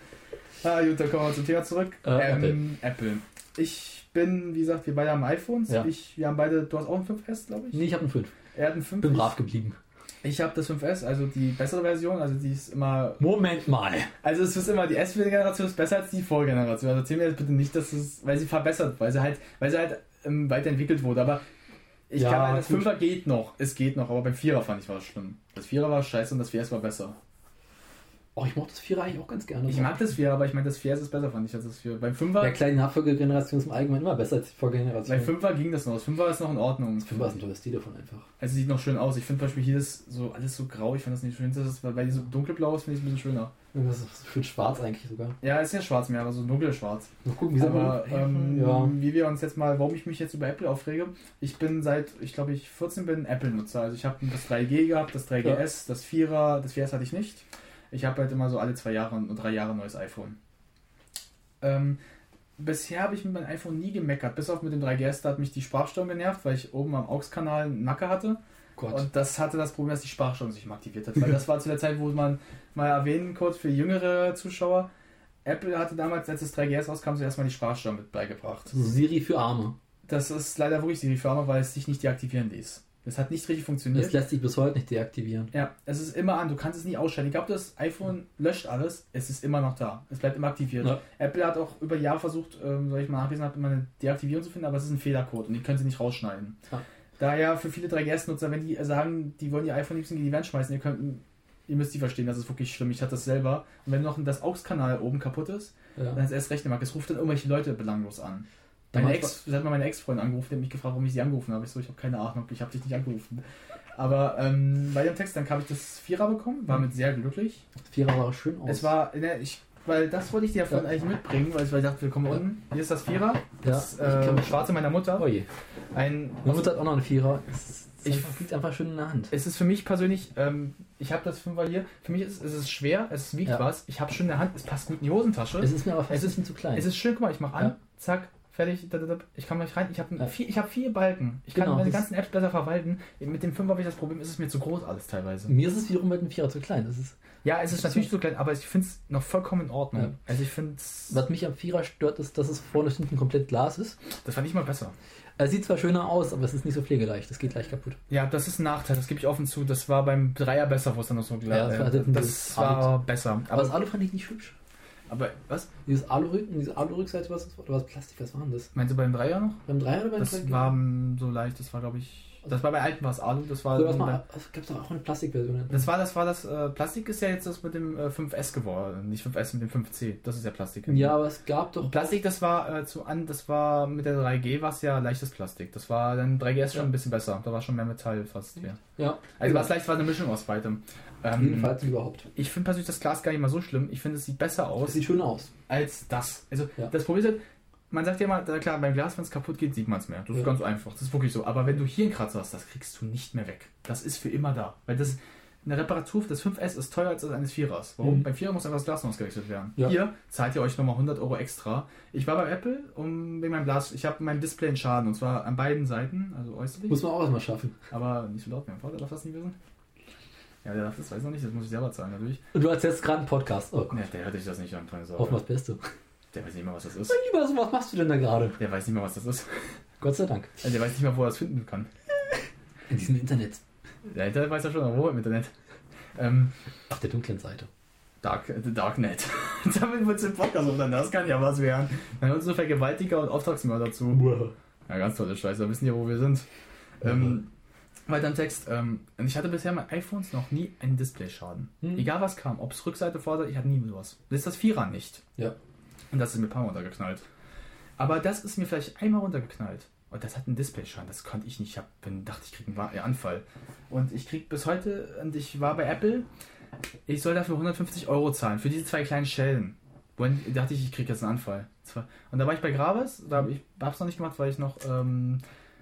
Ah, gut, dann kommen wir zum Thema zurück. Äh, ähm, Apple. Ich bin, wie gesagt, wir beide haben iPhones. Ja. Ich, wir haben beide, du hast auch ein 5S, glaube ich. Nee, ich habe einen 5. Er hat ein 5. Bin brav geblieben. Ich habe das 5S, also die bessere Version, also die ist immer. Moment mal. Also es ist immer, die S-Generation ist besser als die Vorgeneration. Also erzähl mir jetzt bitte nicht, dass es, weil sie verbessert, weil sie halt, weil sie halt ähm, weiterentwickelt wurde. Aber ich Ja, kann das. 5er geht noch, es geht noch, aber beim 4er fand ich war es schlimm. Das 4er war scheiße und das 4S war besser. Oh, ich mochte das 4 eigentlich auch ganz gerne. Ich mag das 4er, aber ich meine, das 4S ist besser, fand ich als das 4. Beim 5er, Der kleine Nachfolgegeneration ist im Allgemeinen immer besser als die Vorgeneration. beim 5er ging das noch. Das 5er ist noch in Ordnung. Das 5 ist ein tolles Telefon einfach. Also sieht noch schön aus. Ich finde zum Beispiel hier das so alles so grau, ich fand das nicht schön. Das ist, weil die so dunkelblau ist, finde ich es ein bisschen schöner. Irgendwas ist schön schwarz eigentlich sogar. Ja, ist ja schwarz mehr, aber so dunkelschwarz. Mal gucken, wie Aber ähm, ja. wie wir uns jetzt mal, warum ich mich jetzt über Apple aufrege, ich bin seit, ich glaube ich 14 bin Apple-Nutzer. Also ich habe das 3G gehabt, das 3GS, das 4er, das 4S hatte ich nicht. Ich habe halt immer so alle zwei Jahre und drei Jahre ein neues iPhone. Ähm, bisher habe ich mit meinem iPhone nie gemeckert, bis auf mit dem 3GS, da hat mich die Sprachsteuerung genervt, weil ich oben am AUX-Kanal einen Nacker hatte. Gott. Und das hatte das Problem, dass die Sprachsteuerung sich immer aktiviert hat. Weil das war zu der Zeit, wo man mal erwähnen kurz für jüngere Zuschauer. Apple hatte damals, als das 3GS rauskam, zuerst mal die Sprachsteuerung mit beigebracht. Siri für Arme. Das ist leider wirklich die Firma, weil es sich nicht deaktivieren ließ. Das hat nicht richtig funktioniert. Das lässt sich bis heute nicht deaktivieren. ja, es ist immer an, du kannst es nie ausschalten. Ich glaube, das iPhone löscht alles, es ist immer noch da. Es bleibt immer aktiviert. Ja. Apple hat auch über Jahre versucht, ähm, soll ich mal nachlesen, habe, immer eine Deaktivierung zu finden, aber es ist ein Fehlercode und den können sie nicht rausschneiden. Ja. Daher für viele 3GS-Nutzer, wenn die sagen, die wollen ihr iPhone liebsten gegen die Wand schmeißen, ihr könnt, ihr müsst die verstehen, das ist wirklich schlimm. Ich hatte das selber. Und wenn noch das AUX-Kanal oben kaputt ist, Ja. dann ist erst recht. Es ruft dann irgendwelche Leute belanglos an. Ja, Meine Ex, das hat mal meine Ex-Freundin angerufen, die hat mich gefragt, warum ich sie angerufen habe. Ich so, ich habe keine Ahnung, ich habe dich nicht angerufen. Aber ähm, bei dem Text, dann habe ich das Vierer bekommen, war mit sehr glücklich. Vierer sah schön aus. Es war, ne, ich, weil das wollte ich dir Ja. eigentlich mitbringen, weil ich, weil ich dachte, wir kommen Ja. unten. Hier ist das Vierer, Ja, das ich äh, schwarze meiner Mutter. Oh je. Ein, Meine Mutter hat auch noch einen Vierer. Es Ich- ich, liegt einfach schön in der Hand. es ist für mich persönlich, ähm, ich habe das Fünfer hier, für mich ist, ist es schwer, es wiegt Ja. was, ich habe schon in der Hand, es passt gut in die Hosentasche. Es ist mir aber fast Es ein ist- bisschen zu klein. Es ist schön, guck mal, ich mache an, Ja. zack, fertig, ich kann gleich rein, ich habe Ja. vier, ich hab vier Balken. Ich kann Genau, meine ganzen Apps besser verwalten. Mit dem Fünfer habe ich das Problem, ist es mir zu groß alles teilweise. mir ist es wiederum mit dem Vierer zu klein. Das ist, Ja, es ist natürlich zu klein, aber ich finde es noch vollkommen in Ordnung. Ja. Also ich finde es, was mich am Vierer stört, ist, dass es vorne und hinten komplett Glas ist. das fand ich mal besser. Er sieht zwar schöner aus, aber es ist nicht so pflegeleicht. Das geht gleich kaputt. Ja, das ist ein Nachteil, das gebe ich offen zu. Das war beim Dreier besser, wo es dann noch so Ja, klar das äh, war- das, das war besser. Aber, Aber, das Alu fand ich nicht hübsch. Aber was? Dieses Alu-Rücken, diese Alu-Rückseite, was, oder was Plastik, was war denn das? Meinst du beim Dreier noch? Beim Dreier oder beim Das Dreier? war so leicht, das war glaube ich. Das war bei alten war es Alu, das war. Oder was mal, es gab doch auch eine Plastikversion. Das war das, war das äh, Plastik ist ja jetzt das mit dem äh, 5S geworden, nicht 5S mit dem 5C. Das ist ja Plastik. Ja, aber es gab doch. Plastik, das war äh, zu an, das war mit der 3G war es ja leichtes Plastik. Das war dann 3G ist schon Ja. ein bisschen besser. Da war schon mehr Metall fast. Ja. Ja, Also was leicht war eine Mischung aus beidem. Ähm, jedenfalls überhaupt. ich finde persönlich das Glas gar nicht mal so schlimm. Ich finde es sieht besser aus sieht schön aus. als das. Also Ja. das Problem ist, halt, man sagt ja mal, da- klar, beim Glas, wenn es kaputt geht, sieht man es mehr. Das ist Ja. ganz einfach. Das ist wirklich so. Aber wenn du hier einen Kratzer hast, das kriegst du nicht mehr weg. Das ist für immer da. Weil das eine Reparatur des 5S ist teurer als das eines Vierers. Warum? Mhm. Beim Vierer muss einfach das Glas ausgewechselt werden. Ja. Hier zahlt ihr euch nochmal 100 Euro extra. Ich war bei Apple um wegen meinem Glas. Ich habe mein Display in Schaden und zwar an beiden Seiten, also äußerlich. Muss man auch erstmal schaffen. aber nicht so laut. Mein Vater darf das nicht wissen. Ja, der darf das, weiß noch nicht. Das muss ich selber zahlen natürlich. Und du erzählst gerade einen Podcast. Oh, Ja, der hört sich das nicht an. keine Sorge. hoffen wir das Beste. Der weiß nicht mal, was das ist. Mein Lieber, so was machst du denn da gerade? Der weiß nicht mal, was das ist. Gott sei Dank. Also der weiß nicht mal, wo er es finden kann. In diesem Internet. Der Internet weiß ja schon, aber wo im Internet. Ähm, Auf der dunklen Seite. Dark, The Darknet. Damit wird es im Podcast dann das kann ja was werden. Dann hört so Vergewaltiger und Auftragsmörder zu. Ja, ganz tolle Scheiße, da wissen ja, wo wir sind. Ähm, weiter im Text. Ähm, ich hatte bisher mit iPhones noch nie einen Displayschaden. Hm. Egal was kam, ob es Rückseite, Vorderseite, ich hatte nie sowas. Das ist das Vierer nicht. Ja. Und das ist mir ein paar Mal runtergeknallt. Aber das ist mir vielleicht einmal runtergeknallt. Und das hat einen Displayschaden, das konnte ich nicht. Ich hab, bin, dachte, ich kriege einen äh, Anfall. Und ich krieg bis heute, und ich war bei Apple, ich soll dafür 150 Euro zahlen, für diese zwei kleinen Schellen. Und dachte ich, ich kriege jetzt einen Anfall. Und da war ich bei Gravis, da habe ich hab's noch nicht gemacht, weil ich noch ähm,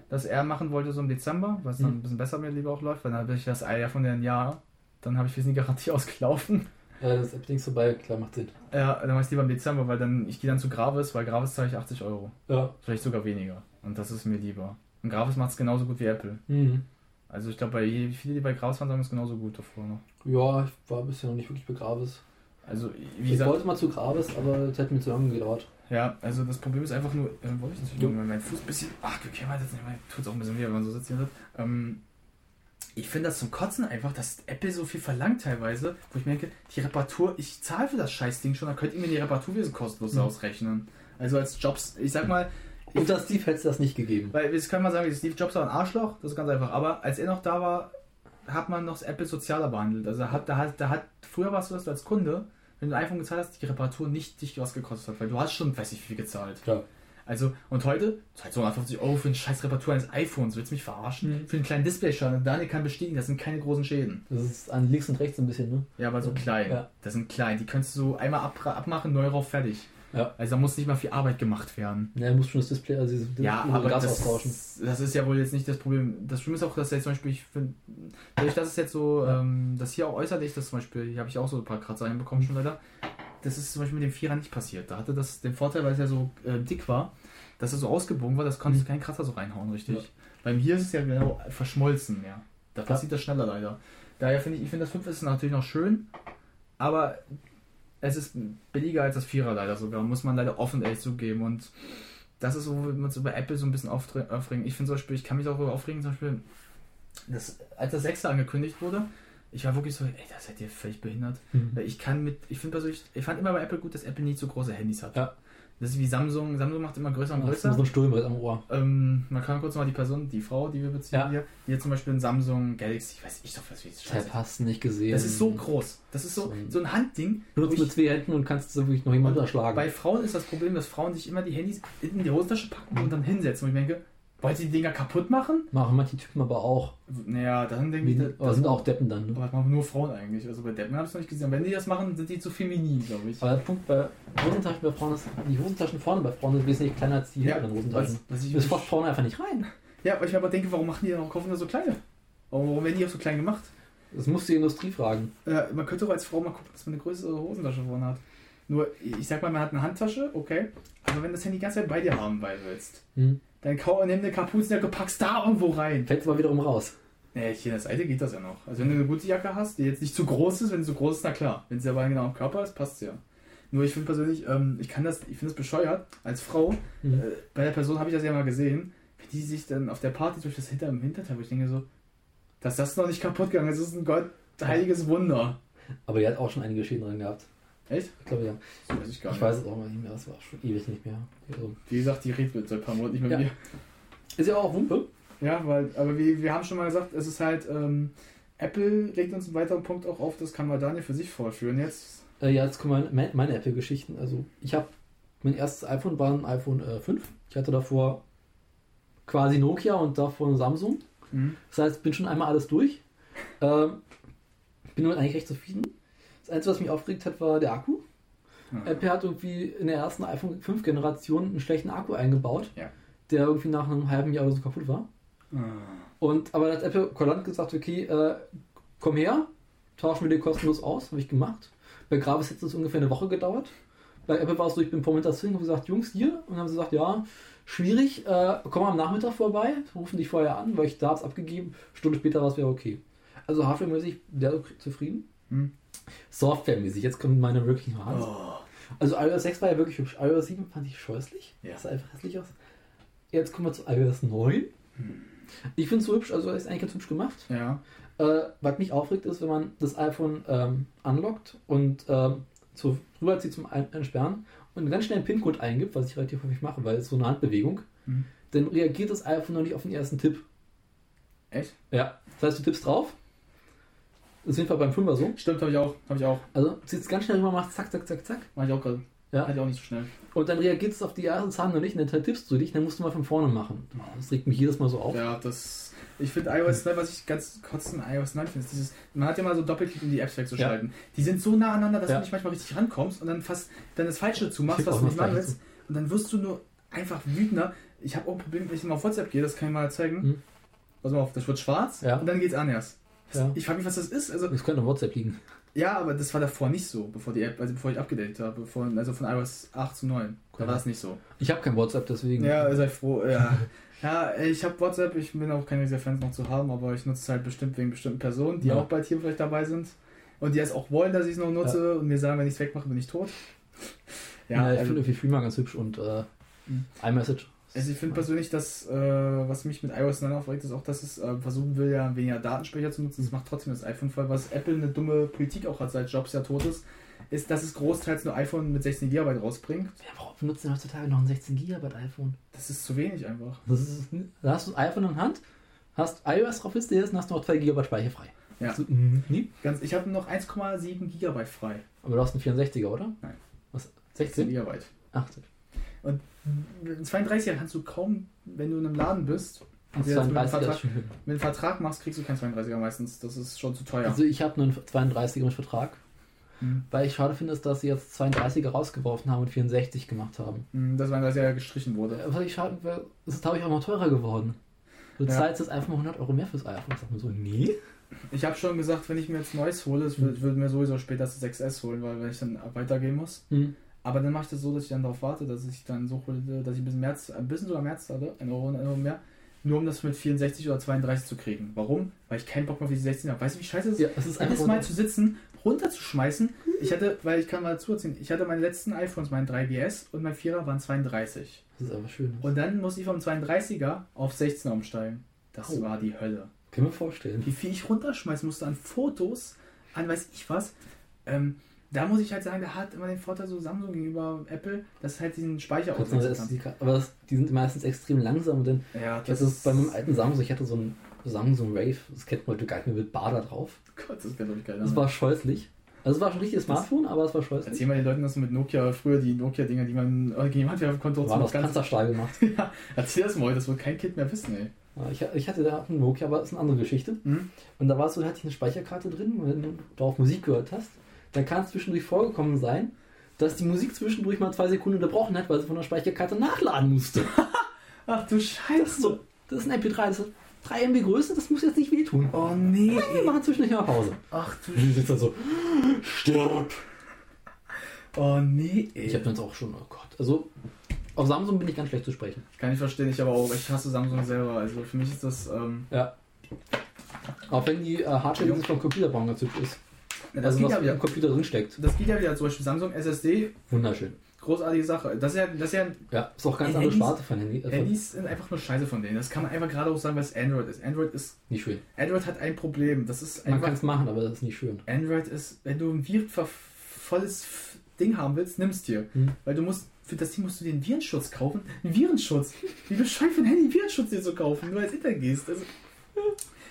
das R machen wollte, so im Dezember, was dann Mhm. ein bisschen besser mir lieber auch läuft, weil dann habe ich das R ja von den Jahr, dann habe ich für die Garantie ausgelaufen. Ja, das App Dings vorbei, klar, macht Sinn. Ja, dann war ich lieber im Dezember, weil dann, ich gehe dann zu Gravis, weil Gravis zahle ich 80 Euro. Ja. Vielleicht sogar weniger. Und das ist mir lieber. Und Gravis macht es genauso gut wie Apple. Mhm. Also ich glaube, bei viele, die bei Gravis waren, sagen es genauso gut davor noch. Ja, ich war bisher noch nicht wirklich bei Gravis. Also, wie Ich gesagt, wollte mal zu Gravis, aber es hat mir zu lange gedauert. Ja, also das Problem ist einfach nur, äh, wollte ich nicht, Jo. weil mein Fuß ein bisschen, ach, okay, warte, jetzt nicht, tut es auch ein bisschen weh, wenn man so sitzt hier. Ähm, ich finde das zum Kotzen einfach, dass Apple so viel verlangt teilweise, wo ich mir denke, die Reparatur, ich zahle für das Scheißding schon, dann könnt ihr mir die Reparaturwesen kostenlos Mhm. ausrechnen. Also als Jobs, ich sag mal, Und das Steve hätte es das nicht gegeben. Weil jetzt kann man sagen, Steve Jobs war ein Arschloch, das ist ganz einfach. Aber als er noch da war, hat man noch das Apple sozialer behandelt. Also hat, da hat, da hat, früher warst du das als Kunde, wenn du ein iPhone gezahlt hast, die Reparatur nicht dich was gekostet hat, weil du hast schon, weiß ich wie viel gezahlt. Klar. Also, und heute, zahlt 250 Euro für eine scheiß Reparatur eines iPhones, willst du mich verarschen? Mhm. Für einen kleinen Displayschaden. Daniel kann bestätigen, das sind keine großen Schäden. Das ist an links und rechts ein bisschen, ne? Ja, aber so klein. Ja. Das sind klein. Die kannst du so einmal ab, abmachen, neu rauf, fertig. Ja. Also da muss nicht mal viel Arbeit gemacht werden. Ja, muss schon das Display, also dieses Ja, aber Gas das, austauschen. das ist ja wohl jetzt nicht das Problem. Das Schlimme ist auch, dass jetzt zum Beispiel, ich finde, dadurch, dass es jetzt so, Ja. ähm, das hier auch äußerlich, das zum Beispiel, hier habe ich auch so ein paar Kratzer hinbekommen schon leider. Das ist zum Beispiel mit dem Vierer nicht passiert. Da hatte das den Vorteil, weil es ja so äh, dick war, dass er so ausgebogen war, das konntest du keinen Kratzer so reinhauen, richtig. Ja. Beim hier ist es ja genau verschmolzen mehr. Da passiert das schneller leider. Daher finde ich, ich finde das 5 ist natürlich noch schön, aber es ist billiger als das Vierer leider sogar, muss man leider offen ehrlich zugeben. Und das ist so, wo wir uns über Apple so ein bisschen aufre- aufregen. Ich finde zum Beispiel, ich kann mich auch darüber aufregen, zum Beispiel, dass, als das 6 angekündigt wurde, ich war wirklich so, ey, das seid ihr völlig behindert. Mhm. Ich kann mit, ich finde persönlich, ich fand immer bei Apple gut, dass Apple nicht so große Handys hat. Ja. Das ist wie Samsung, Samsung macht immer größer und Das ist größer. so ein Sturmbrett am Ohr. Ähm, man kann kurz mal die Person, die Frau, die wir beziehen Ja. hier, die hat zum Beispiel ein Samsung Galaxy, ich weiß ich doch was wie es Tab hast du nicht gesehen. Das ist so groß. Das ist so, So ein- so ein Handding. Benutzt mit zwei Händen und kannst so wirklich noch jemanden erschlagen. Bei Frauen ist das Problem, dass Frauen sich immer die Handys in die Hosentasche packen und dann hinsetzen. Und ich denke, Wollt ihr die Dinger kaputt machen? Machen manche Typen aber auch. Naja, dann denke ich, das, aber sind auch Deppen dann. Ne? aber das machen nur Frauen eigentlich. Also bei Deppen habe ich es noch nicht gesehen. Wenn die das machen, sind die zu feminin, glaube ich. Aber der Punkt bei Hosentaschen bei Frauen ist, die Hosentaschen vorne bei Frauen sind wesentlich kleiner als die Ja, hinteren Hosentaschen. was ich- das passt Frauen einfach nicht rein. Ja, aber ich mir aber denke, warum machen die dann auch, kaufen so kleine? Warum werden die auch so klein gemacht? Das muss die Industrie fragen. Äh, man könnte doch als Frau mal gucken, dass man eine größere Hosentasche vorne hat. Nur, ich sag mal, man hat eine Handtasche, okay. Aber wenn du das Handy die ganze Zeit bei dir haben weil willst, Hm. Dann kau, nimm eine Kapuzenjacke, packst da irgendwo rein. Fällt aber wiederum raus. Nee, hier in der Seite geht das ja noch. Also wenn du eine gute Jacke hast, die jetzt nicht zu groß ist, wenn sie zu groß ist, na klar. Wenn sie aber genau am Körper ist, passt sie ja. Nur ich finde persönlich, ähm, ich kann das, ich finde das bescheuert, als Frau, Mhm. äh, bei der Person habe ich das ja mal gesehen, wie die sich dann auf der Party durch das Hinter im Hinterteil, wo ich denke so, dass das noch nicht kaputt gegangen ist, das ist ein Gott, heiliges Wunder. Aber die hat auch schon einige Schäden dran gehabt. Echt? Ich glaube ja. Das weiß ich gar Ich nicht. weiß es auch mal nicht mehr. Das war schon ewig nicht mehr. Also, Wie gesagt, die redet seit ein paar Monaten nicht mehr Ja. mit mir. ist ja auch Wumpe. Ja, weil, aber wir, wir haben schon mal gesagt, es ist halt, ähm, Apple legt uns einen weiteren Punkt auch auf, das kann mal Daniel für sich vorführen jetzt. Äh, ja, jetzt kommen meine, meine Apple-Geschichten. Also ich habe mein erstes iPhone war ein iPhone äh, 5. Ich hatte davor quasi Nokia und davor Samsung. Mhm. Das heißt, ich bin schon einmal alles durch. Ähm, bin damit eigentlich recht zufrieden. Das Einzige, was mich aufgeregt hat, war der Akku. Ja. Apple hat irgendwie in der ersten iPhone 5 Generation einen schlechten Akku eingebaut, Ja. der irgendwie nach einem halben Jahr oder so kaputt war. Ah. Und aber hat Apple kulant gesagt, okay, äh, komm her, tauschen wir dir kostenlos aus, habe ich gemacht. Bei Gravis hätte es ungefähr eine Woche gedauert. Bei Apple war es so, ich bin vormittags hin und habe gesagt, Jungs, hier. Und dann haben sie gesagt, ja, schwierig, äh, komm am Nachmittag vorbei, rufen dich vorher an, weil ich da hab's abgegeben. Stunde später war es wieder okay. Also hardware-mäßig sehr zufrieden. Hm. Software-mäßig, jetzt kommt meine wirklichen Hard. Oh. Also iOS 6 war ja wirklich hübsch. iOS 7 fand ich scheußlich. Ja. Das sah einfach hässlich aus. Jetzt kommen wir zu iOS 9. Ich finde es so hübsch, also ist eigentlich ganz hübsch gemacht. Ja. Äh, was mich aufregt, ist, wenn man das iPhone ähm, unlockt und ähm, zu, rüberzieht zum Entsperren und ganz schnell einen PIN-Code eingibt, was ich relativ häufig mache, weil es so eine Handbewegung, Mhm. dann reagiert das iPhone noch nicht auf den ersten Tipp. Echt? Ja. Das heißt, du tippst drauf. Das ist auf jeden Fall beim Fünfer so. Stimmt, habe ich auch. Habe ich auch. Also ziehst ganz schnell rüber, machst zack, zack, zack, zack. Mach ich auch gerade. Ja. Hatte ich auch nicht so schnell. Und dann reagiert es auf die ersten Zahlen noch nicht, und dann tippst du dich, dann musst du mal von vorne machen. Das regt mich jedes Mal so auf. Ja, das. Ich finde iOS 9, was ich ganz kurz in iOS 9 finde, ist dieses, man hat ja mal so Doppelklick, um die Apps wegzuschalten. Die sind so nah aneinander, dass Ja. du nicht manchmal richtig rankommst und dann fast dann das Falsche dazu machst, Ich hab was du nicht machen willst. Und dann wirst du nur einfach wütender. Ich habe auch ein Problem, wenn ich mal auf WhatsApp gehe, das kann ich mal zeigen. Hm. Pass mal auf, das wird schwarz Ja. und dann geht's an erst. Ja. Ich frage mich, was das ist. Also, Das könnte WhatsApp liegen. ja, aber das war davor nicht so, bevor die App, also bevor ich abgedatet habe, von, also von iOS 8 zu 9. Da Ja. war das nicht so. Ich habe kein WhatsApp, deswegen. Ja, sei froh. Ja, ja ich habe WhatsApp, ich bin auch kein riesiger Fan noch zu haben, aber ich nutze es halt bestimmt wegen bestimmten Personen, die Ja. auch bald hier vielleicht dabei sind. Und die es auch wollen, dass ich es noch nutze und mir sagen, wenn ich es wegmache, bin ich tot. Ja, Ja, ich also, finde irgendwie Freema ganz hübsch und äh, Mhm. iMessage. Also ich finde persönlich, dass, äh, was mich mit iOS 9 aufregt, ist auch, dass es äh, versuchen will, ja weniger Datenspeicher zu nutzen. Das macht trotzdem das iPhone voll. Was Apple eine dumme Politik auch hat, seit Jobs ja tot ist, ist, dass es großteils nur iPhone mit 16 GB rausbringt. Braucht- benutzt denn heutzutage noch ein 16 GB iPhone? Das ist zu wenig einfach. Das ist, da hast du das iPhone in der Hand, hast iOS drauf installierst und hast noch 2 GB Speicher frei. Ja. So, mm, nie? Ganz, ich habe noch 1,7 GB frei. Aber du hast einen 64er, oder? Nein. Was? 16 16? GB. 18. Und ein 32er kannst du kaum, wenn du in einem Laden bist, Und jetzt mit dem 32er ist Vertrag- du einen Vertrag machst, kriegst du keinen 32er meistens. Das ist schon zu teuer. Also ich habe einen 32er mit Vertrag. Hm. Weil ich schade finde, ist, dass sie jetzt 32er rausgeworfen haben und 64 gemacht haben. Hm, Dass mein 32er gestrichen wurde. Äh, Was ich schade finde, ist es dadurch auch noch teurer geworden. Du Ja. zahlst jetzt einfach mal 100 Euro mehr fürs iPhone. Ich sag mir so, nee. Ich habe schon gesagt, wenn ich mir jetzt Neues hole, ich würde würd mir sowieso später das 6S holen, weil wenn ich dann weitergehen muss. Hm. Aber dann mache ich das so, dass ich dann darauf warte, dass ich dann so hole, dass ich ein bisschen mehr, ein bisschen sogar mehr zahle, ein Euro, ein Euro mehr, nur um das mit 64 oder 32 zu kriegen. Warum? Weil ich keinen Bock mehr auf diese 16 habe. Weißt du, wie scheiße das ist? Ja, es ist Jedes einfach Mal zu sitzen, runterzuschmeißen. Ich hatte, weil ich kann mal dazu erzählen, ich hatte meine letzten iPhones, mein 3GS und mein 4er waren 32. Das ist einfach schön. Und dann musste ich vom 32er auf 16er umsteigen. Das Au. war die Hölle. Kann mir vorstellen. Wie viel ich runterschmeißen musste an Fotos, an weiß ich was. Ähm, da muss ich halt sagen, da hat immer den Vorteil so Samsung gegenüber Apple, dass halt diesen Speicher auswechseln das kann. die, aber das, die sind meistens extrem langsam. Und dann, Ja, das ist bei meinem alten Samsung, ich hatte so ein Samsung Rave, das kennt man heute gar nicht mehr mit Bar da drauf. Gott, das kann doch nicht geil Das war scheußlich. Also es war schon ein richtiges Smartphone, aber es war scheußlich. Erzähl mal den Leuten das mit Nokia, früher die Nokia-Dinger, die man gegen Hand werfen konnte. Aus ganz- Panzerstahl gemacht. ja, erzähl das mal, das wird kein Kind mehr wissen, ey. Ja, Ich, ich hatte da einen Nokia, aber das ist eine andere Geschichte. Mhm. Und da war es so, da hatte ich eine Speicherkarte drin, wenn du darauf Musik gehört hast, dann kann es zwischendurch vorgekommen sein, dass die Musik zwischendurch mal zwei Sekunden unterbrochen hat, weil sie von der Speicherkarte nachladen musste. Ach du Das ist Scheiße. so. Das ist ein MP3, das hat 3 MB Größe, das muss jetzt nicht wehtun. Oh nee, Wir ey. machen zwischendurch mal Pause. Ach du die sitzt dann so, stirb. Oh nee, ey. Ich habe jetzt auch schon, oh Gott. Also, auf Samsung bin ich ganz schlecht zu sprechen. Kann ich verstehen, ich aber auch. Ich hasse Samsung selber. Also für mich ist das. Ähm, Ja. Auch wenn die äh, Hardware, sich vom ganz hübsch ist. Das, Also, geht was ja im wieder, Computer drin steckt. das geht ja wieder. Zum Beispiel Samsung SSD, Wunderschön. großartige Sache. Das ist ja, das ist ja Ja, ist auch ganz Ey, andere Sparte von Handy. Äh, Handys sind einfach nur Scheiße von denen. Das kann man einfach gerade auch sagen, was Android ist. Android ist. nicht schön. Android hat ein Problem. Das ist Man kann einfach. es machen, aber das ist nicht schön. Android ist, wenn du ein virusvolles Ding haben willst, nimmst dir. Hm. Weil du musst, für das Ding musst du einen Virenschutz kaufen. Einen Virenschutz. Wie bescheuert für ein Handy Virenschutz dir zu kaufen, nur als Internet gehst. Also,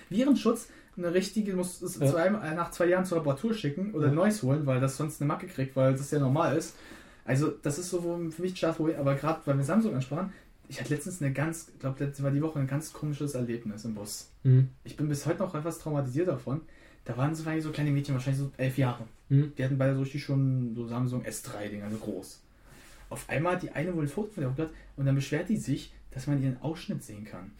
Virenschutz, eine richtige, du musst es Ja. zwei, nach zwei Jahren zur Reparatur schicken oder Ja. neues holen, weil das sonst eine Macke kriegt, weil das ja normal ist. Also, das ist so für mich Startproblem. Aber gerade, weil wir Samsung ansprachen, ich hatte letztens eine ganz, ich glaube, letzte war die Woche ein ganz komisches Erlebnis im Bus. Mhm. Ich bin bis heute noch etwas traumatisiert davon. Da waren so, so kleine Mädchen, wahrscheinlich so elf Jahre. Mhm. Die hatten beide so richtig schon so Samsung S3-Ding, also groß. Auf einmal hat die eine wohl ein Foto von der hochgeladen und dann beschwert die sich, dass man ihren Ausschnitt sehen kann.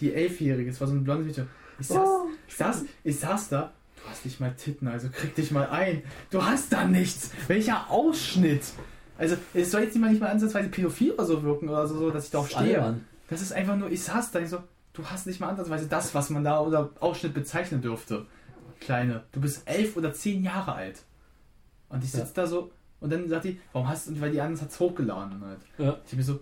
Die Elfjährige, es war so ein blondes Mädchen. Ich saß, Oh. ich, saß, ich saß da, du hast nicht mal Titten, also krieg dich mal ein. Du hast da nichts. Welcher Ausschnitt? Also, es soll jetzt nicht mal, nicht mal ansatzweise pädophil oder so wirken oder so, dass ich darauf stehe. albern. Das ist einfach nur, ich saß da, ich so, du hast nicht mal ansatzweise das, was man da unter Ausschnitt bezeichnen dürfte. Kleine, du bist elf oder zehn Jahre alt. Und ich sitze da so, und dann sagt die, warum hast du, weil die anderen hat es hochgeladen halt. Ja. Ich mir so,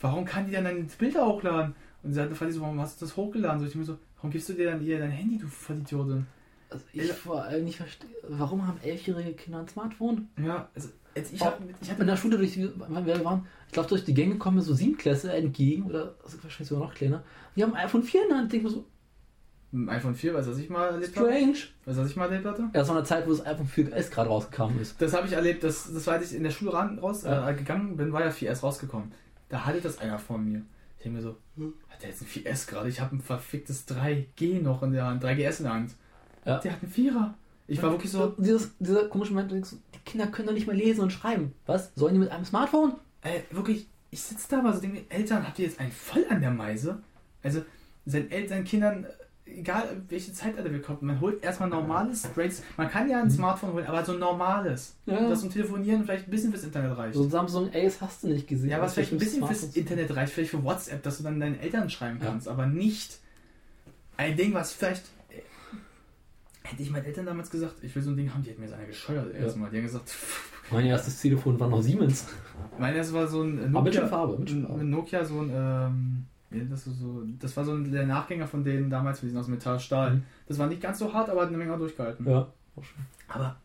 warum kann die dann deine Bilder hochladen? Und sie hat fragt die so, warum hast du das hochgeladen? So, ich mir so, warum gibst du dir dann ihr dein Handy, du Vollidiotin? Also ich vor allem nicht verstehe, warum haben elfjährige Kinder ein Smartphone? Ja, also, jetzt, ich, Oh, hab, ich In hatte der Schule, durch die, wir waren, ich glaube, durch die Gänge kommen so Siebenklässler entgegen oder also wahrscheinlich sogar noch kleiner. Die haben ein iPhone 4 in der Hand. Ich denke so, ein iPhone 4, weißt du, was ich mal erlebt habe? strange. Weißt du, was ich mal erlebt hatte? Ja, das war eine Zeit, wo das iPhone 4S gerade rausgekommen ist. Das habe ich erlebt, das, das war, als ich in der Schule ran, raus Ja. äh, gegangen bin, war ja 4S rausgekommen. Da hatte das einer von mir. Ich denke mir so, hat der jetzt ein 4S gerade? Ich habe ein verficktes 3G noch in der Hand, 3GS in der Hand. Ja. Der hat einen Vierer. Ich war wirklich so, Dieses, dieser komische Moment, denkst, die Kinder können doch nicht mehr lesen und schreiben. Was? Sollen die mit einem Smartphone? äh, wirklich, ich sitze da aber so, denke mir, Eltern, habt ihr jetzt einen voll an der Meise? Also, seinen, El seinen Kindern, egal welche Zeitalter wir kommen, man holt erstmal normales Straights. Man kann ja ein Smartphone holen, aber so ein normales. Mhm. Ja. Das zum Telefonieren vielleicht ein bisschen fürs Internet reicht. So ein Samsung Ace hast du nicht gesehen. Ja, was vielleicht ein bisschen fürs Internet reicht, vielleicht für WhatsApp, dass du dann deinen Eltern schreiben Ja. kannst, aber nicht ein Ding, was vielleicht. äh, Hätte ich meinen Eltern damals gesagt, ich will so ein Ding haben, die hätten mir das einer gescheuert erstmal. Die haben gesagt, pff, Mein erstes Telefon war noch Siemens. meine, das war so ein äh, Aber mit Nokia, Farbe, mit Farbe. Nokia, so ein, ähm, nennt das so, so, das war so ein, der Nachgänger von denen damals, wir sind aus Metall, Stahl. Mhm. Das war nicht ganz so hart, aber hat eine Menge durchgehalten. Ja, auch schön. Aber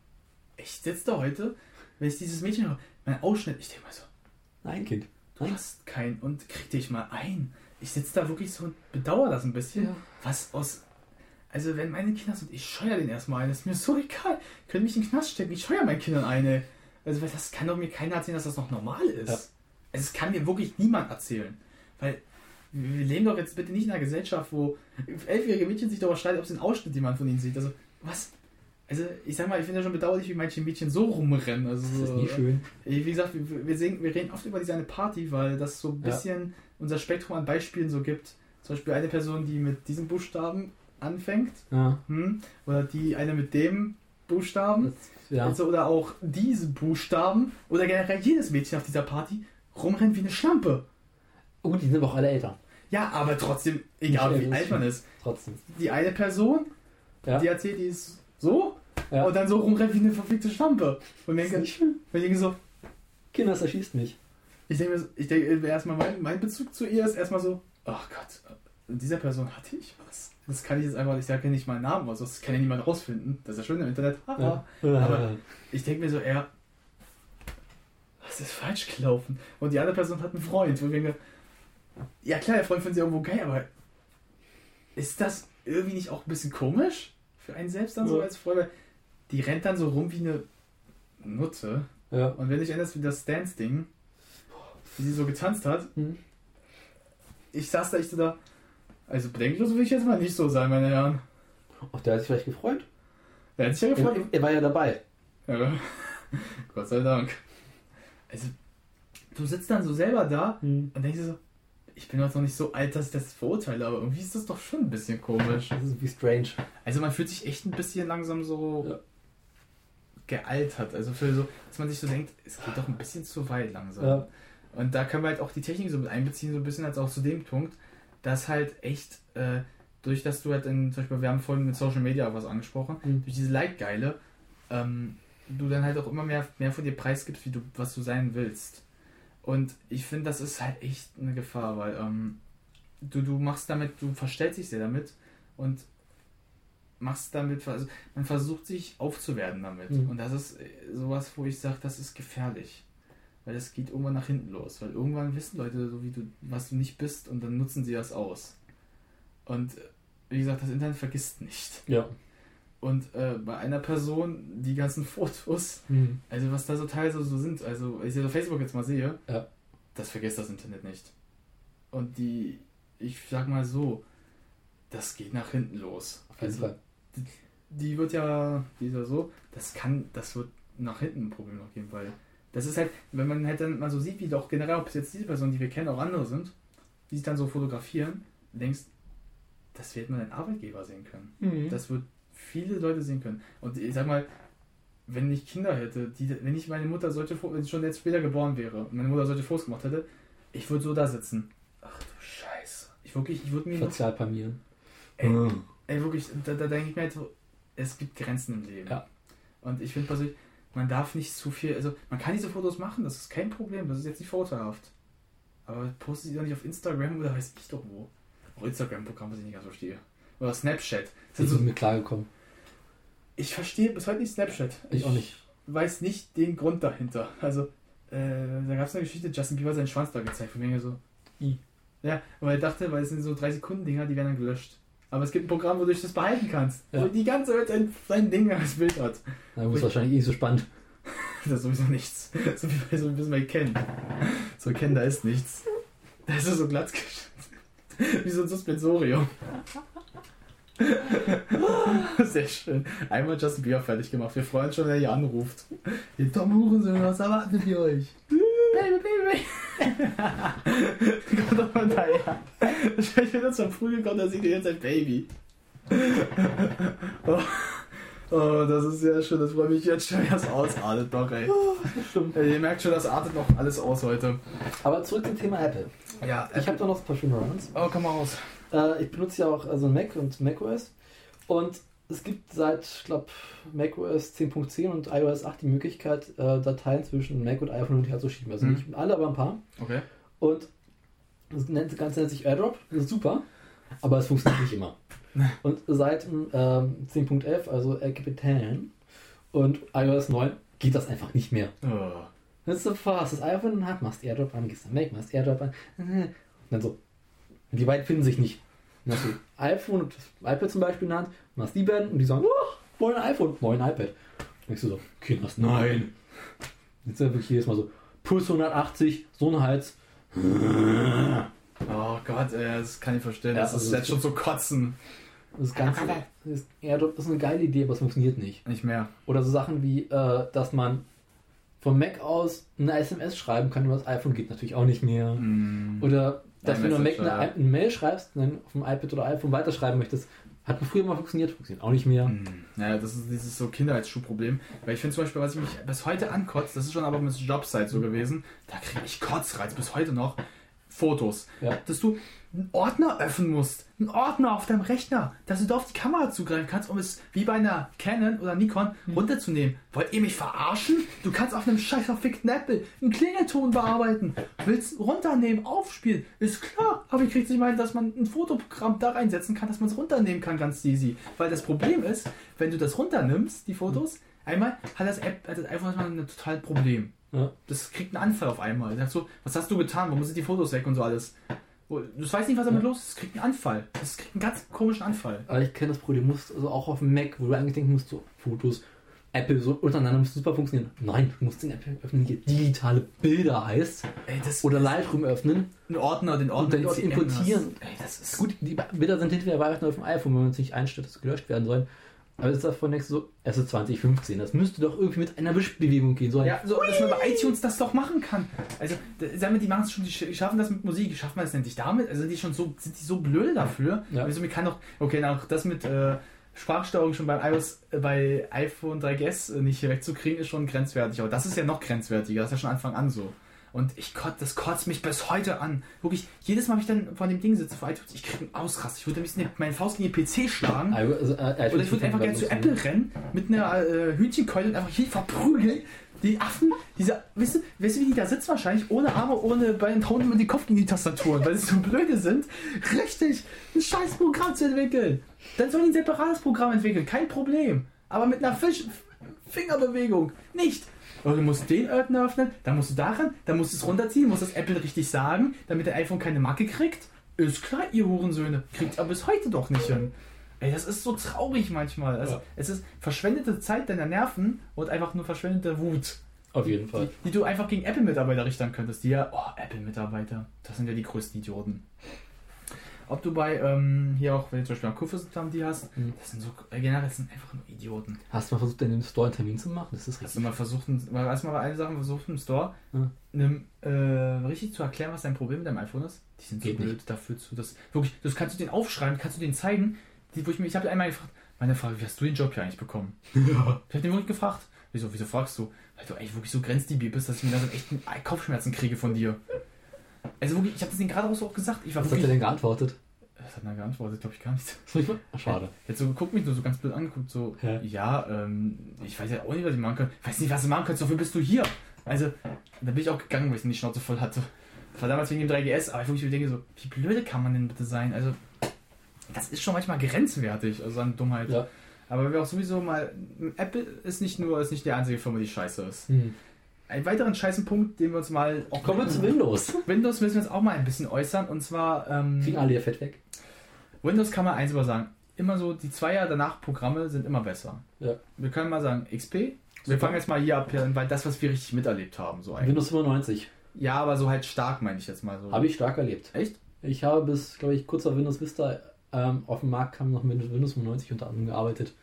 ich sitze da heute, wenn ich dieses Mädchen höre, mein Ausschnitt, ich denke mal so, Nein, Kind. Du Nein. hast keinen und krieg dich mal ein. Ich sitze da wirklich so und bedauere das ein bisschen. Ja. Was aus. Also, wenn meine Kinder sind, ich scheuer den erstmal ein. Das ist mir so egal. Können mich in den Knast stecken. Ich scheuer meinen Kindern eine. Also, weil das kann doch mir keiner erzählen, dass das noch normal ist. Ja. Also, es kann mir wirklich niemand erzählen. Weil wir leben doch jetzt bitte nicht in einer Gesellschaft, wo elfjährige Mädchen sich darüber streiten, ob sie einen Ausschnitt jemand von ihnen sieht. Also, was? Also, ich sag mal, ich finde ja schon bedauerlich, wie manche Mädchen so rumrennen. Also, Das ist nie schön. wie gesagt, wir, wir, sehen, wir reden oft über diese eine Party, weil das so ein Ja. bisschen unser Spektrum an Beispielen so gibt. Zum Beispiel eine Person, die mit diesem Buchstaben anfängt, Ja. hm? oder die eine mit dem Buchstaben, Das, ja. also, oder auch diese Buchstaben, oder generell jedes Mädchen auf dieser Party rumrennt wie eine Schlampe. Oh, die sind auch alle älter. Ja, aber trotzdem, egal wie alt man ist, Trotzdem. die eine Person, Ja. die erzählt, die ist so, Ja. und dann so rumrennt wie eine verfickte Schlampe. Und ist denke, denke so, Kinder, das erschießt mich. Ich denke, mir ich denke erstmal, mein, mein Bezug zu ihr ist erstmal so, ach Gott, mit dieser Person hatte ich was. Das kann ich jetzt einfach, ich sage ja nicht meinen Namen, also das kann ja niemand rausfinden. Das ist ja schön im Internet. Haha. Ja. Aber ich denke mir so eher, was ist falsch gelaufen? Und die andere Person hat einen Freund, wo ich denke, ja klar, der Freund findet sie irgendwo geil, aber ist das irgendwie nicht auch ein bisschen komisch? Für einen selbst dann so Ja. als Freund? Weil die rennt dann so rum wie eine Nutte. Ja. Und wenn ich erinnerst, wie das Dance-Ding, wie sie so getanzt hat, Hm. ich saß da echt so da. Also bedenkenlos will ich jetzt mal nicht so sein, meine Herren. Auch der hat sich vielleicht gefreut. Der hat sich ja Er, gefreut. er war ja dabei. Ja. Gott sei Dank. Also, du sitzt dann so selber da Hm. und denkst dir so, ich bin jetzt noch nicht so alt, dass ich das verurteile, aber irgendwie ist das doch schon ein bisschen komisch. Das ist wie strange. Also man fühlt sich echt ein bisschen langsam so Ja. gealtert. Also für so, dass man sich so denkt, es geht doch ein bisschen zu weit langsam. Ja. Und da können wir halt auch die Technik so mit einbeziehen, so ein bisschen als auch zu dem Punkt, dass halt echt, äh, durch dass du halt in, zum Beispiel, wir haben vorhin mit Social Media was angesprochen, Mhm. durch diese Leitgeile, ähm, du dann halt auch immer mehr, mehr von dir preisgibst, wie du, was du sein willst. Und ich finde, das ist halt echt eine Gefahr, weil ähm, du, du machst damit, du verstellst dich sehr damit und machst damit, also man versucht sich aufzuwerten damit. Mhm. Und das ist äh, sowas, wo ich sage, das ist gefährlich. Weil das geht irgendwann nach hinten los. Weil irgendwann wissen Leute, so wie du, was du nicht bist, und dann nutzen sie das aus. Und äh, wie gesagt, das Internet vergisst nicht. Ja. Und äh, bei einer Person, die ganzen Fotos, Hm. also was da so teilweise so sind, also wenn ich auf Facebook jetzt mal sehe, Ja. das vergisst das Internet nicht. Und die, ich sag mal so, das geht nach hinten los. Auf jeden Also, Fall. die wird ja, die ist ja so, das kann, das wird nach hinten ein Problem noch geben, weil das ist halt, wenn man halt dann mal so sieht, wie doch generell, ob es jetzt diese Personen, die wir kennen, auch andere sind, die sich dann so fotografieren, denkst, das wird man ein Arbeitgeber sehen können. Mhm. Das wird viele Leute sehen können. Und ich sag mal, wenn ich Kinder hätte, die, wenn ich meine Mutter solche wenn sie schon jetzt später geboren wäre und meine Mutter solche Fotos gemacht hätte, ich würde so da sitzen. Ach du Scheiße. Ich wirklich, ich würde mir noch, Sozialpamieren. ey, Mhm. ey, wirklich, da, da denke ich mir halt so, es gibt Grenzen im Leben. Ja. Und ich finde persönlich, man darf nicht zu viel, also man kann diese Fotos machen, das ist kein Problem, das ist jetzt nicht vorteilhaft. Aber poste sie doch nicht auf Instagram oder weiß ich doch wo. Auch Instagram-Programm, was ich nicht ganz verstehe. Oder Snapchat. Das sind so mit klargekommen? ich verstehe bis heute nicht Snapchat. Ich auch nicht. weiß nicht den Grund dahinter. Also, äh, da gab es eine Geschichte, Justin Bieber hat seinen Schwanz da gezeigt, von mir so. I. Ja, weil er dachte, weil es sind so 3 Sekunden Dinger, die werden dann gelöscht. Aber es gibt ein Programm, wodurch du das behalten kannst. Ja. Wo die ganze Welt sein, sein Ding als Bild hat. Na, ist wahrscheinlich eh so spannend. Das ist sowieso nichts. So wie bei so ein bisschen bei Ken. So Ken, da ist nichts. Da ist so glatt geschnitten. Wie so ein Suspensorium. Sehr schön. Einmal Justin Bieber fertig gemacht. Wir freuen uns schon, wenn er hier anruft. Ihr Tom Hurensohn, was erwartet ihr euch? Baby, baby. Kommt doch mal daher. Ich bin jetzt vom Früh gekommen, da sieht ihr jetzt ein Baby. Oh. oh, das ist sehr schön. Das freut mich jetzt schon, wie das ausartet doch, ey. Stimmt. Ey, Ihr merkt schon, das artet noch alles aus heute. Aber zurück zum Thema Apple. Ja, Ich habe da noch ein paar schöne Runs. Oh, komm mal raus. Äh, ich benutze ja auch also Mac und macOS. Und es gibt seit, ich glaube, macOS 10.10 und iOS 8 die Möglichkeit, äh, Dateien zwischen Mac und iPhone und her zu schieben. Also Mhm. nicht alle, aber ein paar. Okay. Und das Ganze nennt sich AirDrop. Das ist super. Aber es funktioniert nicht immer. Und seit ähm, 10.11, also El Capitan und iOS 9, geht das einfach nicht mehr. Oh. Das ist so fast. Das iPhone Hand, machst AirDrop an, gehst am Mac, machst AirDrop an. Und dann so. Und die beiden finden sich nicht. Dann hast du iPhone und das iPad zum Beispiel in der Hand, machst die beiden und die sagen, oh, wollen ein iPhone, wollen ein iPad. Und ich so, so, Kinders, nein. Jetzt sind wirklich jedes Mal so, plus 180, so ein Hals. Oh Gott, ey, das kann ich verstehen. Ja, das ist also jetzt schon so kotzen. Das Ganze, das AirDrop ist eine geile Idee, aber es funktioniert nicht. Nicht mehr. Oder so Sachen wie, äh, dass man vom Mac aus eine SMS schreiben kann über das iPhone, geht natürlich auch nicht mehr. Mm. Oder dass wenn du Mac eine, eine Mail schreibst und dann auf dem iPad oder iPhone weiterschreiben möchtest, hat früher mal funktioniert, funktioniert auch nicht mehr. Naja, das ist dieses so Kindheitsschuhproblem. Weil ich finde zum Beispiel, was ich mich bis heute ankotzt, das ist schon aber mit Jobsite so gewesen, da kriege ich Kotzreiz bis heute noch. Fotos. Ja. Dass du einen Ordner öffnen musst. Einen Ordner auf deinem Rechner. Dass du da auf die Kamera zugreifen kannst, um es wie bei einer Canon oder Nikon runterzunehmen. Wollt ihr mich verarschen? Du kannst auf einem scheiß verfickten Apple einen Klingelton bearbeiten. Willst runternehmen, aufspielen. Ist klar. Aber ich krieg's nicht mal, hin, dass man ein Fotoprogramm da reinsetzen kann, dass man es runternehmen kann, ganz easy. Weil das Problem ist, wenn du das runternimmst, die Fotos, einmal hat das App, hat das iPhone erstmal ein total Problem. Ja. Das kriegt einen Anfall auf einmal. Sagt so, was hast du getan? Warum sind die Fotos weg und so alles? Du weißt nicht, was damit los ist. Es kriegt einen Anfall. Es kriegt einen ganz komischen Anfall. Aber ich kenne das Problem, du musst also auch auf dem Mac, wo du eigentlich denken musst, so Fotos, Apple so untereinander müsste super funktionieren. Nein, du musst den Apple öffnen, hier digitale Bilder heißt. Ey, das Oder Lightroom öffnen einen Ordner, den und Ordner dann dort CM importieren. Ey, das ist Gut, die Bilder sind hinterher bei auf dem iPhone, wenn man es nicht einstellt, dass sie gelöscht werden sollen. Aber davon denkst du so, es ist 2015, das müsste doch irgendwie mit einer Wischbewegung gehen. So Ja, so, dass man bei iTunes das doch machen kann. Also, sagen wir, die machen es schon, die sch- die schaffen das mit Musik, schaffen wir das endlich damit? Also, sind die schon so, sind die so blöde dafür? Ja. Also, mir kann doch, okay, auch das mit äh, Sprachsteuerung schon beim iOS, äh, bei iPhone 3GS äh, nicht wegzukriegen, ist schon grenzwertig. Aber das ist ja noch grenzwertiger, das ist ja schon Anfang an so. Und ich kott, das kotzt mich bis heute an. Wirklich, jedes Mal, wenn ich dann vor dem Ding sitze, vor iTunes, ich kriege einen Ausrast. Ich würde am liebsten meine Faust gegen den PC schlagen. Also, äh, Oder ich würde einfach gerne zu Apple rennen, mit einer äh, Hühnchenkeule und einfach hier verprügeln. Die Affen, diese, weißt du, weißt du, wie die da sitzen wahrscheinlich? Ohne Arme, ohne Beine und hauen immer den Kopf gegen die Tastaturen, weil sie so blöde sind. Richtig, ein scheiß Programm zu entwickeln. Dann sollen die ein separates Programm entwickeln, kein Problem. Aber mit einer Fisch Fingerbewegung, nicht. Aber du musst den Ordner öffnen, dann musst du daran, dann musst du es runterziehen, musst das Apple richtig sagen, damit der iPhone keine Macke kriegt. Ist klar, ihr Hurensöhne. Kriegt aber bis heute doch nicht hin. Ey, das ist so traurig manchmal. Also, Ja. es ist verschwendete Zeit deiner Nerven und einfach nur verschwendete Wut, Auf jeden Fall. die, die du einfach gegen Apple-Mitarbeiter richten könntest. Die ja, oh, Apple-Mitarbeiter, das sind ja die größten Idioten. Ob du bei, ähm, hier auch, wenn du zum Beispiel Kurfürstendamm die hast, Mhm. das sind so, äh, generell sind einfach nur Idioten. Hast du mal versucht, in dem Store einen Termin zu machen? Das ist Hast richtig. du mal versucht, mal erstmal bei eine Sache versucht im Store, Ja. einem, äh, richtig zu erklären, was dein Problem mit deinem iPhone ist? Die sind Geht so blöd dafür zu, das wirklich, das kannst du denen aufschreiben, kannst du denen zeigen, die, wo ich mich, ich habe einmal gefragt, meine Frage, wie hast du den Job hier eigentlich bekommen? Ich habe den wirklich gefragt. Wieso, wieso fragst du? Weil du eigentlich wirklich so grenzdebil bist, dass ich mir da so echt Kopfschmerzen kriege von dir. Also wirklich, ich habe das denen gerade auch gesagt. Ich war Was hat er wirklich. denn geantwortet? Was hat er geantwortet? Glaube ich gar nicht. Das muss ich mal- Ach, Schade. Jetzt so geguckt mich nur so ganz blöd angeguckt, so, Hä? ja, ähm, ich weiß ja auch nicht, was ich machen kann. Ich weiß nicht, was du machen kannst, dafür bist du hier. Also, da bin ich auch gegangen, weil ich die Schnauze voll hatte. Das war damals wegen dem 3GS, aber ich wirklich denke so, wie blöde kann man denn bitte sein? Also, das ist schon manchmal grenzwertig, also an Dummheit. Ja. Aber wir auch sowieso mal, Apple ist nicht nur, ist nicht die einzige Firma, die scheiße ist. Hm. Einen weiteren scheißen Punkt, den wir uns mal auch Kommen wir zu Windows. Windows müssen wir uns auch mal ein bisschen äußern und zwar ähm, Kriegen alle ihr Fett weg. Windows kann man eins über sagen. Immer so, die zwei Jahre danach Programme sind immer besser. Ja. Wir können mal sagen, XP. Wir Super. fangen jetzt mal hier ab, weil das, was wir richtig miterlebt haben, so eigentlich. Windows 95. Ja, aber so halt stark, meine ich jetzt mal so. Habe ich stark erlebt. Echt? Ich habe bis, glaube ich, kurz vor Windows Vista ähm, auf dem Markt kam noch mit Windows 95 unter anderem gearbeitet.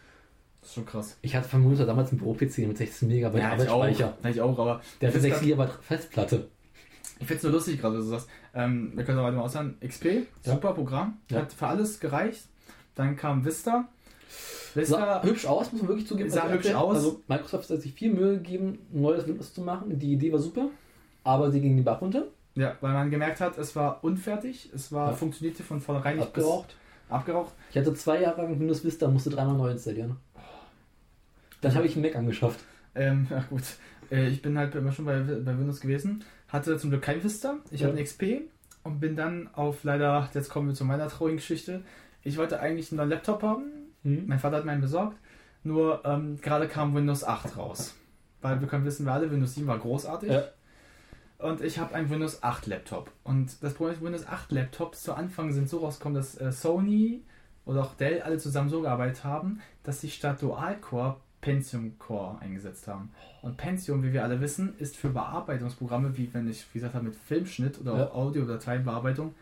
Das ist schon krass. Ich hatte von Windows damals einen Büro-PC mit 16 Megabyte Ja, ich auch. Arbeitsspeicher. Ja, ich auch, aber Der hatte Ich 6 find's Gigabyte Festplatte. Ich finde es nur lustig gerade, dass du sagst, ähm, wir können aber mal aussagen, XP, Ja. super Programm, Ja. hat für alles gereicht. Dann kam Vista. Sah Vista, hübsch aus, muss man wirklich zugeben. Sah Also hübsch Apple- aus. Also Microsoft hat sich viel Mühe gegeben, ein neues Windows zu machen. Die Idee war super, aber sie ging den Bach runter. ja, weil man gemerkt hat, es war unfertig, es war Ja. funktionierte von vornherein nicht Abgeraucht. abgeraucht. Ich hatte zwei Jahre lang Windows Vista, musste dreimal neu installieren. Dann habe ich einen Mac angeschafft. Ähm, ja gut. Äh, ich bin halt immer schon bei, bei Windows gewesen. Hatte zum Glück kein Vista. Ich Ja. hatte ein XP und bin dann auf leider, jetzt kommen wir zu meiner traurigen Geschichte. Ich wollte eigentlich einen neuen Laptop haben. Hm? Mein Vater hat meinen besorgt. Nur ähm, gerade kam Windows 8 raus. Weil wir können wissen, wir alle, Windows 7 war großartig. Ja. Und ich habe einen Windows 8 Laptop. Und das Problem ist, Windows 8 Laptops zu Anfang sind so rausgekommen, dass äh, Sony oder auch Dell alle zusammen so gearbeitet haben, dass sie statt Dual-Core Pentium Core eingesetzt haben. Und Pentium, wie wir alle wissen, ist für Bearbeitungsprogramme, wie wenn ich, wie gesagt habe, mit Filmschnitt oder Ja. auch Audio- oder Dateienbearbeitung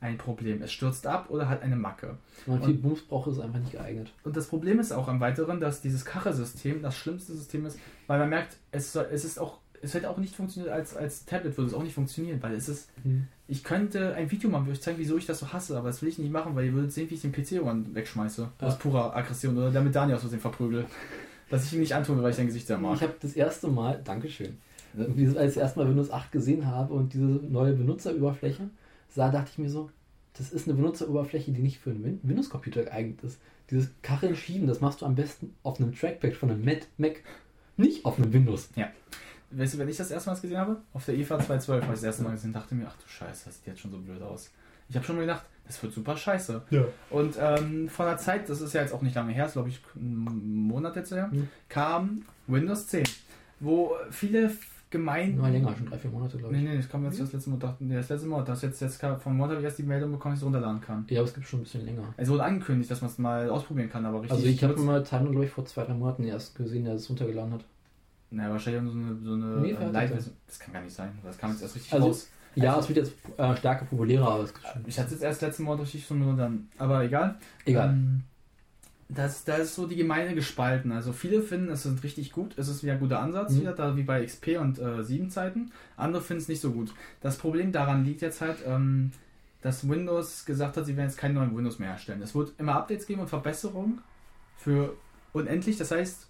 ein Problem. Es stürzt ab oder hat eine Macke. Viel Booms braucht, ist einfach nicht geeignet. Und das Problem ist auch am Weiteren, dass dieses Kachelsystem das schlimmste System ist, weil man merkt, es, es ist auch, es hätte auch nicht funktioniert als, als Tablet, würde es auch nicht funktionieren, weil es ist, Hm. ich könnte ein Video machen, wo ich zeigen, wieso ich das so hasse, aber das will ich nicht machen, weil ihr würdet sehen, wie ich den PC irgendwann wegschmeiße. Ja. Aus purer Aggression oder damit Daniel aus Versehen verprügel. Dass ich ihm nicht antue, weil ich sein Gesicht sehr mag. Ich habe das erste Mal, Dankeschön, als ich das erste Mal Windows 8 gesehen habe und diese neue Benutzeroberfläche sah, dachte ich mir so, das ist eine Benutzeroberfläche, die nicht für einen Win- Windows-Computer geeignet ist. Dieses Kacheln schieben, das machst du am besten auf einem Trackpad von einem Mac, nicht auf einem Windows. Weißt du, wenn ich das erste Mal gesehen habe? Auf der IFA 212 habe ich das erste Mal gesehen, dachte mir, ach du Scheiße, das sieht jetzt schon so blöd aus. Ich habe schon mal gedacht, das wird super scheiße. Ja. Und ähm, von der Zeit, das ist ja jetzt auch nicht lange her, ist glaube ich ein Monat jetzt her, Mhm. kam Windows 10, wo viele gemein. Nur länger, schon drei, vier Monate, glaube Nee, ich. nee, das kam jetzt das letzte Mal. dachte- Nee, das letzte Mal. Das jetzt, jetzt vom Montag habe ich erst die Meldung bekommen, dass ich es runterladen kann. Ja, aber es gibt schon ein bisschen länger. Es wurde angekündigt, dass man es mal ausprobieren kann, aber richtig. Also ich habe mal Timer, glaube ich, vor zwei, drei Monaten erst gesehen, der es runtergeladen hat. Naja, wahrscheinlich so eine, so eine Nee, äh, fertig Live- Das kann gar nicht sein. Das kam jetzt erst richtig Also- raus. Ja, Also- es wird jetzt äh, stärker populärer, aber es gibt schon. Ich hatte es jetzt erst letzten Monat richtig nur dann. Aber egal. Egal. Ähm, das, da ist so die Gemeinde gespalten. Also viele finden, es ist richtig gut, es ist wieder ein guter Ansatz, Mhm. wieder da wie bei XP und äh, 7 Zeiten. Andere finden es nicht so gut. Das Problem daran liegt jetzt halt, ähm, dass Windows gesagt hat, sie werden jetzt keinen neuen Windows mehr herstellen. Es wird immer Updates geben und Verbesserungen für unendlich. Das heißt,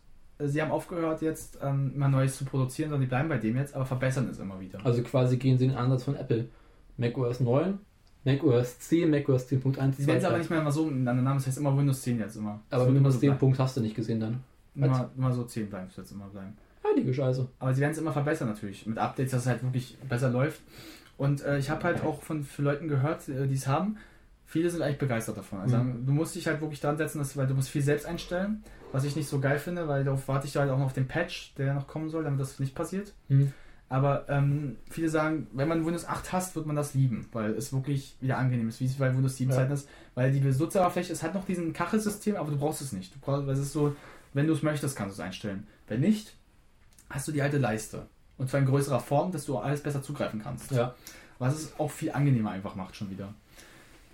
sie haben aufgehört jetzt ähm, immer Neues zu produzieren, sondern die bleiben bei dem jetzt, aber verbessern es immer wieder. Also quasi gehen sie den Ansatz von Apple. Mac OS 9, Mac OS 10, Mac OS 10.1, Sie werden es aber nicht mehr immer so miteinander Namen, das heißt immer Windows 10 jetzt immer. Aber wird Windows so 10 bleiben. Punkt hast du nicht gesehen dann. Immer, immer so 10 bleiben, es wird immer bleiben. Heilige Scheiße. Aber sie werden es immer verbessern natürlich. Mit Updates, dass es halt wirklich besser läuft. Und äh, ich habe halt auch von, von Leuten gehört, äh, die es haben. Viele sind eigentlich begeistert davon. Also Mhm. du musst dich halt wirklich dran setzen, dass, weil du musst viel selbst einstellen, was ich nicht so geil finde, weil darauf warte ich halt auch noch auf den Patch, der noch kommen soll, damit das nicht passiert. Hm. Aber ähm, viele sagen, wenn man Windows 8 hasst, wird man das lieben, weil es wirklich wieder angenehm ist, wie es bei Windows 7 Ja. Zeiten ist. Weil die Benutzeroberfläche, es hat noch diesen Kachelsystem, aber du brauchst es nicht. Du brauchst, weil es ist so, wenn du es möchtest, kannst du es einstellen. Wenn nicht, hast du die alte Leiste. Und zwar in größerer Form, dass du alles besser zugreifen kannst. Ja. Was es auch viel angenehmer einfach macht schon wieder.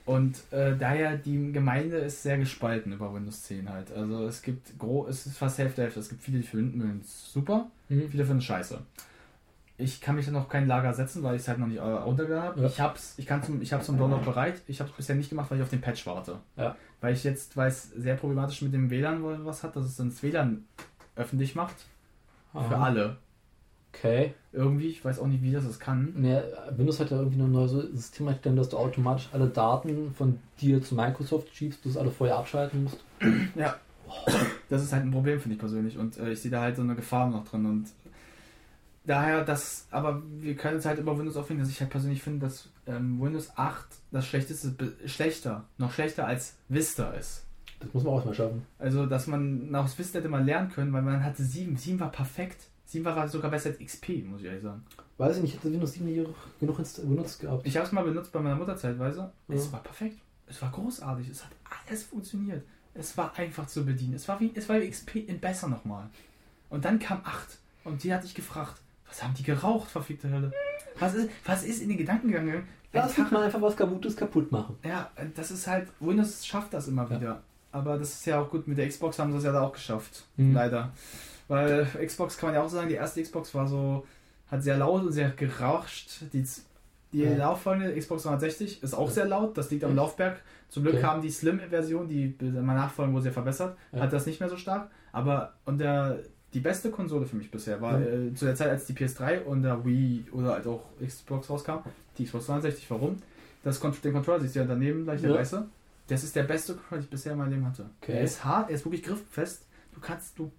Und äh, daher, die Gemeinde ist sehr gespalten über Windows 10 halt. Also es gibt, gro es ist fast Hälfte, Hälfte. Es gibt viele, die finden es super, Hm. viele finden es scheiße. Ich kann mich dann noch kein Lager setzen, weil ich es halt noch nicht äh, runtergeladen habe. Ja. Ich hab's, ich kann zum, ich habe zum Download bereit. Ich habe es bisher nicht gemacht, weil ich auf den Patch warte. Ja. Weil ich jetzt, weil es sehr problematisch mit dem WLAN was hat, dass es dann das WLAN öffentlich macht. Für Aha. alle. Okay. Irgendwie, ich weiß auch nicht, wie das es kann. Nee, Windows hat ja irgendwie ein neues System einstellen, dass du automatisch alle Daten von dir zu Microsoft schiebst, du es alle vorher abschalten musst. Ja. Das ist halt ein Problem, finde ich persönlich. Und äh, ich sehe da halt so eine Gefahr noch drin. Und daher, das, aber wir können es halt über Windows aufhängen, dass ich halt persönlich finde, dass ähm, Windows 8 das schlechteste, schlechter, noch schlechter als Vista ist. Das muss man auch mal schaffen. Also, dass man nach Vista hätte mal lernen können, weil man hatte 7. 7 war perfekt. 7 war sogar besser als XP, muss ich ehrlich sagen. Weiß ich nicht, ich hätte Windows 7 nie genug benutzt gehabt. Ich habe es mal benutzt bei meiner Mutter zeitweise. Es Ja. war perfekt. Es war großartig. Es hat alles funktioniert. Es war einfach zu bedienen. Es war wie, es war wie XP in besser nochmal. Und dann kam 8. Und die hat sich gefragt, was haben die geraucht, verfickte Hölle? Was ist, was ist in den Gedanken gegangen? Lass uns mal einfach was Kaputtes kaputt machen. ja, das ist halt, Windows schafft das immer Ja. wieder. Aber das ist ja auch gut, mit der Xbox haben sie es ja da auch geschafft. Mhm. Leider. Weil Xbox kann man ja auch sagen, die erste Xbox war so, hat sehr laut und sehr gerauscht. Die, die Ja. nachfolgende Xbox 360 ist auch Ja. sehr laut, das liegt am? Laufwerk. Zum Glück Okay. haben die Slim-Version, die mal nachfolgen wurde sehr verbessert, Ja. hat das nicht mehr so stark. Aber und der, die beste Konsole für mich bisher war äh, zu der Zeit, als die PS3 und der Wii oder halt auch Xbox rauskam, die Xbox 360. Warum? Das den Controller siehst du ja daneben gleich der weiße. Das ist der beste Controller, den ich bisher in meinem Leben hatte. Okay. Er ist hart, er ist wirklich grifffest. Du kannst, du.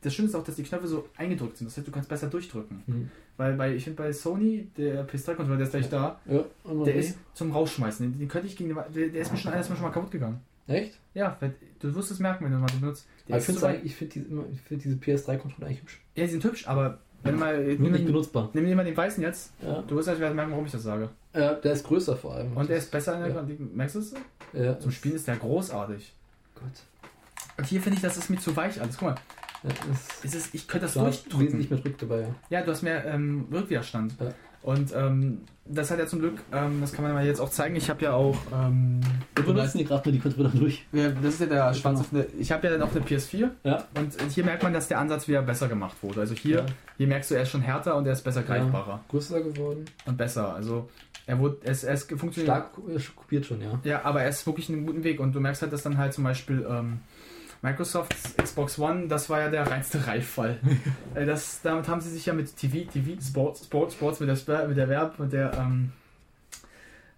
Das Schöne ist auch, dass die Knöpfe so eingedrückt sind. Das heißt, du kannst besser durchdrücken. Hm. Weil bei, ich finde bei Sony, der PS3-Controller, der ist gleich da, Ja, der ist zum Rausschmeißen. Den, den könnte ich gegen den, der, der ist mir schon, einer ist mir schon mal kaputt gegangen. Echt? Ja, du wirst es merken, wenn du mal so benutzt. Ich finde so ich find diese, ich find diese PS3-Controller eigentlich hübsch. ja, die sind hübsch, aber wenn du mal. Nur nicht benutzbar. nimm dir mal den weißen jetzt. Ja. Du wirst halt merken, warum ich das sage. Äh, der ist größer vor allem. Und der ist besser in der Ja. Merkst du es? Ja, Zum Spielen ist der großartig. Gott. Und hier finde ich, das ist mir zu weich alles. Guck mal, Ja, das es ist, ich könnte das da durchdrücken. wesentlich mehr Druck dabei. Ja. Ja, du hast mehr ähm, Rückwiderstand. Ja. Und ähm, das hat ja zum Glück, ähm, das kann man mal jetzt auch zeigen. Ich habe ja auch. Ähm, Wir reißen hier gerade mal die Controller durch. ja, das ist ja der Schwanz auf eine, Ich habe ja dann auch eine PS4 Ja. und hier merkt man, dass der Ansatz wieder besser gemacht wurde. Also hier, Ja. hier merkst du, er ist schon härter und er ist besser greifbarer Größer geworden. und besser. Also er wurde, es, es funktioniert. Stark äh, kopiert schon, ja. Ja, aber er ist wirklich einen guten Weg und du merkst halt, dass dann halt zum Beispiel ähm, Microsofts Xbox One, das war ja der reinste Reifall. Äh, das, damit haben sie sich ja mit TV, TV, Sports, Sports, Sports, mit der, mit der Verb, mit der, ähm,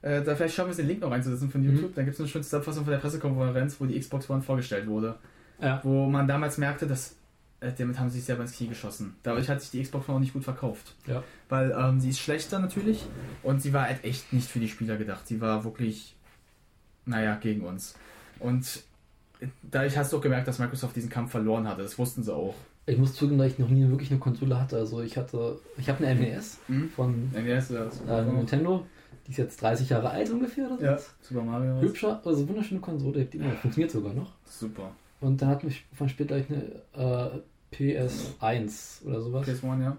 äh, da vielleicht schaffen wir es den Link noch reinzusetzen von Mhm. YouTube. Da gibt es eine schöne Zusammenfassung von der Pressekonferenz, wo die Xbox One vorgestellt wurde. Ja. Wo man damals merkte, dass äh, damit haben sie sich selber ins Knie geschossen. Dadurch hat sich die Xbox One auch nicht gut verkauft. Ja. Weil ähm, sie ist schlechter natürlich und sie war halt echt nicht für die Spieler gedacht. Sie war wirklich, naja, gegen uns. Und dadurch hast du auch gemerkt, dass Microsoft diesen Kampf verloren hatte. Das wussten sie auch. Ich muss zugeben, dass ich noch nie wirklich eine Konsole hatte. Also ich hatte, ich habe eine NES Mhm. von Ja, ist das. äh, Nintendo. Die ist jetzt 30 Jahre alt ungefähr. Oder Ja, sowas. Super Mario. Hübscher, also wunderschöne Konsole, die immer funktioniert sogar noch. Super. Und dann hat mich von später eine äh, PS1 oder sowas. PS1, ja.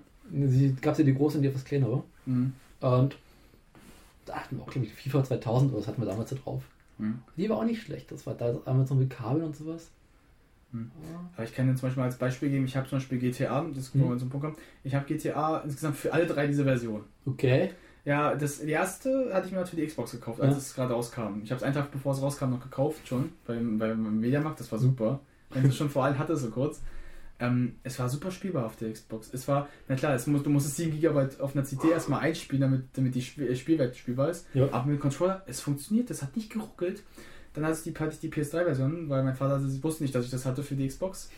Sie gab es ja die große und die etwas kleinere. Mhm. Und da hatten wir auch, glaube ich, FIFA 2000 oder das hatten wir damals da drauf. Mhm. Die war auch nicht schlecht. Das war da damals noch mit Kabel und sowas. Ja. Aber ich kann dir zum Beispiel mal als Beispiel geben, ich habe zum Beispiel GTA, das wo wir zum Punkt kommen, ich habe GTA insgesamt für alle drei diese Versionen. Okay. Ja, das, die erste hatte ich mir halt für die Xbox gekauft, als Ja. es gerade rauskam. Ich habe es einen Tag bevor es rauskam noch gekauft schon, beim, beim Mediamarkt, das war super. Wenn du schon vor allem hatte, so kurz. Ähm, es war super spielbar auf der Xbox. Es war, na klar, es muss, du musstest 7 GB auf einer CD erstmal einspielen, damit, damit die Spiel, äh, Spielwelt spielbar ist. Ja. Aber mit dem Controller, es funktioniert, das hat nicht geruckelt. Dann hatte ich die, hatte ich die PS3-Version, weil mein Vater wusste nicht, dass ich das hatte für die Xbox.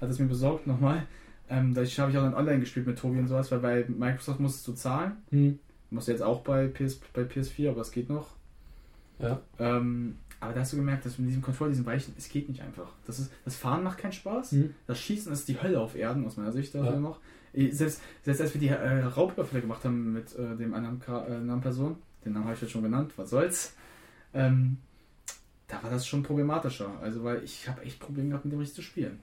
Hat es mir besorgt nochmal. Ähm, da habe ich auch dann online gespielt mit Tobi und sowas, weil bei Microsoft musstest du zahlen. Hm. Muss jetzt auch bei, PS, bei PS4, aber es geht noch. Ja. Ähm, aber da hast du gemerkt, dass mit diesem Controller, diesem Weichen, es geht nicht einfach. Das, ist, das Fahren macht keinen Spaß. Hm. Das Schießen ist die Hölle auf Erden, aus meiner Sicht dafür Ja. noch. Eh, Selbst, selbst als wir die äh, Raubüberfälle gemacht haben mit äh, dem anderen, äh, anderen Person, den Namen habe ich jetzt schon genannt, was soll's, ähm, da war das schon problematischer. Also, weil ich habe echt Probleme gehabt, mit dem richtig zu spielen.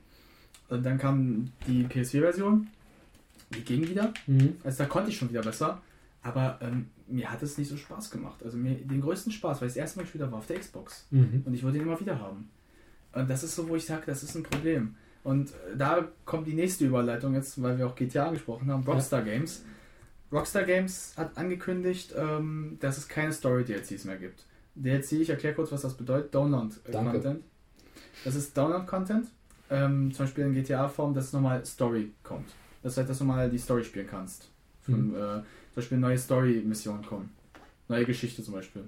Und dann kam die PS4-Version, die ging wieder. Hm. Also da konnte ich schon wieder besser, aber ähm, mir hat es nicht so Spaß gemacht. Also mir den größten Spaß, weil ich das erste Mal habe, war auf der Xbox. Mhm. Und ich wollte ihn immer wieder haben. Und das ist so, wo ich sage, das ist ein Problem. Und äh, da kommt die nächste Überleitung jetzt, weil wir auch GTA angesprochen haben, Rockstar Games. Rockstar Games hat angekündigt, ähm, dass es keine Story-DLCs mehr gibt. DLC, ich erkläre kurz, was das bedeutet. Download-Content. Das ist Download-Content. Ähm, zum Beispiel in GTA-Form, dass nochmal Story kommt. Das heißt, dass du mal die Story spielen kannst. Von, Mhm. äh, zum Beispiel neue Story-Missionen kommen. Neue Geschichte zum Beispiel.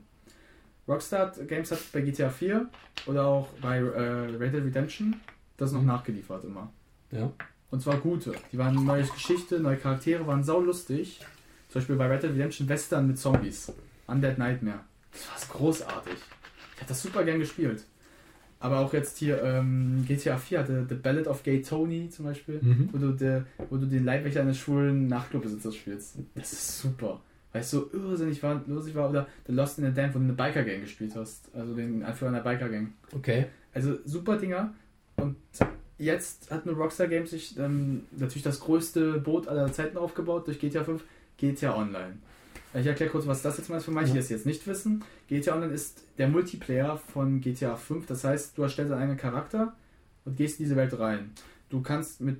Rockstar Games hat bei GTA 4 oder auch bei äh, Red Dead Redemption das noch nachgeliefert immer. Ja. Und zwar gute. Die waren neue Geschichte, neue Charaktere, waren saulustig. Zum Beispiel bei Red Dead Redemption Western mit Zombies. Undead Nightmare. Das war großartig. Ich habe das super gern gespielt. Aber auch jetzt hier ähm, GTA 4 hatte The Ballad of Gay Tony zum Beispiel, Mhm. wo, du der, wo du den Leibwächter eines schwulen Nachtclubbesitzers spielst. Das ist super. Weil es so irrsinnig war, lustig war. Oder The Lost in the Damned, wo du eine Biker-Gang gespielt hast. Also den Anführer einer Biker-Gang. Okay. Also super Dinger. Und jetzt hat nur Rockstar Games sich ähm, natürlich das größte Boot aller Zeiten aufgebaut durch GTA 5, GTA Online. Ich erkläre kurz, was das jetzt mal ist für manche, die das jetzt nicht wissen. GTA Online ist der Multiplayer von GTA 5. Das heißt, du erstellst einen eigenen Charakter und gehst in diese Welt rein. Du kannst mit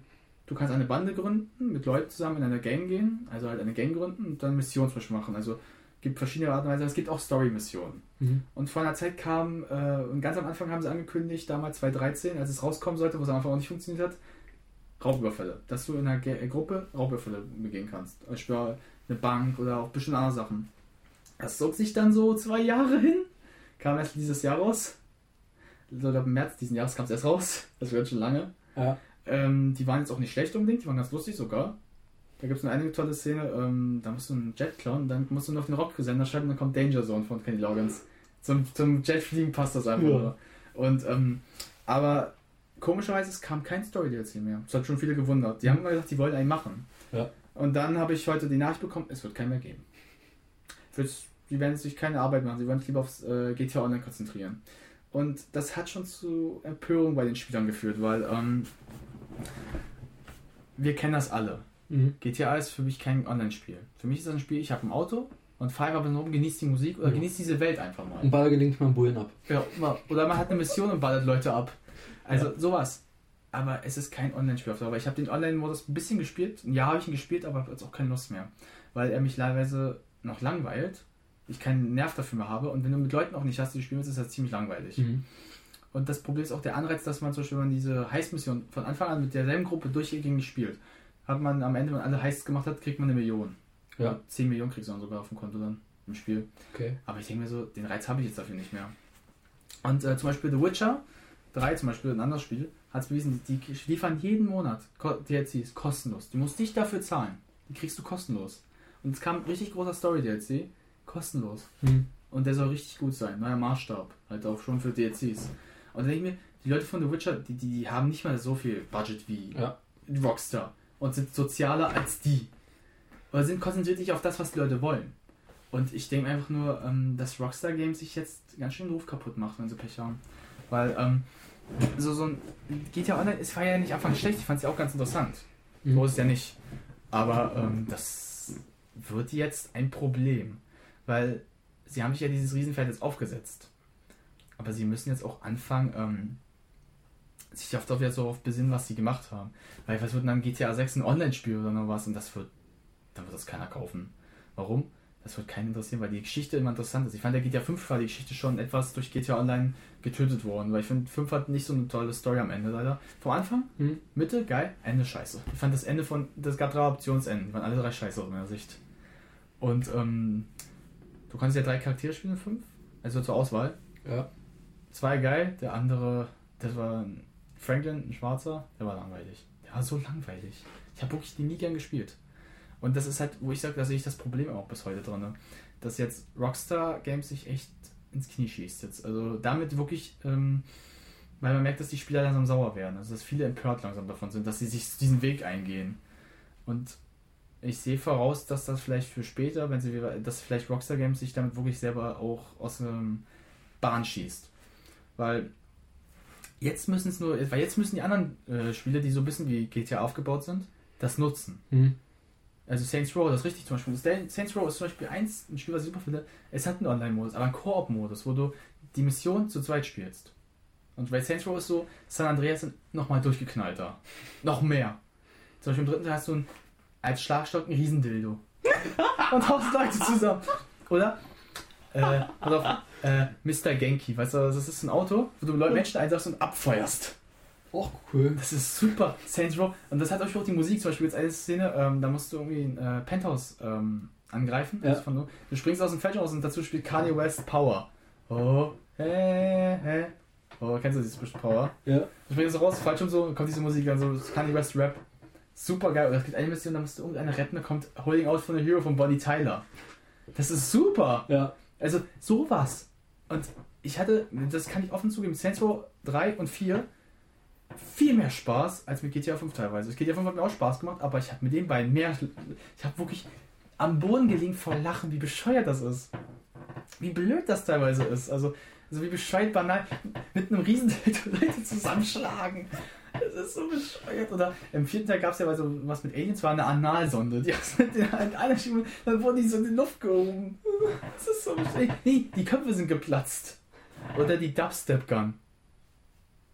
Du kannst eine Bande gründen, mit Leuten zusammen in eine Gang gehen, also halt eine Gang gründen und dann Missionen zum Beispiel machen. Also gibt verschiedene Arten und Weise, es gibt auch Story-Missionen. Mhm. Und vor einer Zeit kam, äh, und ganz am Anfang haben sie angekündigt, damals 2013, als es rauskommen sollte, was am Anfang auch nicht funktioniert hat, Raubüberfälle. Dass du in einer äh, Gruppe Raubüberfälle begehen kannst. Zum Beispiel eine Bank oder auch bestimmte andere Sachen. Das zog sich dann so zwei Jahre hin. Kam erst dieses Jahr raus. So, ich glaube, im März diesen Jahres kam es erst raus. Das wird schon lange. Ja. Ähm, die waren jetzt auch nicht schlecht unbedingt, die waren ganz lustig sogar. Da gibt es eine einige tolle Szene, ähm, da musst du einen Jet klauen, dann musst du noch den Rocksender schreiben, dann kommt Danger Zone von Kenny Loggins. Zum, zum Jetfliegen passt das einfach Ja. nur. Und, ähm, aber komischerweise, es kam kein Story-DLC mehr. Das hat schon viele gewundert. Die haben immer gesagt, die wollen einen machen. Ja. Und dann habe ich heute die Nachricht bekommen, es wird keinen mehr geben. Es wird, sie werden sich keine Arbeit machen, sie wollen sich lieber aufs äh, GTA Online konzentrieren. Und das hat schon zu Empörung bei den Spielern geführt, weil ähm, wir kennen das alle. Mhm. GTA ist für mich kein Online-Spiel. Für mich ist das ein Spiel, ich habe ein Auto und fahre nur rum, genieße die Musik oder Ja. genieße diese Welt einfach mal. Und Ball gelingt man Bullen ab. Ja, oder man hat eine Mission und ballert Leute ab. Also Ja. sowas. Aber es ist kein Online-Spiel auf Dauer. Ich habe den Online-Modus ein bisschen gespielt. Ein Jahr habe ich ihn gespielt, aber habe jetzt auch keine Lust mehr. Weil er mich teilweise noch langweilt. Ich keinen Nerv dafür mehr habe. Und wenn du mit Leuten auch nicht hast, die spielen willst, ist das ziemlich langweilig. Mhm. Und das Problem ist auch der Anreiz, dass man zum Beispiel, wenn man diese Heist-Mission von Anfang an mit derselben Gruppe durchgängig spielt, hat man am Ende, wenn man alle Heists gemacht hat, kriegt man eine Million. Ja. Oder 10 Millionen kriegst du dann sogar auf dem Konto dann im Spiel. Okay. Aber ich denke mir so, den Reiz habe ich jetzt dafür nicht mehr. Und äh, zum Beispiel The Witcher 3, zum Beispiel ein anderes Spiel, es bewiesen, die liefern jeden Monat DLCs kostenlos. Du musst nicht dafür zahlen. Die kriegst du kostenlos. Und es kam ein richtig großer Story-DLC, kostenlos. Mhm. Und der soll richtig gut sein. Neuer Maßstab. Halt auch schon für DLCs. Und dann denke ich mir, die Leute von The Witcher, die, die, die haben nicht mal so viel Budget wie Ja. Rockstar und sind sozialer als die. Oder sind konzentriert sich auf das, was die Leute wollen. Und ich denke einfach nur, ähm, dass Rockstar Games sich jetzt ganz schön den Ruf kaputt macht, wenn sie Pech haben. Weil, ähm, so, so ein GTA Online, es war ja nicht anfangs schlecht, ich fand es ja auch ganz interessant. Mhm. So ist es ja nicht. Aber ähm, das wird jetzt ein Problem. Weil sie haben sich ja dieses Riesenfeld jetzt aufgesetzt. Aber sie müssen jetzt auch anfangen, ähm, sich auf doch wieder so auf besinnen, was sie gemacht haben. Weil was wird denn dann GTA 6 ein Online-Spiel oder noch was und das wird, dann wird das keiner kaufen. Warum? Das wird keinen interessieren, weil die Geschichte immer interessant ist. Ich fand der GTA 5 war die Geschichte schon etwas durch GTA Online getötet worden, weil ich finde 5 hat nicht so eine tolle Story am Ende leider. Vom Anfang, Mhm. Mitte, geil, Ende scheiße. Ich fand das Ende von, das gab drei Optionsenden, die waren alle drei scheiße aus meiner Sicht. Und ähm, du kannst ja drei Charaktere spielen in 5, also zur Auswahl. Ja. Zwei geil, der andere, das war ein Franklin, ein Schwarzer, der war langweilig. Der war so langweilig. Ich habe wirklich den nie gern gespielt. Und das ist halt, wo ich sage, da sehe ich das Problem auch bis heute drin. Dass jetzt Rockstar Games sich echt ins Knie schießt jetzt. Also damit wirklich, ähm, weil man merkt, dass die Spieler langsam sauer werden. Also dass viele empört langsam davon sind, dass sie sich diesen Weg eingehen. Und ich sehe voraus, dass das vielleicht für später, wenn sie dass vielleicht Rockstar Games sich damit wirklich selber auch aus dem Bahn schießt. Weil jetzt müssen es nur, weil jetzt müssen die anderen äh, Spiele, die so ein bisschen wie GTA aufgebaut sind, das nutzen. Mhm. Also Saints Row, das ist richtig zum Beispiel. Saints Row ist zum Beispiel eins, ein Spiel, was ich super finde. Es hat einen Online-Modus, aber einen Koop-Modus, wo du die Mission zu zweit spielst. Und bei Saints Row ist so, San Andreas sind nochmal durchgeknallter. Noch mehr. Zum Beispiel im dritten Teil hast du einen, als Schlagstock einen Riesendildo. Und haust Leute zusammen. Oder? Äh, pass auf, äh, Mr. Genki, weißt du, das ist ein Auto, wo du Leute Menschen einsaugst und abfeuerst. Och, cool. Das ist super. Saints Row. Und das hat euch auch die Musik, zum Beispiel jetzt eine Szene, ähm, da musst du irgendwie ein äh, Penthouse ähm, angreifen. Ja. Von, du springst aus dem Feld raus und dazu spielt Kanye West Power. Oh, hä, hä. Oh, kennst du dieses bisschen Power? Ja. Du springst raus, falsch und so, kommt diese Musik dann so, Kanye West Rap. Super geil. Und es gibt eine Mission, da musst du irgendeine retten, da kommt Holding Out von the Hero von Bonnie Tyler. Das ist super. Ja. Also sowas. Und ich hatte, das kann ich offen zugeben, Saints Row 3 und 4 viel mehr Spaß als mit GTA 5 teilweise. GTA 5 hat mir auch Spaß gemacht, aber ich habe mit den beiden mehr. Ich habe wirklich am Boden gelegen vor Lachen, wie bescheuert das ist. Wie blöd das teilweise ist. Also, also wie bescheuert banal mit einem riesen Leute zusammenschlagen. Das ist so bescheuert. Oder im vierten Teil gab es ja so was mit Aliens, war eine Analsonde. Die mit der Hand angeschieben, dann wurden die so in die Luft gehoben. Das ist so bescheuert. Nee, die Köpfe sind geplatzt. Oder die Dubstep Gun.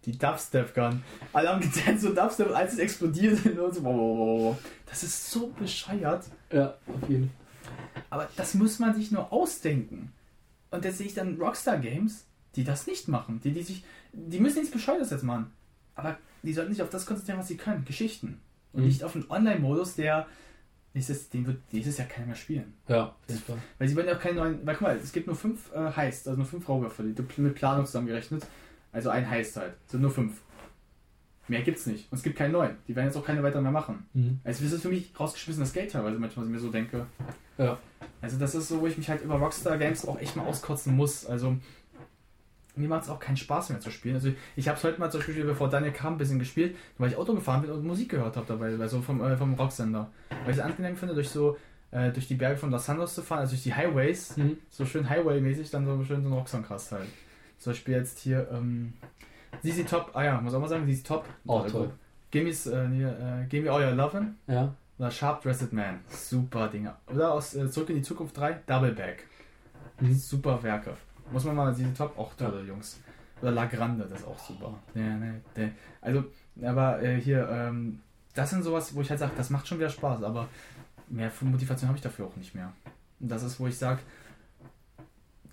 Die Dubstep Gun. Alle haben getanzt so Dubstep, und als es explodiert. Und so, wow, wow, wow. Das ist so bescheuert. Ja, auf jeden Fall. Aber das muss man sich nur ausdenken. Und jetzt sehe ich dann Rockstar Games, die das nicht machen. Die, die, sich, die müssen nichts Bescheuertes jetzt machen. Aber die sollten sich auf das konzentrieren, was sie können. Geschichten. Und Mhm. nicht auf einen Online-Modus, der nächstes, den wird nächstes Jahr keiner mehr spielen. Ja, Fall. Weil sie wollen ja auch keine neuen. Weil guck mal, es gibt nur fünf äh, Heists, also nur fünf Raubüberfälle, die mit Planung zusammengerechnet. Also ein Heist halt. Sind nur fünf. Mehr gibt's nicht. Und es gibt keinen neuen. Die werden jetzt auch keine weiteren mehr machen. Mhm. Also das ist für mich rausgeschmissenes Geld teilweise, manchmal, was ich mir so denke. Ja. Also das ist so, wo ich mich halt über Rockstar Games auch echt mal auskotzen muss. Also mir macht es auch keinen Spaß mehr zu spielen. Also ich habe es heute mal zum Beispiel, bevor Daniel kam, ein bisschen gespielt, weil ich Auto gefahren bin und Musik gehört habe dabei, also vom, äh, vom Rocksender. Weil ich es angenehm finde, durch so äh, durch die Berge von Los Santos zu fahren, also durch die Highways, Mhm. so schön Highway-mäßig, dann so schön so ein Rocksong-Cast halt. Zum Beispiel jetzt hier ähm, ZZ Top, ah ja, muss auch mal sagen, ZZ Top. Auch toll. Gimmy's, äh, nee, äh, Gimme All Your Lovin'. Ja. Oder Sharp Dressed Man. Super Dinger. Oder aus äh, Zurück in die Zukunft 3, Double Back. Mhm. Super Werke. Muss man mal diese Top, auch tolle Jungs. Oder La Grande, das ist auch super. Also, aber äh, hier, ähm, das sind sowas, wo ich halt sage, das macht schon wieder Spaß, aber mehr Motivation habe ich dafür auch nicht mehr. Und das ist, wo ich sage,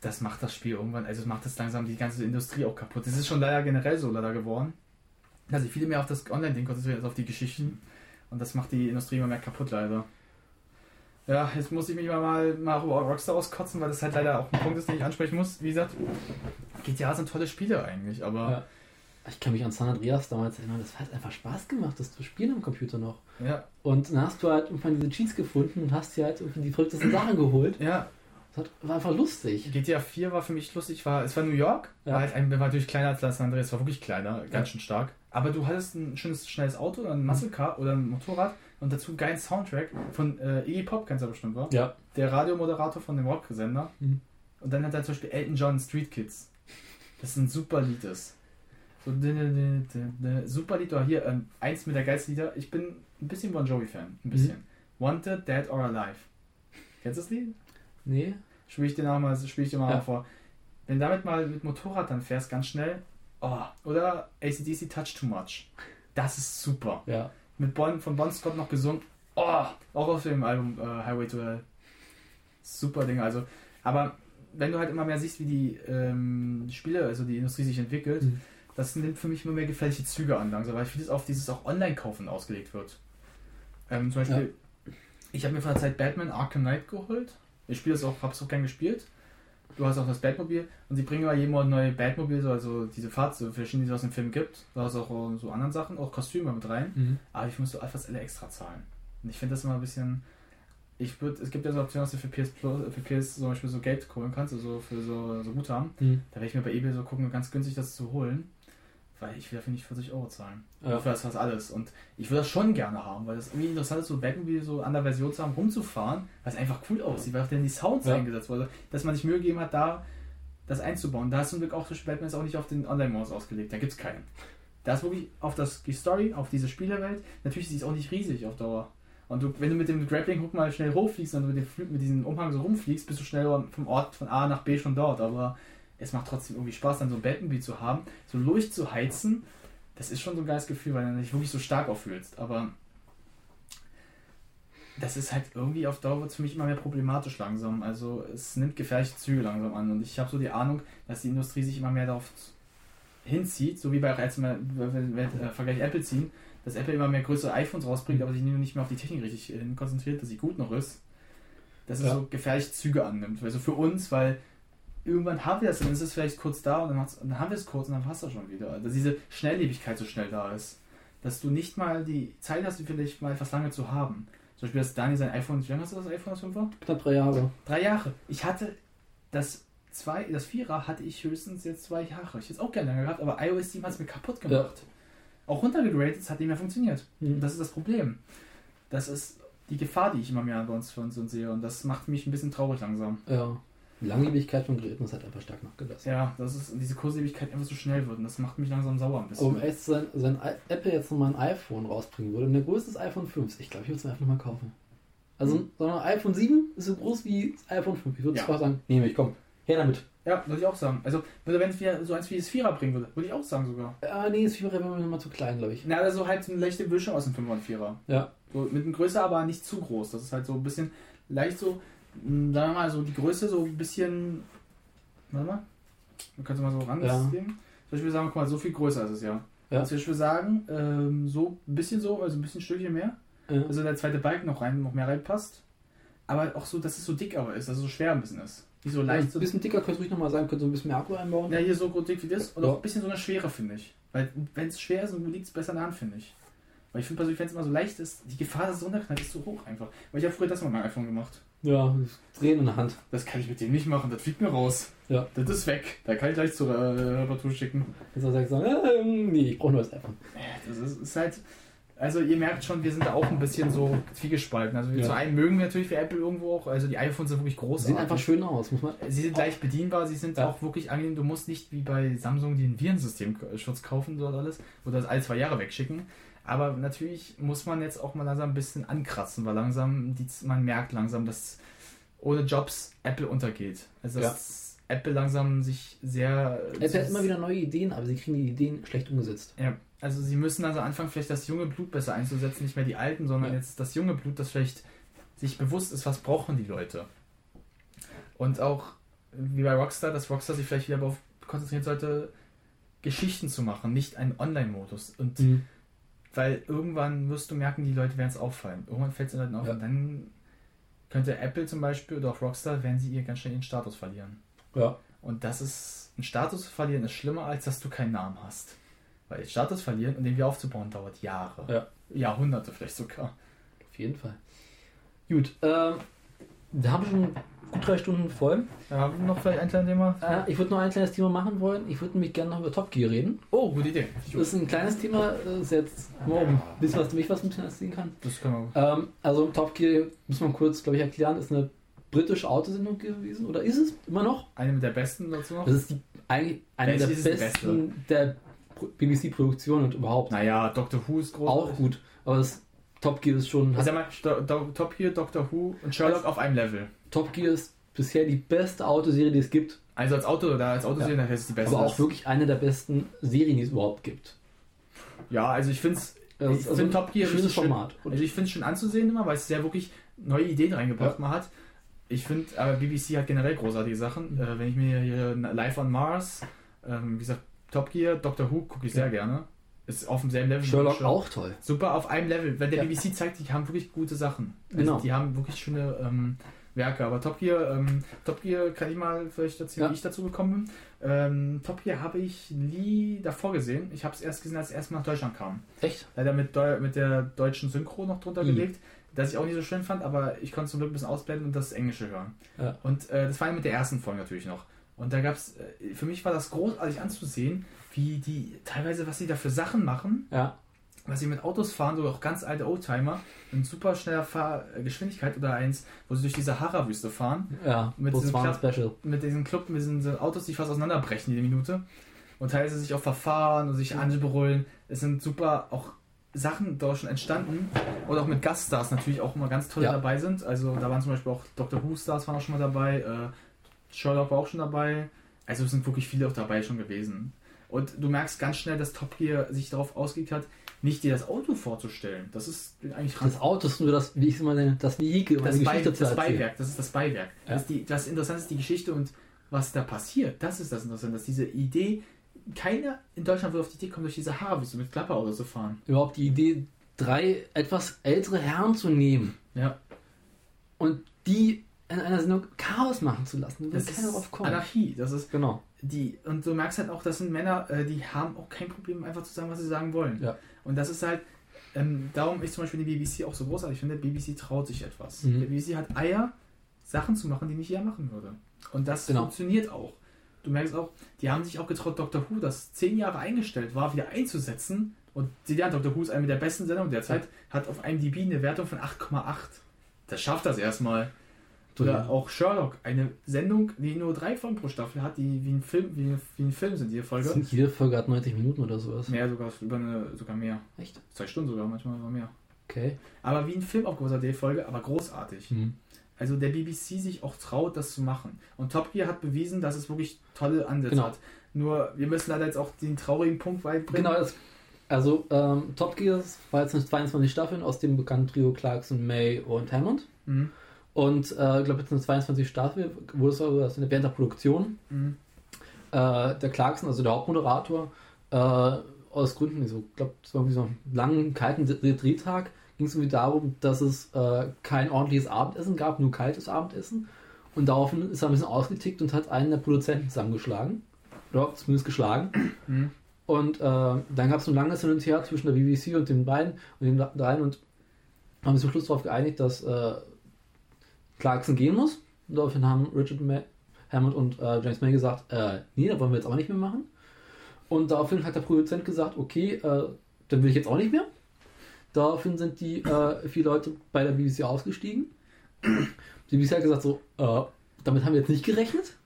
das macht das Spiel irgendwann, also es macht das langsam die ganze Industrie auch kaputt. Das ist schon leider generell so leider geworden. Dass sich viele mehr auf das Online-Ding konzentrieren als auf die Geschichten. Und das macht die Industrie immer mehr kaputt, leider. Ja, jetzt muss ich mich mal, mal über Rockstar auskotzen, weil das halt leider auch ein Punkt ist, den ich ansprechen muss. Wie gesagt, GTA sind tolle Spiele eigentlich, aber Ja. Ich kann mich an San Andreas damals erinnern, das hat einfach Spaß gemacht, das zu spielen am Computer noch. ja, Und dann hast du halt irgendwann diese Cheats gefunden und hast dir halt irgendwie die verrücktesten Sachen geholt. ja, Das war einfach lustig. GTA 4 war für mich lustig, war, es war New York, Ja. war halt ein, war natürlich kleiner als San Andreas, war wirklich kleiner, ganz Ja. schön stark. aber du hattest ein schönes, schnelles Auto oder ein Muscle Car oder ein Motorrad und dazu einen geilen Soundtrack von äh, Iggy Pop, kennst du bestimmt, wa? Ja. Der Radiomoderator von dem Rocksender. Mhm. Und dann hat er zum Beispiel Elton John Street Kids. Das ein super Lied ist. So, super Lied. Oder hier, ähm, eins mit der geilsten Lieder. Ich bin ein bisschen Bon Jovi-Fan. Ein bisschen. Wanted, Dead or Alive. Kennst du das Lied? Nee. Spiel ich dir noch mal, spiel ich dir mal Ja. vor. Wenn du damit mal mit Motorrad dann fährst, ganz schnell. Oh, oder ACDC Touch Too Much. Das ist super. Ja. Mit Bon, von Bon Scott noch gesungen. Oh, auch auf dem Album äh, Highway to Hell. Super Ding. Also, aber wenn du halt immer mehr siehst, wie die ähm, Spiele, also die Industrie sich entwickelt, Mhm. das nimmt für mich immer mehr gefährliche Züge an, langsam, weil vieles auf dieses auch Online-Kaufen ausgelegt wird. Ähm, zum Beispiel, ich habe mir vor der Zeit Batman Arkham Knight geholt. Ich spiele das auch, habe es auch gern gespielt. Du hast auch das Batmobil und sie bringen immer jeden Monat neue Batmobil, so, also diese Fahrzeuge, verschiedene, die es aus dem Film gibt. Du hast auch äh, so anderen Sachen, auch Kostüme mit rein. Mhm. Aber ich musste etwas extra zahlen. Und ich finde das immer ein bisschen. Ich würde, es gibt ja so Optionen, dass du für PS Plus, für PS zum Beispiel so Geld holen kannst, also für so, so Guthaben. Mhm. Da werde ich mir bei eBay so gucken, ganz günstig das zu holen. Weil ich will dafür nicht 40 Euro zahlen. Ja. Für das fast alles. Und ich würde das schon gerne haben, weil das irgendwie interessant ist, so Batmobil so an der Version zu haben, rumzufahren, weil es einfach cool aussieht, weil auch dann die Sounds Ja. eingesetzt wurden. Dass man sich Mühe gegeben hat, da das einzubauen. Da ist zum Glück auch das Batman ist auch nicht auf den Online-Modus ausgelegt. Da gibt es keinen. Da ist wirklich auf das, die Story, auf diese Spielerwelt. Natürlich ist es auch nicht riesig auf Dauer. Und du, wenn du mit dem Grappling-Hook mal schnell hochfliegst und mit, dem, mit diesem Umhang so rumfliegst, bist du schnell vom Ort von A nach B schon dort. Aber es macht trotzdem irgendwie Spaß, dann so ein Batmobil zu haben, so durchzuheizen. Das ist schon so ein geiles Gefühl, weil du dich wirklich so stark auffühlst. Aber das ist halt irgendwie auf Dauer wird für mich immer mehr problematisch langsam. Also es nimmt gefährliche Züge langsam an. Und ich habe so die Ahnung, dass die Industrie sich immer mehr darauf hinzieht, so wie bei jetzt mal wenn wir äh, Vergleich Apple ziehen, dass Apple immer mehr größere iPhones rausbringt, aber sich nicht mehr auf die Technik richtig äh, konzentriert, dass sie gut noch ist. Dass es Ja. so gefährliche Züge annimmt. Also für uns, weil irgendwann haben wir das, dann ist es vielleicht kurz da und dann, und dann haben wir es kurz und dann passt das schon wieder. Dass diese Schnelllebigkeit so schnell da ist. Dass du nicht mal die Zeit hast, die vielleicht mal etwas lange zu haben. Zum Beispiel, dass Dani sein iPhone, wie lange hast du das iPhone, das 5er? Knapp drei Jahre. Drei Jahre. Ich hatte das zwei, das Vierer hatte ich höchstens jetzt zwei Jahre. Ich hätte es auch gerne lange gehabt, aber iOS 7 hat es mir kaputt gemacht. Auch runtergegradet, es hat nicht mehr funktioniert. Mhm. Das ist das Problem. Das ist die Gefahr, die ich immer mehr bei uns für uns und sehe. Und das macht mich ein bisschen traurig langsam. Ja. Die Langlebigkeit von Geräten ist halt einfach stark nachgelassen. Ja, das ist diese Kurslebigkeit einfach so schnell wird. Und das macht mich langsam sauer ein bisschen. um zu sein, wenn I- Apple jetzt nochmal ein iPhone rausbringen würde, und der größte ist iPhone 5, ich glaube, ich würde es mir einfach nochmal kaufen. Also, sagen wir, iPhone 7 ist so groß wie das iPhone 5. Ich würde Ja. zwar sagen, nehme ich, komm, her damit. Ja, würde ich auch sagen. Also, wenn es wieder so eins wie das Vierer bringen würde, würde ich auch sagen sogar. Ah, nee, das Vierer wäre mir nochmal zu klein, glaube ich. Na, also halt eine leichte Mischung aus dem 5er und 4er. Ja. So mit einem Größe, aber nicht zu groß. Das ist halt so ein bisschen leicht so, sagen wir mal, so die Größe so ein bisschen. Warte mal. Du kannst mal so ran. Ja. Zum Beispiel sagen, guck mal, so viel größer ist es ja. Ja. Also ich würde sagen, ähm, so ein bisschen so, also ein bisschen ein Stückchen mehr. Ja. Also der zweite Balken noch rein, noch mehr reinpasst. Aber auch so, dass es so dick aber ist, also so schwer ein bisschen ist. Nicht so leicht ein so. bisschen dicker könnte ich ruhig nochmal sagen, könnte so ein bisschen mehr Akku einbauen. Ja, hier so dick wie das. Und Ja. auch ein bisschen so eine Schwere, finde ich. Weil wenn es schwer ist, dann liegt es besser in der Hand, finde ich. Weil ich finde persönlich, wenn es immer so leicht ist, die Gefahr, dass es runterknallt, ist so hoch einfach. Weil ich habe früher das mal mit meinem iPhone gemacht. Ja, drehen in der Hand. Das kann ich mit dem nicht machen, das fliegt mir raus. Ja. Das ist weg. Da kann ich gleich zur äh, Reparatur schicken. Jetzt sagt sagen, ähm, nee, ich brauche nur das iPhone. Das ist, ist halt. Also ihr merkt schon, wir sind da auch ein bisschen so zwiegespalten. Also Ja. zu einem mögen wir natürlich für Apple irgendwo auch. Also die iPhones sind wirklich groß. Sieht einfach schön aus, muss man. Sie sind leicht bedienbar, sie sind Ja. auch wirklich angenehm. Du musst nicht wie bei Samsung den Virensystemschutz kaufen dort alles oder das alle zwei Jahre wegschicken. Aber natürlich muss man jetzt auch mal langsam ein bisschen ankratzen, weil langsam die, man merkt langsam, dass ohne Jobs Apple untergeht. Also dass Apple langsam sich sehr. Apple hat immer wieder neue Ideen, aber sie kriegen die Ideen schlecht umgesetzt. Ja, also sie müssen also anfangen, vielleicht das junge Blut besser einzusetzen, nicht mehr die alten, sondern Ja. jetzt das junge Blut, das vielleicht sich bewusst ist, was brauchen die Leute. Und auch wie bei Rockstar, dass Rockstar sich vielleicht wieder darauf konzentrieren sollte, Geschichten zu machen, nicht einen Online-Modus. Und Mhm. Weil irgendwann wirst du merken, die Leute werden es auffallen. Irgendwann fällt es den Leuten auf Ja. und dann könnte Apple zum Beispiel oder auch Rockstar, werden sie ihr ganz schnell ihren Status verlieren. Ja. Und das ist, ein Status zu verlieren ist schlimmer, als dass du keinen Namen hast. Weil Status verlieren und den wieder aufzubauen dauert Jahre. Ja. Jahrhunderte vielleicht sogar. Auf jeden Fall. Gut, ähm, wir haben schon gut drei Stunden voll. Ja, haben wir noch vielleicht ein kleines Thema? Äh, ich würde noch ein kleines Thema machen wollen. Ich würde nämlich gerne noch über Top Gear reden. Oh, gute Idee. Das ist ein kleines Thema, das ist jetzt um ein bisschen was mich was ein bisschen erzählen kann. Das können wir. Ähm, also Top Gear, muss man kurz, glaube ich, erklären, ist eine britische Autosendung gewesen. Oder ist es immer noch? Eine mit der besten dazu noch. Das ist die, eigentlich eine der besten der BBC-Produktionen und überhaupt. Naja, Doctor Who ist groß. Auch gut. Aber das Top Gear ist schon. Also mal, Sto- Do- Top Gear, Doctor Who und Sherlock auf einem Level. Top Gear ist bisher die beste Autoserie, die es gibt. Also als Auto oder als Autoserie, Ja. ist die beste. Aber auch wirklich eine der besten Serien, die es überhaupt gibt. Ja, also ich finde es. Das Ich ist also finde Top Gear ein schönes schön. Format. Und Also ich finde es schön anzusehen immer, weil es sehr wirklich neue Ideen reingebracht Ja. mal hat. Ich finde, aber BBC hat generell großartige Sachen. Äh, wenn ich mir hier Live on Mars, ähm, wie gesagt, Top Gear, Doctor Who gucke ich sehr gerne. Ist auf demselben Level. Sherlock schon. auch toll. Super auf einem Level. Wenn der Ja. BBC zeigt, die haben wirklich gute Sachen. Also Genau. Die haben wirklich schöne ähm, Werke. Aber Top Gear, ähm, Top Gear kann ich mal vielleicht erzählen, Ja. wie ich dazu gekommen bin. Ähm, Top Gear habe ich nie davor gesehen. Ich habe es erst gesehen, als es erstmal nach Deutschland kam. Echt? Leider mit, Deu mit der deutschen Synchro noch drunter Mhm. gelegt, das ich auch nicht so schön fand, aber ich konnte zum Glück ein bisschen ausblenden und das Englische hören. Ja. Und äh, das war ja mit der ersten Folge natürlich noch. Und da gab es, äh, für mich war das großartig anzusehen, wie die teilweise, was sie da für Sachen machen, Ja. was sie mit Autos fahren, so auch ganz alte Oldtimer, in super schneller Fahrgeschwindigkeit oder eins, wo sie durch die Sahara-Wüste fahren, Ja. Mit diesem Special. mit diesen Club, mit diesen Autos, die fast auseinanderbrechen jede Minute. Und teilweise sich auch verfahren und sich anbrüllen. Es sind super auch Sachen da schon entstanden. Und auch mit Gaststars natürlich auch immer ganz toll Ja. dabei sind. Also da waren zum Beispiel auch Dr. Who Stars waren auch schon mal dabei. Äh, Sherlock war auch schon dabei. Also es sind wirklich viele auch dabei schon gewesen. Und du merkst ganz schnell, dass Top Gear sich darauf ausgelegt hat, nicht dir das Auto vorzustellen. Das ist eigentlich Das Auto ist nur das, wie ich es immer nenne, das Vehikel, um das, Bei, Geschichte das. Beiwerk, das ist das Beiwerk. Ja. Das, die, das Interessante ist die Geschichte und was da passiert. Das ist das Interessante, dass diese Idee, keiner in Deutschland würde auf die Idee kommen, durch diese Haarwüste mit Klapperauto zu fahren. Überhaupt die Idee, drei etwas ältere Herren zu nehmen Ja, und die in einer Sendung Chaos machen zu lassen. Da das keiner ist drauf kommen. Anarchie. Das ist Genau. Die und du merkst halt auch, das sind Männer, äh, die haben auch kein Problem, einfach zu sagen, was sie sagen wollen. Ja. Und das ist halt, ähm, darum ist zum Beispiel die BBC auch so großartig. Ich finde, BBC traut sich etwas. Mhm. Die BBC hat Eier, Sachen zu machen, die nicht er machen würde. Und das Genau. funktioniert auch. Du merkst auch, die haben sich auch getraut, Doctor Who, das zehn Jahre eingestellt war, wieder einzusetzen. Und sie ja, Doctor Who ist eine der besten Sendungen derzeit, hat auf IMDb eine Wertung von 8,8. Das schafft das erstmal. Oder auch Sherlock, eine Sendung, die nur drei Folgen pro Staffel hat, die wie ein Film, wie, wie ein Film sind, jede Folge. Sind jede Folge hat 90 Minuten oder sowas. Mehr sogar, über eine, sogar mehr. Echt? Zwei Stunden sogar, manchmal sogar mehr. Okay. Aber wie ein Film aufgebaut die Folge, aber großartig. Mhm. Also der BBC sich auch traut, das zu machen. Und Top Gear hat bewiesen, dass es wirklich tolle Ansätze Genau. hat. Nur, wir müssen leider jetzt auch den traurigen Punkt beibringen. Genau, das, also ähm, Top Gear war jetzt mit 22 Staffeln aus dem bekannten Trio Clarkson, May und Hammond. Mhm. Und äh, ich glaube, jetzt eine 22 Staffel wurde es aber also während der Produktion. Mhm. Äh, der Clarkson, also der Hauptmoderator, äh, aus Gründen, so, ich glaube, es war irgendwie so einen langen, kalten Dreh- Drehtag, ging es irgendwie darum, dass es äh, kein ordentliches Abendessen gab, nur kaltes Abendessen. Und daraufhin ist er ein bisschen ausgetickt und hat einen der Produzenten zusammengeschlagen. Oder zumindest geschlagen. Mhm. Und äh, dann gab es ein langes Hin und Her zwischen der BBC und den beiden und den dreien und haben sich zum Schluss darauf geeinigt, dass äh, Clarkson gehen muss. Und daraufhin haben Richard Ma Hammond und äh, James May gesagt, äh, nee, da wollen wir jetzt auch nicht mehr machen. Und daraufhin hat der Produzent gesagt, okay, äh, dann will ich jetzt auch nicht mehr. Daraufhin sind die äh, vier Leute bei der BBC ausgestiegen. Die BBC hat gesagt, so, äh, damit haben wir jetzt nicht gerechnet.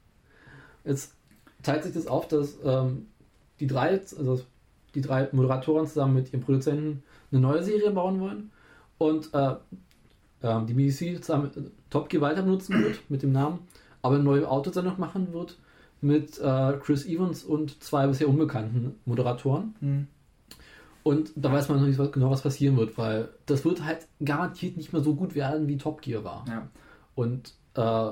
Jetzt teilt sich das auf, dass ähm, die drei, also die drei Moderatoren zusammen mit ihrem Produzenten eine neue Serie bauen wollen und äh, ähm, die BBC zusammen Top Gear weiter benutzen wird mit dem Namen, aber neue Autosendung machen wird mit äh, Chris Evans und zwei bisher unbekannten Moderatoren. Mhm. Und da weiß man noch nicht was, genau, was passieren wird, weil das wird halt garantiert nicht mehr so gut werden, wie Top Gear war. Ja. Und äh,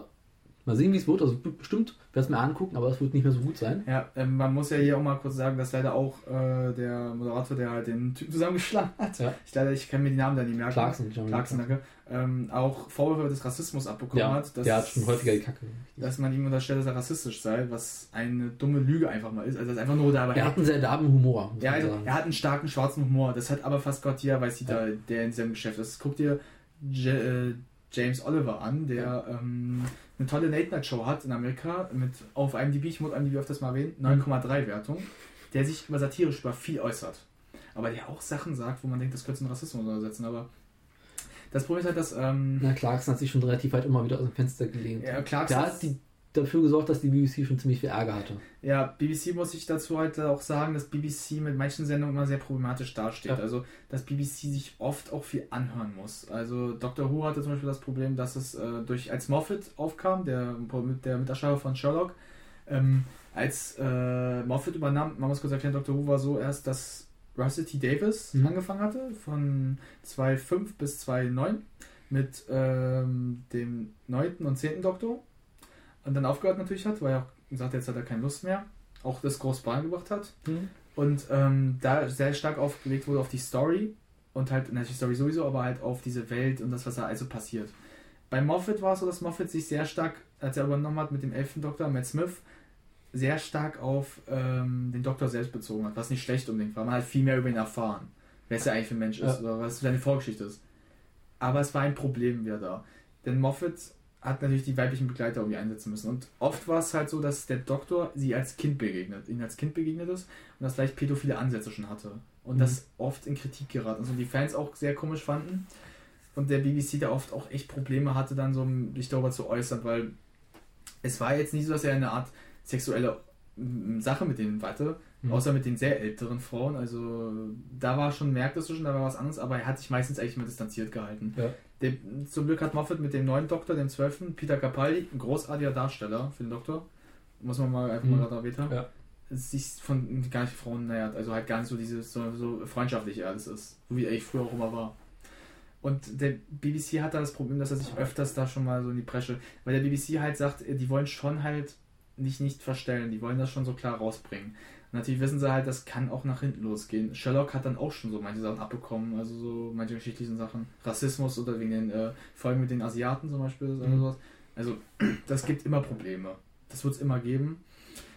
mal sehen, wie es wird. Also bestimmt werde es mir angucken, aber es wird nicht mehr so gut sein. Ja, ähm, man muss ja hier auch mal kurz sagen, dass leider auch äh, der Moderator, der halt den Typen zusammengeschlagen hat, Ja. ich leider, ich kann mir die Namen da nicht merken. Clarkson, Jeremy Clarkson, danke. Ähm, auch Vorwürfe des Rassismus abbekommen Ja, hat. Dass, der hat schon häufiger die Kacke. dass man ihm unterstellt, dass er rassistisch sei, was eine dumme Lüge einfach mal ist. Also das ist einfach nur dabei. Er hat einen sehr derben Humor, ja, also, er hat einen starken schwarzen Humor. Das hat aber fast Gott jeder weiß, jeder, der in diesem Geschäft ist. Guck dir J äh, James Oliver an, der ähm, eine tolle Late-Night-Show hat in Amerika mit auf IMDb, ich muss IMDb öfters mal erwähnen, 9,3 Wertung, der sich über satirisch über viel äußert. Aber der auch Sachen sagt, wo man denkt, das könnte ein Rassismus übersetzen, aber das Problem ist halt, dass ähm, Na, Clarkson hat sich schon relativ weit immer wieder aus dem Fenster gelehnt. ja, Clarkson Der hat die, dafür gesorgt, dass die BBC schon ziemlich viel Ärger hatte. Ja, BBC muss ich dazu halt auch sagen, dass BBC mit manchen Sendungen immer sehr problematisch dasteht. Ja. Also, dass BBC sich oft auch viel anhören muss. Also, Doctor Who hatte zum Beispiel das Problem, dass es äh, durch, als Moffat aufkam, der, der Miterschaffer von Sherlock, ähm, als äh, Moffat übernahm, man muss kurz erklären, Doctor Who war so erst, dass Russell T. Davis Mhm. angefangen hatte, von 2005 bis 2009 mit ähm, dem 9. und 10. Doktor und dann aufgehört natürlich hat, weil er auch gesagt hat, jetzt hat er keine Lust mehr, auch das groß beigebracht hat und ähm, da sehr stark aufgelegt wurde auf die Story und halt, natürlich die Story sowieso, aber halt auf diese Welt und das, was da also passiert. Bei Moffat war es so, dass Moffat sich sehr stark, als er übernommen hat mit dem 11. Doktor, Matt Smith, sehr stark auf ähm, den Doktor selbst bezogen hat, was nicht schlecht unbedingt war. Man hat viel mehr über ihn erfahren, wer es ja eigentlich für ein Mensch ist Ja. oder was seine Vorgeschichte ist. Aber es war ein Problem wieder da. Denn Moffat hat natürlich die weiblichen Begleiter irgendwie einsetzen müssen. Und oft war es halt so, dass der Doktor sie als Kind begegnet, ihnen als Kind begegnet ist und das vielleicht pädophile Ansätze schon hatte. Und Mhm. das oft in Kritik geraten ist und die Fans auch sehr komisch fanden. Und der BBC da oft auch echt Probleme hatte, dann so sich darüber zu äußern, weil es war jetzt nicht so, dass er eine Art sexuelle mm, Sache mit denen hatte, Mhm. außer mit den sehr älteren Frauen. Also da war schon, merktest du schon, da war was anderes, aber er hat sich meistens eigentlich mal distanziert gehalten. Ja. Der, zum Glück hat Moffat mit dem neuen Doktor, dem 12., Peter Capaldi, ein großartiger Darsteller für den Doktor, muss man mal einfach Mhm. mal gerade erwähnt haben, Ja. sich von gar nicht Frauen nähert, also halt gar nicht so dieses, so, so freundschaftlich alles ist, so wie er eigentlich früher auch immer war. Und der BBC hat da das Problem, dass er sich öfters da schon mal so in die Bresche, weil der BBC halt sagt, die wollen schon halt nicht nicht verstellen, die wollen das schon so klar rausbringen. Natürlich wissen sie halt, das kann auch nach hinten losgehen. Sherlock hat dann auch schon so manche Sachen abbekommen, also so manche geschichtlichen Sachen. Rassismus oder wegen den äh, Folgen mit den Asiaten zum Beispiel oder Mhm. sowas. Also das gibt immer Probleme. Das wird es immer geben.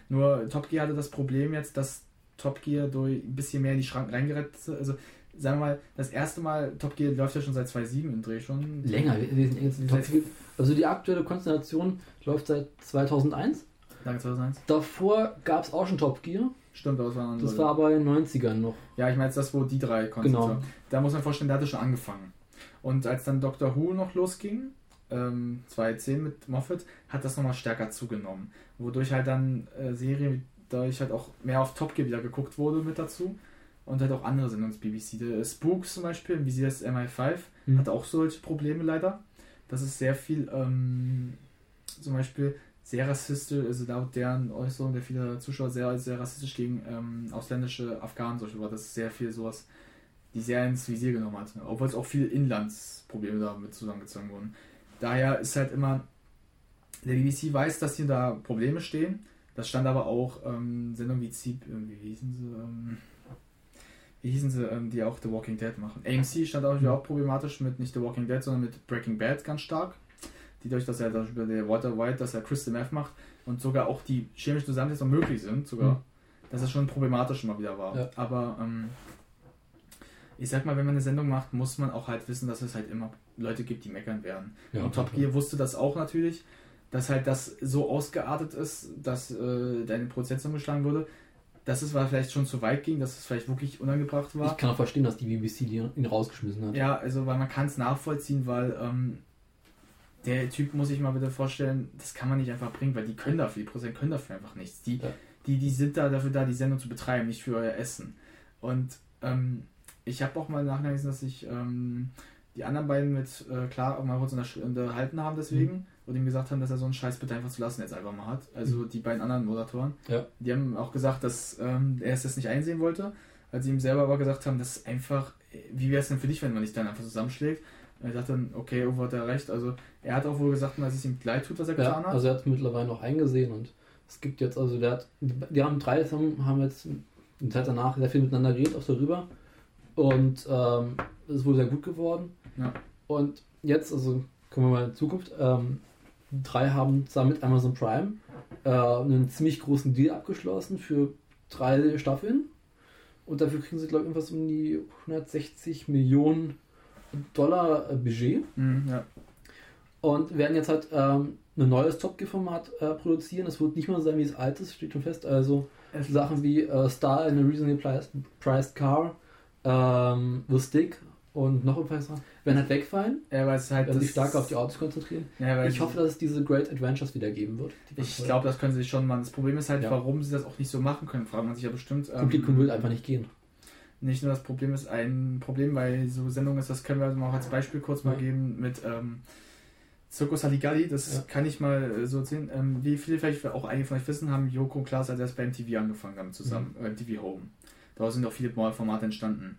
Nur Top Gear hatte das Problem jetzt, dass Top Gear durch ein bisschen mehr in die Schranken reingerettet ist. Also sagen wir mal, das erste Mal, Top Gear läuft ja schon seit 2007 im Dreh schon. Länger, wir, sind jetzt Seit-. Also die aktuelle Konstellation läuft seit 2001. Danke 2001. Davor gab es auch schon Top Gear. Stimmt, das war. Das war aber in den 90ern noch. Ja, ich meine jetzt das, wo die drei Konzepte. Genau. Da muss man vorstellen, der hatte schon angefangen. Und als dann Doctor Who noch losging, ähm, 2010 mit Moffat, hat das nochmal stärker zugenommen. Wodurch halt dann äh, Serien, dadurch halt auch mehr auf Top Gear wieder geguckt wurde mit dazu. Und halt auch andere Sendungen des BBC. Der Spooks zum Beispiel, wie sie das MI5, Mhm. hat auch solche Probleme leider. Das ist sehr viel, ähm, zum Beispiel sehr rassistisch, also laut deren Äußerung der viele Zuschauer sehr, sehr rassistisch gegen ähm, ausländische Afghanen zum Beispiel war. Das ist sehr viel sowas, die sehr ins Visier genommen hat. Obwohl es auch viele Inlandsprobleme damit zusammengezogen wurden. Daher ist halt immer, der BBC weiß, dass hier da Probleme stehen. Das stand aber auch ähm, Sendungen wie Ziep, wie hießen sie, ähm, wie hießen sie, ähm, die auch The Walking Dead machen. AMC stand auch, auch problematisch mit nicht The Walking Dead, sondern mit Breaking Bad ganz stark. Die durch, dass er zum Beispiel der Walter White, dass er Crystal Meth macht und sogar auch die chemischen Zusammensetzungen möglich sind, sogar. Mhm. Dass es schon problematisch immer wieder war. Ja. Aber ähm, ich sag mal, wenn man eine Sendung macht, muss man auch halt wissen, dass es halt immer Leute gibt, die meckern werden. Ja, und Top Gear wusste das auch natürlich, dass halt das so ausgeartet ist, dass äh, deine Prozent umgeschlagen wurde, dass es war vielleicht schon zu weit ging, dass es vielleicht wirklich unangebracht war. Ich kann auch verstehen, dass die BBC ihn rausgeschmissen hat. Ja, also weil man kann es nachvollziehen, weil ähm, der Typ muss ich mal bitte vorstellen, das kann man nicht einfach bringen, weil die können dafür, die Prozent können dafür einfach nichts. Die, Ja. die, die sind da dafür da, die Sendung zu betreiben, nicht für euer Essen. Und ähm, ich habe auch mal nachgelesen, dass sich ähm, die anderen beiden mit äh, klar auch mal kurz unterhalten haben deswegen Mhm. und ihm gesagt haben, dass er so einen Scheiß bitte einfach zu lassen jetzt einfach mal hat. Also die beiden anderen Moderatoren. Ja. Die haben auch gesagt, dass ähm, er es das nicht einsehen wollte, als sie ihm selber aber gesagt haben, das ist einfach, wie wäre es denn für dich, wenn man dich dann einfach zusammenschlägt? Er sagt dann, okay, irgendwo hat er recht. Also er hat auch wohl gesagt, dass es ihm leid tut, was er Ja, getan hat. also er hat es mittlerweile noch eingesehen und es gibt jetzt, also der hat, die haben drei haben, haben jetzt eine Zeit danach sehr viel miteinander geredet, auch darüber. Und ähm, es ist wohl sehr gut geworden. Ja. Und jetzt, also kommen wir mal in die Zukunft, ähm, drei haben zusammen mit Amazon Prime äh, einen ziemlich großen Deal abgeschlossen für drei Staffeln. Und dafür kriegen sie, glaube ich, irgendwas um die 160 Millionen Dollar Budget Mhm, ja. und werden jetzt halt ähm, ein neues Top Gear-Format äh, produzieren. Es wird nicht mehr sein wie das alte, steht schon fest. Also Sachen wie äh, Star in a Reasonably priced, priced Car, ähm, The Stick und noch ein paar Sachen werden halt wegfallen, Ja, weil es halt. werden sich stark auf die Autos konzentrieren. Ja, Ich hoffe, dass es diese Great Adventures wieder geben wird. Ich glaube, das können sie sich schon machen. Das Problem ist halt, Ja. warum sie das auch nicht so machen können, fragt man sich ja bestimmt. ähm, Publikum will einfach nicht gehen. Nicht nur das Problem ist ein Problem bei so Sendungen ist, das können wir also mal als Beispiel kurz mal Ja. geben mit ähm, Circus Halligalli, das Ja. kann ich mal äh, so erzählen. Ähm, wie viele vielleicht auch einige von euch wissen, haben Joko und Klaas als erst bei MTV angefangen haben zusammen, Mhm. äh, MTV Home. Daraus sind auch viele Formate entstanden.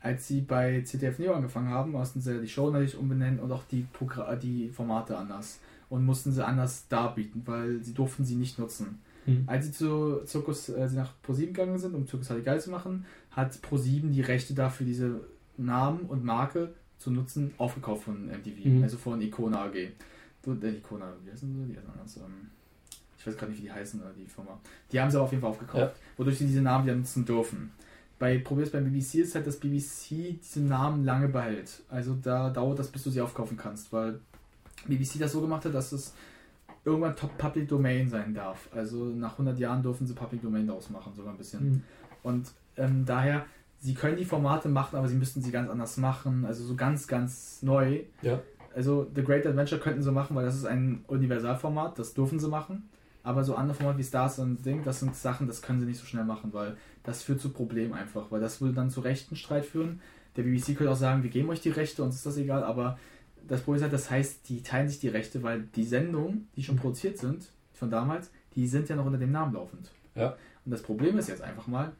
Als sie bei CTF Neo angefangen haben, mussten sie die Show natürlich umbenennen und auch die, Progra die Formate anders. Und mussten sie anders darbieten, weil sie durften sie nicht nutzen. Mhm. Als sie zu Zirkus, äh, sie nach ProSieben gegangen sind, um Zirkus Halligalli zu machen, hat ProSieben die Rechte dafür, diese Namen und Marke zu nutzen, aufgekauft von MTV, Mhm. also von Icona AG. Äh, Icona, wie heißen sie? Die heißen anders. Ähm, ich weiß gerade nicht, wie die heißen, oder die Firma. Die haben sie auf jeden Fall aufgekauft, Ja. wodurch sie diese Namen wieder nutzen dürfen. Bei Probier's beim BBC ist halt, dass BBC diese Namen lange behält. Also da dauert das, bis du sie aufkaufen kannst, weil BBC das so gemacht hat, dass es irgendwann Top Public Domain sein darf. Also nach 100 Jahren dürfen sie Public Domain daraus machen, sogar ein bisschen. Mhm. Und ähm, daher, sie können die Formate machen, aber sie müssten sie ganz anders machen. Also so ganz, ganz neu. Ja. Also The Great Adventure könnten sie machen, weil das ist ein Universalformat, das dürfen sie machen. Aber so andere Formate wie Stars und Ding, das sind Sachen, das können sie nicht so schnell machen, weil das führt zu Problemen einfach, weil das würde dann zu Rechtenstreit führen. Der BBC könnte auch sagen, wir geben euch die Rechte, uns ist das egal, aber das Problem ist halt, das heißt, die teilen sich die Rechte, weil die Sendungen, die schon produziert sind, von damals, die sind ja noch unter dem Namen laufend. Ja. Und das Problem ist jetzt einfach mal,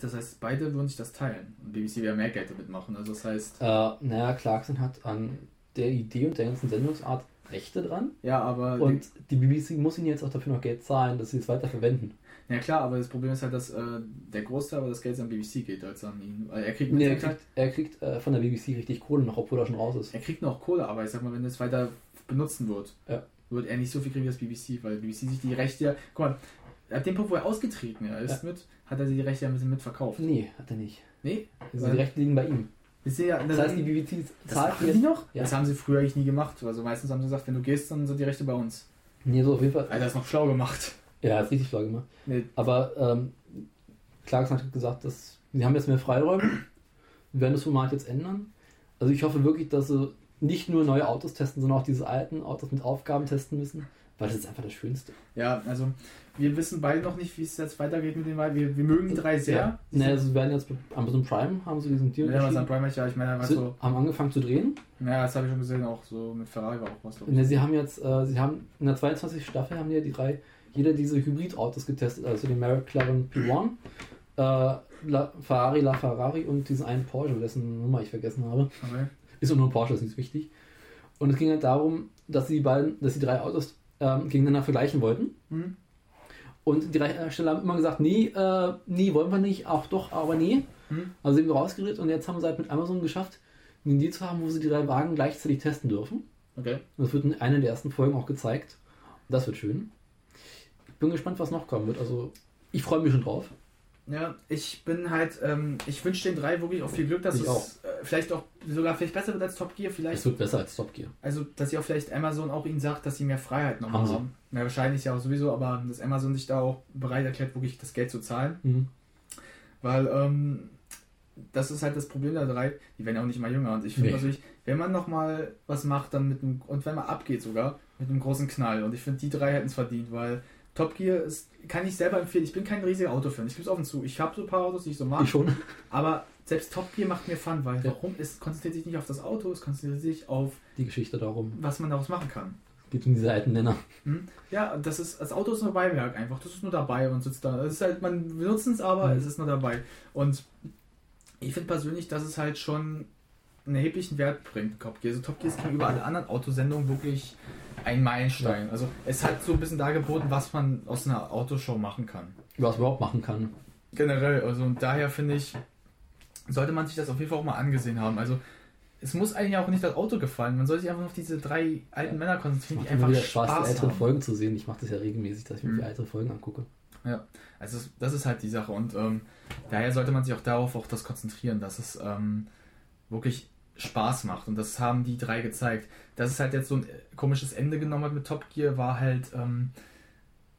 das heißt, beide würden sich das teilen und BBC wäre mehr Geld damit machen. Also das heißt, Äh, naja, Clarkson hat an der Idee und der ganzen Sendungsart Rechte dran. ja, aber Und die BBC muss ihnen jetzt auch dafür noch Geld zahlen, dass sie es weiter verwenden. Ja klar, aber das Problem ist halt, dass äh, der Großteil aber das Geld an BBC geht als an ihn. Er kriegt, Nee, er kriegt, er kriegt äh, von der BBC richtig Kohle noch, obwohl er schon raus ist. er kriegt noch Kohle, aber ich sag mal, wenn es weiter benutzen wird, Ja. wird er nicht so viel kriegen wie das BBC, weil BBC sich die Rechte. Guck mal, ab dem Punkt, wo er ausgetreten ist mit, hat er die Rechte ja ein bisschen mitverkauft. Nee, hat er nicht. Nee? Also die Rechte liegen bei ihm. Ja, Das heißt, die BBC das zahlt jetzt. die noch? Ja. Das haben sie früher eigentlich nie gemacht. Also meistens haben sie gesagt, wenn du gehst, dann sind die Rechte bei uns. Nee, so auf jeden Fall. Alter, ist noch schlau gemacht. Ja, ist richtig schlau gemacht. Nee, Aber ähm, Clarkson hat gesagt, dass sie haben jetzt mehr Freiräume. Wir werden das Format jetzt ändern. Also ich hoffe wirklich, dass sie nicht nur neue Autos testen, sondern auch diese alten Autos mit Aufgaben testen müssen, weil das ist einfach das Schönste. ja, also wir wissen beide noch nicht, wie es jetzt weitergeht mit den beiden. Wir, wir mögen die drei sehr. Ja. Also sie werden jetzt mit Amazon Prime haben sie diesen Deal Ja, was am unterschrieben. Prime ja, ich meine, Sie so. haben angefangen zu drehen. Ja, das habe ich schon gesehen, auch so mit Ferrari war auch was. ich. Ne, sie haben jetzt, äh, sie haben in der 22. Staffel haben die ja die drei, jeder diese Hybridautos getestet, also den McLaren P1, äh, La, Ferrari La Ferrari und diesen einen Porsche, dessen Nummer ich vergessen habe. Okay. Ist auch nur ein Porsche, ist nicht wichtig. Und es ging halt darum, dass sie die beiden, dass die drei Autos ähm, gegeneinander vergleichen wollten. Mhm. Und die Hersteller haben immer gesagt, nee, äh, nee, wollen wir nicht, auch doch, aber nee. Mhm. Also sind wir rausgeredet und jetzt haben sie halt mit Amazon geschafft, einen Deal zu haben, wo sie die drei Wagen gleichzeitig testen dürfen. Okay. Und das wird in einer der ersten Folgen auch gezeigt. Das wird schön. Ich bin gespannt, was noch kommen wird. Also, ich freue mich schon drauf. Ja, ich bin halt, ähm, ich wünsche den drei wirklich auch viel Glück, dass Ich es auch. äh, vielleicht auch sogar vielleicht besser wird als Top Gear, vielleicht. Es wird besser als Top Gear. Also, dass sie auch vielleicht Amazon auch ihnen sagt, dass sie mehr Freiheit noch Haben haben. Ja, wahrscheinlich ja auch sowieso, aber dass Amazon sich da auch bereit erklärt, wirklich das Geld zu zahlen. Mhm. Weil, ähm, das ist halt das Problem der drei, die werden ja auch nicht mal jünger. Und ich finde Nee. natürlich, wenn man nochmal was macht, dann mit einem, und wenn man abgeht sogar, mit einem großen Knall. Und ich finde, die drei hätten es verdient, weil Top Gear ist, kann ich selber empfehlen. Ich bin kein riesiger Autofan. Ich gebe es offen zu. Ich habe so ein paar Autos, die ich so mag. Ich schon. Aber selbst Top Gear macht mir Fun, weil Ja. warum? Es konzentriert sich nicht auf das Auto, es konzentriert sich auf, Die Geschichte darum. was man daraus machen kann. Es geht um diese alten Nenner. Hm? Ja, das ist, das Auto ist nur Beiwerk einfach. Das ist nur dabei und sitzt da. Es ist halt, man benutzt es, aber Mhm. es ist nur dabei. Und ich finde persönlich, dass es halt schon einen erheblichen Wert bringt, Top Gear. Also Top Gear ist gegenüber allen anderen Autosendungen wirklich ein Meilenstein. Also es hat so ein bisschen dargeboten, was man aus einer Autoshow machen kann. Was man überhaupt machen kann. Generell, also und daher finde ich, sollte man sich das auf jeden Fall auch mal angesehen haben. Also es muss eigentlich auch nicht das Auto gefallen. Man soll sich einfach auf diese drei alten Männer konzentrieren, macht die einfach wieder Spaß, die Spaß älteren haben. Folgen zu sehen. Ich mache das ja regelmäßig, dass ich mir Mhm. die älteren Folgen angucke. Also das- das ist halt die Sache und ähm, daher sollte man sich auch darauf auch das konzentrieren, dass es ähm, wirklich Spaß macht. Und das haben die drei gezeigt. Dass es halt jetzt so ein komisches Ende genommen hat mit Top Gear, war halt ähm,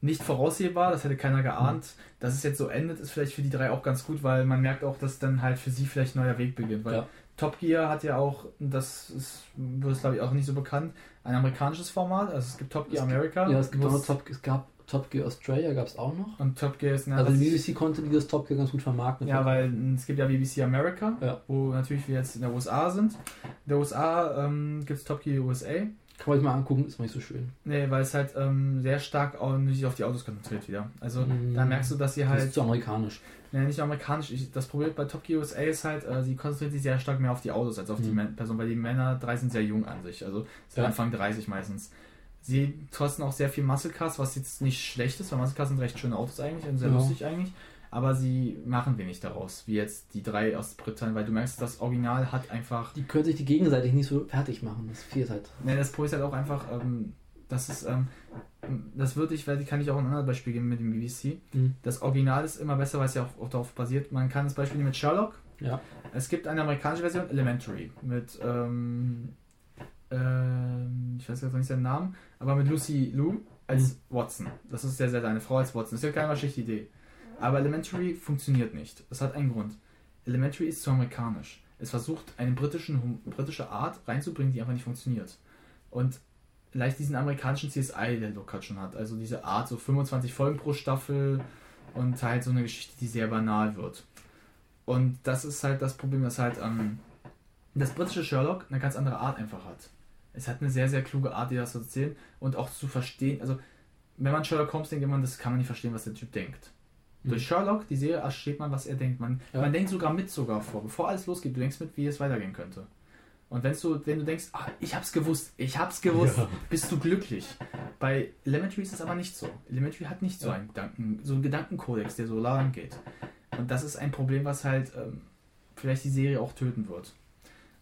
nicht voraussehbar. Das hätte keiner geahnt. Dass es jetzt so endet, ist vielleicht für die drei auch ganz gut, weil man merkt auch, dass dann halt für sie vielleicht ein neuer Weg beginnt. Weil Ja. Top Gear hat ja auch, das ist, wird glaube ich auch nicht so bekannt, ein amerikanisches Format. Also es gibt Top Gear Es gibt- America. Ja, es, gibt auch Top, es gab Top Gear Australia, gab es auch noch. und Top Gear ist eine also das- die BBC konnte dieses Top Gear ganz gut vermarkten. Ja, weil es gibt ja BBC America, Ja. wo natürlich wir jetzt in der USA sind. In der USA ähm, gibt es Top Gear USA. Kann man sich mal angucken, ist mal nicht so schön. Nee, weil es halt ähm, sehr stark auch nicht auf die Autos konzentriert wieder. Also Mm. da merkst du, dass sie Das halt, ist zu amerikanisch. nee, nicht amerikanisch, ich, das Problem bei Top Gear USA ist halt, äh, sie konzentriert sich sehr stark mehr auf die Autos als auf die Mhm. Män- Personen, weil die Männer drei sind sehr jung an sich, also sind Ja. Anfang 30 meistens. Sie kosten auch sehr viel Muscle Cars, was jetzt nicht schlecht ist, weil Muscle Cars sind recht schöne Autos eigentlich und sehr Ja. lustig eigentlich. Aber sie machen wenig daraus, wie jetzt die drei aus Britannien, weil du merkst, das Original hat einfach Die können sich die gegenseitig nicht so fertig machen. Das fehlt halt. Ne, das Problem ist halt auch einfach, ähm, das ist, ähm, das würde ich, weil kann ich auch ein anderes Beispiel geben mit dem BBC. Mhm. Das Original ist immer besser, weil es ja auch, auch darauf basiert. Man kann das Beispiel nehmen mit Sherlock. Ja. Es gibt eine amerikanische Version, Elementary, mit, ähm, ähm, ich weiß jetzt noch nicht seinen Namen, aber mit Lucy Liu als Watson. Das ist sehr, sehr eine Frau als Watson. Das ist ja keine schlechte Idee. Aber Elementary funktioniert nicht. Das hat einen Grund. Elementary ist zu amerikanisch. Es versucht, eine britischen, britische Art reinzubringen, die einfach nicht funktioniert. Und leicht diesen amerikanischen CSI, der Look halt schon hat. Also diese Art, so 25 Folgen pro Staffel und halt so eine Geschichte, die sehr banal wird. Und das ist halt das Problem, dass halt ähm, das britische Sherlock eine ganz andere Art einfach hat. Es hat eine sehr, sehr kluge Art, dir das zu erzählen und auch zu verstehen. Also, wenn man Sherlock Holmes denkt, man, das kann man nicht verstehen, was der Typ denkt. Mhm. Durch Sherlock, die Serie, versteht man, was er denkt. Man, Ja. man denkt sogar mit sogar vor. Bevor alles losgeht, du denkst mit, wie es weitergehen könnte. Und wenn du, wenn du denkst, ah, ich hab's gewusst, ich hab's gewusst, Ja. bist du glücklich. Bei Elementary ist es aber nicht so. Elementary hat nicht so einen Gedanken, so einen Gedankenkodex, der so lang geht. Und das ist ein Problem, was halt ähm, vielleicht die Serie auch töten wird.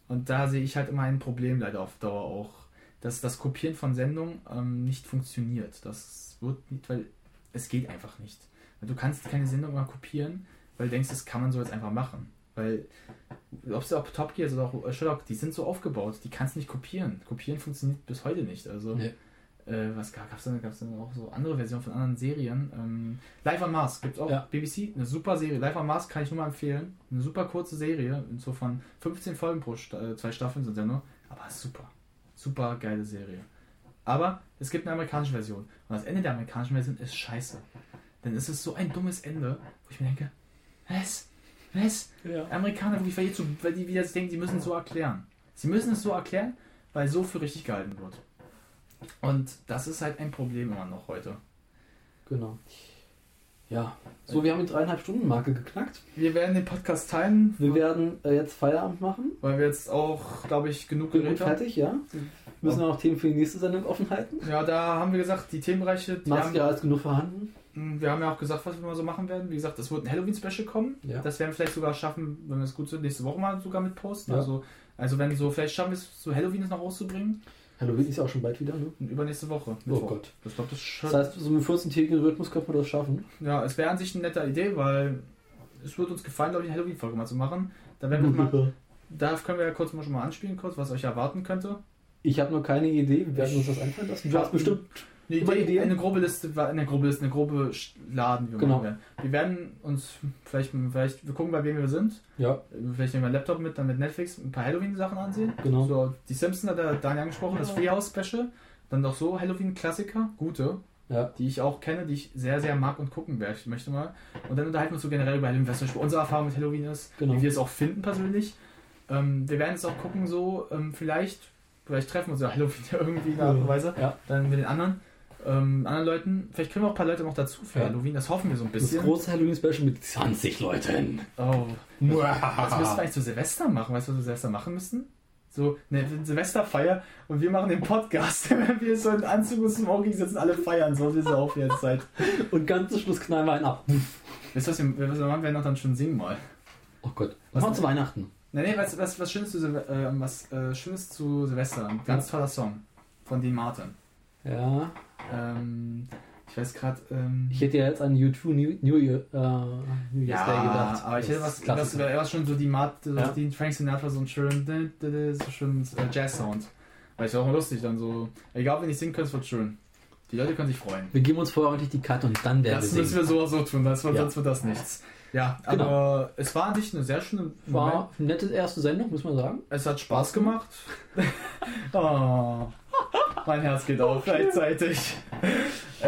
Und da sehe ich halt immer ein Problem leider auf Dauer auch, dass das Kopieren von Sendungen ähm, nicht funktioniert. Das wird nicht, weil es geht einfach nicht. Du kannst keine Sendung mal kopieren, weil du denkst, das kann man so jetzt einfach machen. Weil, ob es auch Top Gear ist oder auch Sherlock, die sind so aufgebaut, die kannst du nicht kopieren. Kopieren funktioniert bis heute nicht. Also, Nee. Äh, was gab es denn? Gab es denn auch so andere Versionen von anderen Serien? Ähm, Live on Mars gibt es auch. Ja. BBC, eine super Serie. Live on Mars kann ich nur mal empfehlen. Eine super kurze Serie, so von 15 Folgen pro Sta äh, zwei Staffeln sind ja nur. Aber super. Super geile Serie. Aber es gibt eine amerikanische Version. Und das Ende der amerikanischen Version ist scheiße. Denn es ist so ein dummes Ende, wo ich mir denke, was? Was? Ja. Amerikaner, wirklich, so, weil die wieder denken, die müssen es so erklären. Sie müssen es so erklären, weil so für richtig gehalten wird. Und das ist halt ein Problem immer noch heute. Genau. Ja. So, wir haben die dreieinhalb Stunden Marke geknackt. Wir werden den Podcast teilen, Wir werden äh, jetzt Feierabend machen. weil wir jetzt auch, glaube ich, genug geredet haben. fertig, ja. Müssen wir noch Themen für die nächste Sendung offen halten. Ja, da haben wir gesagt, die Themenbereiche, die haben, Maske ist genug vorhanden. wir haben ja auch gesagt, was wir mal so machen werden. Wie gesagt, es wird ein Halloween-Special kommen. Ja. Das werden wir vielleicht sogar schaffen, wenn wir es gut sind, nächste Woche mal sogar mit posten. Ja. Also, also wenn so, vielleicht schaffen wir es, so Halloween noch rauszubringen. Halloween ist ja auch schon bald wieder, ne? Übernächste Woche. Oh Gott. Das glaube das ist schon. Das heißt, so mit 14-tägigen Rhythmus könnte man das schaffen. Ja, es wäre an sich eine nette Idee, weil es wird uns gefallen, glaube ich, eine Halloween-Folge mal zu machen. Da werden wir mal, da können wir ja kurz mal schon mal anspielen, kurz, was euch erwarten könnte. Ich habe noch keine Idee. Wir werden uns das einfallen lassen. Du hast bestimmt. Eine Idee, Ideen? eine grobe Liste, eine grobe Liste, eine grobe Laden, wir Genau. machen werden. Wir werden uns vielleicht, vielleicht, wir gucken, bei wem wir sind. Ja, Vielleicht nehmen wir einen Laptop mit, dann mit Netflix ein paar Halloween-Sachen ansehen. genau. So, die Simpsons hat der Daniel angesprochen, das Freehouse-Special. Dann doch so Halloween-Klassiker, gute, Ja. die ich auch kenne, die ich sehr, sehr mag und gucken werde. Ich möchte mal. Und dann unterhalten wir uns so generell über Halloween, was zum Beispiel unsere Erfahrung mit Halloween ist, Genau. wie wir es auch finden persönlich. Ähm, wir werden jetzt auch gucken, so, ähm, vielleicht, vielleicht treffen wir uns ja Halloween irgendwie in einer Art und Weise, Ja. dann mit den anderen. Ähm, anderen Leuten, vielleicht kriegen wir auch ein paar Leute noch dazu für Ja. Halloween, das hoffen wir so ein Das bisschen. große Halloween-Special mit 20 Leuten. Oh, das müssten wir eigentlich zu Silvester machen. Weißt du, was wir Silvester machen müssten? So eine Silvesterfeier und wir machen den Podcast. Wenn wir so in Anzug und Smoking sitzen, alle feiern, so wie es auf jetzt Zeit. Und ganz zum Schluss knallen wir einen ab. Weißt du, was wir, was wir machen? Wir noch dann schon singen mal. Oh Gott. Was Was machen zu Weihnachten? Nee, nee, was, was, was, Schönes zu Silve äh, was äh, Schönes zu Silvester. Ein ganz toller Song von Dean Martin. Ja. Ähm, ich weiß gerade. Ähm, Ich hätte ja jetzt an U2 New, New, Year, äh, New Year's ja, Day gedacht. aber ich hätte Das was, was, was schon so die Mat, so Ja. die Frank Sinatra so einen schönen, so schönen äh, Jazz-Sound. Weil ich auch mal lustig dann so. Egal, wenn ich singen kann, es wird schön. Die Leute können sich freuen. Wir geben uns vorher ordentlich die Karte und dann werden Das wir müssen singen. wir so oder so tun, das, wird- Ja. sonst wird das nichts. Ja, Genau. aber es war an sich eine sehr schöne. War eine nette erste Sendung, muss man sagen. Es hat Spaß gemacht. oh, mein Herz geht auf gleichzeitig.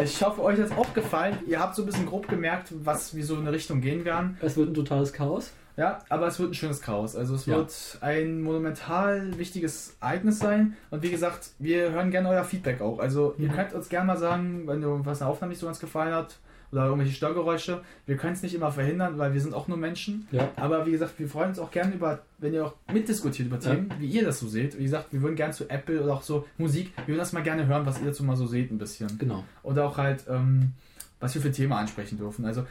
Ich hoffe, euch hat es auch gefallen. Ihr habt so ein bisschen grob gemerkt, was wir so in eine Richtung gehen werden. Es wird ein totales Chaos. Ja, aber es wird ein schönes Chaos. Also es Ja. wird ein monumental wichtiges Ereignis sein. Und wie gesagt, wir hören gerne euer Feedback auch. Also ihr Mhm. könnt uns gerne mal sagen, wenn dir was eine Aufnahme nicht so ganz gefallen hat oder irgendwelche Störgeräusche. Wir können es nicht immer verhindern, weil wir sind auch nur Menschen. Ja. Aber wie gesagt, wir freuen uns auch gerne über, wenn ihr auch mitdiskutiert über Themen, wie ihr das so seht. Wie gesagt, wir würden gerne zu Apple oder auch so Musik, wir würden das mal gerne hören, was ihr dazu mal so seht ein bisschen. Genau. Oder auch halt, ähm, was wir für Themen ansprechen dürfen. Also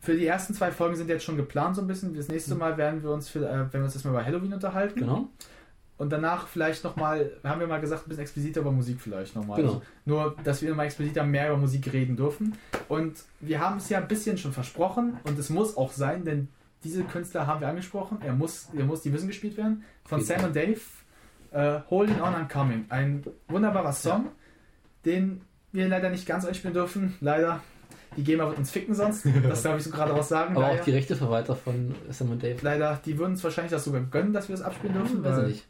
für die ersten zwei Folgen sind jetzt schon geplant so ein bisschen. Das nächste Mal werden wir uns, für, äh, werden wir uns erstmal über Halloween unterhalten. Genau. Und danach vielleicht nochmal, haben wir mal gesagt, ein bisschen expliziter über Musik vielleicht nochmal. Genau. Also nur, dass wir nochmal expliziter mehr über Musik reden dürfen. Und wir haben es ja ein bisschen schon versprochen und es muss auch sein, denn diese Künstler haben wir angesprochen. Er muss, er muss, die müssen gespielt werden. Von jeden Sam und Dave, äh, Holding On I'm Coming. Ein wunderbarer Song, den wir leider nicht ganz einspielen dürfen. Leider. Die GEMA wird uns ficken sonst. Das darf ich so gerade auch sagen. Aber Daher- auch die Rechteverwalter von Sam und Dave. Leider, die würden uns wahrscheinlich das sogar gönnen, dass wir das abspielen dürfen. Weiß ich nicht.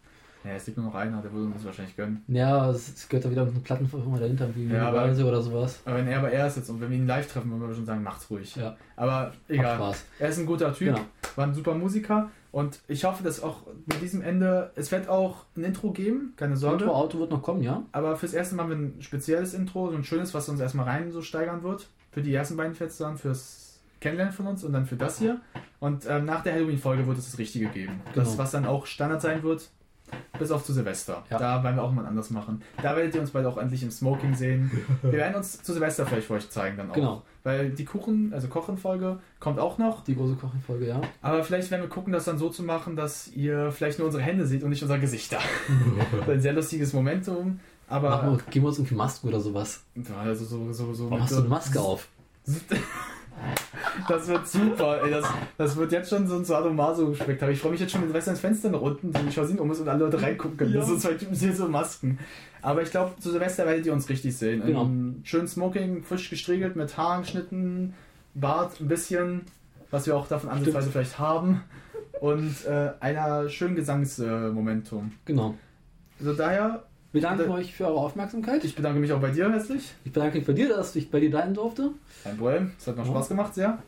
Ja, es liegt nur noch einer, der würde uns das wahrscheinlich gönnen. Ja, es es gehört da wieder eine Plattenfirma dahinter, wie Ja, aber- oder sowas. Aber wenn er aber er ist jetzt und wenn wir ihn live treffen, würden wir schon sagen, macht's ruhig. Ja. Aber egal. Spaß. Er ist ein guter Typ, Genau. war ein super Musiker und ich hoffe, dass auch mit diesem Ende, es wird auch ein Intro geben, keine Sorge. Intro Auto wird noch kommen, ja? Aber fürs erste Mal haben wir ein spezielles Intro, so ein schönes, was uns erstmal rein so steigern wird. Für die ersten beiden dann, fürs Kennenlernen von uns und dann für das hier. Und ähm, nach der Halloween-Folge wird es das Richtige geben. Das, Genau. was dann auch Standard sein wird, bis auf zu Silvester. Ja. Da werden wir auch mal anders machen. Da werdet ihr uns bald auch endlich im Smoking sehen. Wir werden uns zu Silvester vielleicht für euch zeigen dann auch. Genau. Weil die Kuchen, also Kochen-Folge kommt auch noch. Die große Kochenfolge, ja. Aber vielleicht werden wir gucken, das dann so zu machen, dass ihr vielleicht nur unsere Hände seht und nicht unser Gesichter. Ein sehr lustiges Momentum. Aber Machen wir, geben wir uns irgendwie Masken oder sowas. also so, so, so Warum hast du eine Maske auf? Das wird super, ey. Das, das wird jetzt schon so ein Sadomaso-Spektakel. Ich freue mich jetzt schon, wenn Silvester ins Fenster nach unten, die Jalousien um ist und alle Leute reingucken können. Ja. Das sind zwei Typen mit so Masken. Aber ich glaube, zu Silvester werdet ihr uns richtig sehen. Genau. Im schönen Smoking, frisch gestriegelt, mit Haaren geschnitten, Bart ein bisschen, was wir auch davon ansatzweise vielleicht haben. Und äh, einer schönen Gesangsmomentum. Genau. also daher, Wir danken euch für eure Aufmerksamkeit. ich bedanke mich auch bei dir herzlich. Ich bedanke mich bei dir, dass ich bei dir sein durfte. Kein Problem, es hat noch Ja. Spaß gemacht, sehr.